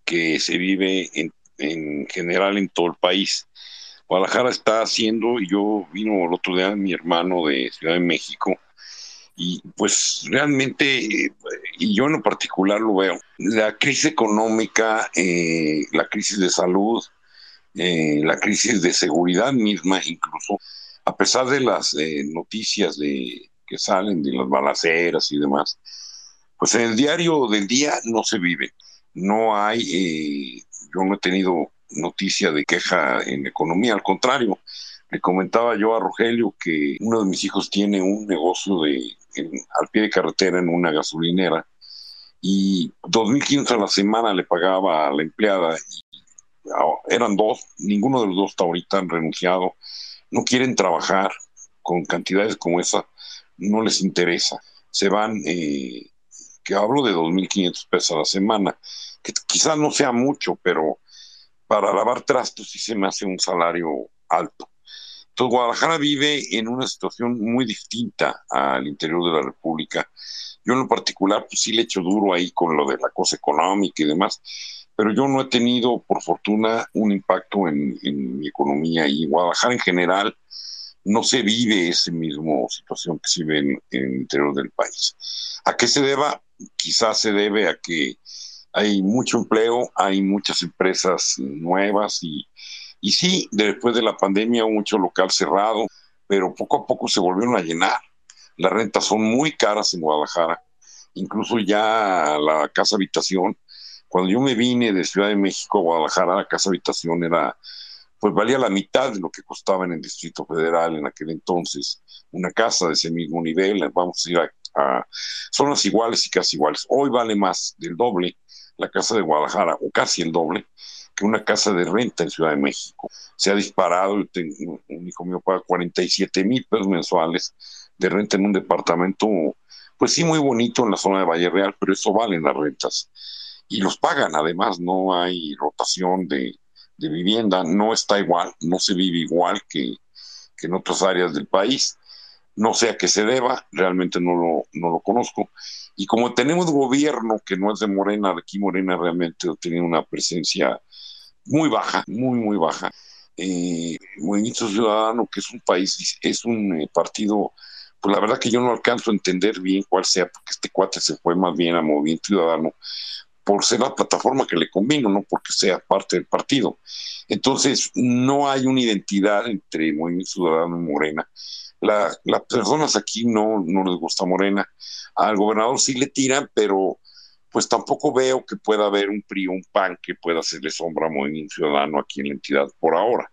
que se vive en, en general en todo el país. Guadalajara está haciendo, y yo vino el otro día mi hermano de Ciudad de México, y pues realmente, eh, y yo en lo particular lo veo, la crisis económica, eh, la crisis de salud, eh, la crisis de seguridad misma, incluso, a pesar de las eh, noticias de, que salen de las balaceras y demás, pues en el diario del día no se vive. No hay, eh, yo no he tenido noticia de queja en economía, al contrario, Le comentaba yo a Rogelio que uno de mis hijos tiene un negocio de al pie de carretera en una gasolinera y 2.500 a la semana le pagaba a la empleada eran dos, ninguno de los dos está ahorita han renunciado, no quieren trabajar con cantidades como esa, no les interesa, se van, eh, que hablo de 2.500 pesos a la semana, que quizás no sea mucho, pero para lavar trastos sí se me hace un salario alto. Entonces, Guadalajara vive en una situación muy distinta al interior de la República. Yo en lo particular, pues sí le echo duro ahí con lo de la cosa económica y demás, pero yo no he tenido, por fortuna, un impacto en, mi economía y Guadalajara en general no se vive esa misma situación que se ve en, el interior del país. ¿A qué se deba? Quizás se debe a que hay mucho empleo, hay muchas empresas nuevas y y sí, después de la pandemia mucho local cerrado, pero poco a poco se volvieron a llenar. Las rentas son muy caras en Guadalajara, incluso ya la casa habitación. Cuando yo me vine de Ciudad de México a Guadalajara, la casa habitación era, pues valía la mitad de lo que costaba en el Distrito Federal en aquel entonces. Una casa de ese mismo nivel, vamos a ir a, a zonas iguales y casi iguales. Hoy vale más del doble la casa de Guadalajara, o casi el doble, que una casa de renta en Ciudad de México. Se ha disparado, un hijo mío paga 47 mil pesos mensuales de renta en un departamento, pues sí, muy bonito en la zona de Valle Real, pero eso vale las rentas. Y los pagan, además, no hay rotación de, vivienda, no está igual, no se vive igual que, que en otras áreas del país. No sé a qué se deba, realmente no lo, no lo conozco. Y como tenemos gobierno que no es de Morena, aquí Morena realmente tenido una presencia muy baja, muy, muy baja. Eh, Movimiento Ciudadano, que es un país, es un eh, partido, pues la verdad que yo no alcanzo a entender bien cuál sea, porque este cuate se fue más bien a Movimiento Ciudadano por ser la plataforma que le convino, no porque sea parte del partido. Entonces, no hay una identidad entre Movimiento Ciudadano y Morena. las personas aquí no, no les gusta Morena. Al gobernador sí le tiran, pero pues tampoco veo que pueda haber un PRI un PAN que pueda hacerle sombra a Movimiento Ciudadano aquí en la entidad por ahora.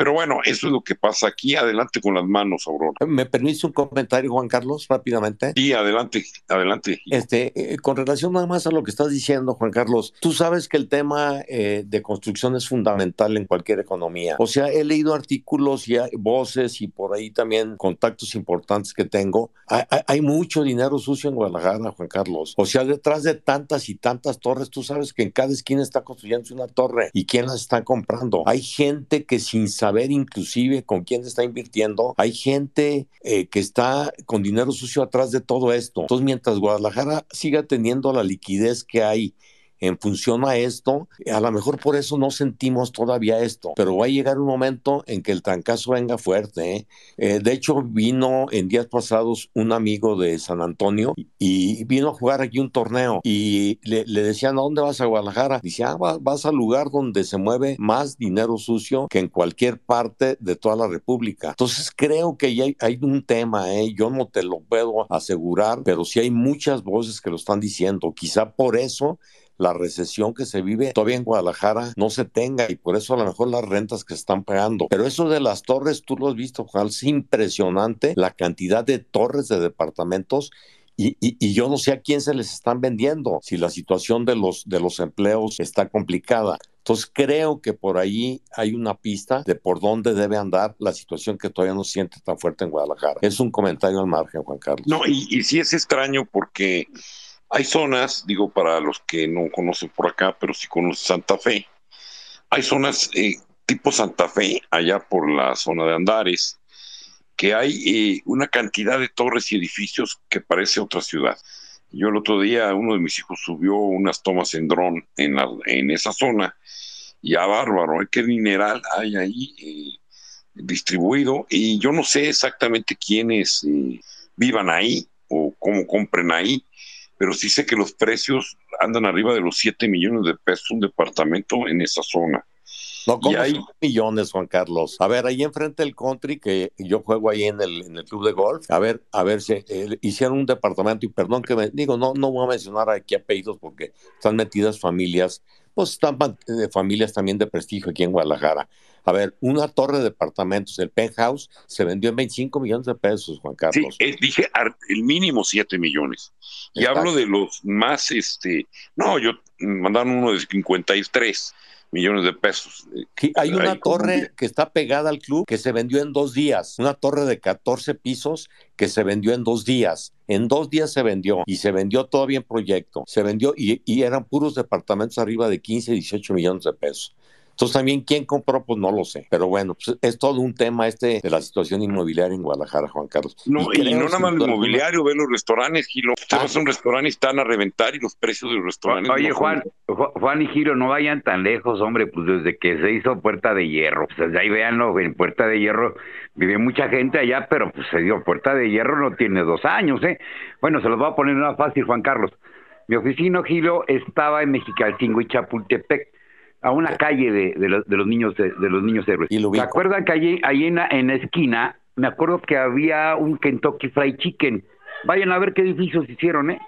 Pero bueno, eso es lo que pasa aquí. Adelante con las manos, Aurora. ¿Me permite un comentario, Juan Carlos, rápidamente? Sí, adelante, adelante. Este, eh, con relación nada más a lo que estás diciendo, Juan Carlos, tú sabes que el tema eh, de construcción es fundamental en cualquier economía. O sea, he leído artículos y voces y por ahí también contactos importantes que tengo. Hay, hay mucho dinero sucio en Guadalajara, Juan Carlos. O sea, detrás de tantas y tantas torres, tú sabes que en cada esquina está construyendo una torre y quién las está comprando. Hay gente que sin saber ver inclusive con quién está invirtiendo. Hay gente eh, que está con dinero sucio atrás de todo esto. Entonces, mientras Guadalajara siga teniendo la liquidez que hay en función a esto, a lo mejor por eso no sentimos todavía esto, pero va a llegar un momento en que el trancazo venga fuerte. ¿eh? Eh, de hecho, vino en días pasados un amigo de San Antonio y vino a jugar aquí un torneo y le, decían, ¿a dónde vas a Guadalajara? Dice, ah, vas al lugar donde se mueve más dinero sucio que en cualquier parte de toda la República. Entonces creo que hay, un tema, ¿eh? yo no te lo puedo asegurar, pero sí hay muchas voces que lo están diciendo. Quizá por eso la recesión que se vive todavía en Guadalajara no se tenga y por eso a lo mejor las rentas que están pagando. Pero eso de las torres, tú lo has visto, Juan, es impresionante la cantidad de torres de departamentos y, y, yo no sé a quién se les están vendiendo, si la situación de los, de los empleos está complicada. Entonces creo que por ahí hay una pista de por dónde debe andar la situación que todavía no siente tan fuerte en Guadalajara. Es un comentario al margen, Juan Carlos. No, y, y sí es extraño porque hay zonas, digo para los que no conocen por acá, pero sí conocen Santa Fe. Hay zonas eh, tipo Santa Fe, allá por la zona de Andares, que hay eh, una cantidad de torres y edificios que parece otra ciudad. Yo el otro día, uno de mis hijos subió unas tomas en dron en, en esa zona, y a bárbaro, ¿eh? qué mineral hay ahí distribuido, y yo no sé exactamente quiénes vivan ahí o cómo compren ahí, pero sí sé que los precios andan arriba de los 7 millones de pesos un departamento en esa zona. No, como hay millones, Juan Carlos. A ver, ahí enfrente del country, que yo juego ahí en el, en el club de golf, a ver, a ver si eh, hicieron un departamento, y perdón que me digo, no, no voy a mencionar aquí apellidos porque están metidas familias, pues están eh, familias también de prestigio aquí en Guadalajara. A ver, una torre de departamentos, el penthouse, se vendió en 25 millones de pesos, Juan Carlos. Sí, eh, dije el mínimo 7 millones. Y Exacto. hablo de los más, este, no, yo mandaron uno de 53 millones de pesos. eh, Sí, hay una ahí como- torre que está pegada al club que se vendió en dos días. Una torre de 14 pisos que se vendió en dos días. En dos días se vendió y se vendió todavía en proyecto. Se vendió y, y eran puros departamentos arriba de 15, 18 millones de pesos. Entonces también quién compró, pues no lo sé. Pero bueno, pues, es todo un tema este de la situación inmobiliaria en Guadalajara, Juan Carlos. No, y, no nada más el inmobiliario, ve los restaurantes, Gilo. Usted va a un restaurante y están a reventar y los precios de los restaurantes. Oye, no son- Juan, Ju- Juan y Giro, no vayan tan lejos, hombre, pues desde que se hizo Puerta de Hierro, pues desde ahí véanlo, en Puerta de Hierro vive mucha gente allá, pero pues se dio Puerta de Hierro no tiene dos años, ¿eh? Bueno, se los voy a poner más fácil, Juan Carlos. Mi oficina, Gilo, estaba en Mexicalcingo y Chapultepec, a una calle de, de los, de los niños de, de los niños héroes. ¿Se acuerdan que allí, ahí en la, en la esquina, me acuerdo que había un Kentucky Fried Chicken? Vayan a ver qué edificios hicieron, ¿eh?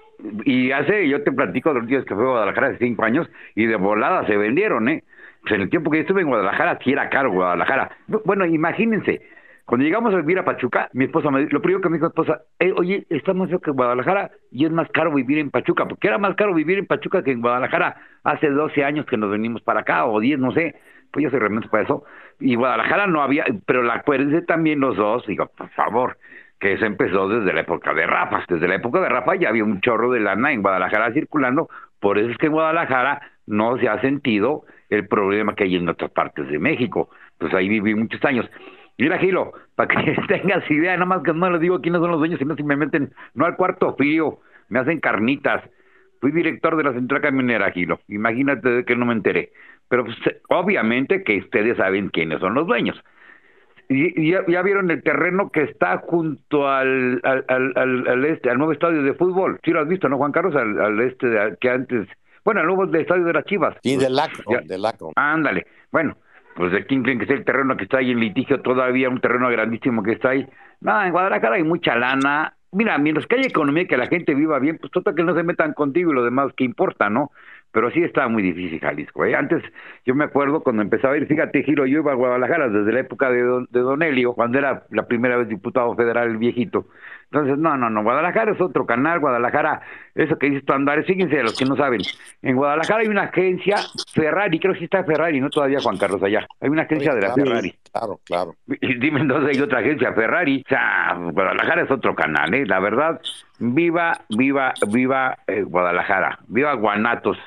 Y hace, yo te platico de los días que fue a Guadalajara hace cinco años, y de volada se vendieron, ¿eh? Pues en el tiempo que yo estuve en Guadalajara, sí era caro Guadalajara. Bueno, imagínense, cuando llegamos a vivir a Pachuca, mi esposa me lo primero que me dijo mi esposa, eh, oye, está más feo que Guadalajara y es más caro vivir en Pachuca, porque era más caro vivir en Pachuca que en Guadalajara hace 12 años que nos venimos para acá, o 10, no sé, pues yo soy realmente para eso. Y Guadalajara no había, pero la acuérdense también los dos, digo, por favor, que eso empezó desde la época de Rafa. Desde la época de Rafa ya había un chorro de lana en Guadalajara circulando, por eso es que en Guadalajara no se ha sentido el problema que hay en otras partes de México. Pues ahí viví muchos años. Mira, Gilo, para que tengas idea, nada más que no les digo quiénes son los dueños, sino si me meten, no al cuarto frío, me hacen carnitas. Fui director de la central camionera, Gilo. Imagínate de que no me enteré. Pero pues, obviamente que ustedes saben quiénes son los dueños. Y, y ya, ya vieron el terreno que está junto al, al, al, al- al este, al nuevo estadio de fútbol. Sí lo has visto, ¿no, Juan Carlos? Al, al este de- que antes, bueno, al nuevo estadio de las Chivas. Sí, del Acro, Ya. del Acro. Ándale. Bueno, pues de quién creen que es el terreno que está ahí en litigio todavía, un terreno grandísimo que está ahí. No, en Guadalajara hay mucha lana. Mira, mientras que haya economía que la gente viva bien, pues total que no se metan contigo y lo demás que importa, ¿no? Pero sí está muy difícil Jalisco. ¿eh? Antes, yo me acuerdo cuando empezaba a ir, fíjate, Giro, yo iba a Guadalajara desde la época de Don, de Don Helio, cuando era la primera vez diputado federal el viejito. Entonces, no, no, no, Guadalajara es otro canal, Guadalajara, eso que dices tú Andares, fíjense a los que no saben, en Guadalajara hay una agencia Ferrari, creo que está Ferrari, no todavía Juan Carlos allá, hay una agencia de la Claro, Ferrari. Claro, claro. Y dime entonces hay otra agencia Ferrari, o sea, Guadalajara es otro canal, ¿eh? La verdad, viva, viva, viva eh, Guadalajara, viva Guanatos.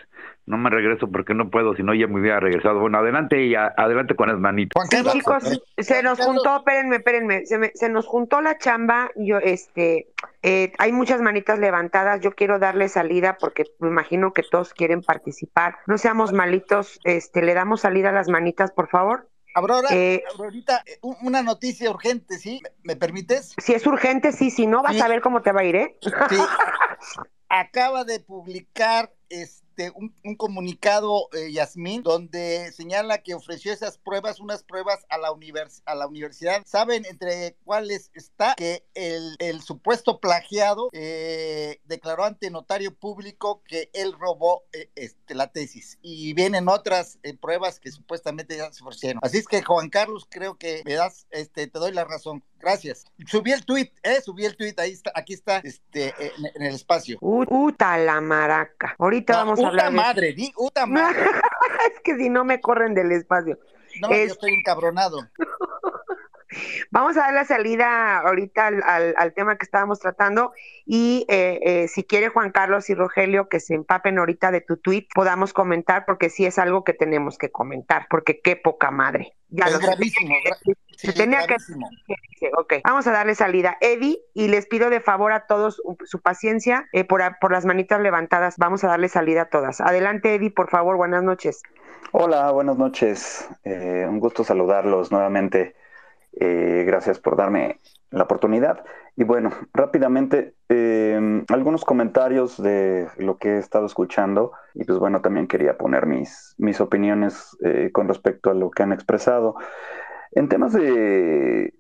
No me regreso porque no puedo, si no ya me hubiera regresado. Bueno, adelante y a- adelante con las manitas. Sí, chicos, se nos juntó, espérenme, espérenme, se, me- se nos juntó la chamba, yo, este, eh, hay muchas manitas levantadas, yo quiero darle salida porque me imagino que todos quieren participar, no seamos malitos, este, le damos salida a las manitas, por favor. Aurora, Eh, Aurorita, eh, un- una noticia urgente, ¿sí? ¿Me, me permites? Si es urgente, sí, si no, vas Sí. a ver cómo te va a ir, ¿eh? Sí. Acaba de publicar este un, un comunicado eh, Yasmín donde señala que ofreció esas pruebas, unas pruebas a la, universidad. ¿Saben entre cuáles está? Que el, supuesto plagiado eh, declaró ante notario público que él robó eh, este, la tesis. Y vienen otras pruebas que supuestamente ya se ofrecieron. Así es que Juan Carlos, creo que este, te doy la razón. Gracias. Subí el tweet, eh, subí el tweet, ahí está, aquí está, este, en, en el espacio. Uta la maraca. Ahorita No, vamos uta a hablar de- madre, di uta madre. es que si no me corren del espacio. No, Es- yo estoy encabronado. Vamos a dar la salida ahorita al, al- al tema que estábamos tratando y eh, eh, si quiere Juan Carlos y Rogelio que se empapen ahorita de tu tweet, podamos comentar porque sí es algo que tenemos que comentar, porque qué poca madre. Ya Es lo gravísimo, tenía que gravísimo. Vamos a darle salida. Eddie, y les pido de favor a todos su paciencia eh, por, por las manitas levantadas. Vamos a darle salida a todas. Adelante, Eddie, por favor, buenas noches. Hola, buenas noches. Eh, un gusto saludarlos nuevamente. Eh, gracias por darme la oportunidad. Y bueno, rápidamente, eh, algunos comentarios de lo que he estado escuchando. Y pues bueno, también quería poner mis, mis opiniones eh, con respecto a lo que han expresado. En temas de,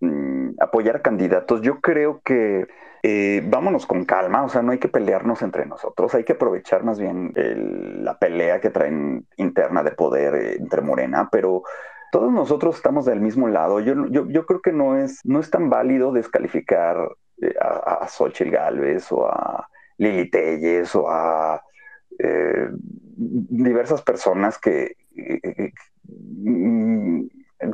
mm, apoyar candidatos, yo creo que eh, vámonos con calma, o sea, no hay que pelearnos entre nosotros, hay que aprovechar más bien el- la pelea que traen interna de poder eh, entre Morena, pero todos nosotros estamos del mismo lado. Yo, yo, yo creo que no es, no es tan válido descalificar eh, a, a Xochitl Galvez o a Lili Telles o a eh, diversas personas que, eh,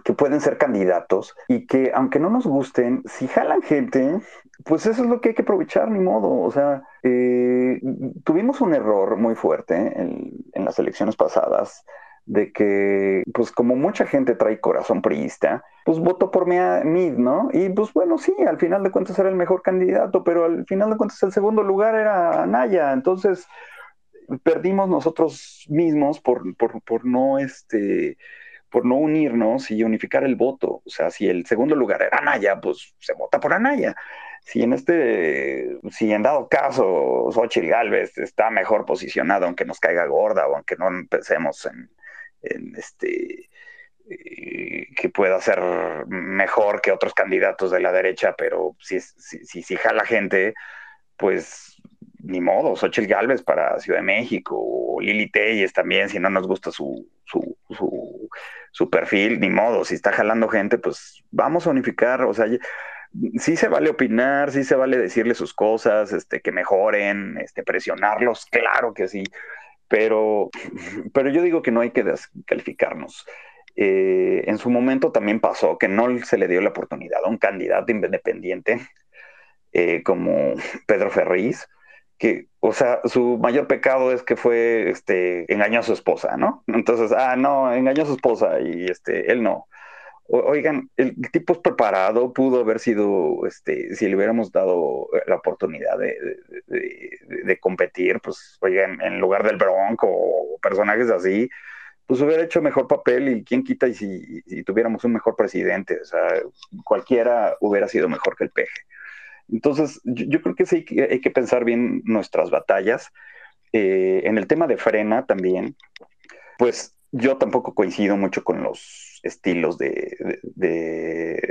que pueden ser candidatos y que aunque no nos gusten, si jalan gente, pues eso es lo que hay que aprovechar, ni modo. O sea, eh, tuvimos un error muy fuerte en, las elecciones pasadas de que, pues como mucha gente trae corazón priista, pues votó por mí, ¿no? Y pues bueno, sí, al final de cuentas era el mejor candidato, pero al final de cuentas el segundo lugar era Anaya. Entonces, perdimos nosotros mismos por, por, por no este por no unirnos y unificar el voto. O sea, si el segundo lugar era Anaya, pues se vota por Anaya. Si en este, si en dado caso Xochitl Galvez está mejor posicionado, aunque nos caiga gorda o aunque no pensemos en, este eh, que pueda ser mejor que otros candidatos de la derecha, pero si, si, si, si jala gente, pues ni modo, Xochitl Galvez para Ciudad de México, o Lili Telles también, si no nos gusta su, su, su, su, perfil, ni modo, si está jalando gente, pues vamos a unificar, o sea, sí se vale opinar, sí se vale decirle sus cosas, este, que mejoren, este, presionarlos, claro que sí, pero, pero yo digo que no hay que descalificarnos. Eh, en su momento también pasó que no se le dio la oportunidad a un candidato independiente eh, como Pedro Ferriz, que, o sea, su mayor pecado es que fue, este, engañó a su esposa, ¿no? Entonces, ah, no, engañó a su esposa y, este, él no. Oigan, el tipo es preparado, pudo haber sido, este, si le hubiéramos dado la oportunidad de, competir, pues, oigan, en lugar del Bronco o personajes así, pues hubiera hecho mejor papel y quién quita y si, tuviéramos un mejor presidente, o sea, cualquiera hubiera sido mejor que el peje. Entonces, yo, creo que sí hay que pensar bien nuestras batallas. Eh, en el tema de frena también, pues yo tampoco coincido mucho con los estilos de,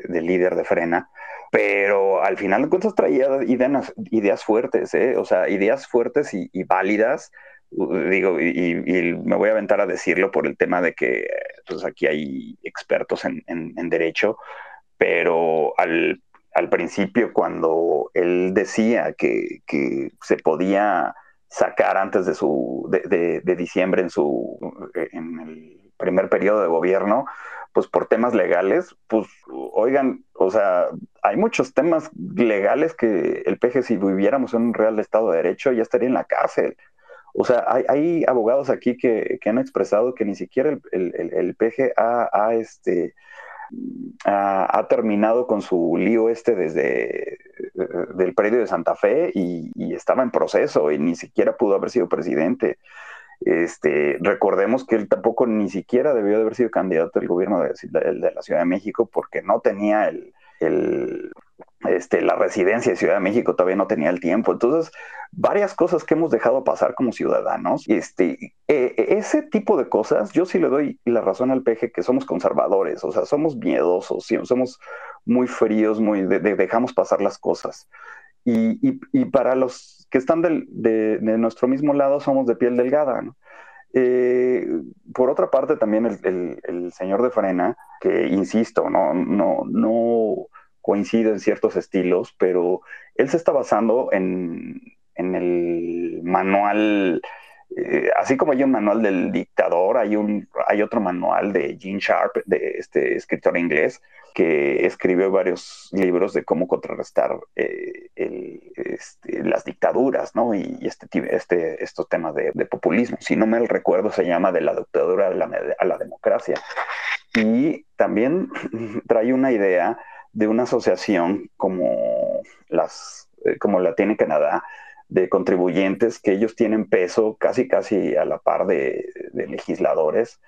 líder de frena, pero al final de cuentas traía ideas, ideas fuertes, ¿eh? o sea, ideas fuertes y, válidas. Digo, y, me voy a aventar a decirlo por el tema de que pues aquí hay expertos en, en derecho, pero al al principio cuando él decía que, se podía sacar antes de su de, diciembre en su en el primer periodo de gobierno pues por temas legales pues oigan o sea hay muchos temas legales que el PG si viviéramos en un real estado de derecho ya estaría en la cárcel o sea, hay, abogados aquí que, han expresado que ni siquiera el, el, el PG ha, este, ha, terminado con su lío este desde eh, del predio de Santa Fe y, estaba en proceso y ni siquiera pudo haber sido presidente. Este, recordemos que él tampoco ni siquiera debió de haber sido candidato al gobierno de, de la Ciudad de México porque no tenía el, el, este, la residencia de Ciudad de México todavía no tenía el tiempo. Entonces, varias cosas que hemos dejado pasar como ciudadanos. Este, eh, ese tipo de cosas, yo sí le doy la razón al peje que somos conservadores, o sea, somos miedosos, somos muy fríos, muy dejamos pasar las cosas. Y, para los que están de, nuestro mismo lado, somos de piel delgada. Eh, por otra parte, también el, señor de Frena, que insisto, no, no, no coincide en ciertos estilos, pero él se está basando en, el manual, eh, así como hay un manual del dictador, hay, un, hay otro manual de Gene Sharp, de este escritor inglés, que escribió varios libros de cómo contrarrestar eh, este, las dictaduras, ¿no? Y, este, este, estos temas de, populismo. Si no me recuerdo, se llama De la dictadura a la democracia. Y también trae una idea de una asociación como, las, eh, como la tiene Canadá, de contribuyentes que ellos tienen peso casi casi a la par de, legisladores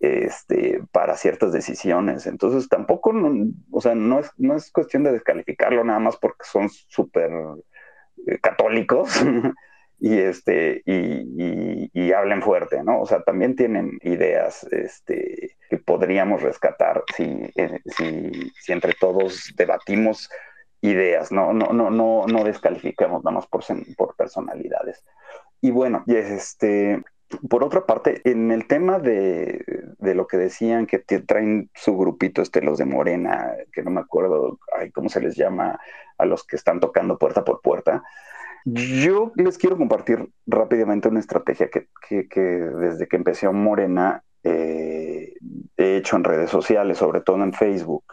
este, para ciertas decisiones. Entonces tampoco, o sea, no es, no es cuestión de descalificarlo nada más porque son súper eh, católicos y, este, y, y, hablen fuerte, ¿no? O sea, también tienen ideas este, que podríamos rescatar si, eh, si, si entre todos debatimos ideas, no, no, no, no, no descalificamos nada más por, por personalidades. Y bueno, este, por otra parte, en el tema de, de, lo que decían que traen su grupito, este, los de Morena, que no me acuerdo ay, cómo se les llama a los que están tocando puerta por puerta, yo les quiero compartir rápidamente una estrategia que, que, desde que empecé Morena eh, he hecho en redes sociales, sobre todo en Facebook.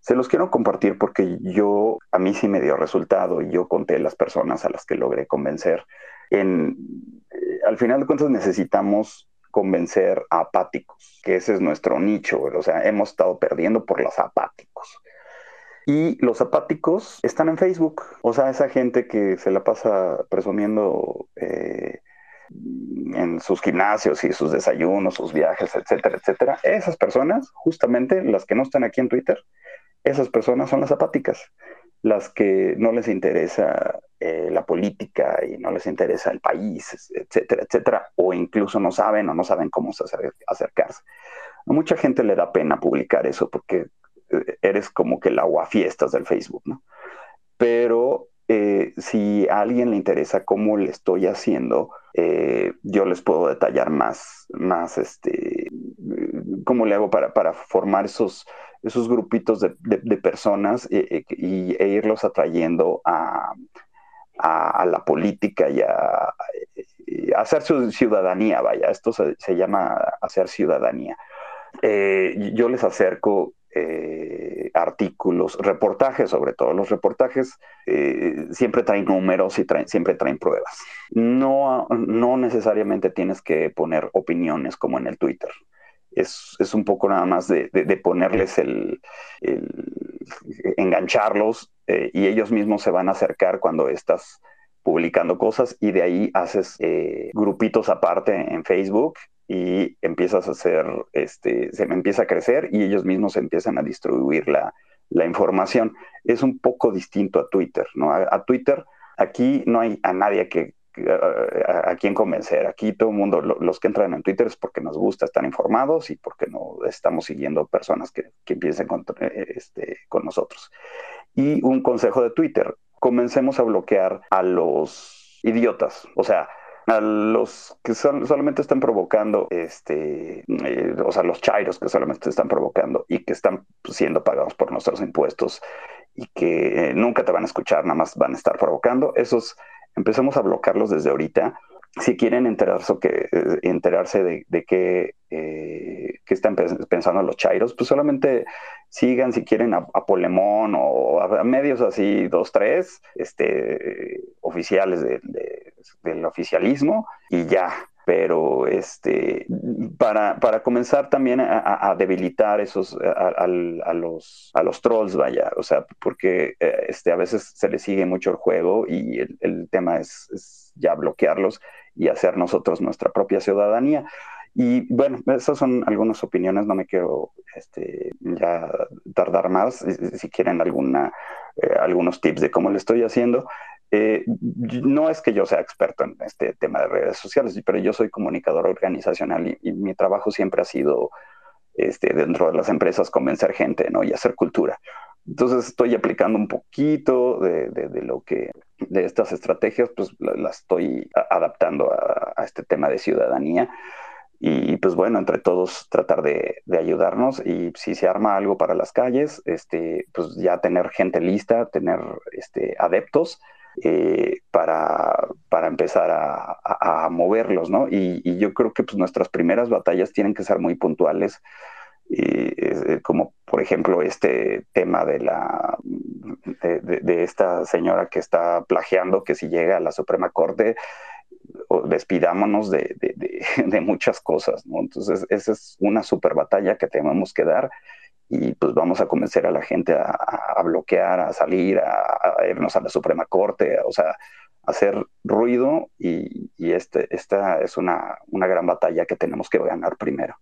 Se los quiero compartir porque yo, a mí sí me dio resultado y yo conté las personas a las que logré convencer. En, al final de cuentas necesitamos convencer a apáticos, que ese es nuestro nicho, o sea, hemos estado perdiendo por los apáticos. Y los apáticos están en Facebook, o sea, esa gente que se la pasa presumiendo eh, en sus gimnasios y sus desayunos, sus viajes, etcétera, etcétera. Esas personas, justamente las que no están aquí en Twitter, esas personas son las apáticas, las que no les interesa eh, la política y no les interesa el país, etcétera, etcétera, o incluso no saben o no saben cómo acercarse. A mucha gente le da pena publicar eso porque eh, eres como que el aguafiestas del Facebook, ¿no? Pero eh, si a alguien le interesa cómo le estoy haciendo, yo les puedo detallar más, más este, cómo le hago para, para formar esos, esos grupitos de, de, personas e, e, irlos atrayendo a, a, la política y a, hacer su ciudadanía, vaya, esto se, se llama hacer ciudadanía. Eh, yo les acerco eh, artículos, reportajes sobre todo. Los reportajes eh, siempre traen números y siempre traen pruebas. No, no necesariamente tienes que poner opiniones como en el Twitter. Es, es un poco nada más de, de, ponerles el, engancharlos eh, y ellos mismos se van a acercar cuando estás publicando cosas y de ahí haces grupitos aparte en Facebook y empiezas a hacer, este, se empieza a crecer y ellos mismos empiezan a distribuir la, información. Es un poco distinto a Twitter, ¿no? A, Twitter, aquí no hay a nadie que, a, quien convencer. Aquí todo el mundo, los que entran en Twitter es porque nos gusta estar informados y porque no estamos siguiendo personas que, que empiecen con, este, con nosotros. Y un consejo de Twitter, comencemos a bloquear a los idiotas. O sea, a los que solamente están provocando, este, eh, o sea, los chairos que solamente están provocando y que están siendo pagados por nuestros impuestos y que eh, nunca te van a escuchar, nada más van a estar provocando, esos empecemos a bloquearlos desde ahorita. Si quieren enterarse, que, eh, enterarse de, de qué, están pensando los chairos, pues solamente sigan si quieren a, Polemón o a, medios así, dos, tres, este, oficiales de del oficialismo y ya. Pero este, para, para comenzar también a, debilitar esos, a, los, a los trolls, vaya, o sea, porque eh, este, a veces se les sigue mucho el juego y el, tema es, ya bloquearlos y hacer nosotros nuestra propia ciudadanía. Y bueno, esas son algunas opiniones, no me quiero este, ya tardar más. Si quieren alguna, eh, algunos tips de cómo lo estoy haciendo, eh, no es que yo sea experto en este tema de redes sociales, pero yo soy comunicador organizacional y, mi trabajo siempre ha sido este, dentro de las empresas convencer gente ¿no? y hacer cultura. Entonces estoy aplicando un poquito de, lo que, de estas estrategias, pues las estoy adaptando a, este tema de ciudadanía. Y pues bueno, entre todos tratar de, de, ayudarnos y si se arma algo para las calles, este, pues ya tener gente lista, tener este, adeptos eh, para, para, empezar a, moverlos, ¿no? Y, yo creo que pues, nuestras primeras batallas tienen que ser muy puntuales, eh, como por ejemplo este tema de, la, de, esta señora que está plagiando, que si llega a la Suprema Corte, despidámonos de, de, muchas cosas, ¿no? Entonces, esa es una super batalla que tenemos que dar y pues vamos a convencer a la gente a, bloquear, a salir, a, irnos a la Suprema Corte, o sea, hacer ruido y, este, esta es una, una, gran batalla que tenemos que ganar primero.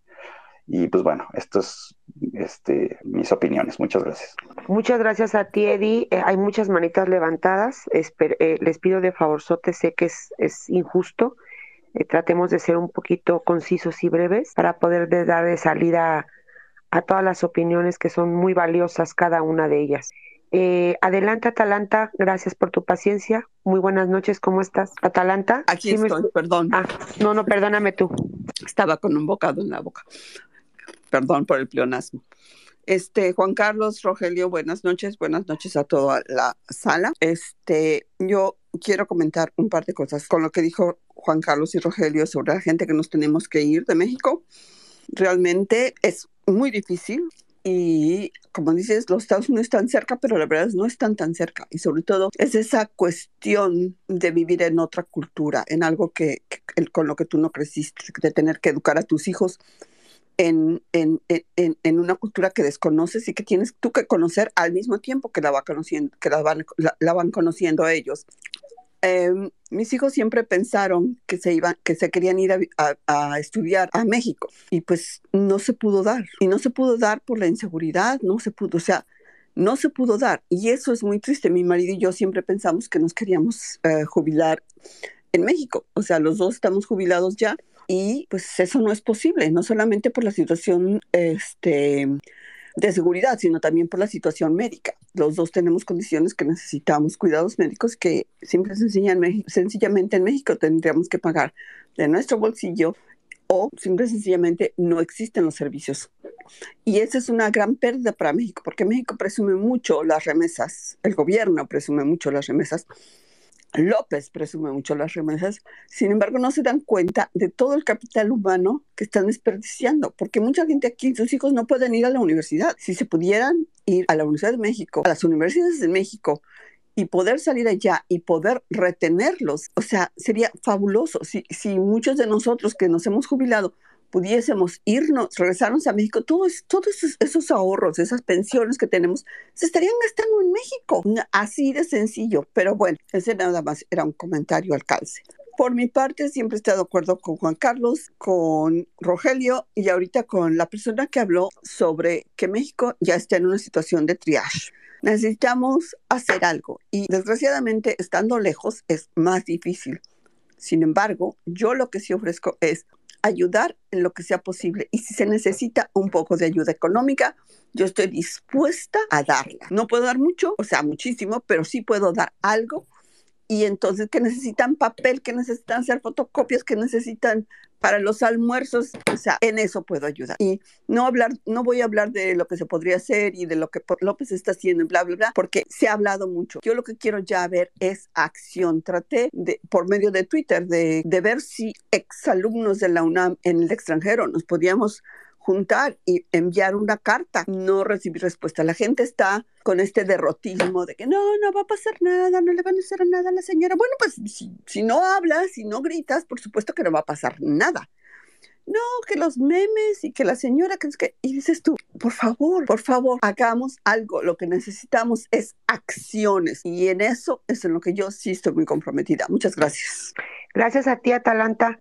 Y pues bueno, estas es este, mis opiniones. Muchas gracias. Muchas gracias a ti, Eddie. Eh, hay muchas manitas levantadas. Eh, les pido de favor, Sote, sé que es, es injusto. Eh, tratemos de ser un poquito concisos y breves para poder dar de salida a todas las opiniones que son muy valiosas cada una de ellas. Eh, adelante, Atalanta, gracias por tu paciencia. Muy buenas noches, ¿cómo estás? Atalanta. Aquí estoy, perdón. Ah, no, no, perdóname tú. Estaba con un bocado en la boca. Perdón por el pleonasmo. Este, Juan Carlos, Rogelio, buenas noches, buenas noches a toda la sala. Este, yo quiero comentar un par de cosas con lo que dijo Juan Carlos y Rogelio sobre la gente que nos tenemos que ir de México. Realmente es muy difícil y como dices, los Estados Unidos están cerca, pero la verdad es no están tan cerca. Y sobre todo es esa cuestión de vivir en otra cultura, en algo que, con lo que tú no creciste, de tener que educar a tus hijos en, en, en, en, una cultura que desconoces y que tienes tú que conocer al mismo tiempo que la, va conociendo, que la, van, la, la van conociendo ellos. Eh, mis hijos siempre pensaron que se iban, que se querían ir a, a, estudiar a México y pues no se pudo dar y no se pudo dar por la inseguridad, no se pudo, o sea, no se pudo dar y eso es muy triste. Mi marido y yo siempre pensamos que nos queríamos uh, jubilar en México, o sea, los dos estamos jubilados ya y pues eso no es posible, no solamente por la situación este, de seguridad, sino también por la situación médica. Los dos tenemos condiciones que necesitamos cuidados médicos que simple sencillamente en México tendríamos que pagar de nuestro bolsillo o simple sencillamente no existen los servicios. Y esa es una gran pérdida para México, porque México presume mucho las remesas, el gobierno presume mucho las remesas, López presume mucho las remesas, sin embargo no se dan cuenta de todo el capital humano que están desperdiciando, porque mucha gente aquí, sus hijos no pueden ir a la universidad. Si se pudieran ir a la Universidad de México, a las universidades de México, y poder salir allá y poder retenerlos, o sea, sería fabuloso si, si muchos de nosotros que nos hemos jubilado pudiésemos irnos, regresarnos a México, todos, todos esos, esos, ahorros, esas pensiones que tenemos, se estarían gastando en México. Así de sencillo. Pero bueno, ese nada más era un comentario al calce. Por mi parte, siempre he estado de acuerdo con Juan Carlos, con Rogelio y ahorita con la persona que habló sobre que México ya está en una situación de triage. Necesitamos hacer algo y desgraciadamente estando lejos es más difícil. Sin embargo, yo lo que sí ofrezco es ayudar en lo que sea posible. Y si se necesita un poco de ayuda económica, yo estoy dispuesta a darla. No puedo dar mucho, o sea, muchísimo, pero sí puedo dar algo. Y entonces que necesitan papel, que necesitan hacer fotocopias, que necesitan para los almuerzos, o sea, en eso puedo ayudar. Y no hablar, no voy a hablar de lo que se podría hacer y de lo que López está haciendo bla, bla, bla, porque se ha hablado mucho. Yo lo que quiero ya ver es acción. Traté de, por medio de Twitter de, de ver si exalumnos de la UNAM en el extranjero nos podíamos juntar y enviar una carta. No recibí respuesta. La gente está con este derrotismo de que no, no va a pasar nada, no le van a hacer nada a la señora. Bueno, pues si, si no hablas, si no gritas, por supuesto que no va a pasar nada. No, que los memes y que la señora, que es que, y dices tú, por favor, por favor, hagamos algo. Lo que necesitamos es acciones. Y en eso es en lo que yo sí estoy muy comprometida. Muchas gracias. Gracias a ti, Atalanta.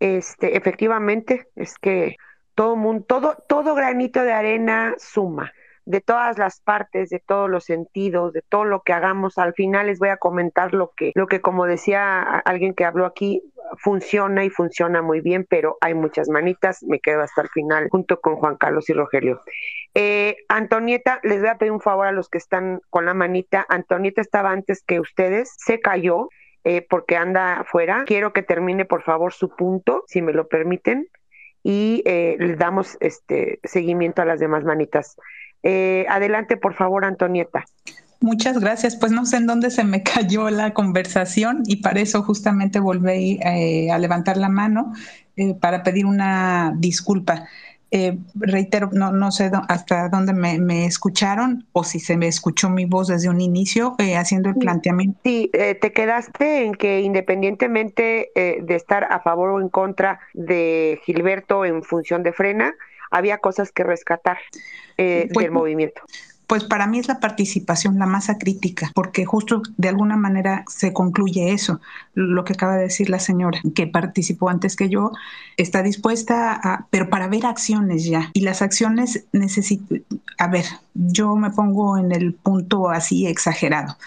Este, efectivamente, es que todo mundo, todo, todo granito de arena suma, de todas las partes, de todos los sentidos, de todo lo que hagamos. Al final les voy a comentar lo que, lo que como decía alguien que habló aquí, funciona y funciona muy bien, pero hay muchas manitas. Me quedo hasta el final junto con Juan Carlos y Rogelio. Eh, Antonieta, les voy a pedir un favor a los que están con la manita. Antonieta estaba antes que ustedes, se cayó. Eh, porque anda afuera. Quiero que termine, por favor, su punto, si me lo permiten y eh, le damos este seguimiento a las demás manitas. Eh, adelante, por favor, Antonieta. Muchas gracias. Pues no sé en dónde se me cayó la conversación y para eso justamente volví eh, a levantar la mano eh, para pedir una disculpa. Eh, reitero, no, no sé hasta dónde me, me, escucharon o si se me escuchó mi voz desde un inicio eh, haciendo el planteamiento. Sí, eh, te quedaste en que independientemente eh, de estar a favor o en contra de Gilberto en función de frena, había cosas que rescatar pues, del movimiento pues para mí es la participación la masa crítica, porque justo de alguna manera se concluye eso, lo que acaba de decir la señora, que participó antes que yo, está dispuesta a, pero para ver acciones ya, y las acciones necesitan, a ver, yo me pongo en el punto así exagerado.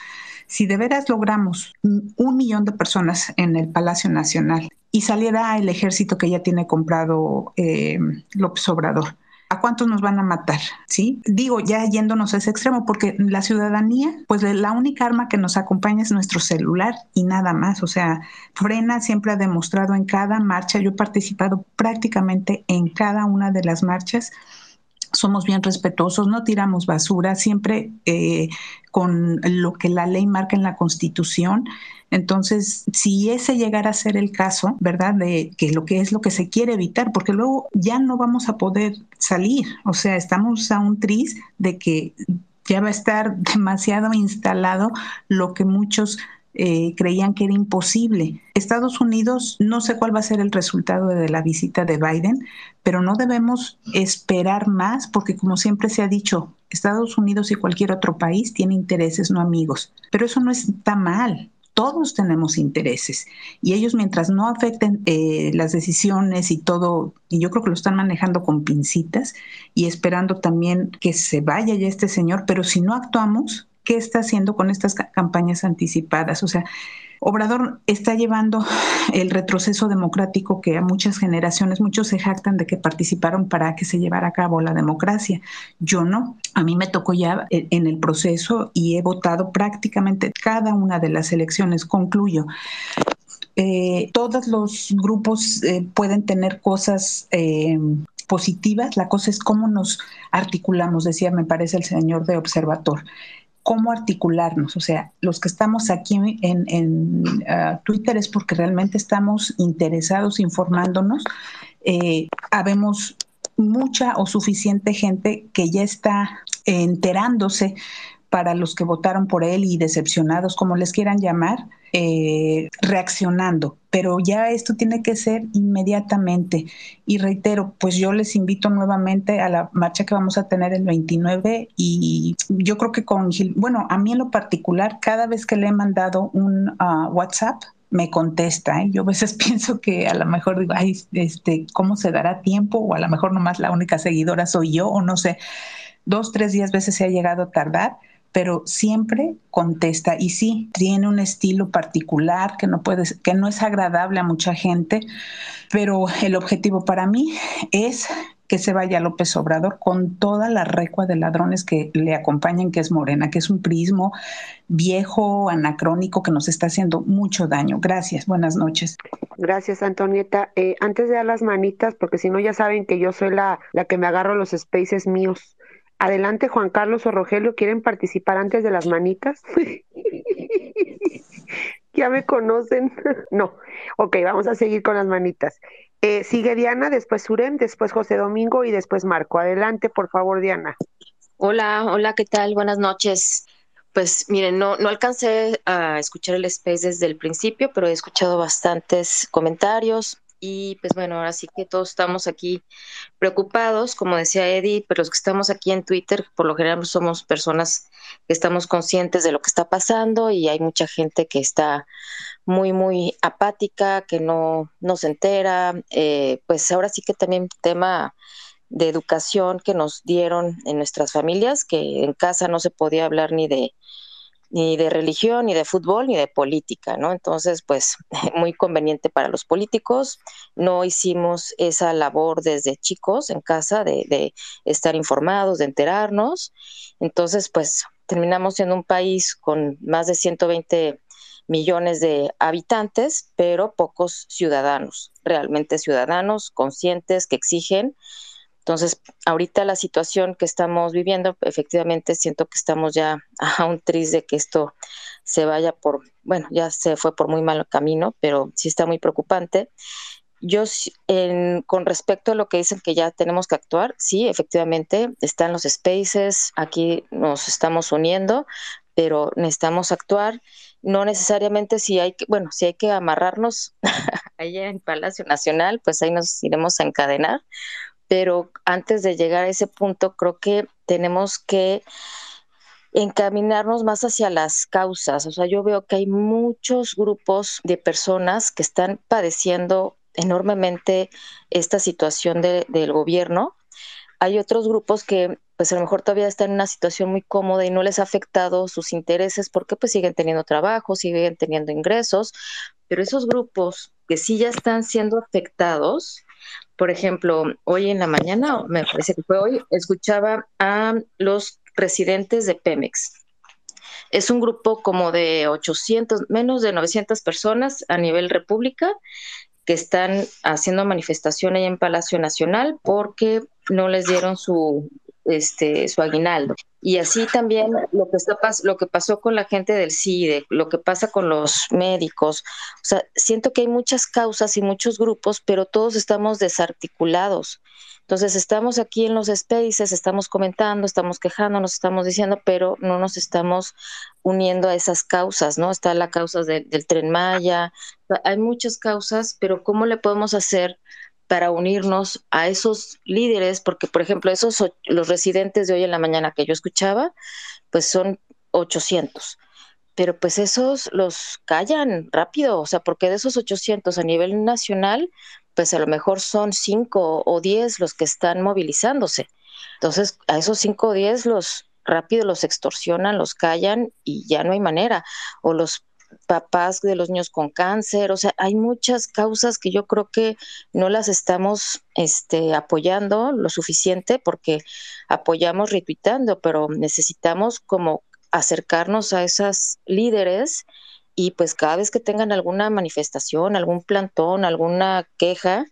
Si de veras logramos un millón de personas en el Palacio Nacional y saliera el ejército que ya tiene comprado eh, López Obrador, ¿A cuántos nos van a matar? ¿Sí? Digo, ya yéndonos a ese extremo, porque la ciudadanía, pues la única arma que nos acompaña es nuestro celular y nada más. O sea, Frena siempre ha demostrado en cada marcha, yo he participado prácticamente en cada una de las marchas, somos bien respetuosos, no tiramos basura, siempre eh, con lo que la ley marca en la Constitución. Entonces, si ese llegara a ser el caso, ¿verdad? De que lo que es lo que se quiere evitar, porque luego ya no vamos a poder salir. O sea, estamos a un tris de que ya va a estar demasiado instalado lo que muchos eh, creían que era imposible. Estados Unidos, no sé cuál va a ser el resultado de la visita de Biden, pero no debemos esperar más porque como siempre se ha dicho, Estados Unidos y cualquier otro país tiene intereses, no amigos. Pero eso no está mal todos tenemos intereses y ellos mientras no afecten eh, las decisiones y todo, y yo creo que lo están manejando con pincitas y esperando también que se vaya ya este señor, pero si no actuamos, ¿qué está haciendo con estas campañas anticipadas? O sea, Obrador está llevando el retroceso democrático que a muchas generaciones, muchos se jactan de que participaron para que se llevara a cabo la democracia. Yo no. A mí me tocó ya en el proceso y he votado prácticamente cada una de las elecciones. Concluyo. Eh, todos los grupos eh, pueden tener cosas eh, positivas, la cosa es cómo nos articulamos, decía, me parece el señor de observador cómo articularnos. O sea, los que estamos aquí en, ah, Twitter es porque realmente estamos interesados informándonos. Eh, habemos mucha o suficiente gente que ya está enterándose para los que votaron por él y decepcionados, como les quieran llamar, eh, reaccionando. Pero ya esto tiene que ser inmediatamente. Y reitero, pues yo les invito nuevamente a la marcha que vamos a tener el 29 y yo creo que con Gil, bueno, a mí en lo particular, cada vez que le he mandado un ah, WhatsApp, me contesta. ¿eh? Yo a veces pienso que a lo mejor digo, ay, este, ¿cómo se dará tiempo? O a lo mejor nomás la única seguidora soy yo, o no sé. Dos, tres días veces se ha llegado a tardar, pero siempre contesta y sí, tiene un estilo particular que no puede, que no es agradable a mucha gente, pero el objetivo para mí es que se vaya López Obrador con toda la recua de ladrones que le acompañan, que es Morena, que es un prismo viejo, anacrónico, que nos está haciendo mucho daño. Gracias, buenas noches. Gracias, Antonieta. Eh, antes de dar las manitas, porque si no ya saben que yo soy la, la que me agarro los spaces míos. Adelante, Juan Carlos o Rogelio, ¿quieren participar antes de las manitas? ya me conocen. no. Ok, vamos a seguir con las manitas. Eh, sigue Diana, después Surem, después José Domingo y después Marco. Adelante, por favor, Diana. Hola, hola, ¿qué tal? Buenas noches. Pues miren, no, no alcancé a escuchar el space desde el principio, pero he escuchado bastantes comentarios, y pues bueno, ahora sí que todos estamos aquí preocupados, como decía Eddie, pero los que estamos aquí en Twitter, por lo general somos personas que estamos conscientes de lo que está pasando y hay mucha gente que está muy, muy apática, que no, no se entera. Eh, pues ahora sí que también tema de educación que nos dieron en nuestras familias, que en casa no se podía hablar ni de ni de religión, ni de fútbol, ni de política, ¿no? Entonces, pues muy conveniente para los políticos. No hicimos esa labor desde chicos en casa de, de estar informados, de enterarnos. Entonces, pues terminamos siendo un país con más de 120 millones de habitantes, pero pocos ciudadanos, realmente ciudadanos conscientes que exigen entonces, ahorita la situación que estamos viviendo, efectivamente siento que estamos ya a un tris de que esto se vaya por, bueno, ya se fue por muy mal camino, pero sí está muy preocupante. Yo, con respecto a lo que dicen que ya tenemos que actuar, sí, efectivamente, están los spaces, aquí nos estamos uniendo, pero necesitamos actuar. No necesariamente si hay que, bueno, si hay que amarrarnos allá en Palacio Nacional, pues ahí nos iremos a encadenar, pero antes de llegar a ese punto, creo que tenemos que encaminarnos más hacia las causas. O sea, yo veo que hay muchos grupos de personas que están padeciendo enormemente esta situación del gobierno. Hay otros grupos que pues a lo mejor todavía están en una situación muy cómoda y no les ha afectado sus intereses porque pues siguen teniendo trabajo, siguen teniendo ingresos, pero esos grupos que sí ya están siendo afectados, Por ejemplo, hoy en la mañana, me parece que fue hoy, escuchaba a los residentes de Pemex. Es un grupo como de 800, menos de 900 personas a nivel república que están haciendo manifestación ahí en Palacio Nacional porque no les dieron su este su aguinaldo. Y así también lo que está lo que pasó con la gente del CIDE, lo que pasa con los médicos. O sea, siento que hay muchas causas y muchos grupos, pero todos estamos desarticulados. Entonces estamos aquí en los spaces, estamos comentando, estamos quejándonos, estamos diciendo, pero no nos estamos uniendo a esas causas, ¿no? Está la causa del tren Maya, hay muchas causas, pero ¿cómo le podemos hacer para unirnos a esos líderes? Porque, por ejemplo, esos los residentes de hoy en la mañana que yo escuchaba, pues son 800 pero pues esos los callan rápido, o sea, porque de esos 800 a nivel nacional, pues a lo mejor son cinco o diez los que están movilizándose. Entonces, a esos cinco o diez los rápido los extorsionan, los callan y ya no hay manera. O los papás de los niños con cáncer, o sea, hay muchas causas que yo creo que no las estamos este, apoyando lo suficiente porque apoyamos retuitando, pero necesitamos como acercarnos a esas líderes y pues cada vez que tengan alguna manifestación, algún plantón, alguna queja,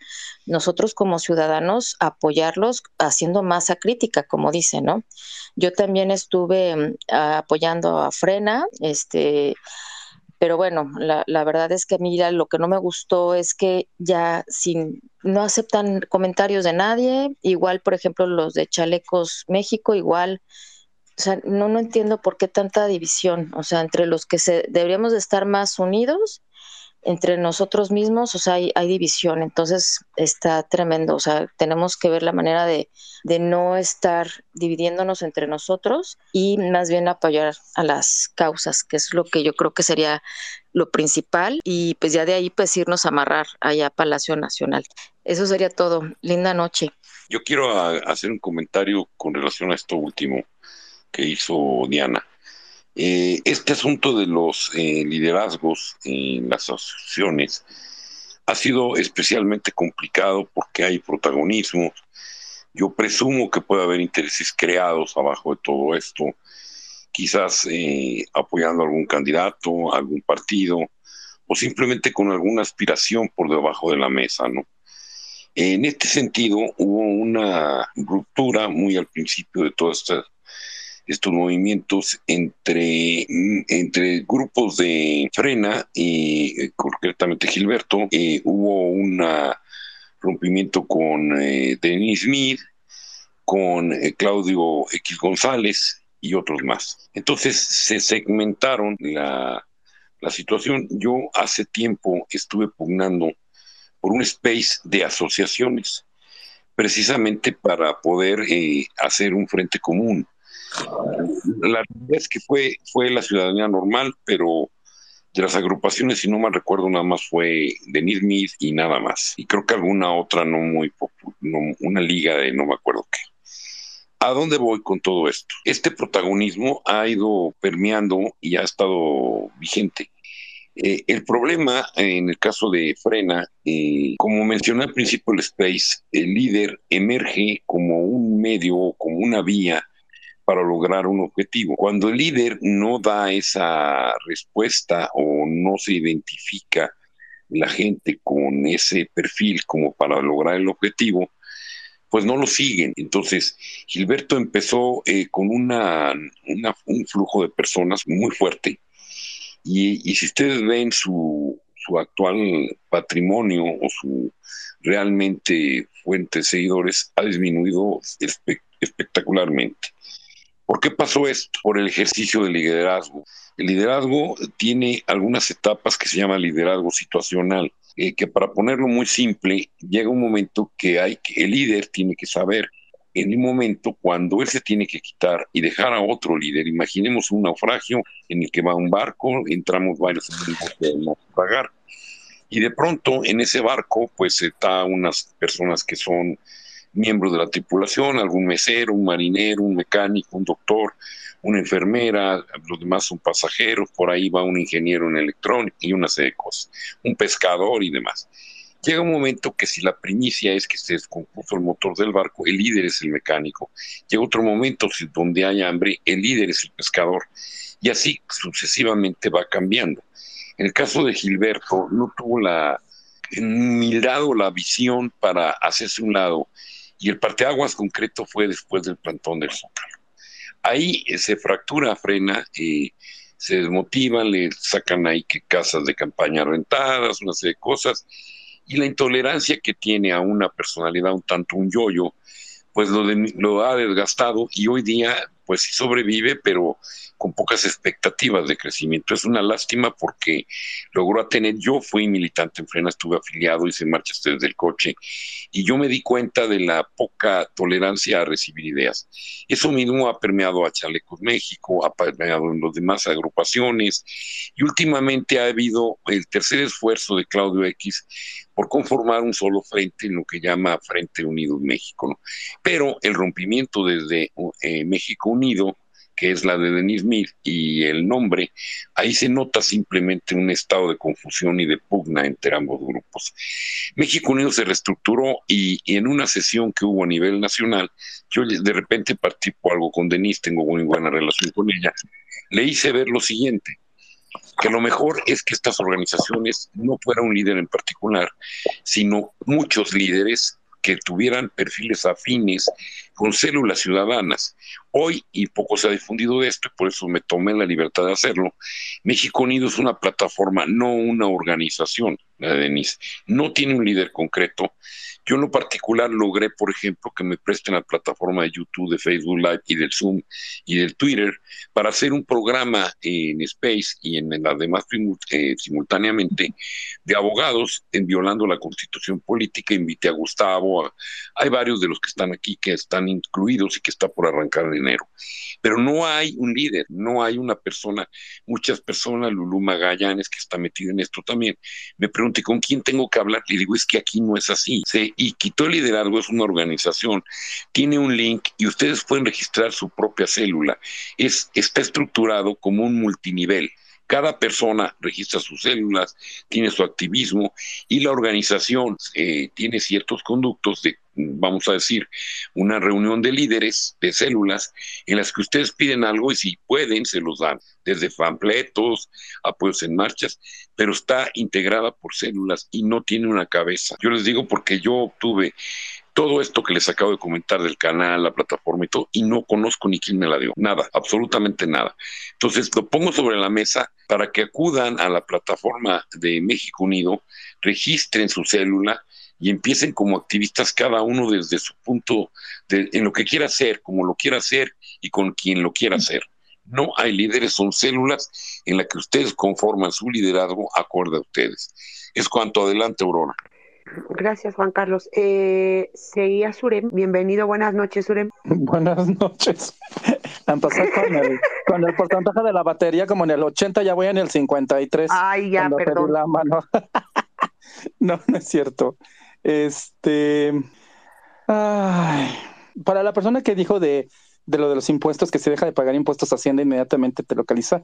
nosotros como ciudadanos apoyarlos haciendo masa crítica, como dice, ¿no? Yo también estuve mm, apoyando a Frena, este, pero bueno, la, la, verdad es que a mí lo que no me gustó es que ya sin, no aceptan comentarios de nadie, igual por ejemplo los de Chalecos México, igual o sea, no, no entiendo por qué tanta división, o sea, entre los que se, deberíamos de estar más unidos, entre nosotros mismos, o sea, hay, hay, división, entonces está tremendo, o sea, tenemos que ver la manera de, de, no estar dividiéndonos entre nosotros y más bien apoyar a las causas, que es lo que yo creo que sería lo principal y pues ya de ahí pues irnos a amarrar allá a Palacio Nacional. Eso sería todo. Linda noche. Yo quiero hacer un comentario con relación a esto último que hizo Diana. Eh, este asunto de los eh, liderazgos en las asociaciones ha sido especialmente complicado porque hay protagonismo. Yo presumo que puede haber intereses creados abajo de todo esto, quizás eh, apoyando a algún candidato, algún partido, o simplemente con alguna aspiración por debajo de la mesa, ¿no? En este sentido, hubo una ruptura muy al principio de toda esta estos movimientos entre, entre grupos de Frena y eh, concretamente Gilberto. Eh, hubo un rompimiento con eh, Denis Smith, con Claudio X González y otros más. Entonces se segmentaron la, la situación. Yo hace tiempo estuve pugnando por un space de asociaciones, precisamente para poder hacer un frente común la verdad es que fue, fue la ciudadanía normal, pero de las agrupaciones, si no mal recuerdo, nada más fue Denis Smith y nada más. Y creo que alguna otra no muy popular, una liga de no me acuerdo qué. ¿A dónde voy con todo esto? Este protagonismo ha ido permeando y ha estado vigente. Eh, el problema en el caso de Frena, eh, como mencioné al principio del Space, el líder emerge como un medio, como una vía para lograr un objetivo. Cuando el líder no da esa respuesta o no se identifica la gente con ese perfil como para lograr el objetivo, pues no lo siguen. Entonces, Gilberto empezó eh, con una, un flujo de personas muy fuerte. Y, si ustedes ven su, actual patrimonio o su realmente fuente de seguidores, ha disminuido espectacularmente. ¿Por qué pasó esto? Por el ejercicio del liderazgo. El liderazgo tiene algunas etapas que se llama liderazgo situacional, eh, que para ponerlo muy simple, llega un momento que hay que, el líder tiene que saber en un momento cuando él se tiene que quitar y dejar a otro líder. Imaginemos un naufragio en el que va un barco, entramos varios que pagar y de pronto en ese barco pues está unas personas que son miembros de la tripulación, algún mesero, un marinero, un mecánico, un doctor, una enfermera, los demás son pasajeros, por ahí va un ingeniero en electrónica y una serie de cosas, un pescador y demás. Llega un momento que si la primicia es que se descompuso el motor del barco, el líder es el mecánico. Llega otro momento si donde hay hambre, el líder es el pescador. Y así sucesivamente va cambiando. En el caso de Gilberto, no tuvo la humildad o la visión para hacerse un lado. Y el parteaguas concreto fue después del plantón del Zócalo. Ahí eh, se fractura, frena, eh, se desmotivan, le sacan ahí que casas de campaña rentadas, una serie de cosas, y la intolerancia que tiene a una personalidad un tanto un yoyo, pues lo, lo ha desgastado y hoy día pues sí sobrevive, pero con pocas expectativas de crecimiento. Es una lástima porque logró tener, yo fui militante en Frena, estuve afiliado, hice marchas desde el coche y yo me di cuenta de la poca tolerancia a recibir ideas. Eso mismo ha permeado a Chalecos México, ha permeado en las demás agrupaciones y últimamente ha habido el tercer esfuerzo de Claudio X por conformar un solo frente en lo que llama Frente Unido México. Pero el rompimiento desde eh, México Unido que es la de Denis Smith, y el nombre, ahí se nota simplemente un estado de confusión y de pugna entre ambos grupos. México Unido se reestructuró y, en una sesión que hubo a nivel nacional, yo de repente participo algo con Denis, tengo muy buena relación con ella, le hice ver lo siguiente, que lo mejor es que estas organizaciones no fuera un líder en particular, sino muchos líderes que tuvieran perfiles afines con células ciudadanas. Hoy, y poco se ha difundido de esto, y por eso me tomé la libertad de hacerlo, México Unido es una plataforma, no una organización, la de Denise. No tiene un líder concreto. Yo en lo particular logré, por ejemplo, que me presten la plataforma de YouTube, de Facebook Live y del Zoom y del Twitter para hacer un programa en Space y en, las demás eh, simultáneamente de abogados violando la constitución política. Invité a Gustavo, hay varios de los que están aquí que están incluidos y que está por arrancar en enero. Pero no hay un líder, no hay una persona, muchas personas, Lulú Magallanes, que está metido en esto también, me pregunté con quién tengo que hablar? Le digo, es que aquí no es así. y quitó el liderazgo, es una organización, tiene un link y ustedes pueden registrar su propia célula. Es, está estructurado como un multinivel. Cada persona registra sus células, tiene su activismo y la organización eh, tiene ciertos conductos de, vamos a decir, una reunión de líderes de células en las que ustedes piden algo y si pueden se los dan, desde fanfletos, apoyos en marchas, pero está integrada por células y no tiene una cabeza. Yo les digo porque yo obtuve todo esto que les acabo de comentar del canal, la plataforma y todo, y no conozco ni quién me la dio, nada, absolutamente nada. Entonces lo pongo sobre la mesa para que acudan a la plataforma de México Unido, registren su célula y empiecen como activistas cada uno desde su punto, de, en lo que quiera hacer, como lo quiera hacer y con quien lo quiera hacer. No hay líderes, son células en las que ustedes conforman su liderazgo acorde a ustedes. Es cuanto adelante, Aurora. Gracias, Juan Carlos. Eh, seguía Surem. Bienvenido, buenas noches, Surem. Buenas noches. Empecé con el, con el porcentaje de la batería como en el 80, ya voy en el 53. Ay, ya, perdón. La mano. no, no es cierto. Este. Para la persona que dijo de, de lo de los impuestos, que se deja de pagar impuestos Hacienda inmediatamente te localiza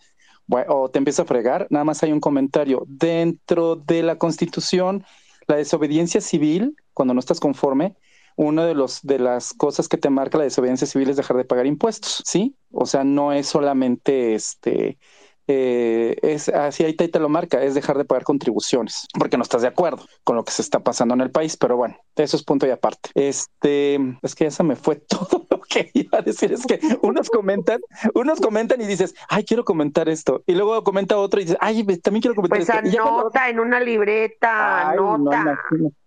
o te empieza a fregar, nada más hay un comentario. Dentro de la Constitución la desobediencia civil, cuando no estás conforme, una de, de las cosas que te marca la desobediencia civil es dejar de pagar impuestos, ¿sí? O sea, no es solamente este eh, es así ahí te, lo marca, es dejar de pagar contribuciones, porque no estás de acuerdo con lo que se está pasando en el país, pero bueno, eso es punto y aparte. Este, es que ya se me fue todo lo que iba a decir, es que unos comentan, unos comentan y dices, ay, quiero comentar esto, y luego comenta otro y dices, ay, también quiero comentar pues esto. Anota en una libreta, anota.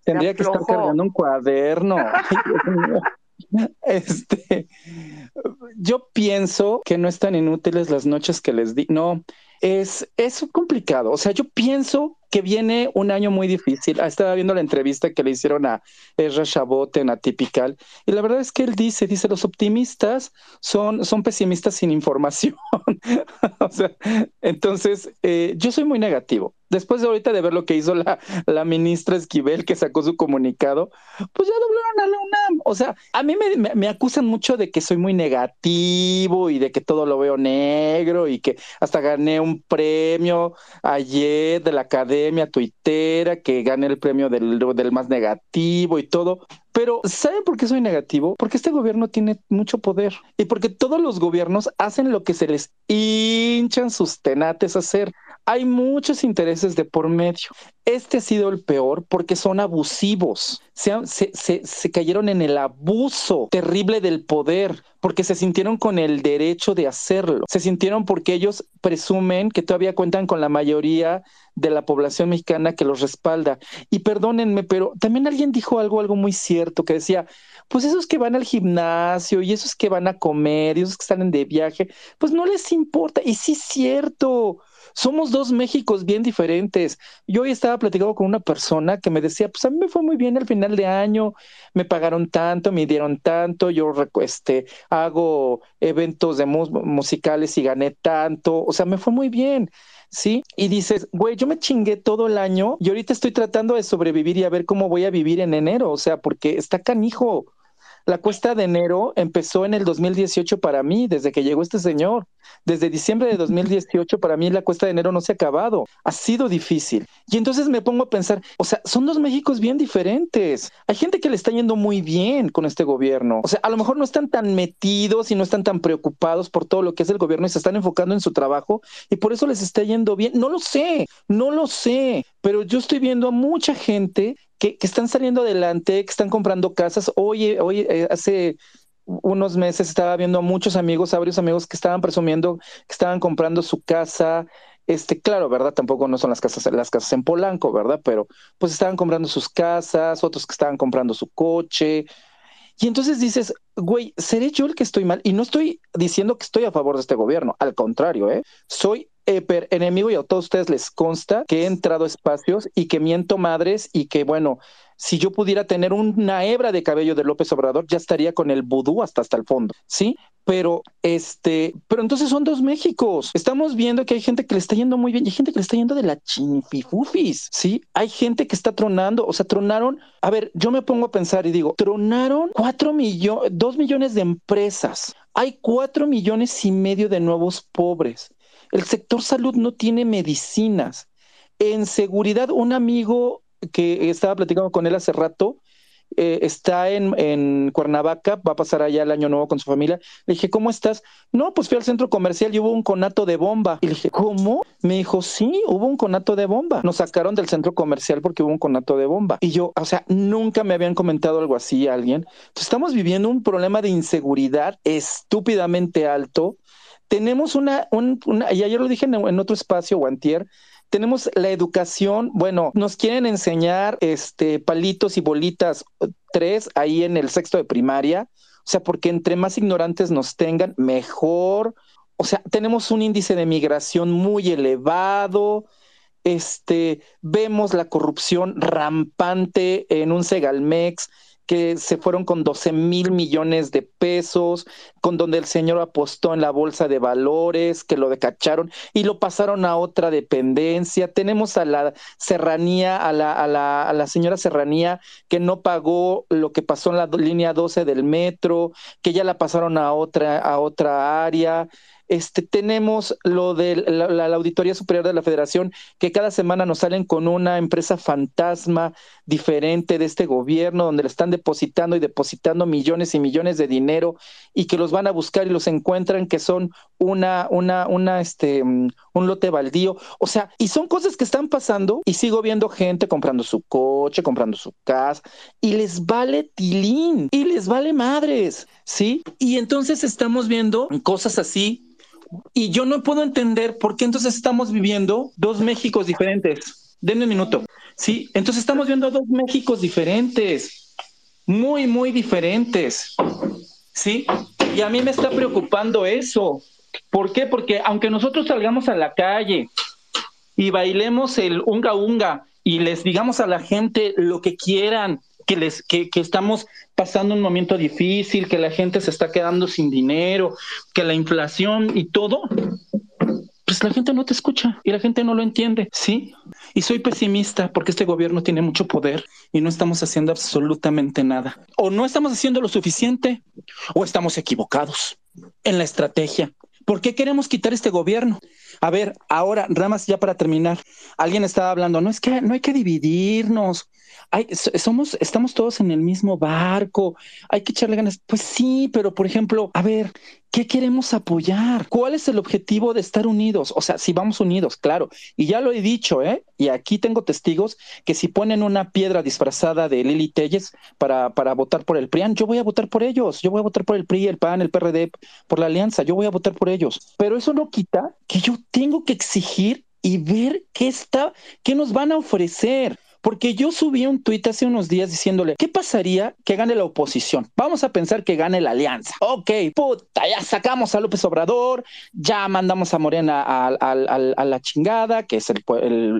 Tendría que estar cargando un cuaderno. Este, yo pienso que no están inútiles las noches que les di. No, es, es complicado. O sea, yo pienso que viene un año muy difícil. Ah, estaba viendo la entrevista que le hicieron a Ezra Chabot en Atypical y la verdad es que él dice, dice, los optimistas son, son pesimistas sin información. o sea, entonces, eh, yo soy muy negativo. Después de ahorita de ver lo que hizo la, la ministra Esquivel, que sacó su comunicado, pues ya doblaron a la UNAM. O sea, a mí me, me acusan mucho de que soy muy negativo y de que todo lo veo negro y que hasta gané un premio ayer de la academia academia tuitera, que gane el premio del, del más negativo y todo. Pero ¿saben por qué soy negativo? Porque este gobierno tiene mucho poder y porque todos los gobiernos hacen lo que se les hinchan sus tenates a hacer. Hay muchos intereses de por medio. Este ha sido el peor porque son abusivos. Se, se, se, cayeron en el abuso terrible del poder porque se sintieron con el derecho de hacerlo. Se sintieron porque ellos presumen que todavía cuentan con la mayoría de la población mexicana que los respalda. Y perdónenme, pero también alguien dijo algo, algo muy cierto, que decía, pues esos que van al gimnasio y esos que van a comer y esos que salen de viaje, pues no les importa. Y sí es cierto somos dos Méxicos bien diferentes. Yo hoy estaba platicando con una persona que me decía, pues a mí me fue muy bien al final de año, me pagaron tanto, me dieron tanto, yo este, hago eventos de musicales y gané tanto, o sea, me fue muy bien. ¿sí? Y dices, güey, yo me chingué todo el año y ahorita estoy tratando de sobrevivir y a ver cómo voy a vivir en enero, o sea, porque está canijo. La cuesta de enero empezó en el 2018 para mí, desde que llegó este señor. Desde diciembre de 2018 para mí la cuesta de enero no se ha acabado. Ha sido difícil. Y entonces me pongo a pensar, o sea, son dos Méxicos bien diferentes. Hay gente que le está yendo muy bien con este gobierno. O sea, a lo mejor no están tan metidos y no están tan preocupados por todo lo que es el gobierno y se están enfocando en su trabajo y por eso les está yendo bien. No lo sé, no lo sé, pero yo estoy viendo a mucha gente que, están saliendo adelante, que están comprando casas. Oye, oye, eh, hace unos meses estaba viendo a muchos amigos, a varios amigos que estaban presumiendo que estaban comprando su casa. Este, claro, ¿verdad? Tampoco no son las casas, las casas en Polanco, ¿verdad? Pero pues estaban comprando sus casas, otros que estaban comprando su coche. Y entonces dices, güey, ¿seré yo el que estoy mal? Y no estoy diciendo que estoy a favor de este gobierno, al contrario, ¿eh? Soy enemigo y a todos ustedes les consta que he entrado a espacios y que miento madres y que, bueno, si yo pudiera tener una hebra de cabello de López Obrador, ya estaría con el vudú hasta hasta el fondo, ¿sí? Pero este, pero entonces son dos Méxicos. Estamos viendo que hay gente que le está yendo muy bien y hay gente que le está yendo de la chinipifufis, ¿sí? Hay gente que está tronando, o sea, tronaron. A ver, yo me pongo a pensar y digo, tronaron cuatro millones, dos millones de empresas. Hay cuatro millones y medio de nuevos pobres. El sector salud no tiene medicinas. En seguridad, un amigo que estaba platicando con él hace rato, eh, está en, Cuernavaca, va a pasar allá el año nuevo con su familia. Le dije, ¿cómo estás? No, pues fui al centro comercial y hubo un conato de bomba. Y le dije, ¿cómo? Me dijo, sí, hubo un conato de bomba. Nos sacaron del centro comercial porque hubo un conato de bomba. Y yo, o sea, nunca me habían comentado algo así a alguien. Entonces, estamos viviendo un problema de inseguridad estúpidamente alto tenemos una, y ayer lo dije en, otro espacio, Guantier, tenemos la educación, bueno, nos quieren enseñar este palitos y bolitas tres ahí en el sexto de primaria, o sea, porque entre más ignorantes nos tengan, mejor. O sea, tenemos un índice de migración muy elevado. Este, vemos la corrupción rampante en un Segalmex que se fueron con 12 mil millones de pesos, con donde el señor apostó en la bolsa de valores, que lo decacharon y lo pasaron a otra dependencia. Tenemos a la serranía, a la, a la, señora serranía que no pagó lo que pasó en la línea 12 del metro, que ya la pasaron a otra, a otra área. Este, tenemos lo de la, Auditoría Superior de la Federación, que cada semana nos salen con una empresa fantasma diferente de este gobierno, donde le están depositando y depositando millones y millones de dinero y que los van a buscar y los encuentran que son una, una, una, este, mm, un lote baldío. O sea, y son cosas que están pasando y sigo viendo gente comprando su coche, comprando su casa y les vale tilín y les vale madres, ¿sí? Y entonces estamos viendo cosas así y yo no puedo entender por qué entonces estamos viviendo dos Méxicos diferentes. Denme un minuto. Sí, entonces estamos viendo dos Méxicos diferentes, muy, muy diferentes. Sí, y a mí me está preocupando eso. ¿Por qué? Porque aunque nosotros salgamos a la calle y bailemos el unga unga y les digamos a la gente lo que quieran, que, les, que, que estamos pasando un momento difícil, que la gente se está quedando sin dinero, que la inflación y todo, pues la gente no te escucha y la gente no lo entiende, ¿sí? Y soy pesimista porque este gobierno tiene mucho poder y no estamos haciendo absolutamente nada. O no estamos haciendo lo suficiente o estamos equivocados en la estrategia. ¿Por qué queremos quitar este gobierno? A ver, ahora, más ya para terminar, alguien estaba hablando, no es que no hay que dividirnos, hay, somos, estamos todos en el mismo barco, hay que echarle ganas. Pues sí, pero por ejemplo, a ver, ¿qué queremos apoyar? ¿Cuál es el objetivo de estar unidos? O sea, si vamos unidos, claro. Y ya lo he dicho, ¿eh? Y aquí tengo testigos que si ponen una piedra disfrazada de Lili Telles para, para votar por el PRIAN, yo voy a votar por ellos. Yo voy a votar por el PRI, el PAN, el PRD, por la alianza. Yo voy a votar por ellos. Pero eso no quita que yo tengo que exigir y ver qué está, qué nos van a ofrecer. Porque yo subí un tuit hace unos días diciéndole, ¿qué pasaría que gane la oposición? Vamos a pensar que gane la alianza. Ok, puta, ya sacamos a López Obrador, ya mandamos a Morena a, la chingada, que es el,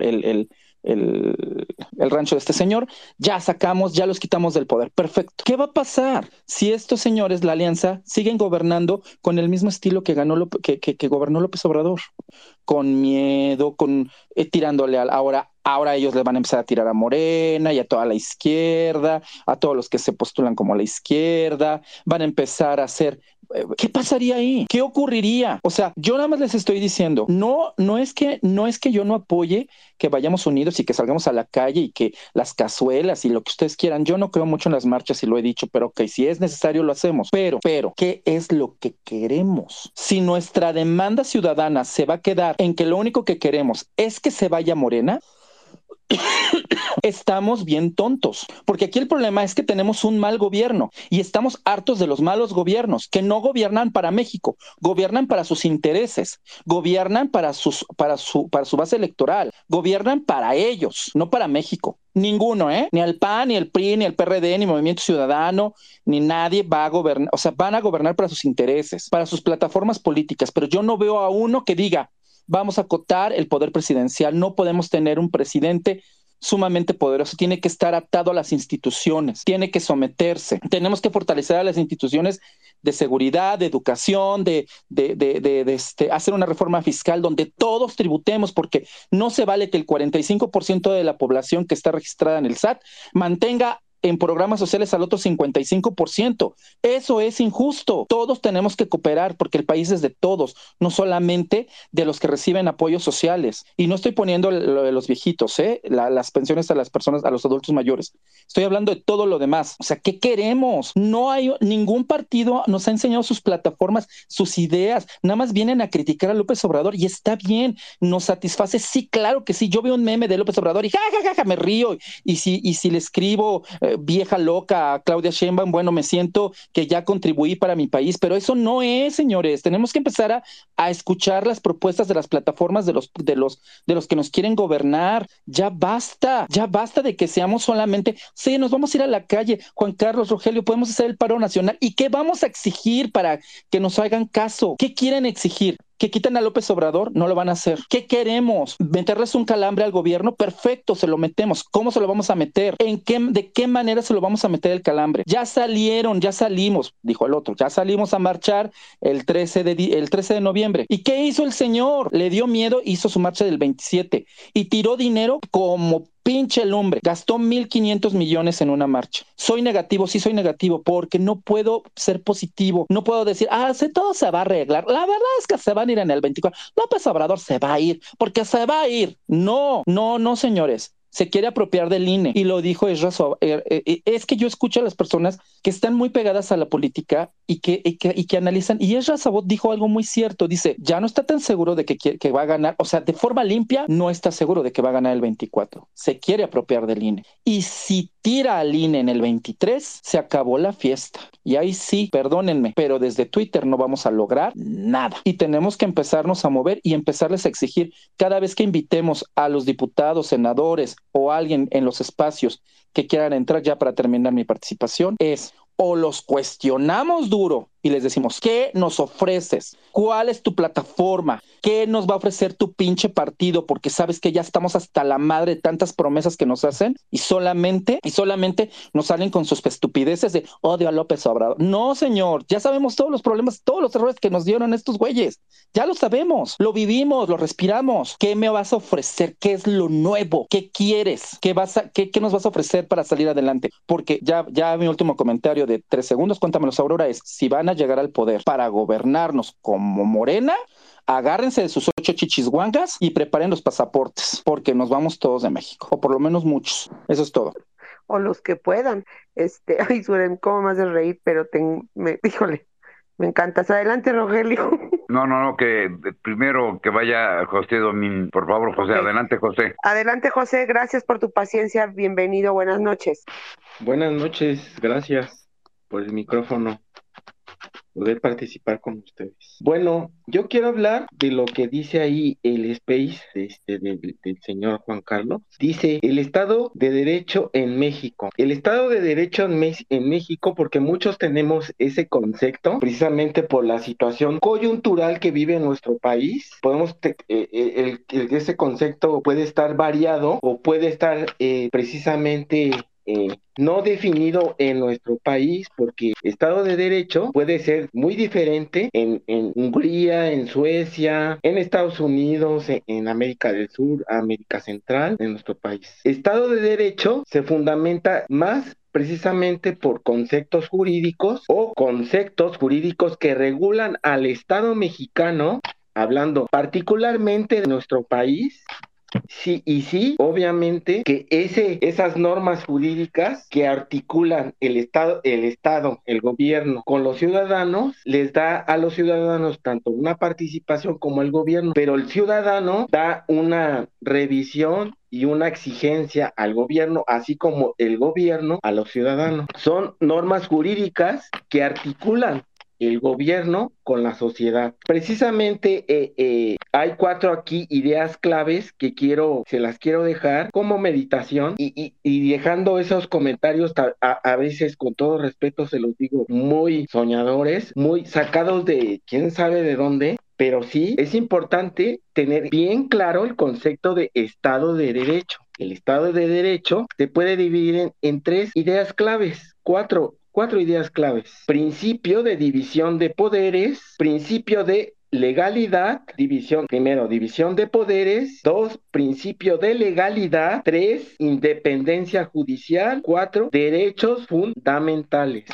el, el, rancho de este señor, ya sacamos, ya los quitamos del poder. Perfecto. ¿Qué va a pasar si estos señores, la alianza, siguen gobernando con el mismo estilo que ganó que, que, gobernó López Obrador? Con miedo, con eh, tirándole a, ahora Ahora ellos le van a empezar a tirar a Morena y a toda la izquierda, a todos los que se postulan como la izquierda, van a empezar a hacer ¿qué pasaría ahí? ¿Qué ocurriría? O sea, yo nada más les estoy diciendo, no, no es que, no es que yo no apoye que vayamos unidos y que salgamos a la calle y que las cazuelas y lo que ustedes quieran. Yo no creo mucho en las marchas y lo he dicho, pero que si es necesario lo hacemos. Pero, pero, ¿qué es lo que queremos? Si nuestra demanda ciudadana se va a quedar en que lo único que queremos es que se vaya Morena, estamos bien tontos, porque aquí el problema es que tenemos un mal gobierno y estamos hartos de los malos gobiernos que no gobiernan para México, gobiernan para sus intereses, gobiernan para sus para su para su base electoral, gobiernan para ellos, no para México. Ninguno, ¿eh? Ni el PAN, ni el PRI, ni el PRD, ni Movimiento Ciudadano, ni nadie va a gobernar, o sea, van a gobernar para sus intereses, para sus plataformas políticas, pero yo no veo a uno que diga, vamos a acotar el poder presidencial. No podemos tener un presidente sumamente poderoso, tiene que estar atado a las instituciones, tiene que someterse. Tenemos que fortalecer a las instituciones de seguridad, de educación, de, de, de, de este, hacer una reforma fiscal donde todos tributemos, porque no se vale que el 45% de la población que está registrada en el SAT mantenga en programas sociales al otro 55%. Eso es injusto. Todos tenemos que cooperar porque el país es de todos, no solamente de los que reciben apoyos sociales. Y no estoy poniendo lo de los viejitos, ¿eh? las pensiones a las personas, a los adultos mayores. Estoy hablando de todo lo demás. O sea, ¿qué queremos? No hay ningún partido nos ha enseñado sus plataformas, sus ideas. Nada más vienen a criticar a López Obrador y está bien, nos satisface. Sí, claro que sí. Yo veo un meme de López Obrador y ja, ja, ja, me río. Y si, y si le escribo vieja loca, Claudia Sheinbaum, bueno, me siento que ya contribuí para mi país, pero eso no es, señores. Tenemos que empezar a, a escuchar las propuestas de las plataformas de los, de los, de los que nos quieren gobernar. Ya basta, ya basta de que seamos solamente, sí, nos vamos a ir a la calle, Juan Carlos, Rogelio, podemos hacer el paro nacional. ¿Y qué vamos a exigir para que nos hagan caso? ¿Qué quieren exigir? Que quiten a López Obrador, no lo van a hacer. ¿Qué queremos? ¿Meterles un calambre al gobierno? Perfecto, se lo metemos. ¿Cómo se lo vamos a meter? ¿En qué, de qué manera se lo vamos a meter el calambre? Ya salieron, ya salimos, dijo el otro, ya salimos a marchar el 13 de, el 13 de noviembre. ¿Y qué hizo el señor? Le dio miedo, hizo su marcha del 27 y tiró dinero como pinche lumbre, gastó 1.500 millones en una marcha. Soy negativo, sí soy negativo, porque no puedo ser positivo, no puedo decir, ah, se, todo se va a arreglar. La verdad es que se van a ir en el 24. López Obrador se va a ir, porque se va a ir. No, no, no, señores se quiere apropiar del INE y lo dijo Ezra eh, eh, es que yo escucho a las personas que están muy pegadas a la política y que, y que, y que analizan y Ezra Sabot dijo algo muy cierto, dice, ya no está tan seguro de que, que va a ganar, o sea, de forma limpia no está seguro de que va a ganar el 24, se quiere apropiar del INE y si tira al INE en el 23, se acabó la fiesta. Y ahí sí, perdónenme, pero desde Twitter no vamos a lograr nada. Y tenemos que empezarnos a mover y empezarles a exigir cada vez que invitemos a los diputados, senadores o alguien en los espacios que quieran entrar ya para terminar mi participación, es o los cuestionamos duro y les decimos, ¿qué nos ofreces? ¿Cuál es tu plataforma? ¿Qué nos va a ofrecer tu pinche partido? Porque sabes que ya estamos hasta la madre de tantas promesas que nos hacen y solamente, y solamente nos salen con sus estupideces de odio a López Obrador. No, señor, ya sabemos todos los problemas, todos los errores que nos dieron estos güeyes. Ya lo sabemos, lo vivimos, lo respiramos. ¿Qué me vas a ofrecer? ¿Qué es lo nuevo? ¿Qué quieres? ¿Qué, vas a, qué, qué nos vas a ofrecer para salir adelante? Porque ya, ya mi último comentario de tres segundos, cuéntamelos, Aurora, es si van a llegar al poder para gobernarnos como Morena, agárrense de sus ocho chichisguangas y preparen los pasaportes, porque nos vamos todos de México, o por lo menos muchos. Eso es todo. O los que puedan. Este, ay, Suren, cómo me hace reír, pero ten, me, híjole, me encantas. Adelante, Rogelio. No, no, no, que primero que vaya José Domín. Por favor, José, adelante, José. Adelante, José, gracias por tu paciencia. Bienvenido, buenas noches. Buenas noches, gracias por el micrófono poder participar con ustedes. Bueno, yo quiero hablar de lo que dice ahí el space este, del, señor Juan Carlos. Dice el Estado de Derecho en México. El Estado de Derecho en, México, porque muchos tenemos ese concepto, precisamente por la situación coyuntural que vive nuestro país. Podemos, eh, eh, el, ese concepto puede estar variado o puede estar eh, precisamente eh, no definido en nuestro país, porque Estado de Derecho puede ser muy diferente en, Hungría, en Suecia, en Estados Unidos, en, América del Sur, América Central, en nuestro país. Estado de Derecho se fundamenta más precisamente por conceptos jurídicos o conceptos jurídicos que regulan al Estado mexicano, hablando particularmente de nuestro país, Sí, y sí, obviamente que ese, esas normas jurídicas que articulan el Estado, el Estado, el gobierno con los ciudadanos, les da a los ciudadanos tanto una participación como el gobierno, pero el ciudadano da una revisión y una exigencia al gobierno, así como el gobierno a los ciudadanos. Son normas jurídicas que articulan el gobierno con la sociedad. Precisamente eh, eh, hay cuatro aquí ideas claves que quiero, se las quiero dejar como meditación y, dejando esos comentarios a, veces con todo respeto se los digo muy soñadores, muy sacados de quién sabe de dónde, pero sí es importante tener bien claro el concepto de Estado de Derecho. El Estado de Derecho se puede dividir en tres ideas claves, cuatro cuatro ideas claves. Principio de división de poderes, principio de legalidad, división, primero, división de poderes, dos, principio de legalidad, tres, independencia judicial, cuatro, derechos fundamentales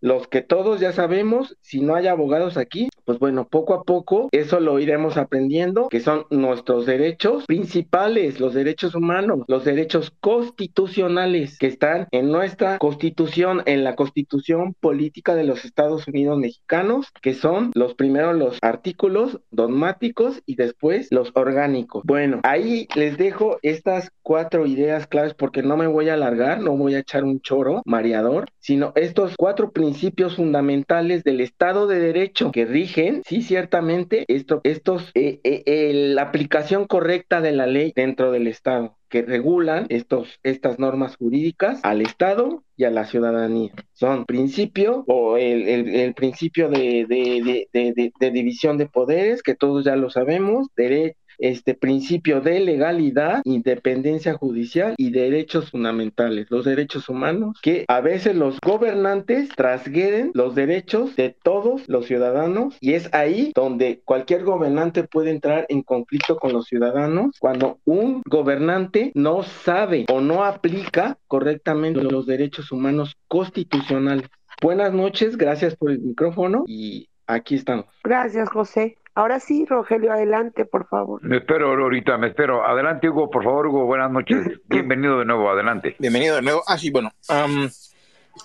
los que todos ya sabemos, si no hay abogados aquí, pues bueno, poco a poco eso lo iremos aprendiendo, que son nuestros derechos principales, los derechos humanos, los derechos constitucionales que están en nuestra constitución, en la constitución política de los Estados Unidos mexicanos, que son los primeros los artículos dogmáticos y después los orgánicos. Bueno, ahí les dejo estas cuatro ideas claves porque no me voy a alargar, no voy a echar un choro mareador, sino estos cuatro principios principios fundamentales del Estado de Derecho que rigen, sí, ciertamente, esto, estos, eh, eh, la aplicación correcta de la ley dentro del Estado que regulan estos, estas normas jurídicas al Estado y a la ciudadanía. Son principio o el, el, principio de, de, de, de, división de poderes, que todos ya lo sabemos, derecho este principio de legalidad, independencia judicial y derechos fundamentales, los derechos humanos, que a veces los gobernantes trasgreden los derechos de todos los ciudadanos y es ahí donde cualquier gobernante puede entrar en conflicto con los ciudadanos cuando un gobernante no sabe o no aplica correctamente los derechos humanos constitucionales. Buenas noches, gracias por el micrófono y aquí estamos. Gracias, José. Ahora sí, Rogelio, adelante, por favor. Me espero ahorita, me espero. Adelante, Hugo, por favor, Hugo, buenas noches. Bienvenido de nuevo, adelante. Bienvenido de nuevo. Ah, sí, bueno.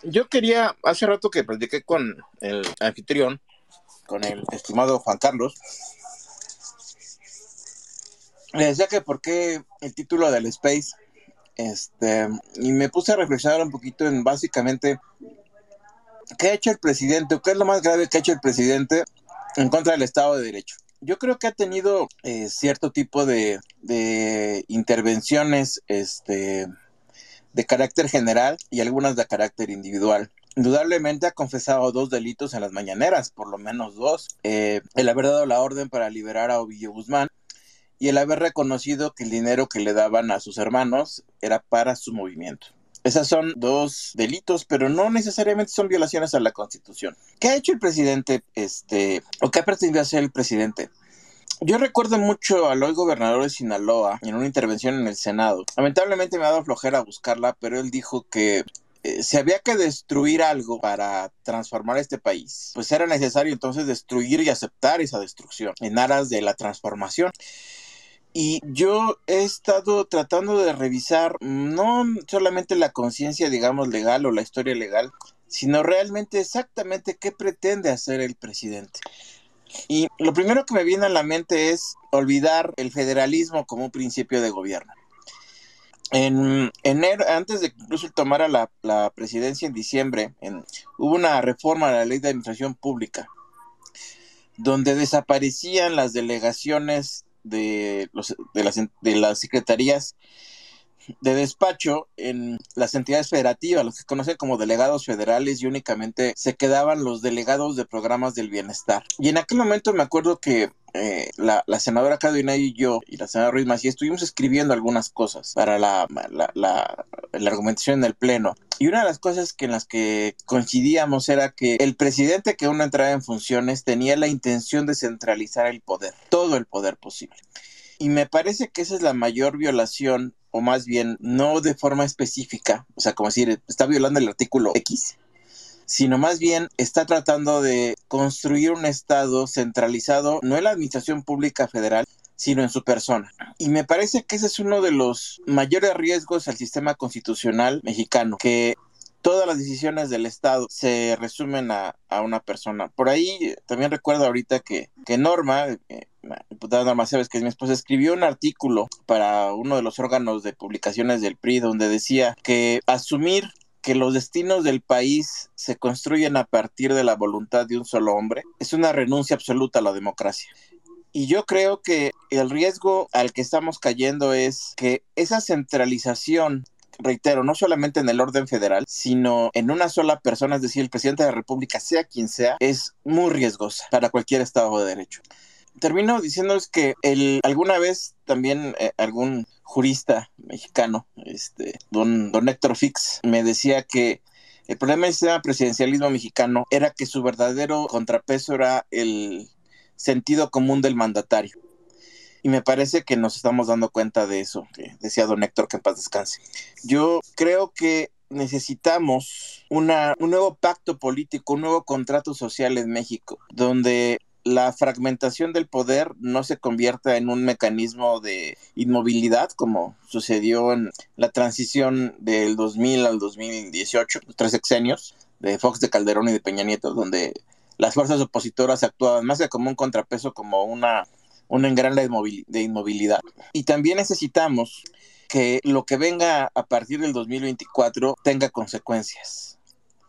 yo quería, hace rato que platiqué con el anfitrión, con el estimado Juan Carlos, le decía que por qué el título del Space, este, y me puse a reflexionar un poquito en básicamente qué ha hecho el presidente, o qué es lo más grave que ha hecho el presidente en contra del Estado de Derecho. Yo creo que ha tenido eh, cierto tipo de, intervenciones este, de carácter general y algunas de carácter individual. Indudablemente ha confesado dos delitos en las mañaneras, por lo menos dos. Eh, el haber dado la orden para liberar a Ovidio Guzmán y el haber reconocido que el dinero que le daban a sus hermanos era para su movimiento. Esas son dos delitos, pero no necesariamente son violaciones a la Constitución. ¿Qué ha hecho el presidente, este, o qué ha pretendido hacer el presidente? Yo recuerdo mucho al hoy gobernador de Sinaloa en una intervención en el Senado. Lamentablemente me ha dado flojera buscarla, pero él dijo que eh, si había que destruir algo para transformar este país, pues era necesario entonces destruir y aceptar esa destrucción en aras de la transformación. Y yo he estado tratando de revisar no solamente la conciencia, digamos, legal o la historia legal, sino realmente exactamente qué pretende hacer el presidente. Y lo primero que me viene a la mente es olvidar el federalismo como un principio de gobierno. En enero, antes de que incluso tomara la, la presidencia en diciembre, hubo una reforma a la ley de administración pública, donde desaparecían las delegaciones de, los, de, las, de las secretarías de despacho en las entidades federativas, los que conocen como delegados federales y únicamente se quedaban los delegados de programas del bienestar. Y en aquel momento me acuerdo que eh, la, senadora Cadena y yo y la senadora Ruiz Macías estuvimos escribiendo algunas cosas para la, la, la, argumentación en el pleno. Y una de las cosas que en las que coincidíamos era que el presidente que aún entraba en funciones tenía la intención de centralizar el poder, todo el poder posible. Y me parece que esa es la mayor violación o más bien no de forma específica, o sea, como decir, está violando el artículo X, sino más bien está tratando de construir un Estado centralizado, no en la administración pública federal, sino en su persona. Y me parece que ese es uno de los mayores riesgos al sistema constitucional mexicano, que todas las decisiones del Estado se resumen a, una persona. Por ahí también recuerdo ahorita que, Norma, eh, diputada Norma Cebes, que es mi esposa, escribió un artículo para uno de los órganos de publicaciones del PRI donde decía que asumir que los destinos del país se construyen a partir de la voluntad de un solo hombre es una renuncia absoluta a la democracia. Y yo creo que el riesgo al que estamos cayendo es que esa centralización reitero, no solamente en el orden federal, sino en una sola persona, es decir, el presidente de la República, sea quien sea, es muy riesgosa para cualquier Estado de Derecho termino diciéndoles que alguna vez también eh, algún jurista mexicano, este, don, don Héctor Fix, me decía que el problema del sistema presidencialismo mexicano era que su verdadero contrapeso era el sentido común del mandatario. Y me parece que nos estamos dando cuenta de eso, que decía don Héctor que en paz descanse. Yo creo que necesitamos una, un nuevo pacto político, un nuevo contrato social en México, donde la fragmentación del poder no se convierta en un mecanismo de inmovilidad como sucedió en la transición del 2000 al 2018, tres sexenios de Fox de Calderón y de Peña Nieto, donde las fuerzas opositoras actuaban más que como un contrapeso, como una, un engrane de inmovilidad. Y también necesitamos que lo que venga a partir del 2024 tenga consecuencias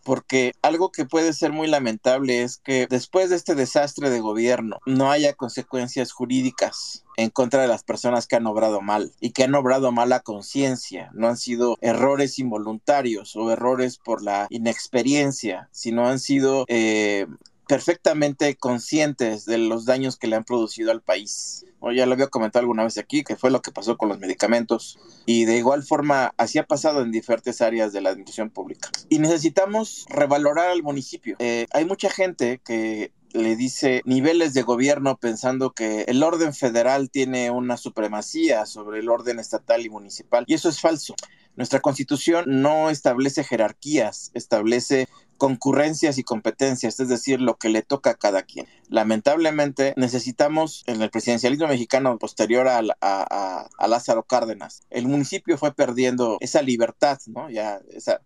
porque algo que puede ser muy lamentable es que después de este desastre de gobierno no haya consecuencias jurídicas en contra de las personas que han obrado mal y que han obrado mal a conciencia. No han sido errores involuntarios o errores por la inexperiencia, sino han sido eh, perfectamente conscientes de los daños que le han producido al país. O ya lo había comentado alguna vez aquí, que fue lo que pasó con los medicamentos. Y de igual forma, así ha pasado en diferentes áreas de la administración pública. Y necesitamos revalorar al municipio. Eh, hay mucha gente que le dice niveles de gobierno pensando que el orden federal tiene una supremacía sobre el orden estatal y municipal. Y eso es falso. Nuestra constitución no establece jerarquías, establece concurrencias y competencias, es decir, lo que le toca a cada quien. Lamentablemente necesitamos en el presidencialismo mexicano posterior a, a, Lázaro Cárdenas, el municipio fue perdiendo esa libertad, ¿no? Ya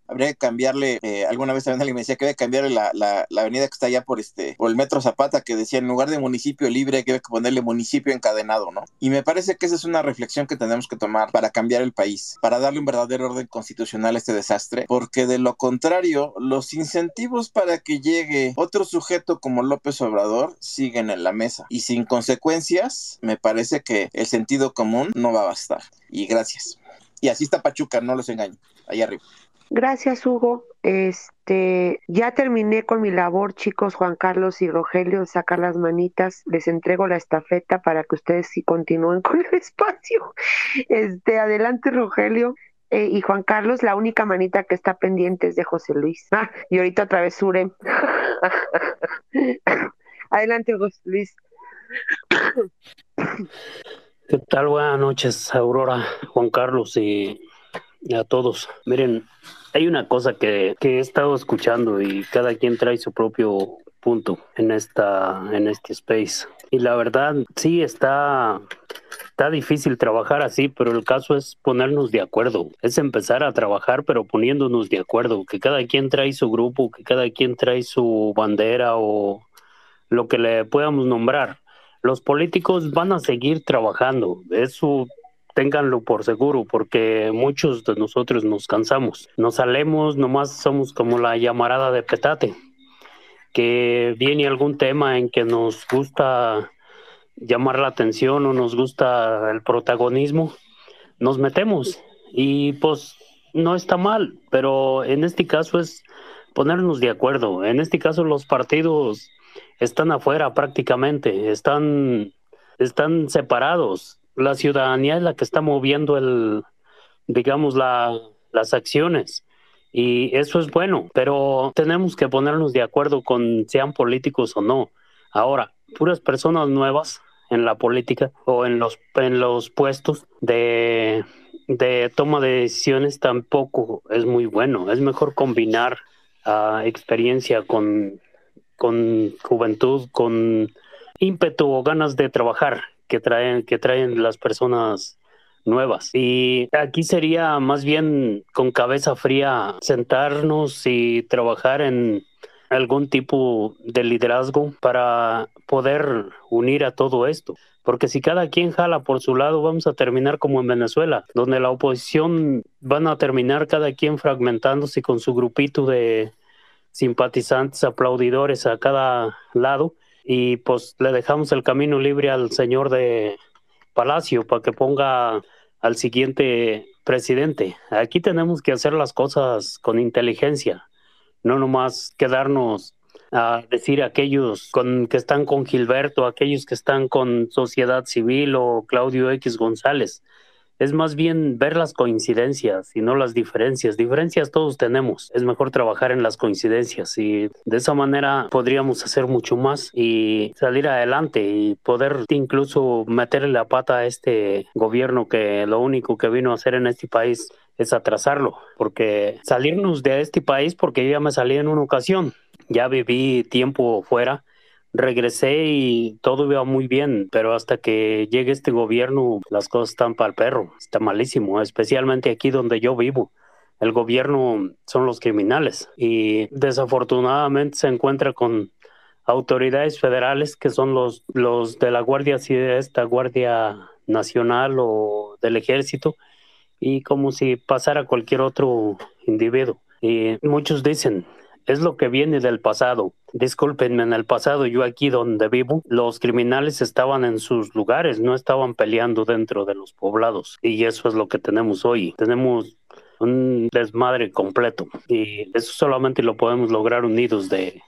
habría que cambiarle, eh, alguna vez también alguien me decía que había que cambiarle la, la, avenida que está allá por este, por el metro Zapata, que decía en lugar de municipio libre, que hay que ponerle municipio encadenado, ¿no? Y me parece que esa es una reflexión que tenemos que tomar para cambiar el país, para darle un verdadero orden constitucional a este desastre, porque de lo contrario, los incentivos para que llegue otro sujeto como López Obrador siguen en la mesa y sin consecuencias, me parece que el sentido común no va a bastar. Y gracias. Y así está Pachuca, no los engaño, ahí arriba. Gracias, Hugo. Este, ya terminé con mi labor, chicos, Juan Carlos y Rogelio, sacar las manitas. Les entrego la estafeta para que ustedes continúen con el espacio. Este, adelante, Rogelio. Eh, y Juan Carlos, la única manita que está pendiente es de José Luis. Ah, y ahorita otra vez Sure. Adelante, José Luis. ¿Qué tal? Buenas noches, Aurora, Juan Carlos y a todos. Miren, hay una cosa que, que he estado escuchando y cada quien trae su propio punto en esta en este space. Y la verdad sí está está difícil trabajar así pero el caso es ponernos de acuerdo. Es empezar a trabajar pero poniéndonos de acuerdo. Que cada quien trae su grupo que cada quien trae su bandera o lo que le podamos nombrar. Los políticos van a seguir trabajando. Eso ténganlo por seguro, porque muchos de nosotros nos cansamos. Nos salemos, nomás somos como la llamarada de petate, que viene algún tema en que nos gusta llamar la atención o nos gusta el protagonismo, nos metemos y pues no está mal, pero en este caso es ponernos de acuerdo. En este caso los partidos están afuera prácticamente, están, están separados la ciudadanía es la que está moviendo el, digamos, la, las acciones. Y eso es bueno, pero tenemos que ponernos de acuerdo con sean políticos o no. Ahora, puras personas nuevas en la política o en los, en los puestos de, de toma de decisiones tampoco es muy bueno. Es mejor combinar uh, experiencia con, con juventud, con ímpetu o ganas de trabajar que traen, que traen las personas nuevas. Y aquí sería más bien con cabeza fría sentarnos y trabajar en algún tipo de liderazgo para poder unir a todo esto. Porque si cada quien jala por su lado, vamos a terminar como en Venezuela, donde la oposición van a terminar cada quien fragmentándose con su grupito de simpatizantes, aplaudidores a cada lado y pues le dejamos el camino libre al señor de Palacio para que ponga al siguiente presidente. Aquí tenemos que hacer las cosas con inteligencia, no nomás quedarnos a decir aquellos con, que están con Gilberto, aquellos que están con Sociedad Civil o Claudio X González es más bien ver las coincidencias y no las diferencias. Diferencias todos tenemos. Es mejor trabajar en las coincidencias y de esa manera podríamos hacer mucho más y salir adelante y poder incluso meterle la pata a este gobierno que lo único que vino a hacer en este país es atrasarlo, porque salirnos de este país, porque yo ya me salí en una ocasión, ya viví tiempo fuera regresé y todo iba muy bien, pero hasta que llegue este gobierno las cosas están para el perro, está malísimo, especialmente aquí donde yo vivo. El gobierno son los criminales y desafortunadamente se encuentra con autoridades federales que son los, los de la Guardia esta Guardia Nacional o del Ejército y como si pasara cualquier otro individuo. Y muchos dicen, es lo que viene del pasado. Discúlpenme, en el pasado, yo aquí donde vivo, los criminales estaban en sus lugares, no estaban peleando dentro de los poblados. Y eso es lo que tenemos hoy. Tenemos un desmadre completo. Y eso solamente lo podemos lograr unidos de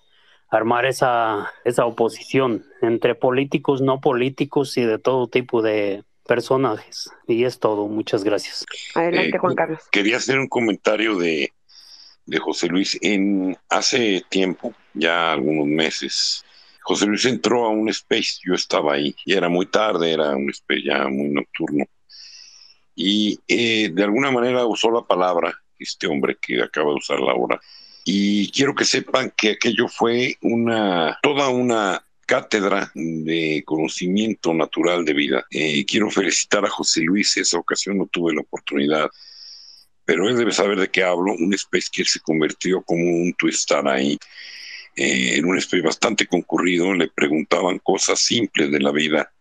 armar esa, esa oposición entre políticos, no políticos y de todo tipo de personajes. Y es todo. Muchas gracias. Adelante, Juan Carlos. Quería hacer un comentario de de José Luis en hace tiempo, ya algunos meses. José Luis entró a un space, yo estaba ahí, y era muy tarde, era un space ya muy nocturno. Y eh, de alguna manera usó la palabra, este hombre que acaba de usar la hora. Y quiero que sepan que aquello fue una, toda una cátedra de conocimiento natural de vida. Eh, quiero felicitar a José Luis, esa ocasión no tuve la oportunidad pero él debe saber de qué hablo, un space que se convirtió como un twistar ahí, eh, en un space bastante concurrido, le preguntaban cosas simples de la vida,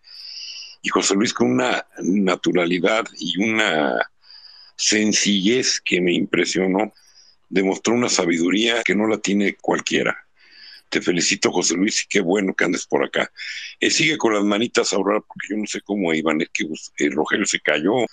y José Luis con una naturalidad y una sencillez que me impresionó, demostró una sabiduría que no la tiene cualquiera. Te felicito, José Luis, y qué bueno que andes por acá. Eh, sigue con las manitas ahora, porque yo no sé cómo iban, es que el Rogelio se cayó,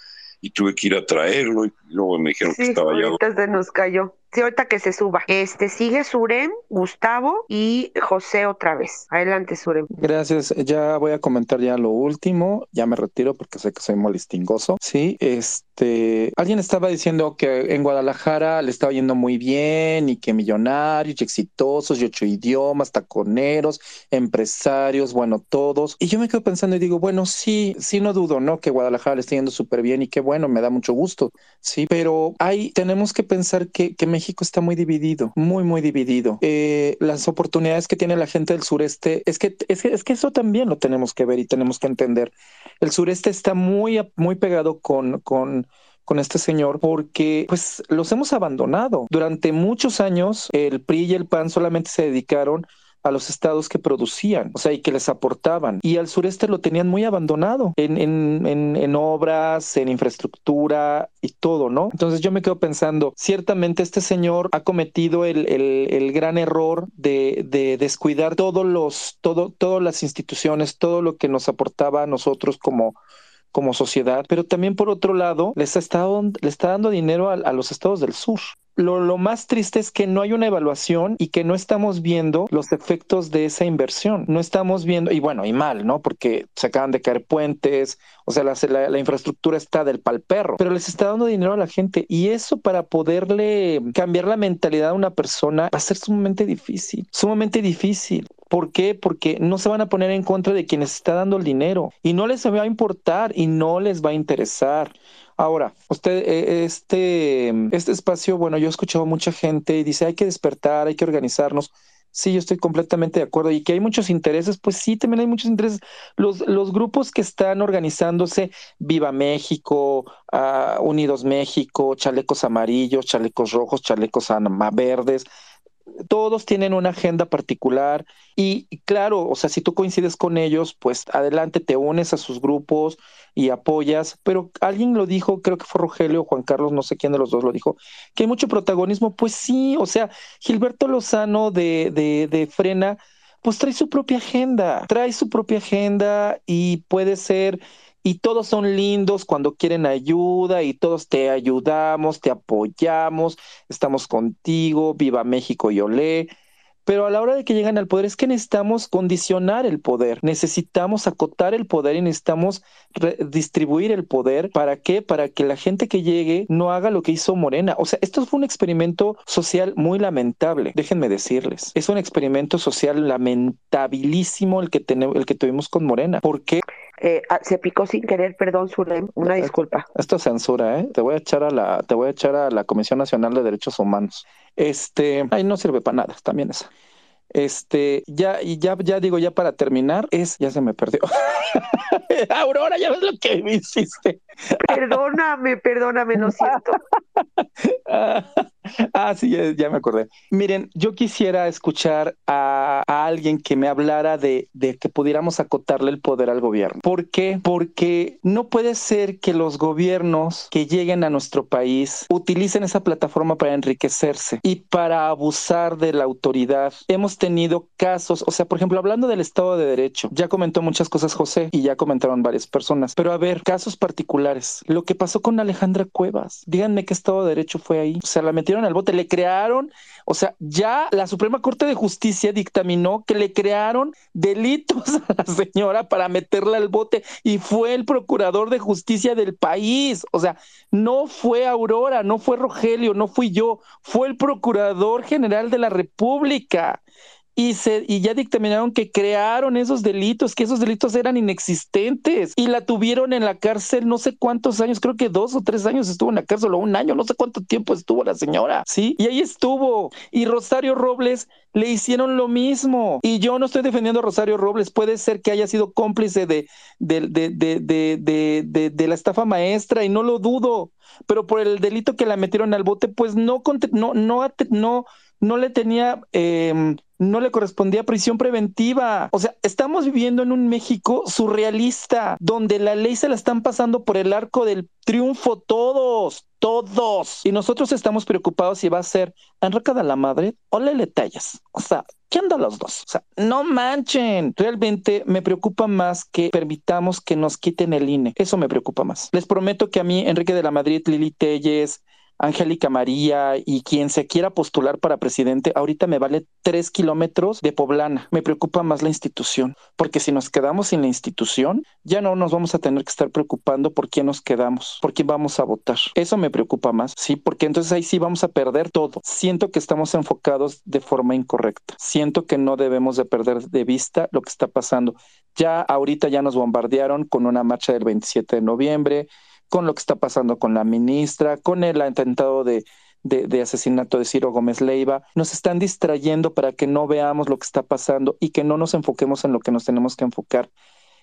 y tuve que ir a traerlo y luego me dijeron que estaba ya. se nos cayó. Ahorita que se suba. Este sigue Surem, Gustavo y José otra vez. Adelante, Surem. Gracias. Ya voy a comentar ya lo último. Ya me retiro porque sé que soy molestingoso. Sí, este. Alguien estaba diciendo que en Guadalajara le estaba yendo muy bien y que millonarios y exitosos y ocho idiomas, taconeros, empresarios, bueno, todos. Y yo me quedo pensando y digo, bueno, sí, sí, no dudo, ¿no? Que Guadalajara le está yendo súper bien y qué bueno, me da mucho gusto. Sí, pero hay, tenemos que pensar que, que México está muy dividido, muy, muy dividido. Eh, las oportunidades que tiene la gente del sureste, es que, es que, es que eso también lo tenemos que ver y tenemos que entender. El sureste está muy, muy pegado con, con, con este señor porque pues los hemos abandonado. Durante muchos años el PRI y el PAN solamente se dedicaron a los estados que producían, o sea, y que les aportaban. Y al sureste lo tenían muy abandonado en, en, en, en obras, en infraestructura y todo, ¿no? Entonces yo me quedo pensando, ciertamente este señor ha cometido el, el, el gran error de, de, descuidar todos los, todo, todas las instituciones, todo lo que nos aportaba a nosotros como como sociedad, pero también por otro lado les está, le está dando dinero a, a los estados del sur lo, lo, más triste es que no hay una evaluación y que no estamos viendo los efectos de esa inversión. No estamos viendo, y bueno, y mal, ¿no? Porque se acaban de caer puentes, o sea, la, la, la infraestructura está del pal perro, pero les está dando dinero a la gente y eso para poderle cambiar la mentalidad a una persona va a ser sumamente difícil, sumamente difícil. ¿Por qué? Porque no se van a poner en contra de quienes está dando el dinero y no les va a importar y no les va a interesar. Ahora, usted, este, este espacio, bueno, yo he escuchado mucha gente y dice hay que despertar, hay que organizarnos. Sí, yo estoy completamente de acuerdo. Y que hay muchos intereses, pues sí, también hay muchos intereses. Los, los grupos que están organizándose, Viva México, uh, Unidos México, Chalecos Amarillos, Chalecos Rojos, Chalecos Verdes, todos tienen una agenda particular y, claro, o sea, si tú coincides con ellos, pues adelante, te unes a sus grupos y apoyas, pero alguien lo dijo, creo que fue Rogelio o Juan Carlos, no sé quién de los dos lo dijo, que hay mucho protagonismo, pues sí, o sea, Gilberto Lozano de, de, de Frena, pues trae su propia agenda, trae su propia agenda y puede ser y todos son lindos cuando quieren ayuda y todos te ayudamos, te apoyamos, estamos contigo, viva México y olé. Pero a la hora de que llegan al poder es que necesitamos condicionar el poder, necesitamos acotar el poder y necesitamos distribuir el poder. ¿Para qué? Para que la gente que llegue no haga lo que hizo Morena. O sea, esto fue un experimento social muy lamentable, déjenme decirles. Es un experimento social lamentabilísimo el que, el que tuvimos con Morena. ¿Por qué? Eh, se picó sin querer, perdón, Zulem, una disculpa. Esto es censura, ¿eh? Te voy a echar a la, te voy a echar a la Comisión Nacional de Derechos Humanos. Este, ahí no sirve para nada, también esa. Este, ya, y ya, ya digo, ya para terminar, es, ya se me perdió. Aurora, ya ves lo que me hiciste. Perdóname, perdóname, lo siento. ah, sí, ya, ya, me acordé. Miren, yo quisiera escuchar a, a alguien que me hablara de, de, que pudiéramos acotarle el poder al gobierno. ¿Por qué? Porque no puede ser que los gobiernos que lleguen a nuestro país utilicen esa plataforma para enriquecerse y para abusar de la autoridad. Hemos tenido casos, o sea, por ejemplo, hablando del Estado de Derecho, ya comentó muchas cosas José y ya comentaron varias personas, pero a ver, casos particulares. Lo que pasó con Alejandra Cuevas, díganme qué Estado de Derecho fue ahí. O sea, la metieron al bote, le crearon, o sea, ya la Suprema Corte de Justicia dictaminó que le crearon delitos a la señora para meterla al bote y fue el procurador de justicia del país. O sea, no fue Aurora, no fue Rogelio, no fui yo, fue el procurador general de la República y, se, y ya dictaminaron que crearon esos delitos, que esos delitos eran inexistentes y la tuvieron en la cárcel no sé cuántos años, creo que dos o tres años estuvo en la cárcel o un año, no sé cuánto tiempo estuvo la señora, ¿sí? Y ahí estuvo. Y Rosario Robles le hicieron lo mismo. Y yo no estoy defendiendo a Rosario Robles, puede ser que haya sido cómplice de, de, de, de, de, la estafa maestra y no lo dudo, pero por el delito que la metieron al bote, pues no, no, no, no, no le tenía... Eh, no le correspondía prisión preventiva. O sea, estamos viviendo en un México surrealista, donde la ley se la están pasando por el arco del triunfo todos, todos. Y nosotros estamos preocupados si va a ser enrocada la madre o le tallas. O sea, ¿qué andan los dos? O sea, no manchen. Realmente me preocupa más que permitamos que nos quiten el INE. Eso me preocupa más. Les prometo que a mí, Enrique de la Madrid, Lili Telles, Angélica María y quien se quiera postular para presidente, ahorita me vale tres kilómetros de poblana. Me preocupa más la institución, porque si nos quedamos sin la institución, ya no nos vamos a tener que estar preocupando por quién nos quedamos, por quién vamos a votar. Eso me preocupa más, sí, porque entonces ahí sí vamos a perder todo. Siento que estamos enfocados de forma incorrecta. Siento que no debemos de perder de vista lo que está pasando. Ya ahorita ya nos bombardearon con una marcha del 27 de noviembre, con lo que está pasando con la ministra, con el atentado de, de, asesinato de Ciro Gómez Leiva, nos están distrayendo para que no veamos lo que está pasando y que no nos enfoquemos en lo que nos tenemos que enfocar.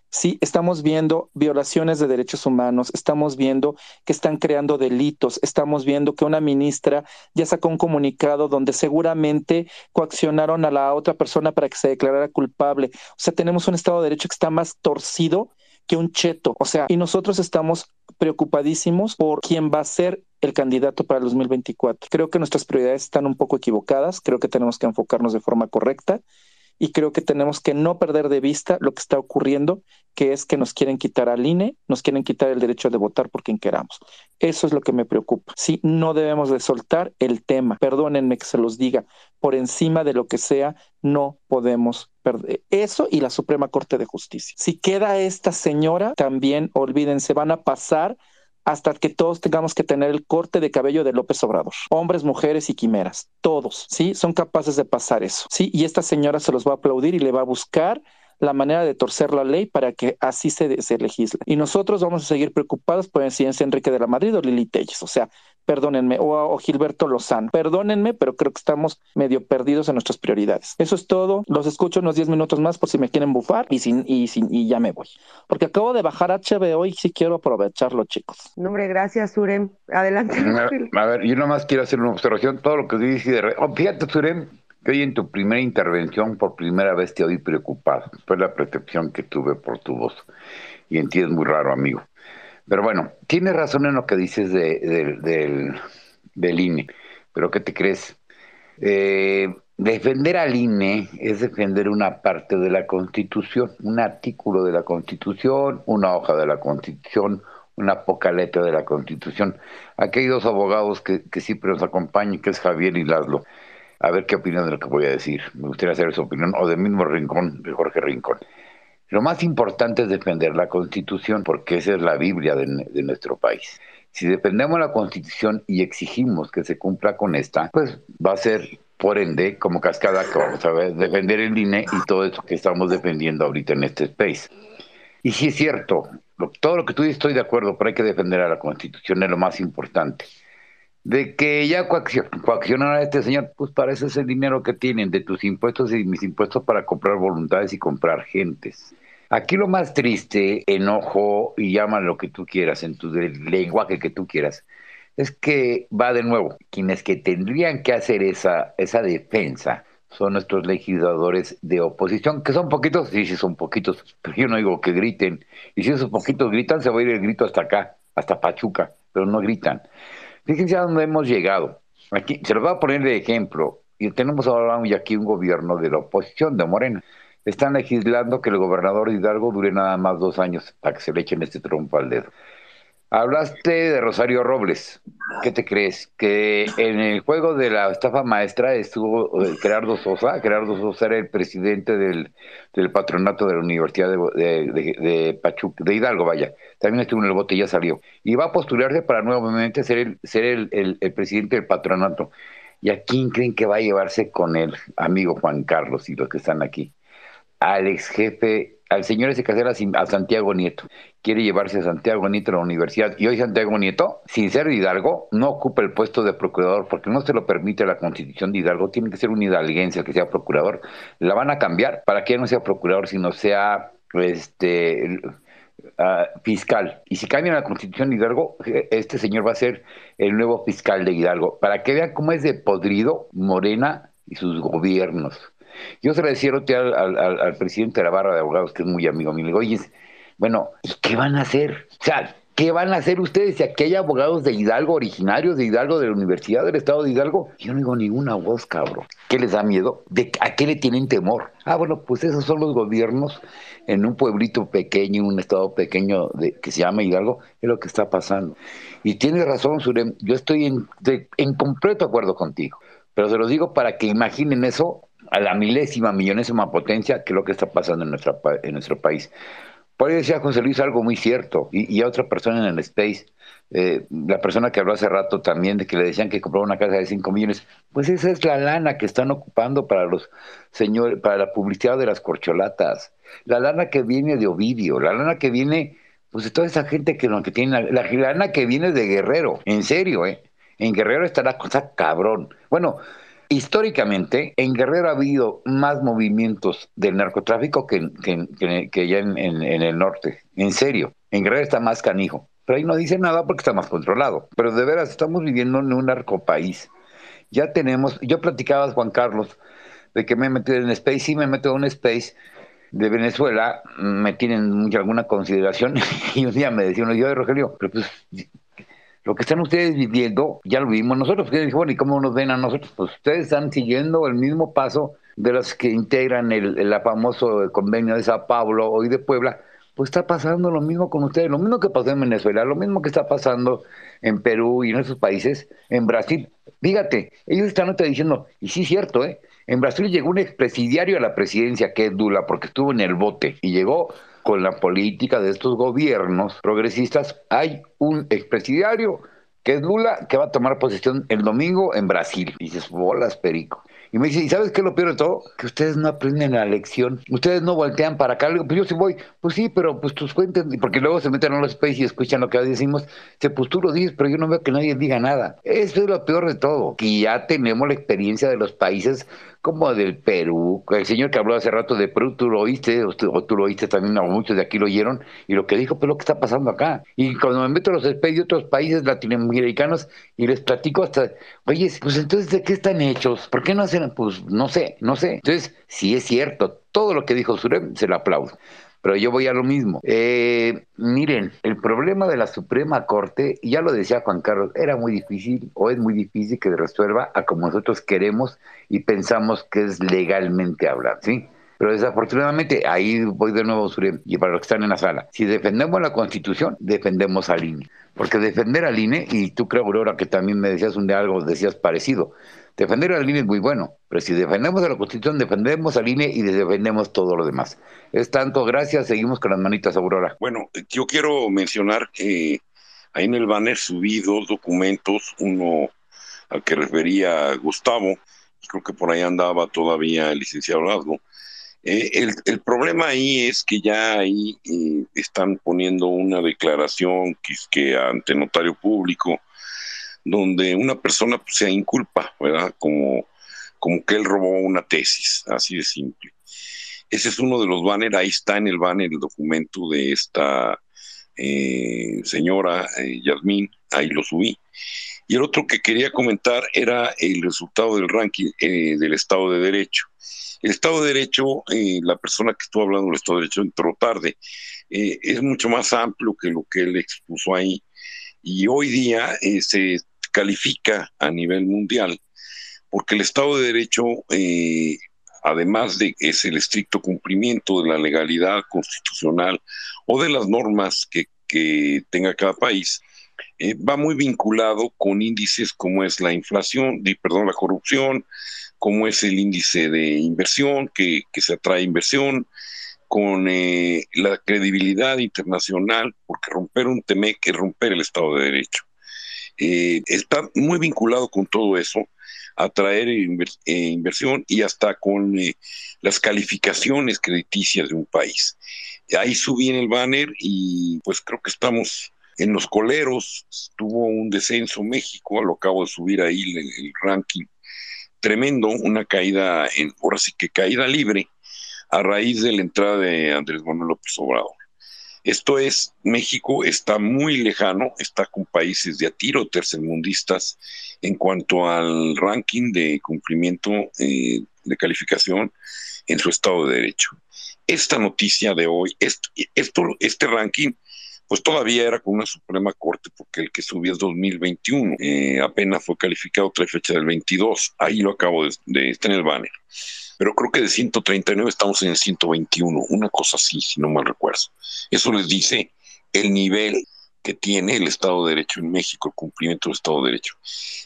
Sí, estamos viendo violaciones de derechos humanos, estamos viendo que están creando delitos, estamos viendo que una ministra ya sacó un comunicado donde seguramente coaccionaron a la otra persona para que se declarara culpable. O sea, tenemos un Estado de Derecho que está más torcido que un cheto. O sea, y nosotros estamos preocupadísimos por quién va a ser el candidato para el 2024. Creo que nuestras prioridades están un poco equivocadas, creo que tenemos que enfocarnos de forma correcta y creo que tenemos que no perder de vista lo que está ocurriendo, que es que nos quieren quitar al INE, nos quieren quitar el derecho de votar por quien queramos. Eso es lo que me preocupa. Sí, no debemos de soltar el tema. Perdónenme que se los diga, por encima de lo que sea, no podemos perder eso y la Suprema Corte de Justicia. Si queda esta señora, también olvídense, van a pasar hasta que todos tengamos que tener el corte de cabello de López Obrador. Hombres, mujeres y quimeras, todos, ¿sí? Son capaces de pasar eso, ¿sí? Y esta señora se los va a aplaudir y le va a buscar la manera de torcer la ley para que así se, se legisle. Y nosotros vamos a seguir preocupados por si es Enrique de la Madrid o Lili Telles, o sea, perdónenme, o, Gilberto Lozano, perdónenme, pero creo que estamos medio perdidos en nuestras prioridades. Eso es todo, los escucho unos 10 minutos más por si me quieren bufar y, sin, y, sin, y ya me voy, porque acabo de bajar HBO y sí quiero aprovecharlo, chicos. No, hombre, gracias, Surem. Adelante. A, ver, yo nomás quiero hacer una observación, todo lo que dice de... Oh, fíjate, Surem, que hoy en tu primera intervención por primera vez te oí preocupado. Fue la percepción que tuve por tu voz. Y en ti es muy raro, amigo. Pero bueno, tienes razón en lo que dices de, del, del INE. Pero ¿qué te crees? Eh, defender al INE es defender una parte de la Constitución, un artículo de la Constitución, una hoja de la Constitución, una poca letra de la Constitución. Aquí hay dos abogados que, que siempre nos acompañan, que es Javier y Laszlo a ver qué opinan de lo que voy a decir. Me gustaría saber su opinión, o del mismo Rincón, de Jorge Rincón. Lo más importante es defender la Constitución, porque esa es la Biblia de, nuestro país. Si defendemos la Constitución y exigimos que se cumpla con esta, pues va a ser, por ende, como cascada que vamos a defender el INE y todo eso que estamos defendiendo ahorita en este space. Y sí es cierto, todo lo que tú dices estoy de acuerdo, pero hay que defender a la Constitución, es lo más importante de que ya coaccionan a este señor, pues para eso es el dinero que tienen de tus impuestos y mis impuestos para comprar voluntades y comprar gentes. Aquí lo más triste, enojo y llama lo que tú quieras, en tu lenguaje que tú quieras, es que va de nuevo, quienes que tendrían que hacer esa, esa defensa son nuestros legisladores de oposición, que son poquitos, sí, sí son poquitos, pero yo no digo que griten, y si esos poquitos gritan, se va a ir el grito hasta acá, hasta Pachuca, pero no gritan. Fíjense a dónde hemos llegado. Aquí se los voy a poner de ejemplo. Y tenemos ahora aquí un gobierno de la oposición, de Morena. Están legislando que el gobernador Hidalgo dure nada más dos años para que se le echen este trompo al dedo. Hablaste de Rosario Robles. ¿Qué te crees? Que en el juego de la estafa maestra estuvo eh, Gerardo Sosa. Gerardo Sosa era el presidente del, patronato de la Universidad de, de, de Hidalgo, vaya. También estuvo en el bote y ya salió. Y va a postularse para nuevamente ser el, ser el, el presidente del patronato. ¿Y a quién creen que va a llevarse con el amigo Juan Carlos y los que están aquí? Al ex jefe al señor ese que a Santiago Nieto. Quiere llevarse a Santiago Nieto a la universidad. Y hoy Santiago Nieto, sin ser Hidalgo, no ocupa el puesto de procurador porque no se lo permite la constitución de Hidalgo. Tiene que ser un hidalguense el que sea procurador. La van a cambiar para que no sea procurador, sino sea este ah, fiscal. Y si cambian la constitución de Hidalgo, este señor va a ser el nuevo fiscal de Hidalgo. Para que vean cómo es de podrido Morena y sus gobiernos. Yo se lo decía al, presidente de la barra de abogados, que es muy amigo mío, le digo, oye, bueno, ¿y qué van a hacer? O sea, ¿Qué van a hacer ustedes si aquí hay abogados de Hidalgo, originarios de Hidalgo, de la Universidad del Estado de Hidalgo? Yo no digo ninguna voz, cabrón. ¿Qué les da miedo? ¿De ¿A qué le tienen temor? Ah, bueno, pues esos son los gobiernos en un pueblito pequeño, un estado pequeño de, que se llama Hidalgo, es lo que está pasando. Y tiene razón, Surem, yo estoy en, en completo acuerdo contigo, pero se los digo para que imaginen eso a la milésima, millonésima potencia que es lo que está pasando en, nuestra, en nuestro país. Por ahí decía José Luis algo muy cierto, y, a otra persona en el Space, eh, la persona que habló hace rato también de que le decían que compró una casa de 5 millones, pues esa es la lana que están ocupando para los señores, para la publicidad de las corcholatas, la lana que viene de Ovidio, la lana que viene, pues de toda esa gente que, que tiene, la, la lana que viene de Guerrero, en serio, ¿eh? En Guerrero está la cosa cabrón. Bueno, Históricamente, en Guerrero ha habido más movimientos del narcotráfico que, que, ya en, el norte. En serio, en Guerrero está más canijo. Pero ahí no dice nada porque está más controlado. Pero de veras, estamos viviendo en un narcopaís. Ya tenemos, yo platicaba Juan Carlos de que me he metido en Space, sí me he metido en Space de Venezuela, me tienen mucha alguna consideración. y un día me decía uno, yo, Rogelio, pero pues lo que están ustedes viviendo, ya lo vimos nosotros. Bueno, ¿y cómo nos ven a nosotros? Pues ustedes están siguiendo el mismo paso de los que integran el, el famoso convenio de Sao Paulo hoy de Puebla. Pues está pasando lo mismo con ustedes, lo mismo que pasó en Venezuela, lo mismo que está pasando en Perú y en esos países, en Brasil. Fíjate, ellos están diciendo, y sí es cierto, ¿eh? En Brasil llegó un expresidiario a la presidencia, que es Dula, porque estuvo en el bote, y llegó con la política de estos gobiernos progresistas, hay un expresidiario que es Lula, que va a tomar posesión el domingo en Brasil. Y dices, bolas, perico. Y me dice, ¿y sabes qué es lo peor de todo? Que ustedes no aprenden la lección. Ustedes no voltean para acá. pues yo sí voy. Pues sí, pero pues tus cuentas. Porque luego se meten a los space y escuchan lo que decimos. Se pues tú lo dices, pero yo no veo que nadie diga nada. Eso es lo peor de todo. Que ya tenemos la experiencia de los países como del Perú. El señor que habló hace rato de Perú, tú lo oíste, o tú, lo oíste también, o muchos de aquí lo oyeron, y lo que dijo, pues lo que está pasando acá. Y cuando me meto a los especies de otros países latinoamericanos y les platico hasta, oye, pues entonces, ¿de qué están hechos? ¿Por qué no hacen? Pues no sé, no sé. Entonces, sí es cierto, todo lo que dijo Surem se lo aplaudo pero yo voy a lo mismo. Eh, miren, el problema de la Suprema Corte, ya lo decía Juan Carlos, era muy difícil o es muy difícil que resuelva a como nosotros queremos y pensamos que es legalmente hablar, ¿sí? Pero desafortunadamente, ahí voy de nuevo, y para los que están en la sala, si defendemos la Constitución, defendemos al INE. Porque defender al INE, y tú creo, Aurora, que también me decías un de algo, decías parecido, defender al INE es muy bueno, pero si defendemos a la Constitución, defendemos al INE y defendemos todo lo demás. Es tanto, gracias, seguimos con las manitas, Aurora. Bueno, yo quiero mencionar que ahí en el banner subí dos documentos, uno al que refería Gustavo, y creo que por ahí andaba todavía el licenciado Lasgo, eh, el, problema ahí es que ya ahí eh, están poniendo una declaración que, que ante notario público, donde una persona pues, se inculpa, ¿verdad? Como, como que él robó una tesis, así de simple. Ese es uno de los banners, ahí está en el banner el documento de esta eh, señora Yasmín, ahí lo subí. Y el otro que quería comentar era el resultado del ranking del Estado de Derecho. El Estado de Derecho, eh, la persona que estuvo hablando del Estado de Derecho entró tarde, eh, es mucho más amplio que lo que él expuso ahí. Y hoy día eh, califica a nivel mundial porque el Estado de Derecho, además de que es el estricto cumplimiento de la legalidad constitucional o de las normas que, que tenga cada país, va muy vinculado con índices como es la inflación, perdón, la corrupción, cómo es el índice de inversión, que, se atrae inversión, con eh, la credibilidad internacional, porque romper un TEMEC es romper el Estado de Derecho. Eh, está muy vinculado con todo eso, atraer eh, inversión y hasta con las calificaciones crediticias de un país. Ahí subí en el banner y pues creo que estamos en los coleros, tuvo un descenso México, lo acabo de subir ahí el ranking tremendo, una caída, en, ahora sí que caída libre, a raíz de la entrada de Andrés Manuel López Obrador. Esto es, México está muy lejano, está con países de a tiro tercermundistas en cuanto al ranking de cumplimiento eh, de calificación en su Estado de Derecho. Esta noticia de hoy, esto, este ranking pues todavía era con una Suprema Corte, porque el que subió es 2021, eh, apenas fue calificado otra fecha del 22, ahí lo acabo de, de estar en el banner. Pero creo que de 139 estamos en el 121, una cosa así, si no mal recuerdo. Eso les dice el nivel que tiene el Estado de Derecho en México, el cumplimiento del Estado de Derecho.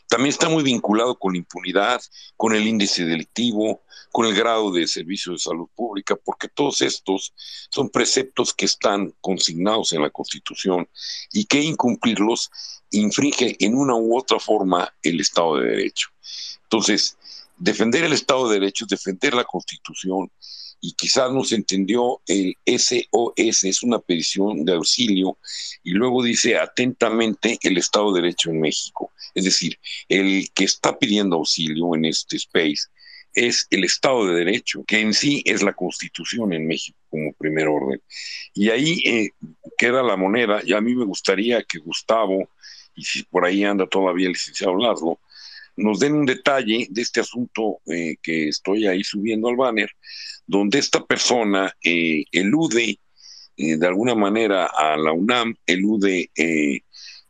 También está muy vinculado con la impunidad, con el índice delictivo, con el grado de servicio de salud pública, porque todos estos son preceptos que están consignados en la Constitución y que incumplirlos infringe en una u otra forma el Estado de Derecho. Entonces, defender el Estado de Derecho defender la Constitución y quizás no se entendió el SOS, es una petición de auxilio, y luego dice atentamente el Estado de Derecho en México. Es decir, el que está pidiendo auxilio en este space es el Estado de Derecho, que en sí es la Constitución en México como primer orden. Y ahí eh, queda la moneda, y a mí me gustaría que Gustavo, y si por ahí anda todavía el licenciado Laszlo, nos den un detalle de este asunto eh, que estoy ahí subiendo al banner, donde esta persona eh, elude eh, de alguna manera a la UNAM, elude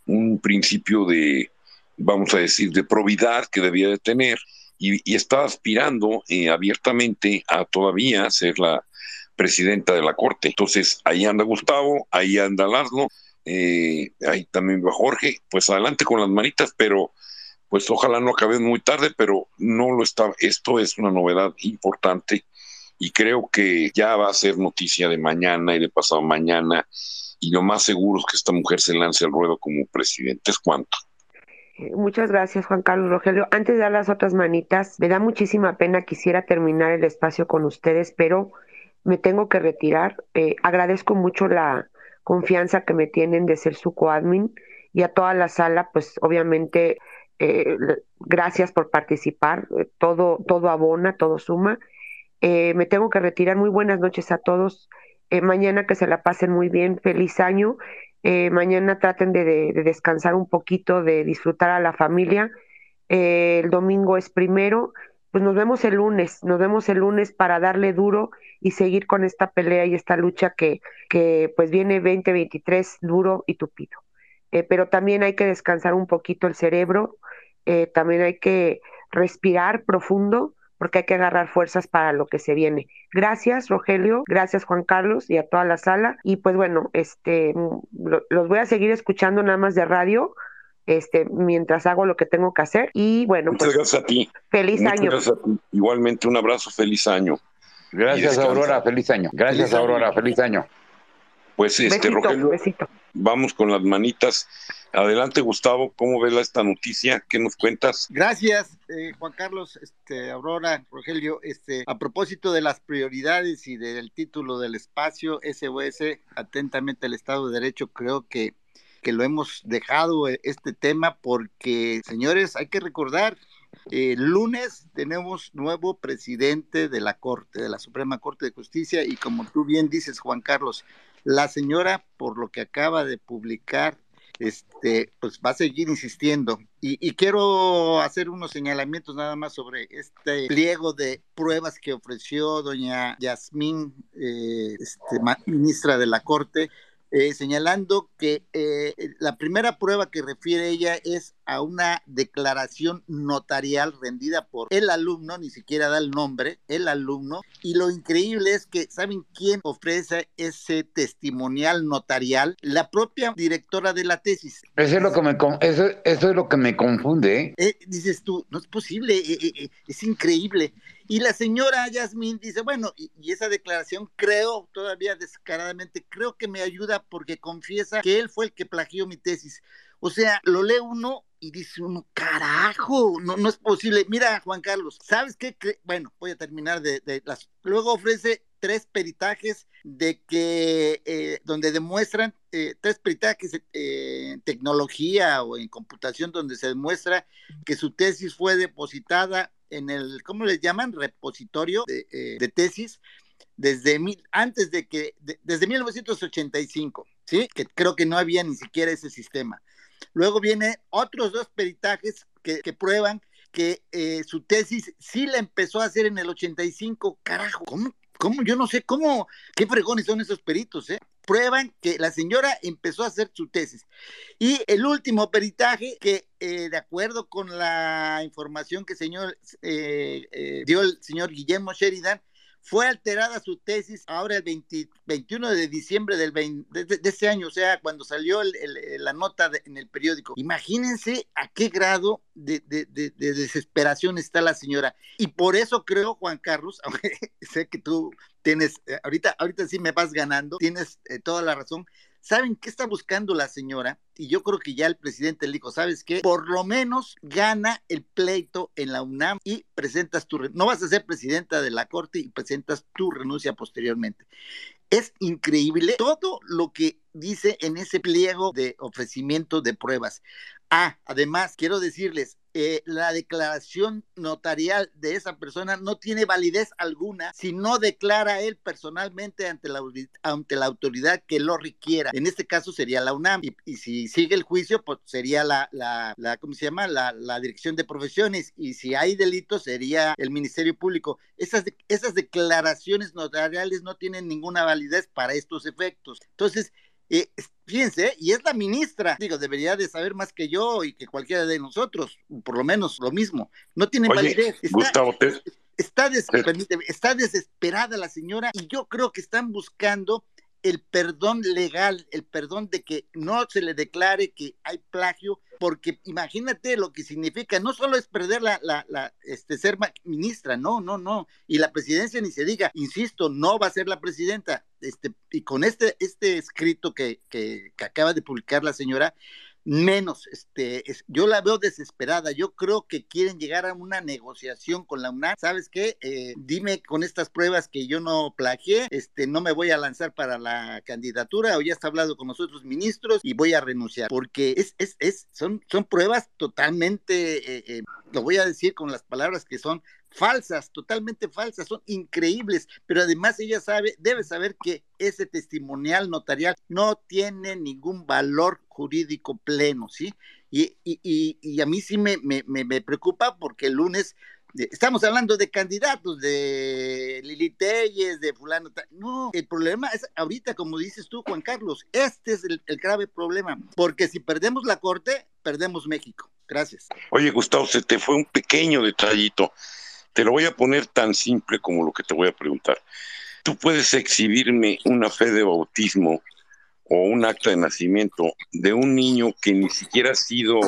un principio de, vamos a decir, de probidad que debía de tener y, está aspirando abiertamente a todavía ser la presidenta de la Corte. Entonces, ahí anda Gustavo, ahí anda Laszlo, ahí también va Jorge, pues adelante con las manitas, pero pues ojalá no acabe muy tarde, pero no lo está. Esto es una novedad importante y creo que ya va a ser noticia de mañana y de pasado mañana y lo más seguro es que esta mujer se lance al ruedo como presidente. ¿Es cuánto? Eh, muchas gracias, Juan Carlos Rogelio. Antes de dar las otras manitas, me da muchísima pena, quisiera terminar el espacio con ustedes, pero me tengo que retirar. Eh, agradezco mucho la confianza que me tienen de ser su coadmin y a toda la sala, pues obviamente eh, gracias por participar, eh, todo, todo abona, todo suma. Eh, me tengo que retirar. Muy buenas noches a todos. mañana que se la pasen muy bien, feliz año. mañana traten de, descansar un poquito, de disfrutar a la familia. el domingo es primero. Pues nos vemos el lunes, nos vemos el lunes para darle duro y seguir con esta pelea y esta lucha que, que pues viene 2023 duro y tupido. Pero también hay que descansar un poquito el cerebro, eh, también hay que respirar profundo porque hay que agarrar fuerzas para lo que se viene. Gracias, Rogelio, gracias, Juan Carlos, y a toda la sala. Y pues bueno, este, mm, los voy a seguir escuchando nada más de radio, este, mientras hago lo que tengo que hacer. Y bueno, muchas pues, gracias a ti. Feliz año. Igualmente, un abrazo, feliz año. Gracias, Aurora, feliz año. Gracias, Aurora, feliz año. Pues este, Rogelio, vamos con las manitas. Adelante, Gustavo, ¿cómo ves esta noticia? ¿Qué nos cuentas? Gracias, eh, Juan Carlos, este, Aurora, Rogelio. Este, a propósito de las prioridades y del título del espacio SOS, atentamente el Estado de Derecho, creo que, que lo hemos dejado eh, este tema porque, señores, hay que recordar, el lunes tenemos nuevo presidente de la Corte, de la Suprema Corte de Justicia, y como tú bien dices, Juan Carlos, la señora, por lo que acaba de publicar este, pues va a seguir insistiendo. Y, quiero hacer unos señalamientos nada más sobre este pliego de pruebas que ofreció doña Yasmín, eh, este, ministra de la Corte, eh, señalando que eh, la primera prueba que refiere ella es a una declaración notarial rendida por el alumno, ni siquiera da el nombre, el alumno, y lo increíble es que, ¿saben quién ofrece ese testimonial notarial? La propia directora de la tesis. Eso es lo que me, eso, eso es lo que me confunde. ¿eh? dices tú, no es posible, es increíble. Y la señora Yasmín dice, bueno, y, esa declaración creo, todavía descaradamente, creo que me ayuda porque confiesa que él fue el que plagió mi tesis. O sea, lo lee uno y dice uno, carajo, no, no es posible. Mira, Juan Carlos, ¿sabes qué? Bueno, voy a terminar de, las... Luego ofrece tres peritajes de que, eh, donde demuestran, eh, tres peritajes en tecnología o en computación donde se demuestra que su tesis fue depositada en el, ¿cómo les llaman? Repositorio de, eh, tesis desde mil, antes de que, desde 1985, ¿sí? Que creo que no había ni siquiera ese sistema. Luego vienen otros dos peritajes que, prueban que eh, su tesis sí la empezó a hacer en el 85. Carajo, ¿cómo? ¿Cómo? Yo no sé cómo, qué fregones son esos peritos, ¿eh? Prueban que la señora empezó a hacer su tesis. Y el último peritaje, que eh, de acuerdo con la información que señor, eh, eh, dio el señor Guillermo Sheridan, fue alterada su tesis ahora el 21 de diciembre del de, ese año, o sea, cuando salió la nota en el periódico. Imagínense a qué grado de, desesperación está la señora. Y por eso creo, Juan Carlos, aunque sé que tú tienes, eh, ahorita, ahorita sí me vas ganando, tienes eh, toda la razón, ¿Saben qué está buscando la señora? Y yo creo que ya el presidente le dijo, ¿sabes qué? Por lo menos gana el pleito en la UNAM y presentas tu... No vas a ser presidenta de la Corte y presentas tu renuncia posteriormente. Es increíble todo lo que dice en ese pliego de ofrecimiento de pruebas. Ah, además, quiero decirles, eh, la declaración notarial de esa persona no tiene validez alguna si no declara él personalmente ante la, ante la autoridad que lo requiera. En este caso sería la UNAM y, si sigue el juicio, pues sería la, la, la ¿cómo se llama? La, la, Dirección de Profesiones y si hay delitos sería el Ministerio Público. Esas, esas declaraciones notariales no tienen ninguna validez para estos efectos. Entonces, eh, fíjense, y es la ministra, digo, debería de saber más que yo y que cualquiera de nosotros, por lo menos lo mismo. No tiene validez. Está, Gustavo, está, está desesperada la señora y yo creo que están buscando el perdón legal, el perdón de que no se le declare que hay plagio, porque imagínate lo que significa, no solo es perder la, la, la, este, ser ministra, no, no, no, y la presidencia ni se diga, insisto, no va a ser la presidenta, este, y con este, este escrito que, que, acaba de publicar la señora, menos, este, yo la veo desesperada, yo creo que quieren llegar a una negociación con la UNAM, ¿sabes qué? Eh, dime con estas pruebas que yo no plagié, este, no me voy a lanzar para la candidatura o ya está hablado con los otros ministros y voy a renunciar, porque es, es, es, son, son pruebas totalmente, eh, eh, lo voy a decir con las palabras que son falsas, totalmente falsas, son increíbles, pero además ella sabe, debe saber que ese testimonial notarial no tiene ningún valor jurídico pleno, ¿sí? Y, y, y, a mí sí me, me, me, preocupa porque el lunes eh, estamos hablando de candidatos, de Lili Telles, de fulano. No, el problema es ahorita, como dices tú, Juan Carlos, este es el, el grave problema, porque si perdemos la corte, perdemos México. Gracias. Oye, Gustavo, se te fue un pequeño detallito. Te lo voy a poner tan simple como lo que te voy a preguntar. ¿Tú puedes exhibirme una fe de bautismo o un acta de nacimiento de un niño que ni siquiera ha sido,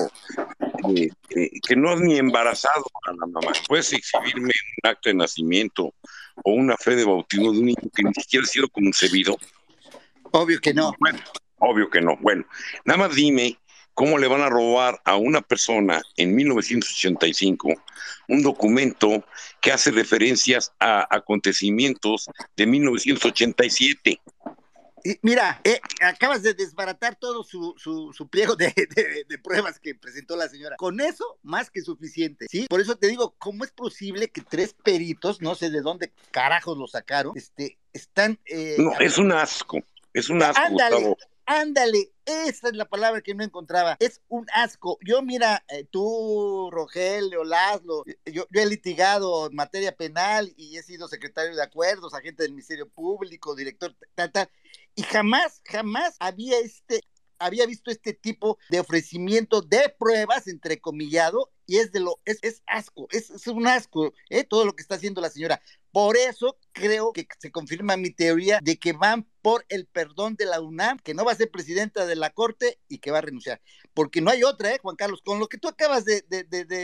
eh, eh, que no es ni embarazado a la mamá? ¿Puedes exhibirme un acta de nacimiento o una fe de bautismo de un niño que ni siquiera ha sido concebido? Obvio que no. Bueno, obvio que no. Bueno, nada más dime cómo le van a robar a una persona en 1985 un documento que hace referencias a acontecimientos de 1987. Y mira, eh, acabas de desbaratar todo su, su, pliego de, de, pruebas que presentó la señora. Con eso, más que suficiente, ¿sí? Por eso te digo, ¿cómo es posible que tres peritos, no sé de dónde carajos lo sacaron, este, están... Eh, no, es un asco, es un asco, Gustavo. Ándale, esa es la palabra que no encontraba. Es un asco. Yo, mira, eh, tú, Rogelio, Laszlo, eh, yo, he litigado en materia penal y he sido secretario de acuerdos, agente del Ministerio Público, director, tal, tal. Y jamás, jamás había este había visto este tipo de ofrecimiento de pruebas, entrecomillado, y es de lo, es, es asco, es, es un asco, ¿eh? todo lo que está haciendo la señora. Por eso creo que se confirma mi teoría de que van por el perdón de la UNAM, que no va a ser presidenta de la Corte y que va a renunciar. Porque no hay otra, ¿eh, Juan Carlos? Con lo que tú acabas de,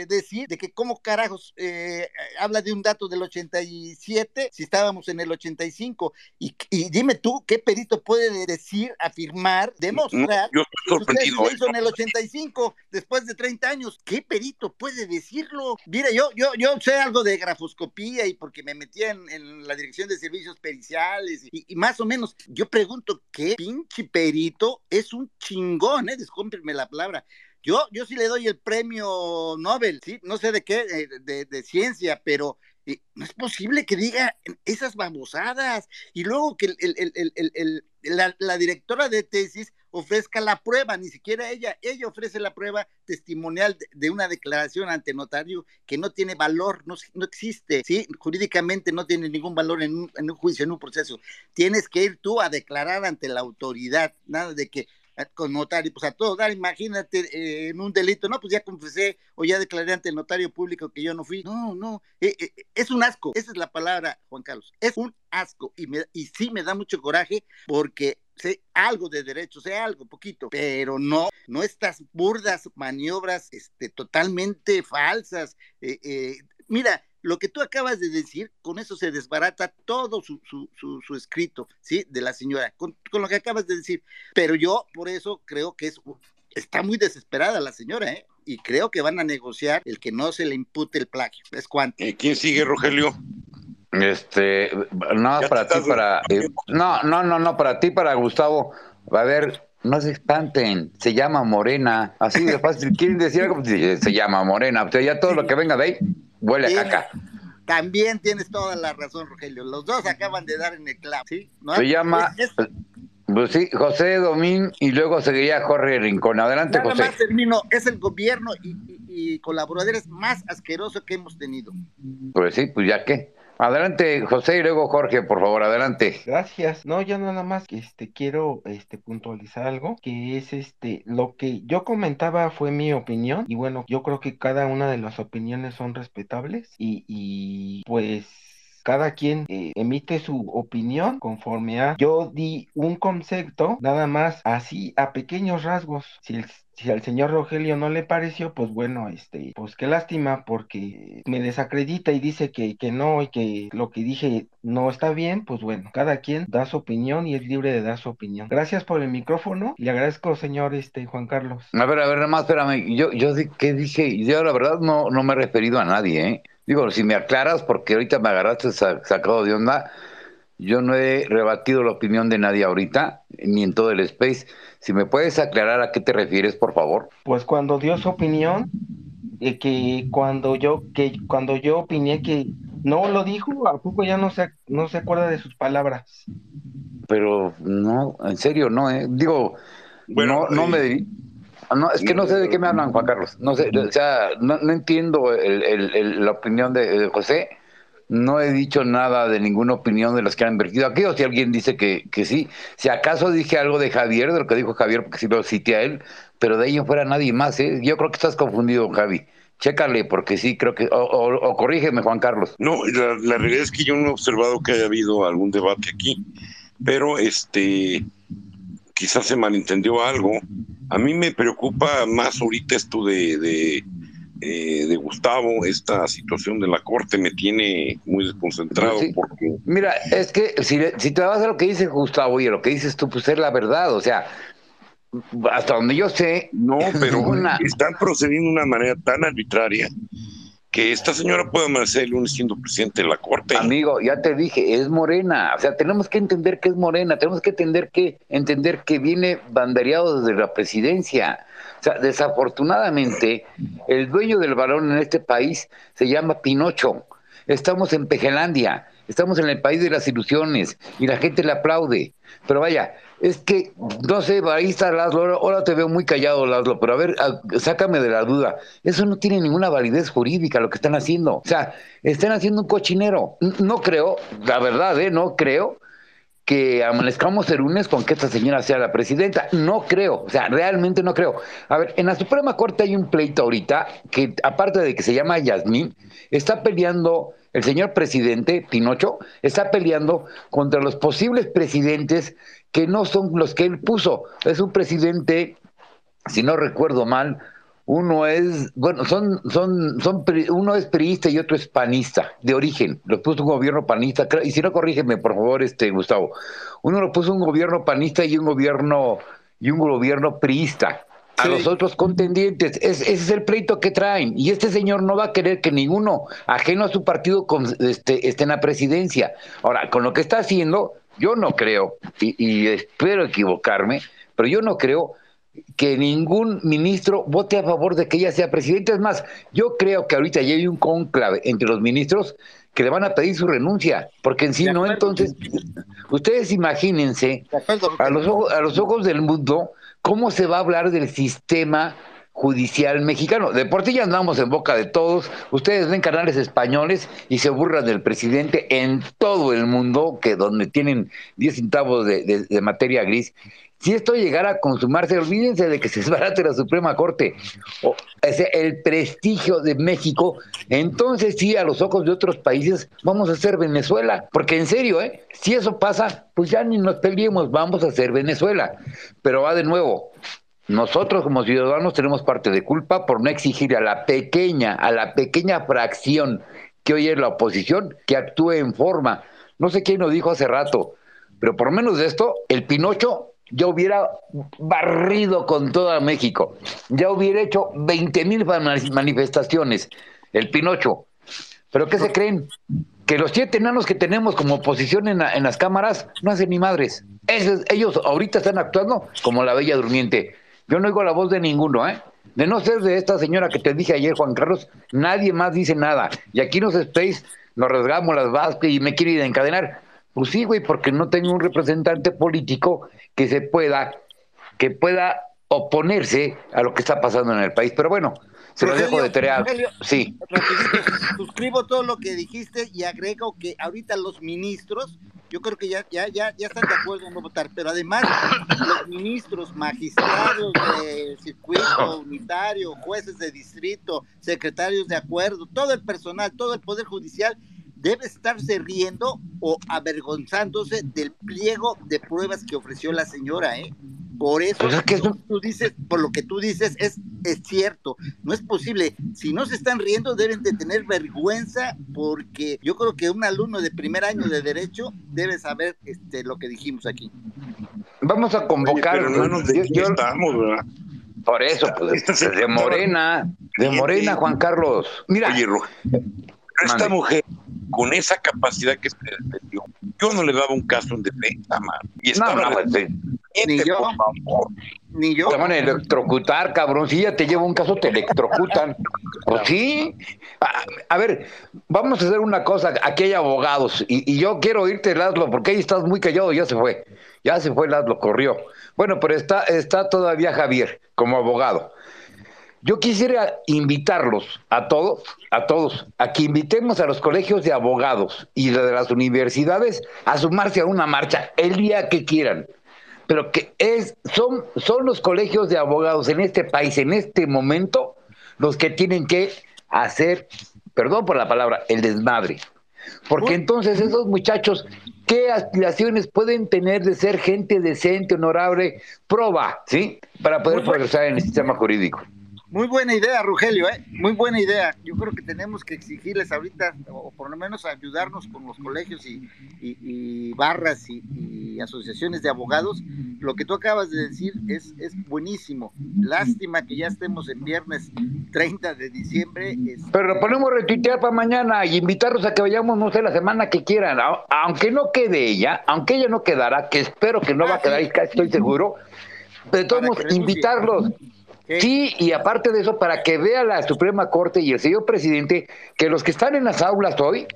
decir, de que cómo carajos eh, habla de un dato del 87, si estábamos en el 85, y, y dime tú, ¿qué perito puede decir, afirmar, demostrar yo estoy que se hizo en el 85, después de 30 años? ¿Qué perito puede decirlo? Mira, yo, yo, yo sé algo de grafoscopía y porque me metí en, la Dirección de Servicios Periciales y, más o menos, yo pregunto, ¿qué pinche perito es un chingón, eh? Discúlpenme la palabra. Yo, yo sí le doy el premio Nobel, ¿sí? No sé de qué, eh, de, de, ciencia, pero eh, no es posible que diga esas babosadas. Y luego que el, el, el, la, la, directora de tesis ofrezca la prueba, ni siquiera ella, ella ofrece la prueba testimonial de, una declaración ante notario que no tiene valor, no, no existe, ¿sí? Jurídicamente no tiene ningún valor en un, en un juicio, en un proceso. Tienes que ir tú a declarar ante la autoridad, nada de que con notario, pues a todo dar, imagínate eh, en un delito, no, pues ya confesé o ya declaré ante el notario público que yo no fui. No, no, eh, eh, es un asco, esa es la palabra, Juan Carlos, es un asco y, me, y sí me da mucho coraje porque sé algo de derecho, sé algo, poquito, pero no, no estas burdas maniobras este, totalmente falsas. mira, lo que tú acabas de decir, con eso se desbarata todo su, su, su, escrito, ¿sí? De la señora, con, lo que acabas de decir. Pero yo, por eso, creo que es, está muy desesperada la señora, ¿eh? Y creo que van a negociar el que no se le impute el plagio. Es. Eh, ¿Quién sigue, Rogelio? Este, no, para ti, para. Eh, no, no, no, no, para ti, para Gustavo. A ver, no se espanten, se llama Morena. Así de fácil. ¿Quieren decir algo? Se llama Morena. O sea, ya todo lo que venga de ahí Huele a caca. También tienes toda la razón, Rogelio. Los dos acaban de dar en el clavo, ¿sí? Se llama, pues sí, José Domín y luego seguiría Jorge Rincón. Adelante, Nada José. Más termino, es el gobierno y, y colaboradores más asqueroso que hemos tenido. Pues sí, pues ya qué. Adelante, José, y luego Jorge, por favor, adelante. Gracias. No, yo nada más que este quiero este puntualizar algo, que es este lo que yo comentaba fue mi opinión y bueno, yo creo que cada una de las opiniones son respetables y, y pues cada quien eh, emite su opinión conforme a yo di un concepto nada más así a pequeños rasgos si el si al señor Rogelio no le pareció, pues bueno, este, pues qué lástima porque me desacredita y dice que, que no y que lo que dije no está bien, pues bueno, cada quien da su opinión y es libre de dar su opinión. Gracias por el micrófono le agradezco, señor este, Juan Carlos. A ver, a ver, nada más, espérame, yo, yo, ¿qué dije? Yo la verdad no, no me he referido a nadie, ¿eh? Digo, si me aclaras, porque ahorita me agarraste sacado de onda, yo no he rebatido la opinión de nadie ahorita, ni en todo el space. Si me puedes aclarar a qué te refieres, por favor. Pues cuando dio su opinión, de que cuando yo que cuando yo opiné que no lo dijo, a poco ya no se no se acuerda de sus palabras. Pero no, en serio, no, eh. digo, bueno, no, no me no, es que no sé de qué me hablan, Juan Carlos. No sé, o sea, no, entiendo la opinión de José no he dicho nada de ninguna opinión de los que han invertido aquí, o si alguien dice que, que sí. Si acaso dije algo de Javier, de lo que dijo Javier, porque sí lo cité a él, pero de ahí en fuera nadie más, ¿eh? Yo creo que estás confundido, Javi. Chécale, porque sí, creo que. O, corrígeme, Juan Carlos. No, la, la, realidad es que yo no he observado que haya habido algún debate aquí, pero este. Quizás se malentendió algo. A mí me preocupa más ahorita esto de eh, de Gustavo, esta situación de la corte me tiene muy desconcentrado porque... Mira, es que si, si te vas a lo que dice Gustavo y a lo que dices tú, pues es la verdad, o sea, hasta donde yo sé... No, pero están procediendo de una manera tan arbitraria que esta señora puede amanecer el lunes siendo presidente de la Corte. Amigo, ya te dije, es morena. O sea, tenemos que entender que es morena, tenemos que entender que, entender que viene bandereado desde la presidencia. Desafortunadamente, el dueño del balón en este país se llama Pinocho. Estamos en Pejelandia, estamos en el país de las ilusiones y la gente le aplaude. Pero vaya, es que, no sé, ahí está Laszlo, ahora te veo muy callado, Laszlo, pero a ver, sácame de la duda. Eso no tiene ninguna validez jurídica lo que están haciendo. O sea, están haciendo un cochinero. No creo, la verdad, ¿eh? No creo que amanezcamos el lunes con que esta señora sea la presidenta. No creo, o sea, realmente no creo. A ver, en la Suprema Corte hay un pleito ahorita que, aparte de que se llama Yasmín, está peleando el señor presidente Pinocho, está peleando contra los posibles presidentes que no son los que él puso. Es un presidente, si no recuerdo mal, uno es, bueno, son, son, son, uno es priista y otro es panista, de origen. Lo puso un gobierno panista, y si no corrígeme, por favor, este Gustavo. Uno lo puso un gobierno panista y un gobierno, y un gobierno priista. A los otros contendientes, ese es el pleito que traen. Y este señor no va a querer que ninguno ajeno a su partido este, esté en la presidencia. Ahora, con lo que está haciendo, yo no creo, y espero equivocarme, pero yo no creo que ningún ministro vote a favor de que ella sea presidenta. Es más, yo creo que ahorita ya hay un conclave entre los ministros que le van a pedir su renuncia, porque en sí no, entonces, ustedes imagínense, a los, ojos, a los ojos del mundo, ¿cómo se va a hablar del sistema judicial mexicano? De por sí ya andamos en boca de todos. Ustedes ven canales españoles y se burlan del presidente en todo el mundo, que donde tienen 10 centavos de, de- de materia gris. Si esto llegara a consumarse, olvídense de que se desbarate la Suprema Corte. O, el prestigio de México, entonces sí, a los ojos de otros países, vamos a ser Venezuela. Porque en serio, ¿eh? si eso pasa, pues ya ni nos peleemos, vamos a ser Venezuela. Pero va de nuevo, nosotros como ciudadanos tenemos parte de culpa por no exigir a la pequeña, a la pequeña fracción que hoy es la oposición, que actúe en forma. No sé quién lo dijo hace rato, pero por menos de esto, el Pinocho ya hubiera barrido con toda México, ya hubiera hecho 20 mil manifestaciones, el Pinocho. ¿Pero qué se creen? Que los siete enanos que tenemos como oposición en, la- en las cámaras no hacen ni madres. Esos- ellos ahorita están actuando como la bella durmiente. Yo no oigo la voz de ninguno, ¿eh? De no ser de esta señora que te dije ayer, Juan Carlos, nadie más dice nada. Y aquí nos Space nos rasgamos las vascas y me quiere encadenar. Pues sí, güey, porque no tengo un representante político que se pueda, que pueda oponerse a lo que está pasando en el país. Pero bueno, se lo dejo Rogelio, de tarea. Rogelio, Sí. rapidito, suscribo todo lo que dijiste y agrego que ahorita los ministros, yo creo que ya, ya, ya, ya están de acuerdo en no votar, pero además los ministros, magistrados de circuito unitario, jueces de distrito, secretarios de acuerdo, todo el personal, todo el poder judicial debe estarse riendo o avergonzándose del pliego de pruebas que ofreció la señora, ¿eh? Por eso, Pues es que tú dices, por lo que tú dices, es, es cierto, no es posible. Si no se están riendo, deben de tener vergüenza, porque yo creo que un alumno de primer año de Derecho debe saber este, lo que dijimos aquí. Vamos a convocar. pero hermanos, ¿de yo- qué yo- estamos, verdad? Por eso, pues, de Morena, de Morena, Juan Carlos. Mira, Oye, esta Mande. mujer, con esa capacidad que se metió, yo no le daba un caso en defensa, man. Y No, estaba no, pues, sí. Ni yo. por favor. Ni yo. Te van a electrocutar, cabrón. Si ya te lleva un caso, te electrocutan. Pues sí. A, a ver, vamos a hacer una cosa. Aquí hay abogados. Y, y yo quiero oírte, Laszlo, porque ahí estás muy callado. Ya se fue. Ya se fue, Laszlo, corrió. Bueno, pero está, está todavía Javier como abogado. Yo quisiera invitarlos a todos, a todos, a que invitemos a los colegios de abogados y de las universidades a sumarse a una marcha el día que quieran. Pero que es, son, son los colegios de abogados en este país, en este momento, los que tienen que hacer, perdón por la palabra, el desmadre. Porque entonces esos muchachos, ¿qué aspiraciones pueden tener de ser gente decente, honorable, proba, ¿sí? Para poder progresar en el sistema jurídico. Muy buena idea, Rogelio, ¿eh? Muy buena idea. Yo creo que tenemos que exigirles ahorita, o por lo menos ayudarnos con los colegios y, y- y barras y, y asociaciones de abogados. Lo que tú acabas de decir es, es buenísimo. Lástima que ya estemos en viernes 30 de diciembre. es- Pero lo ponemos a retuitear para mañana y invitarlos a que vayamos, no sé, la semana que quieran. Aunque no quede ella, aunque ella no quedara, que espero que no va a quedar, y casi estoy seguro, de todos modos, invitarlos. Sí, y aparte de eso, para que vea la Suprema Corte y el señor presidente que los que están en las aulas hoy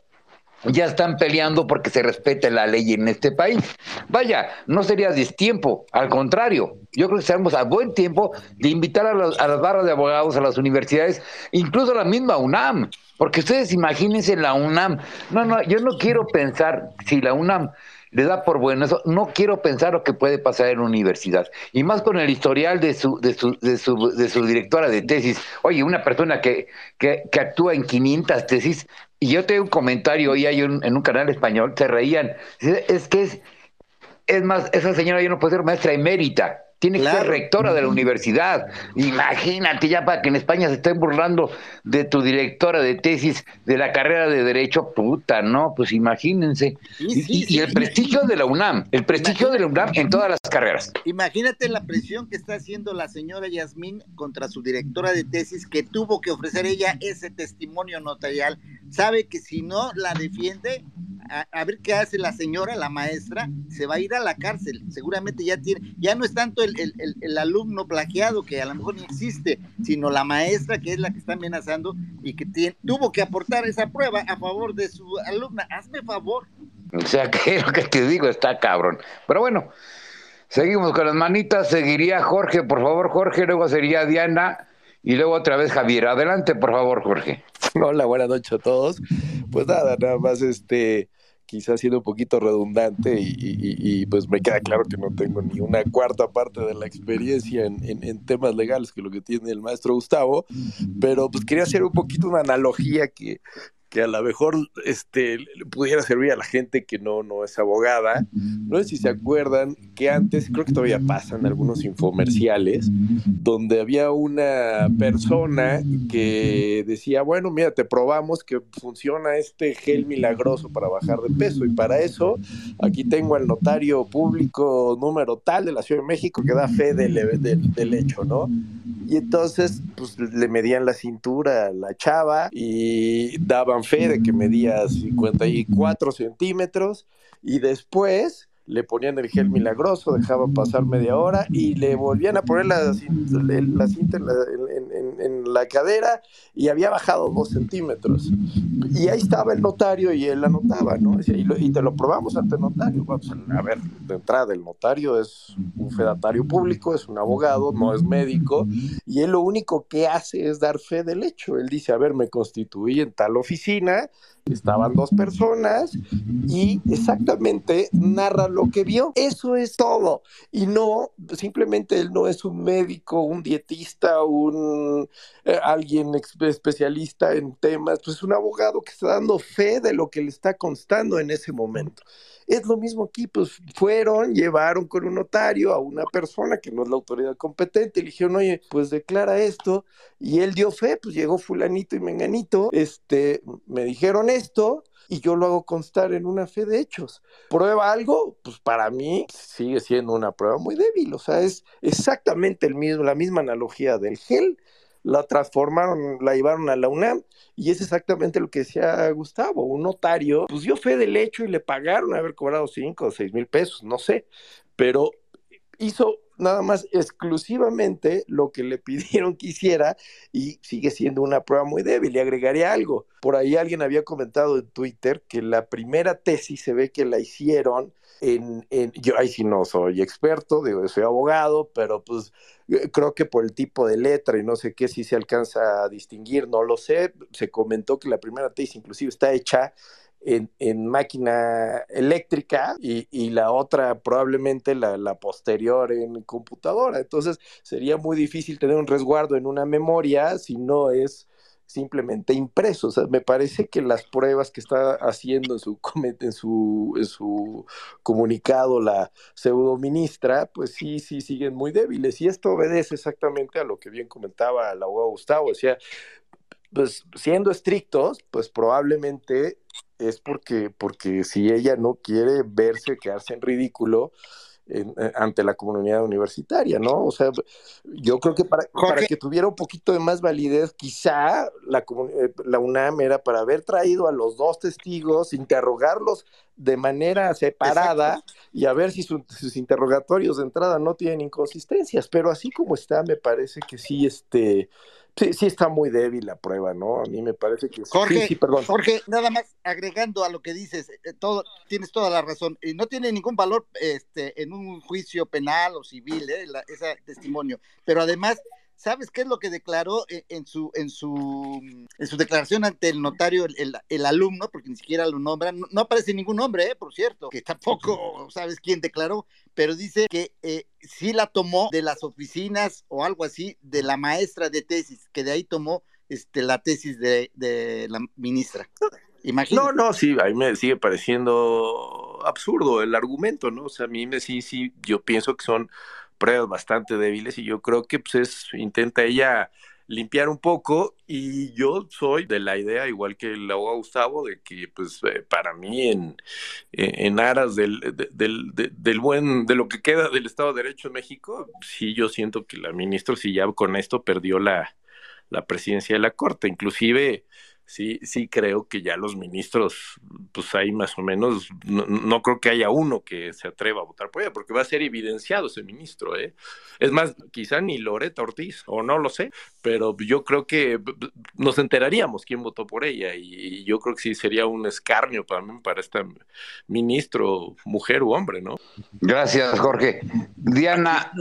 ya están peleando porque se respete la ley en este país. Vaya, no sería destiempo, al contrario, yo creo que estamos a buen tiempo de invitar a, los- a las barras de abogados, a las universidades, incluso a la misma UNAM, porque ustedes imagínense la UNAM. No, no, yo no quiero pensar si la UNAM le da por bueno eso, no quiero pensar lo que puede pasar en universidad. Y más con el historial de su, de su, de su, de su directora de tesis. Oye, una persona que, que, que actúa en 500 tesis, y yo tengo un comentario hoy hay un- en un canal español, se reían. Es que es, es más, esa señora ya no puede ser maestra emérita. Tiene que ser rectora de la universidad. Imagínate ya para que en España se estén burlando de tu directora de tesis de la carrera de Derecho. Puta, no, pues imagínense. Y- el prestigio de la UNAM, el prestigio de la UNAM en todas las carreras. Imagínate la presión que está haciendo la señora Yasmín contra su directora de tesis que tuvo que ofrecer ella ese testimonio notarial. Sabe que si no la defiende, a, a ver qué hace la señora, la maestra, se va a ir a la cárcel. Seguramente ya tiene, ya no es tanto el, el- el- el alumno plagiado que a lo mejor ni existe, sino la maestra que es la que está amenazando y que tiene- tuvo que aportar esa prueba a favor de su alumna. Hazme favor. O sea, que lo que te digo está cabrón. Pero bueno, Seguimos con las manitas, seguiría Jorge, por favor, Jorge, luego sería Diana y luego otra vez Javier. Adelante, por favor, Jorge. Hola, buenas noches a todos. Pues nada, nada más este, quizás siendo un poquito redundante y, pues me queda claro que no tengo ni una cuarta parte de la experiencia en, en, temas legales que lo que tiene el maestro Gustavo, pero pues quería hacer un poquito una analogía que, que a lo mejor este, pudiera servir a la gente que no, no es abogada. No sé si se acuerdan que antes, creo que todavía pasan algunos infomerciales, donde había una persona que decía, bueno, mira, te probamos que funciona este gel milagroso para bajar de peso y para eso aquí tengo al notario público número tal de la Ciudad de México que da fe del, del, del hecho, ¿no? Y entonces, pues le medían la cintura a la chava y daban fe de que medía 54 centímetros y después le ponían el gel milagroso, dejaban pasar media hora y le volvían a poner la, la cinta en la, cadera y había bajado dos centímetros. Y ahí estaba el notario y él anotaba, ¿no? Y, te lo probamos ante el notario. Pues, a ver, de entrada, el notario es un fedatario público, es un abogado, no es médico, y él lo único que hace es dar fe del hecho. Él dice, a ver, me constituí en tal oficina, estaban dos personas y exactamente narra lo que vio. Eso es todo. Y no, simplemente él no es un médico, un dietista, un eh, alguien especialista en temas, pues es un abogado que está dando fe de lo que le está constando en ese momento. Es lo mismo aquí, pues fueron, llevaron con un notario a una persona que no es la autoridad competente, le dijeron, oye, pues declara esto, y él dio fe, pues llegó fulanito y menganito, este, me dijeron esto, y yo lo hago constar en una fe de hechos. ¿Prueba algo? Pues para mí sigue siendo una prueba muy débil, o sea, es exactamente el mismo, la misma analogía del gel la transformaron, la llevaron a la UNAM y es exactamente lo que decía Gustavo, un notario, pues dio fe del hecho y le pagaron haber cobrado cinco o seis mil pesos, no sé, pero hizo nada más exclusivamente lo que le pidieron que hiciera y sigue siendo una prueba muy débil. Y agregaría algo. Por ahí alguien había comentado en Twitter que la primera tesis se ve que la hicieron en, en yo ahí sí no soy experto, digo, soy abogado, pero pues eh, creo que por el tipo de letra y no sé qué si se alcanza a distinguir, no lo sé. Se comentó que la primera tesis inclusive está hecha en, en, máquina eléctrica y, y la otra probablemente la, la, posterior en computadora. Entonces sería muy difícil tener un resguardo en una memoria si no es simplemente impreso. O sea, me parece que las pruebas que está haciendo en su, en su, en su comunicado la pseudo ministra, pues sí, sí siguen muy débiles. Y esto obedece exactamente a lo que bien comentaba el abogado Gustavo. Decía, pues siendo estrictos, pues probablemente es porque, porque si ella no quiere verse, quedarse en ridículo, eh, ante la comunidad universitaria, ¿no? O sea, yo creo que para, para que tuviera un poquito de más validez, quizá la, eh, la UNAM era para haber traído a los dos testigos, interrogarlos de manera separada y a ver si sus interrogatorios de entrada no tienen inconsistencias, pero así como está, me parece que sí, este, Sí, sí está muy débil la prueba, ¿no? A mí me parece que Jorge, sí, perdón. Jorge, nada más agregando a lo que dices, eh, todo, tienes toda la razón. Y no tiene ningún valor este, en un juicio penal o civil, ¿eh? ese testimonio. Pero además ¿Sabes qué es lo que declaró e, en su, en su, en su declaración ante el notario, el, alumno, porque ni siquiera lo nombran? No, aparece ningún nombre, ¿eh? por cierto, que tampoco sabes quién declaró, pero dice que eh, sí la tomó de las oficinas o algo así de la maestra de tesis, que de ahí tomó este, la tesis de, la ministra. Imagínate. No, no, sí, a mí me sigue pareciendo absurdo el argumento, ¿no? O sea, a mí me sí, sí, yo pienso que son pruebas bastante débiles y yo creo que pues es, intenta ella limpiar un poco y yo soy de la idea, igual que el abogado Gustavo, de que pues eh, para mí en, en aras del, del, del, buen, de lo que queda del Estado de Derecho en México, sí yo siento que la ministra sí ya con esto perdió la, la presidencia de la Corte, inclusive sí, sí creo que ya los ministros pues ahí más o menos no, no, creo que haya uno que se atreva a votar por ella, porque va a ser evidenciado ese ministro, ¿eh? Es más, quizá ni Loreta Ortiz, o no lo sé, pero yo creo que nos enteraríamos quién votó por ella, y, yo creo que sí sería un escarnio para mí, para este ministro, mujer u hombre, ¿no? Gracias, Jorge. Diana,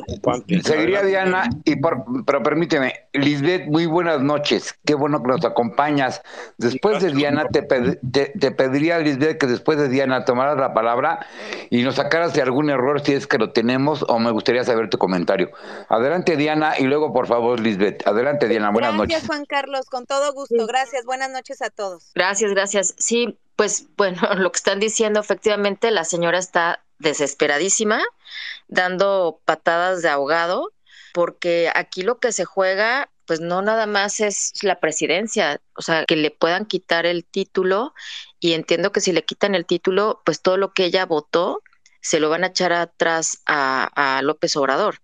seguiría Diana, y pero permíteme, Lisbeth, muy buenas noches, qué bueno que nos acompañas. Después de Diana, te, te, pediría, Lisbeth, que después de Diana tomaras la palabra y nos sacaras de algún error si es que lo tenemos, o me gustaría saber tu comentario. Adelante, Diana, y luego, por favor, Lisbeth. Adelante, Diana, buenas noches. Gracias, Juan Carlos, con todo gusto. Gracias, buenas noches a todos. Gracias, gracias. Sí, pues bueno, lo que están diciendo, efectivamente, la señora está desesperadísima, dando patadas de ahogado, porque aquí lo que se juega, pues no nada más es la presidencia, o sea, que le puedan quitar el título y entiendo que si le quitan el título, pues todo lo que ella votó se lo van a echar atrás a, López Obrador.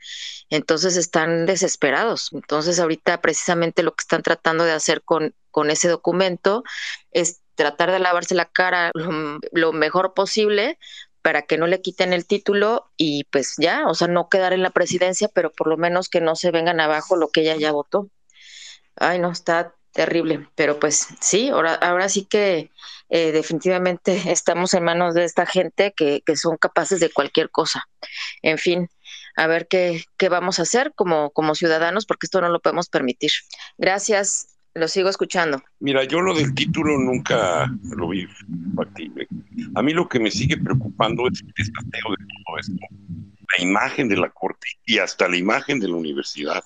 Entonces están desesperados. Entonces ahorita precisamente lo que están tratando de hacer con, con ese documento es tratar de lavarse la cara lo, mejor posible para que no le quiten el título y pues ya, o sea, no quedar en la presidencia, pero por lo menos que no se vengan abajo lo que ella ya votó. Ay, no, está terrible, pero pues sí, ahora, ahora sí que eh, definitivamente estamos en manos de esta gente que, que, son capaces de cualquier cosa. En fin, a ver qué, qué vamos a hacer como, como ciudadanos, porque esto no lo podemos permitir. Gracias. Lo sigo escuchando. Mira, yo lo del título nunca lo vi factible. A mí lo que me sigue preocupando es el desateo de todo esto. La imagen de la corte y hasta la imagen de la universidad.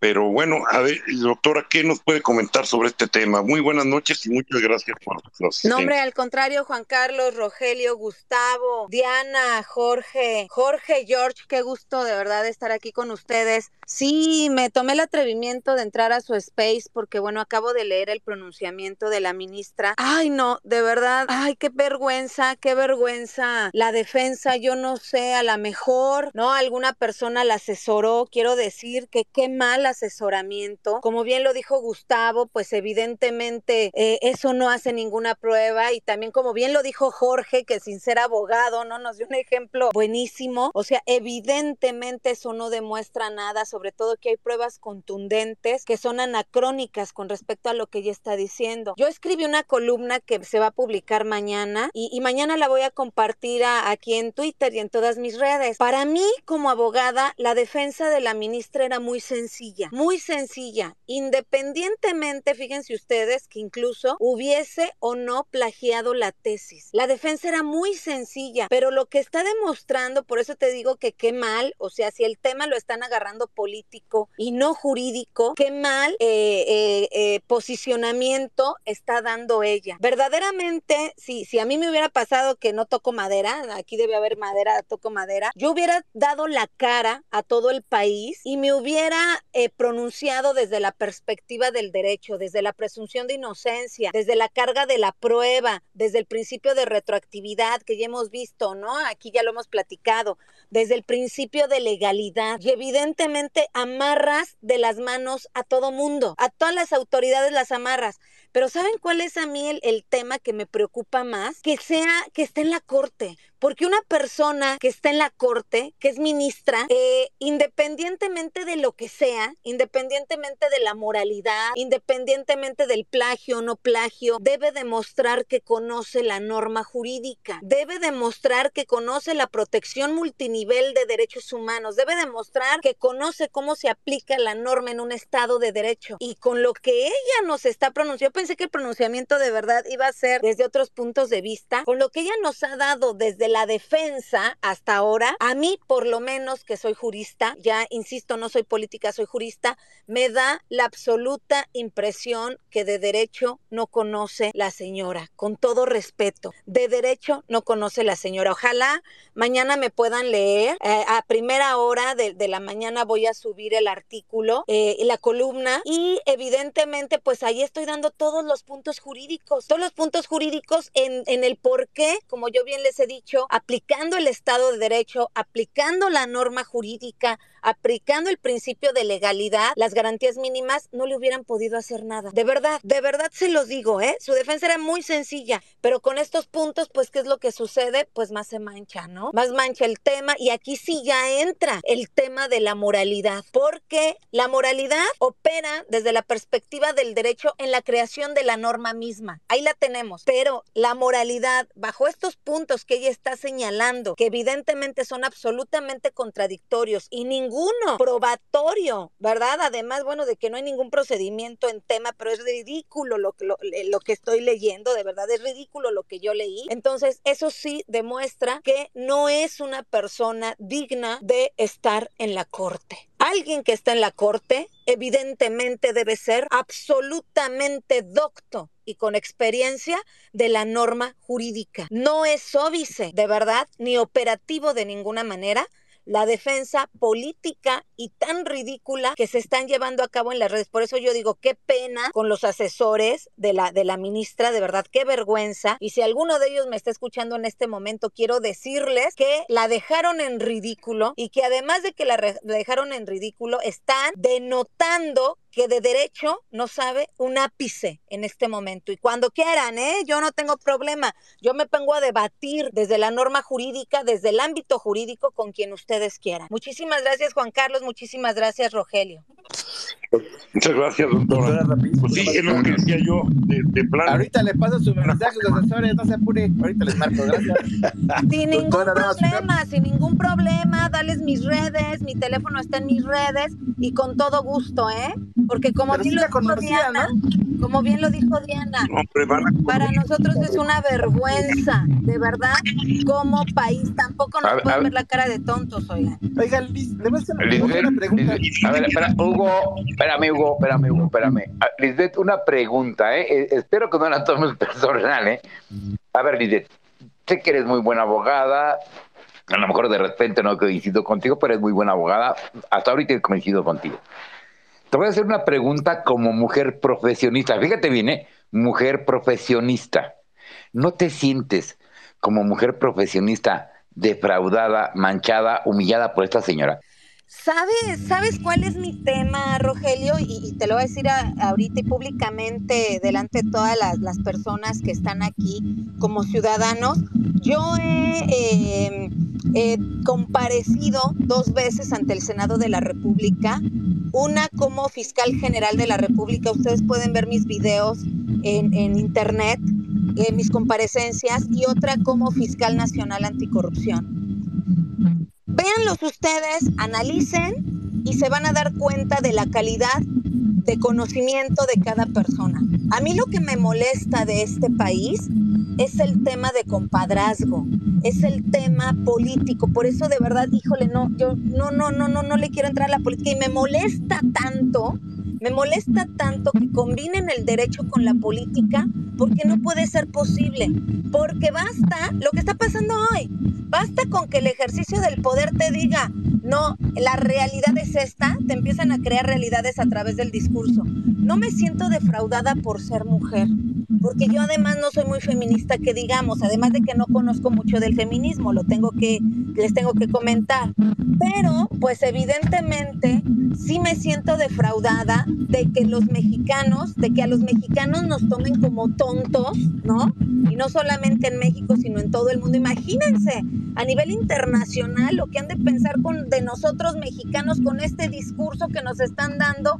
Pero bueno, a ver, doctora, ¿qué nos puede comentar sobre este tema? Muy buenas noches y muchas gracias por los No, hombre, al contrario, Juan Carlos, Rogelio, Gustavo, Diana, Jorge, Jorge, George, qué gusto de verdad estar aquí con ustedes. Sí, me tomé el atrevimiento de entrar a su space porque, bueno, acabo de leer el pronunciamiento de la ministra. Ay, no, de verdad, ay, qué vergüenza, qué vergüenza. La defensa, yo no sé, a lo mejor, ¿no? Alguna persona la asesoró, quiero decir que qué mal asesoramiento. Como bien lo dijo Gustavo, pues evidentemente eh, eso no hace ninguna prueba y también como bien lo dijo Jorge, que sin ser abogado, ¿no? Nos dio un ejemplo buenísimo. O sea, evidentemente eso no demuestra nada, sobre todo que hay pruebas contundentes que son anacrónicas con respecto a lo que ella está diciendo. Yo escribí una columna que se va a publicar mañana y, mañana la voy a compartir aquí en Twitter y en todas mis redes. Para mí, como abogada, la defensa de la ministra era muy sencilla muy sencilla, independientemente, fíjense ustedes, que incluso hubiese o no plagiado la tesis. La defensa era muy sencilla, pero lo que está demostrando, por eso te digo que qué mal, o sea, si el tema lo están agarrando político y no jurídico, qué mal eh, eh, eh, posicionamiento está dando ella. Verdaderamente, si, si a mí me hubiera pasado que no toco madera, aquí debe haber madera, toco madera, yo hubiera dado la cara a todo el país y me hubiera pronunciado desde la perspectiva del derecho, desde la presunción de inocencia, desde la carga de la prueba, desde el principio de retroactividad que ya hemos visto, ¿no? Aquí ya lo hemos platicado, desde el principio de legalidad y evidentemente amarras de las manos a todo mundo, a todas las autoridades las amarras. Pero ¿saben cuál es a mí el, tema que me preocupa más? Que sea, que esté en la corte, porque una persona que está en la corte, que es ministra, eh, independientemente de lo que sea, independientemente de la moralidad, independientemente del plagio o no plagio, debe demostrar que conoce la norma jurídica, debe demostrar que conoce la protección multinivel de derechos humanos, debe demostrar que conoce cómo se aplica la norma en un estado de derecho. Y con lo que ella nos está pronunciando, yo pensé que el pronunciamiento de verdad iba a ser desde otros puntos de vista, con lo que ella nos ha dado desde la defensa hasta ahora, a mí por lo menos que soy jurista, ya insisto, no soy política, soy jurista, me da la absoluta impresión que de derecho no conoce la señora, con todo respeto, de derecho no conoce la señora. Ojalá mañana me puedan leer, eh, a primera hora de, la mañana voy a subir el artículo, eh, la columna y evidentemente pues ahí estoy dando todos los puntos jurídicos, todos los puntos jurídicos en, en el por qué, como yo bien les he dicho, aplicando el Estado de Derecho, aplicando la norma jurídica, aplicando el principio de legalidad, las garantías mínimas, no le hubieran podido hacer nada. De verdad, de verdad se los digo, ¿eh? Su defensa era muy sencilla, pero con estos puntos, pues, ¿qué es lo que sucede? Pues más se mancha, ¿no? Más mancha el tema y aquí sí ya entra el tema de la moralidad, porque la moralidad opera desde la perspectiva del derecho en la creación de la norma misma. Ahí la tenemos, pero la moralidad, bajo estos puntos que ella está señalando, que evidentemente son absolutamente contradictorios y ninguno probatorio, ¿verdad? Además, bueno, de que no hay ningún procedimiento en tema, pero es ridículo lo, lo, lo que estoy leyendo, de verdad es ridículo lo que yo leí. Entonces, eso sí demuestra que no es una persona digna de estar en la corte. Alguien que está en la corte evidentemente debe ser absolutamente docto y con experiencia de la norma jurídica. No es óbice, de verdad, ni operativo de ninguna manera la defensa política y tan ridícula que se están llevando a cabo en las redes. Por eso yo digo, qué pena con los asesores de la, de la ministra, de verdad, qué vergüenza. Y si alguno de ellos me está escuchando en este momento, quiero decirles que la dejaron en ridículo y que además de que la, la dejaron en ridículo, están denotando que de derecho no sabe un ápice en este momento. Y cuando quieran, ¿eh? Yo no tengo problema. Yo me pongo a debatir desde la norma jurídica, desde el ámbito jurídico, con quien ustedes quieran. Muchísimas gracias, Juan Carlos. Muchísimas gracias, Rogelio. Muchas gracias, doctora. Pues sí, es lo que decía yo, de, de plan. Ahorita le paso su mensaje a los asesores, no se apure. Ahorita les marco, gracias. Sin ningún problema, sin ningún problema. Dales mis redes, mi teléfono está en mis redes y con todo gusto, ¿eh? Porque como sí lo dijo Diana, como bien lo dijo Diana, Hombre, para nosotros es una vergüenza, de verdad, como país. Tampoco nos pueden ver la cara de tontos, oigan. Oiga, Liz, le voy a hacer una pregunta. A ver, espera, Hugo, espérame, Hugo, espérame, Hugo, espérame. Ah, Lisbeth, una pregunta, ¿eh? Eh, Espero que no la tomes personal, ¿eh? A ver, Lisbeth, sé que eres muy buena abogada, a lo mejor de repente no coincido contigo, pero eres muy buena abogada, hasta ahorita he coincidido contigo. Te voy a hacer una pregunta como mujer profesionista, fíjate bien, ¿eh? Mujer profesionista. ¿No te sientes como mujer profesionista defraudada, manchada, humillada por esta señora? ¿Sabes, ¿Sabes cuál es mi tema, Rogelio? Y, te lo voy a decir ahorita y públicamente delante de todas las, personas que están aquí como ciudadanos. Yo he eh, comparecido dos veces ante el Senado de la República, una como fiscal general de la República. Ustedes pueden ver mis videos en, en internet, eh, mis comparecencias, y otra como fiscal nacional anticorrupción. Véanlos ustedes, analicen y se van a dar cuenta de la calidad de conocimiento de cada persona. A mí lo que me molesta de este país es el tema de compadrazgo, es el tema político. Por eso de verdad, híjole, no, yo no, no, no, no, no le quiero entrar a la política y me molesta tanto, me molesta tanto que combinen el derecho con la política porque no puede ser posible. Porque basta lo que está pasando hoy. Basta con que el ejercicio del poder te diga, no, la realidad es esta, te empiezan a crear realidades a través del discurso. No me siento defraudada por ser mujer, porque yo además no soy muy feminista que digamos, además de que no conozco mucho del feminismo, lo tengo que les tengo que comentar. Pero pues evidentemente sí me siento defraudada de que los mexicanos, de que a los mexicanos nos tomen como tontos, ¿no? Y no solamente en México, sino en todo el mundo. Imagínense, a nivel internacional, lo que han de pensar con, de nosotros mexicanos con este discurso que nos están dando,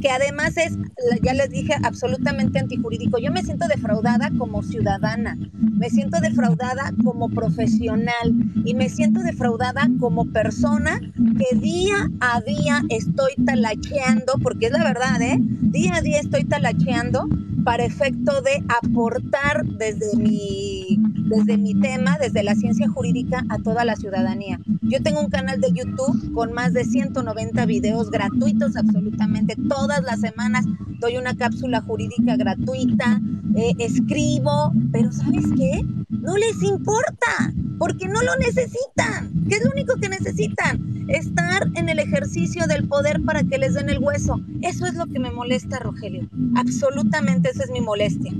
que además es, ya les dije, absolutamente antijurídico. Yo me siento defraudada como ciudadana, me siento defraudada como profesional y me siento defraudada como persona que día a día estoy talacheando, porque es la verdad, ¿eh? Día a día estoy talacheando para efecto de aportar desde mi, desde mi tema, desde la ciencia jurídica a toda la ciudadanía. Yo tengo un canal de YouTube con más de 190 videos gratuitos absolutamente. Todas las semanas doy una cápsula jurídica gratuita, eh, escribo, pero ¿sabes qué? No les importa, porque no lo necesitan. ¿Qué es lo único que necesitan? Estar en el ejercicio del poder para que les den el hueso. Eso es lo que me molesta, Rogelio. Absolutamente esa es mi molestia.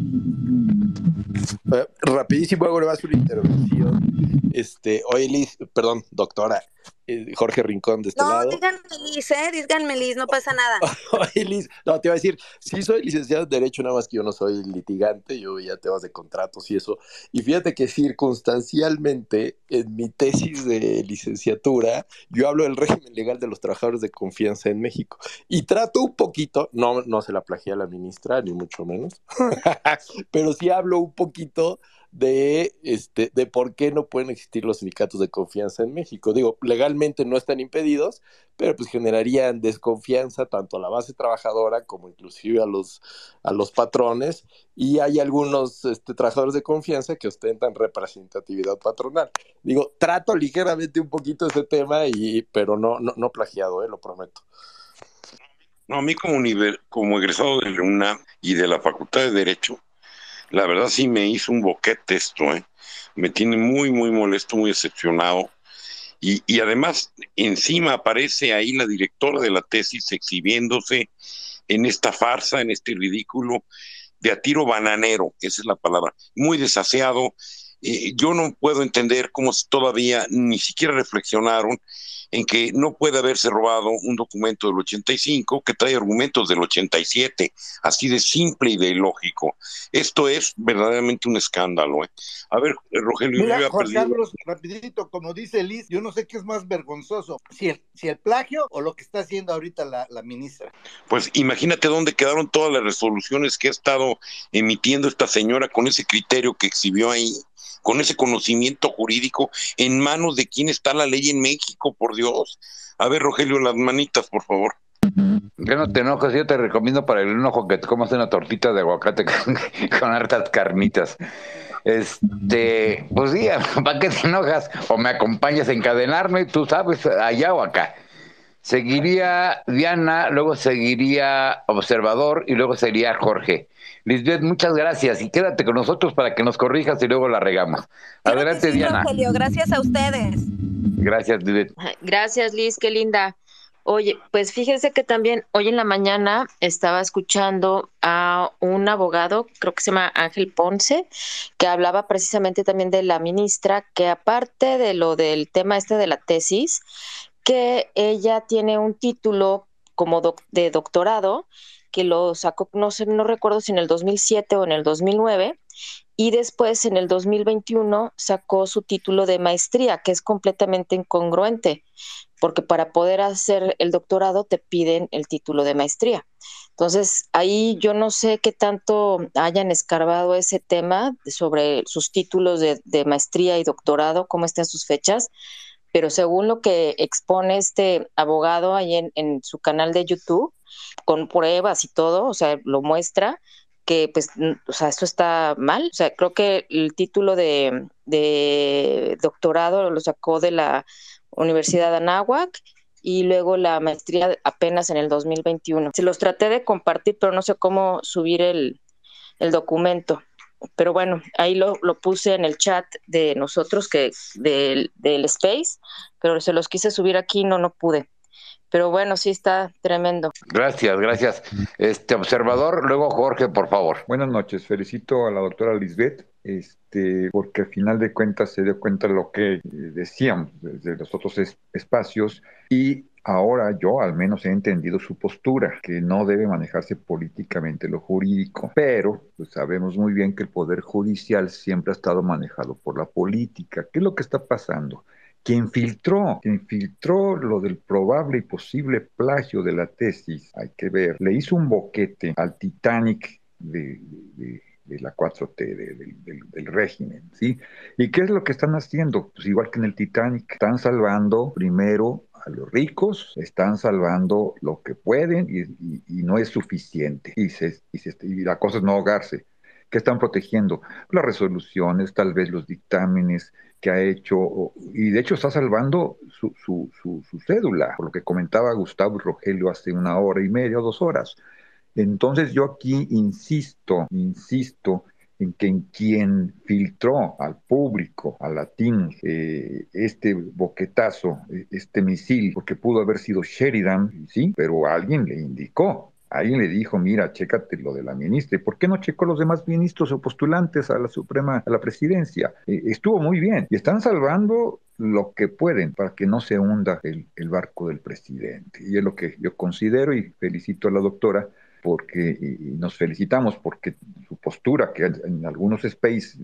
Eh, rapidísimo, hago más una intervención. Este, oye, Liz, perdón, doctora, eh, Jorge Rincón de este no, lado. díganme Liz, ¿eh? Díganme Liz, no pasa nada. Oye, Liz, no, te iba a decir, sí soy licenciado en Derecho, nada más que yo no soy litigante, yo ya temas de contratos y eso. Y fíjate que circunstancialmente, en mi tesis de licenciatura, yo hablo del régimen legal de los trabajadores de confianza en México. Y trato un poquito, no, no se la plagié a la ministra, ni mucho menos, pero sí hablo un poquito de, este, de por qué no pueden existir los sindicatos de confianza en México. Digo, legalmente no están impedidos, pero pues generarían desconfianza tanto a la base trabajadora como inclusive a los, a los patrones y hay algunos este, trabajadores de confianza que ostentan representatividad patronal. Digo, trato ligeramente un poquito ese tema, y, pero no, no, no plagiado, eh, lo prometo. No, a mí como, como egresado de la UNAM y de la Facultad de Derecho, la verdad sí me hizo un boquete esto, ¿eh? Me tiene muy, muy molesto, muy decepcionado. Y, y además, encima aparece ahí la directora de la tesis exhibiéndose en esta farsa, en este ridículo de a tiro bananero, esa es la palabra, muy desaseado. Eh, yo no puedo entender cómo todavía ni siquiera reflexionaron en que no puede haberse robado un documento del 85 que trae argumentos del 87, así de simple y de ilógico. Esto es verdaderamente un escándalo. ¿eh? A ver, Rogelio, Mira, yo Juan perdido- Carlos, rapidito, como dice Liz, yo no sé qué es más vergonzoso, si el, si el plagio o lo que está haciendo ahorita la, la ministra. Pues imagínate dónde quedaron todas las resoluciones que ha estado emitiendo esta señora con ese criterio que exhibió ahí, con ese conocimiento jurídico, en manos de quién está la ley en México, por Dios. A ver, Rogelio, las manitas, por favor. Que no te enojes, yo te recomiendo para el enojo que te comas una tortita de aguacate con, hartas carnitas. Este, pues sí, ¿para qué te enojas? O me acompañas a encadenarme, tú sabes, allá o acá. Seguiría Diana, luego seguiría Observador y luego sería Jorge. Lisbeth, muchas gracias y quédate con nosotros para que nos corrijas y luego la regamos. Adelante, Sí, Diana. Rogelio, gracias a ustedes. Gracias, Lisbeth. Gracias, Liz, qué linda. Oye, pues fíjense que también hoy en la mañana estaba escuchando a un abogado, creo que se llama Ángel Ponce, que hablaba precisamente también de la ministra, que aparte de lo del tema este de la tesis, que ella tiene un título como doc- de doctorado que lo sacó, no sé, no recuerdo si en el 2007 o en el 2009, y después en el 2021 sacó su título de maestría, que es completamente incongruente, porque para poder hacer el doctorado te piden el título de maestría. Entonces, ahí yo no sé qué tanto hayan escarbado ese tema sobre sus títulos de, maestría y doctorado, cómo están sus fechas, pero según lo que expone este abogado ahí en su canal de YouTube, con pruebas y todo, o sea, lo muestra que pues, o sea, esto está mal. O sea, creo que el título de, doctorado lo sacó de la Universidad de Anáhuac y luego la maestría apenas en el 2021. Se los traté de compartir, pero no sé cómo subir el, el documento. Pero bueno, ahí lo, lo puse en el chat de nosotros, que del, del Space, pero se los quise subir aquí y no, no pude. Pero bueno, sí está tremendo. Gracias, gracias. Este observador, luego Jorge, por favor. Buenas noches, felicito a la doctora Lisbeth, este, porque al final de cuentas se dio cuenta de lo que eh, decíamos desde los otros es- espacios y ahora yo al menos he entendido su postura, que no debe manejarse políticamente lo jurídico, pero pues, sabemos muy bien que el poder judicial siempre ha estado manejado por la política. ¿Qué es lo que está pasando? Quien filtró, quien filtró lo del probable y posible plagio de la tesis, hay que ver, le hizo un boquete al Titanic de, la 4T, de- del- régimen, ¿sí? ¿Y qué es lo que están haciendo? Pues igual que en el Titanic, están salvando primero a los ricos, están salvando lo que pueden y, no es suficiente. Y, y la cosa es no ahogarse. ¿Qué están protegiendo? Las resoluciones, tal vez los dictámenes que ha hecho, y de hecho está salvando su, su, su, cédula, por lo que comentaba Gustavo Rogelio hace una hora y media o dos horas. Entonces yo aquí insisto, insisto en que en quien filtró al público, a latinos, eh, este boquetazo, eh, este misil, porque pudo haber sido Sheridan, sí, pero alguien le indicó, Alguien le dijo, mira, chécate lo de la ministra. ¿Y por qué no checó los demás ministros o postulantes a la Suprema, a la presidencia? Eh, estuvo muy bien. Y están salvando lo que pueden para que no se hunda el, barco del presidente. Y es lo que yo considero y felicito a la doctora porque y nos felicitamos porque su postura, que en algunos space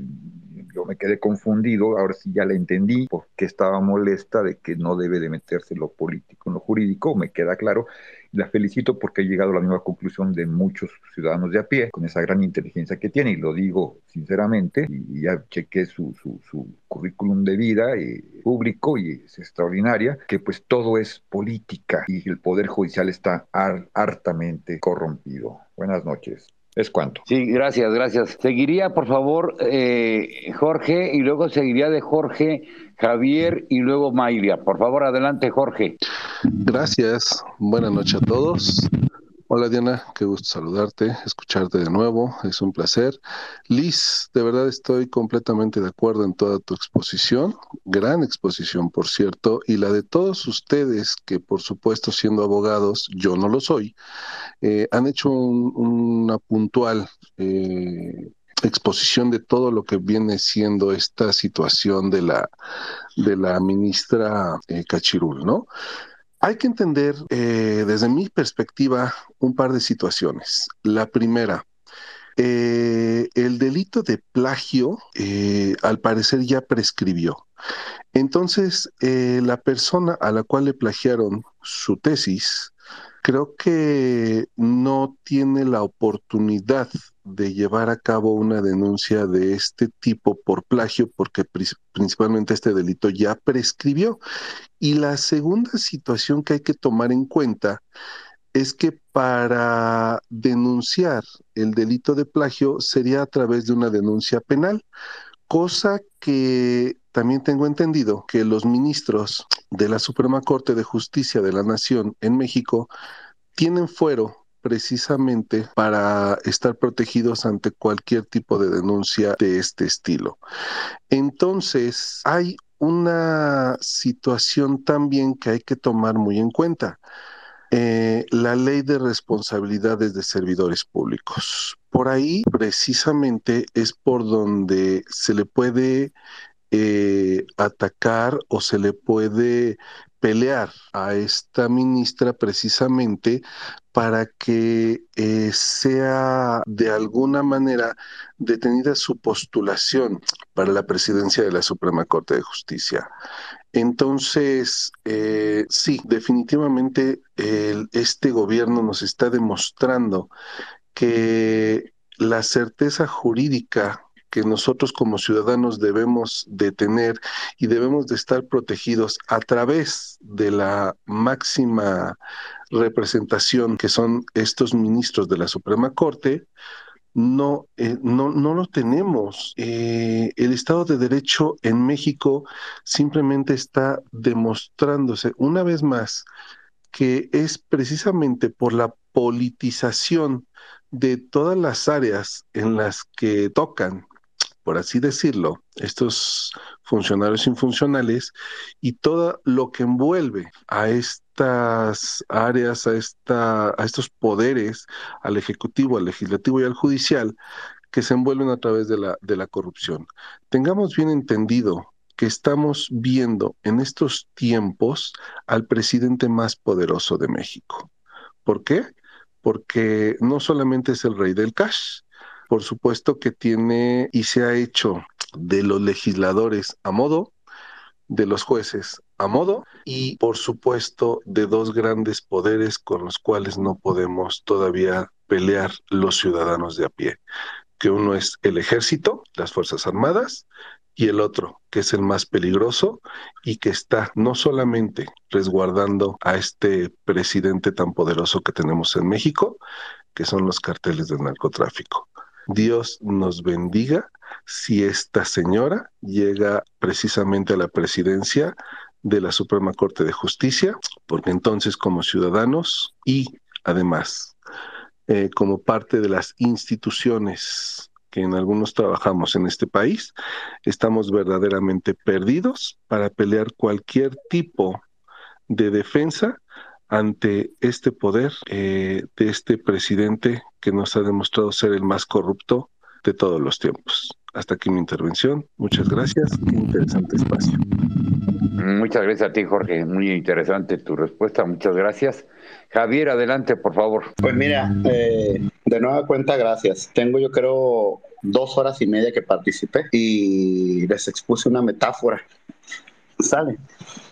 yo me quedé confundido, ahora sí ya la entendí, porque estaba molesta de que no debe de meterse lo político lo jurídico, me queda claro, la felicito porque ha llegado a la misma conclusión de muchos ciudadanos de a pie, con esa gran inteligencia que tiene, y lo digo sinceramente, y ya chequé su, su, su currículum de vida y público y es extraordinaria, que pues todo es política y el Poder Judicial está hartamente corrompido. Buenas noches. ¿Es cuánto? Sí, gracias, gracias. Seguiría, por favor, eh, Jorge, y luego seguiría de Jorge, Javier y luego Mayria. Por favor, adelante, Jorge. Gracias. Buenas noches a todos. Hola Diana, qué gusto saludarte, escucharte de nuevo, es un placer. Liz, de verdad estoy completamente de acuerdo en toda tu exposición, gran exposición por cierto, y la de todos ustedes que por supuesto siendo abogados, yo no lo soy, eh, han hecho una puntual eh, exposición de todo lo que viene siendo esta situación de la, de la ministra eh, Cachirul, ¿no? Hay que entender eh, desde mi perspectiva un par de situaciones. La primera, el delito de plagio al parecer ya prescribió. Entonces, la persona a la cual le plagiaron su tesis, creo que no tiene la oportunidad de llevar a cabo una denuncia de este tipo por plagio porque principalmente este delito ya prescribió. Y la segunda situación que hay que tomar en cuenta es que para denunciar el delito de plagio sería a través de una denuncia penal, cosa que también tengo entendido que los ministros de la Suprema Corte de Justicia de la Nación en México tienen fuero precisamente para estar protegidos ante cualquier tipo de denuncia de este estilo. Entonces, hay una situación también que hay que tomar muy en cuenta. Eh, la ley de responsabilidades de servidores públicos. Por ahí precisamente es por donde se le puede eh, atacar o se le puede pelear a esta ministra precisamente para que eh, sea de alguna manera detenida su postulación para la presidencia de la Suprema Corte de Justicia. Entonces, eh, sí, definitivamente este gobierno nos está demostrando que la certeza jurídica que nosotros como ciudadanos debemos de tener y debemos de estar protegidos a través de la máxima representación que son estos ministros de la Suprema Corte, no, eh, no, no, lo tenemos. Eh, el Estado de Derecho en México simplemente está demostrándose una vez más que es precisamente por la politización de todas las áreas en las que tocan por así decirlo, estos funcionarios infuncionales y todo lo que envuelve a estas áreas, a, esta, a estos poderes, al Ejecutivo, al Legislativo y al Judicial, que se envuelven a través de la, de la corrupción. Tengamos bien entendido que estamos viendo en estos tiempos al presidente más poderoso de México. ¿Por qué? Porque no solamente es el rey del cash, por supuesto que tiene y se ha hecho de los legisladores a modo, de los jueces a modo y por supuesto de dos grandes poderes con los cuales no podemos todavía pelear los ciudadanos de a pie, que uno es el ejército, las Fuerzas Armadas, y el otro, que es el más peligroso y que está no solamente resguardando a este presidente tan poderoso que tenemos en México, que son los carteles del narcotráfico. Dios nos bendiga si esta señora llega precisamente a la presidencia de la Suprema Corte de Justicia, porque entonces como ciudadanos y además eh, como parte de las instituciones que en algunos trabajamos en este país, estamos verdaderamente perdidos para pelear cualquier tipo de defensa ante este poder eh, de este presidente que nos ha demostrado ser el más corrupto de todos los tiempos. Hasta aquí mi intervención. Muchas gracias. Qué interesante espacio. Muchas gracias a ti, Jorge. Muy interesante tu respuesta. Muchas gracias. Javier, adelante, por favor. Pues mira, eh, de nueva cuenta, gracias. Tengo yo creo dos horas y media que participé y les expuse una metáfora. Sale.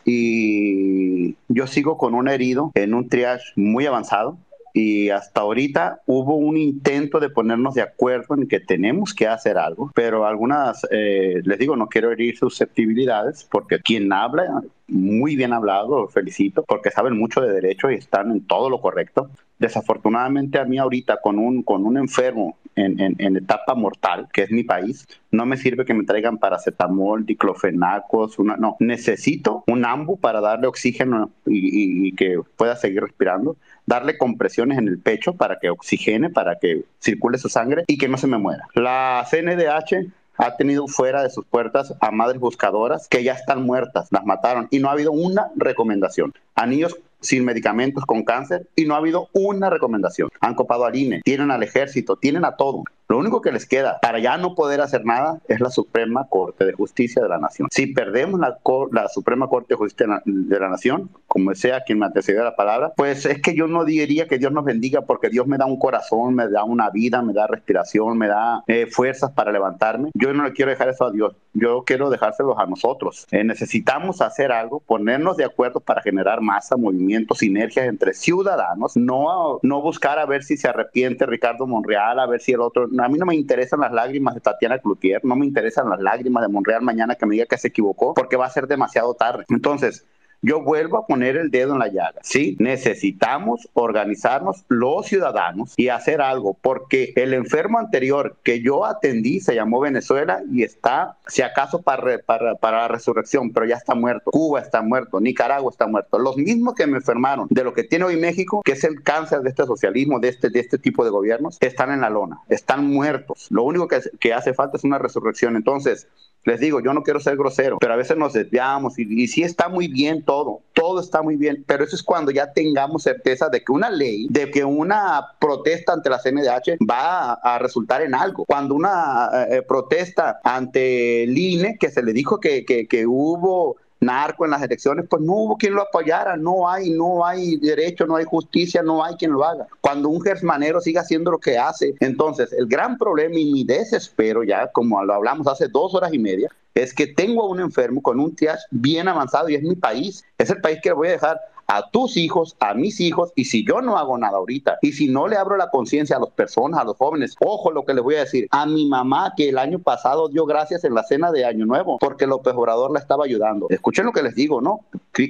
Y yo sigo con un herido en un triage muy avanzado y hasta ahorita hubo un intento de ponernos de acuerdo en que tenemos que hacer algo, pero algunas, eh, les digo, no quiero herir susceptibilidades porque quien habla, muy bien hablado, felicito, porque saben mucho de derecho y están en todo lo correcto. Desafortunadamente a mí ahorita con un, con un enfermo en, etapa mortal, que es mi país, no me sirve que me traigan paracetamol, diclofenacos, una, no, necesito un ambu para darle oxígeno y, y que pueda seguir respirando darle compresiones en el pecho para que oxigene, para que circule su sangre y que no se me muera. La CNDH ha tenido fuera de sus puertas a madres buscadoras que ya están muertas, las mataron y no ha habido una recomendación. A niños sin medicamentos con cáncer y no ha habido una recomendación. Han copado al INE, tienen al ejército, tienen a todo. Lo único que les queda para ya no poder hacer nada es la Suprema Corte de Justicia de la Nación. Si perdemos la, la Suprema Corte de Justicia de la Nación, como sea quien me antecedió la palabra, pues es que yo no diría que Dios nos bendiga porque Dios me da un corazón, me da una vida, me da respiración, me da eh, fuerzas para levantarme. Yo no le quiero dejar eso a Dios, yo quiero dejárselos a nosotros. Eh, necesitamos hacer algo, ponernos de acuerdo para generar masa, movimiento, sinergias entre ciudadanos, no, no buscar a ver si se arrepiente Ricardo Monreal, a ver si el otro a mí no me interesan las lágrimas de Tatiana Cloutier, no me interesan las lágrimas de Monreal mañana que me diga que se equivocó, porque va a ser demasiado tarde. Entonces, yo vuelvo a poner el dedo en la llaga. Sí, necesitamos organizarnos los ciudadanos y hacer algo, porque el enfermo anterior que yo atendí se llamó Venezuela y está, si acaso, para, para, para la resurrección, pero ya está muerto. Cuba está muerto, Nicaragua está muerto. Los mismos que me enfermaron de lo que tiene hoy México, que es el cáncer de este socialismo, de este, de este tipo de gobiernos, están en la lona, están muertos. Lo único que, que hace falta es una resurrección. Entonces, les digo, yo no quiero ser grosero, pero a veces nos desviamos y, y sí está muy bien todo, todo está muy bien, pero eso es cuando ya tengamos certeza de que una ley, de que una protesta ante la CNDH va a, resultar en algo. Cuando una eh, protesta ante el INE, que se le dijo que, que, que hubo narco en las elecciones, pues no hubo quien lo apoyara, no hay, no hay derecho, no hay justicia, no hay quien lo haga. Cuando un gersmanero sigue haciendo lo que hace, entonces el gran problema y mi desespero ya, como lo hablamos hace dos horas y media, es que tengo a un enfermo con un triage bien avanzado y es mi país, es el país que voy a dejar a tus hijos, a mis hijos, y si yo no hago nada ahorita, y si no le abro la conciencia a las personas, a los jóvenes, ojo lo que les voy a decir, a mi mamá que el año pasado dio gracias en la cena de Año Nuevo, porque López Obrador la estaba ayudando. Escuchen lo que les digo, ¿no?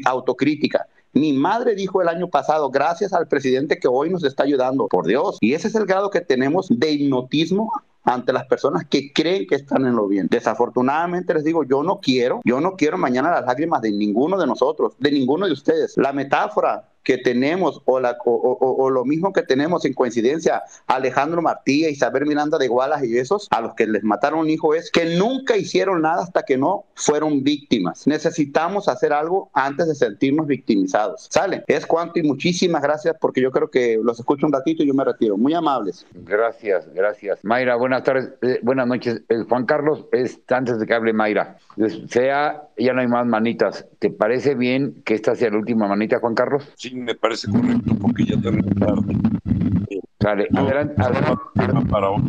Autocrítica. Mi madre dijo el año pasado, gracias al presidente que hoy nos está ayudando, por Dios. Y ese es el grado que tenemos de hipnotismo ante las personas que creen que están en lo bien. Desafortunadamente les digo, yo no quiero, yo no quiero mañana las lágrimas de ninguno de nosotros, de ninguno de ustedes. La metáfora que tenemos o, la, o, lo mismo que tenemos en coincidencia Alejandro Martí, Isabel Miranda de Gualas y esos a los que les mataron un hijo es que nunca hicieron nada hasta que no fueron víctimas. Necesitamos hacer algo antes de sentirnos victimizados. ¿Sale? Es cuanto y muchísimas gracias porque yo creo que los escucho un ratito y yo me retiro. Muy amables. Gracias, gracias. Mayra, buenas tardes, eh, buenas noches. Eh, Juan Carlos, es, antes de que hable Mayra, sea, ya no hay más manitas. ¿Te parece bien que esta sea la última manita, Juan Carlos? Sí, me parece correcto porque ya también tarde. Vale, adelante, adelante. Para hoy.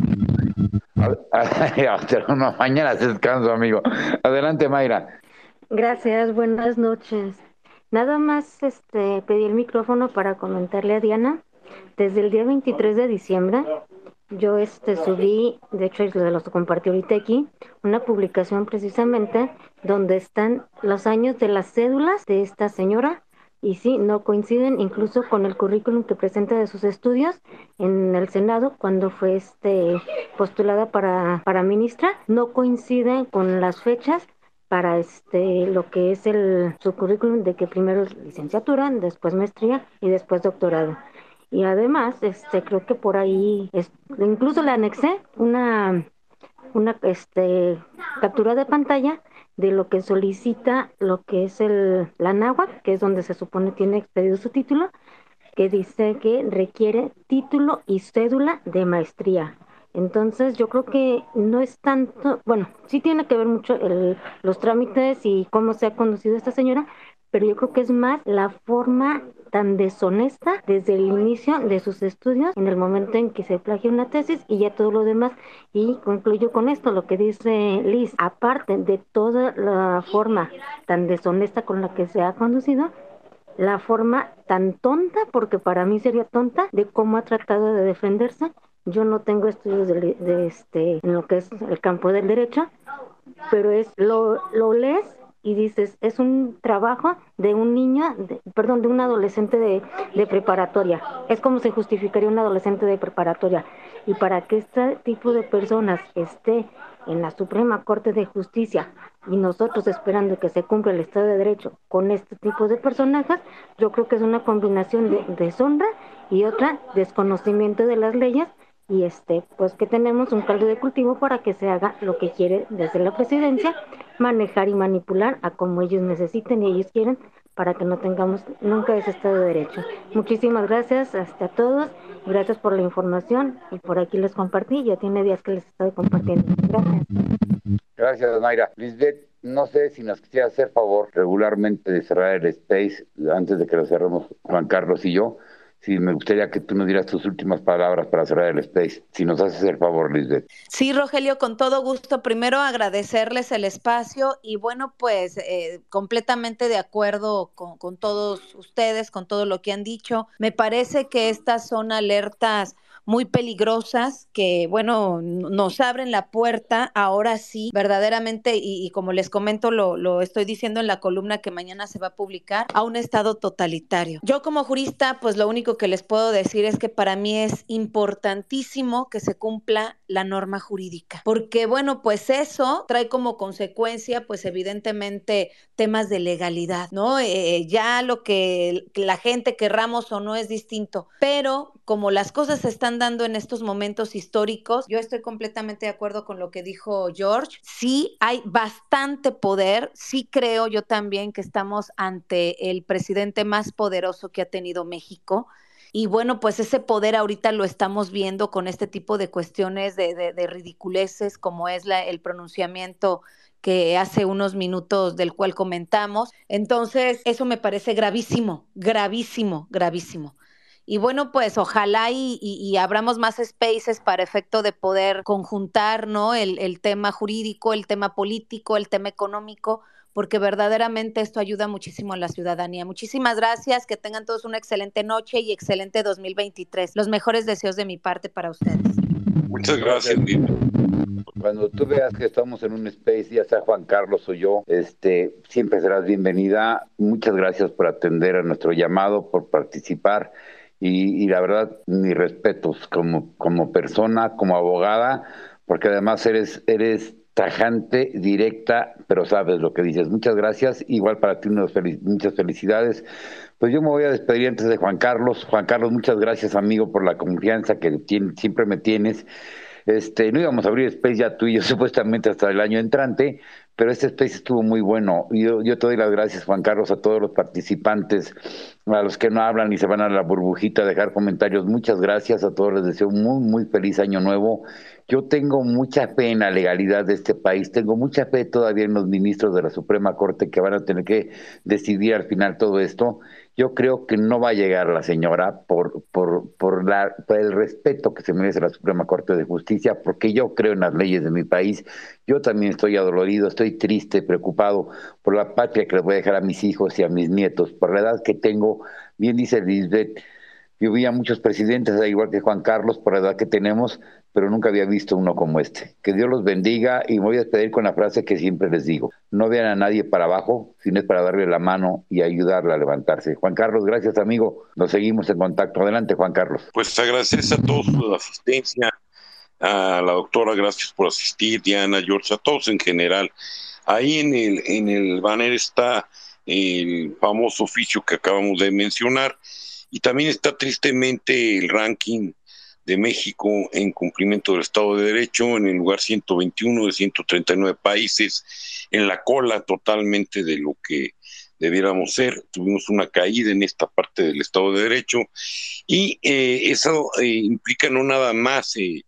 no, mañana se descanso, amigo. Adelante, Mayra. Gracias, buenas noches. Nada más este, pedí el micrófono para comentarle a Diana. Desde el día 23 de diciembre, yo este, subí, de hecho se los compartí ahorita aquí, una publicación precisamente donde están los años de las cédulas de esta señora y sí, no coinciden incluso con el currículum que presenta de sus estudios en el Senado cuando fue este postulada para, para ministra, no coinciden con las fechas para este lo que es el su currículum de que primero licenciatura, después maestría y después doctorado. Y además, este creo que por ahí es, incluso le anexé una una este captura de pantalla de lo que solicita lo que es el la que es donde se supone tiene expedido su título, que dice que requiere título y cédula de maestría. Entonces yo creo que no es tanto, bueno, sí tiene que ver mucho el, los trámites y cómo se ha conducido esta señora, pero yo creo que es más la forma tan deshonesta desde el inicio de sus estudios, en el momento en que se plagia una tesis y ya todo lo demás. Y concluyo con esto, lo que dice Liz, aparte de toda la forma tan deshonesta con la que se ha conducido, la forma tan tonta, porque para mí sería tonta, de cómo ha tratado de defenderse. Yo no tengo estudios de, este, en lo que es el campo del derecho, pero es lo, lo lees y dices, es un trabajo de un niño, perdón, de un adolescente de, de, preparatoria. Es como se justificaría un adolescente de preparatoria. Y para que este tipo de personas esté en la Suprema Corte de Justicia y nosotros esperando que se cumpla el Estado de Derecho con este tipo de personajes, yo creo que es una combinación de deshonra y otra desconocimiento de las leyes y este pues que tenemos un caldo de cultivo para que se haga lo que quiere desde la presidencia manejar y manipular a como ellos necesiten y ellos quieren para que no tengamos nunca ese estado de derecho. Muchísimas gracias hasta todos. Gracias por la información y por aquí les compartí. Ya tiene días que les estoy compartiendo. Gracias. Gracias Mayra. Lisbeth no sé si nos quisiera hacer favor regularmente de cerrar el space antes de que lo cerremos Juan Carlos y yo Sí, me gustaría que tú nos dieras tus últimas palabras para cerrar el space. Si nos haces el favor, Lisbeth. Sí, Rogelio, con todo gusto. Primero agradecerles el espacio y bueno, pues eh, completamente de acuerdo con, con todos ustedes, con todo lo que han dicho. Me parece que estas son alertas muy peligrosas que, bueno, nos abren la puerta ahora sí, verdaderamente, y, como les comento, lo, lo, estoy diciendo en la columna que mañana se va a publicar, a un Estado totalitario. Yo como jurista, pues lo único que les puedo decir es que para mí es importantísimo que se cumpla la norma jurídica, porque, bueno, pues eso trae como consecuencia, pues evidentemente, temas de legalidad, ¿no? Eh, ya lo que la gente querramos o no es distinto, pero como las cosas están dando en estos momentos históricos, yo estoy completamente de acuerdo con lo que dijo George. Sí, hay bastante poder, sí creo yo también que estamos ante el presidente más poderoso que ha tenido México. Y bueno, pues ese poder ahorita lo estamos viendo con este tipo de cuestiones de, de, ridiculeces, como es la, el pronunciamiento que hace unos minutos del cual comentamos. Entonces, eso me parece gravísimo, gravísimo, gravísimo. Y bueno, pues ojalá y, abramos más spaces para efecto de poder conjuntar, ¿no? El, el tema jurídico, el tema político, el tema económico, porque verdaderamente esto ayuda muchísimo a la ciudadanía. Muchísimas gracias, que tengan todos una excelente noche y excelente 2023. Los mejores deseos de mi parte para ustedes. Muchas gracias, Cuando tú veas que estamos en un space, ya sea Juan Carlos o yo, este, siempre serás bienvenida. Muchas gracias por atender a nuestro llamado, por participar y, la verdad, mis respetos como, como persona, como abogada, porque además eres, eres tajante, directa, pero sabes lo que dices. Muchas gracias. Igual para ti muchas felicidades. Pues yo me voy a despedir antes de Juan Carlos. Juan Carlos, muchas gracias, amigo, por la confianza que siempre me tienes. Este, no íbamos a abrir Space ya tú y yo supuestamente hasta el año entrante, pero este Space estuvo muy bueno. Yo, yo te doy las gracias, Juan Carlos, a todos los participantes, a los que no hablan y se van a la burbujita a dejar comentarios. Muchas gracias a todos, les deseo muy, muy feliz año nuevo. Yo tengo mucha fe en la legalidad de este país, tengo mucha fe todavía en los ministros de la Suprema Corte que van a tener que decidir al final todo esto yo creo que no va a llegar la señora por, por, por, el respeto que se merece la Suprema Corte de Justicia, porque yo creo en las leyes de mi país. Yo también estoy adolorido, estoy triste, preocupado por la patria que le voy a dejar a mis hijos y a mis nietos, por la edad que tengo. Bien dice Lisbeth, yo vi a muchos presidentes, igual que Juan Carlos, por la edad que tenemos, pero nunca había visto uno como este. Que Dios los bendiga y me voy a despedir con la frase que siempre les digo. No vean a nadie para abajo, sino es para darle la mano y ayudarle a levantarse. Juan Carlos, gracias amigo. Nos seguimos en contacto. Adelante, Juan Carlos. Pues agradecer a todos la asistencia, a la doctora, gracias por asistir, Diana, George, a todos en general. Ahí en el, en el banner está el famoso oficio que acabamos de mencionar y también está tristemente el ranking de México en cumplimiento del Estado de Derecho en el lugar 121 de 139 países, en la cola totalmente de lo que debiéramos ser. Tuvimos una caída en esta parte del Estado de Derecho y eh, eso eh, implica no nada más eh,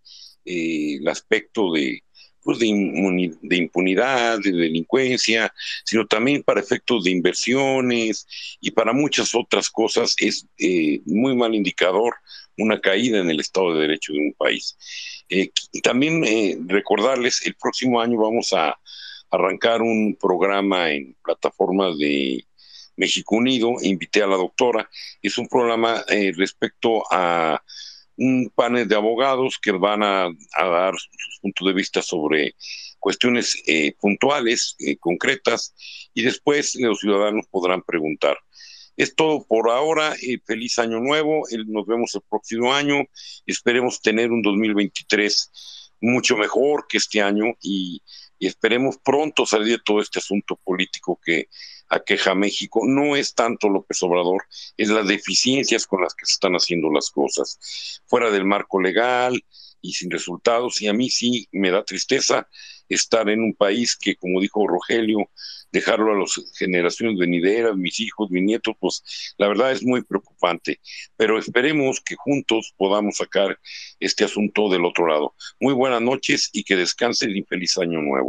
el aspecto de, pues de, de, impunidad, de delincuencia, sino también para efectos de inversiones y para muchas otras cosas es muy mal indicador una caída en el Estado de Derecho de un país. también recordarles, el próximo año vamos a arrancar un programa en plataformas de México Unido, invité a la doctora, es un programa eh, respecto a un panel de abogados que van a, dar sus puntos de vista sobre cuestiones eh, puntuales, eh, concretas, y después los ciudadanos podrán preguntar. Es todo por ahora. feliz año nuevo. nos vemos el próximo año. Esperemos tener un 2023 mucho mejor que este año y y esperemos pronto salir de todo este asunto político que aqueja a México. No es tanto López Obrador, es las deficiencias con las que se están haciendo las cosas, fuera del marco legal y sin resultados. Y a mí sí me da tristeza estar en un país que, como dijo Rogelio, dejarlo a las generaciones venideras, mis hijos, mis nietos, pues la verdad es muy preocupante. Pero esperemos que juntos podamos sacar este asunto del otro lado. Muy buenas noches y que descansen y feliz año nuevo.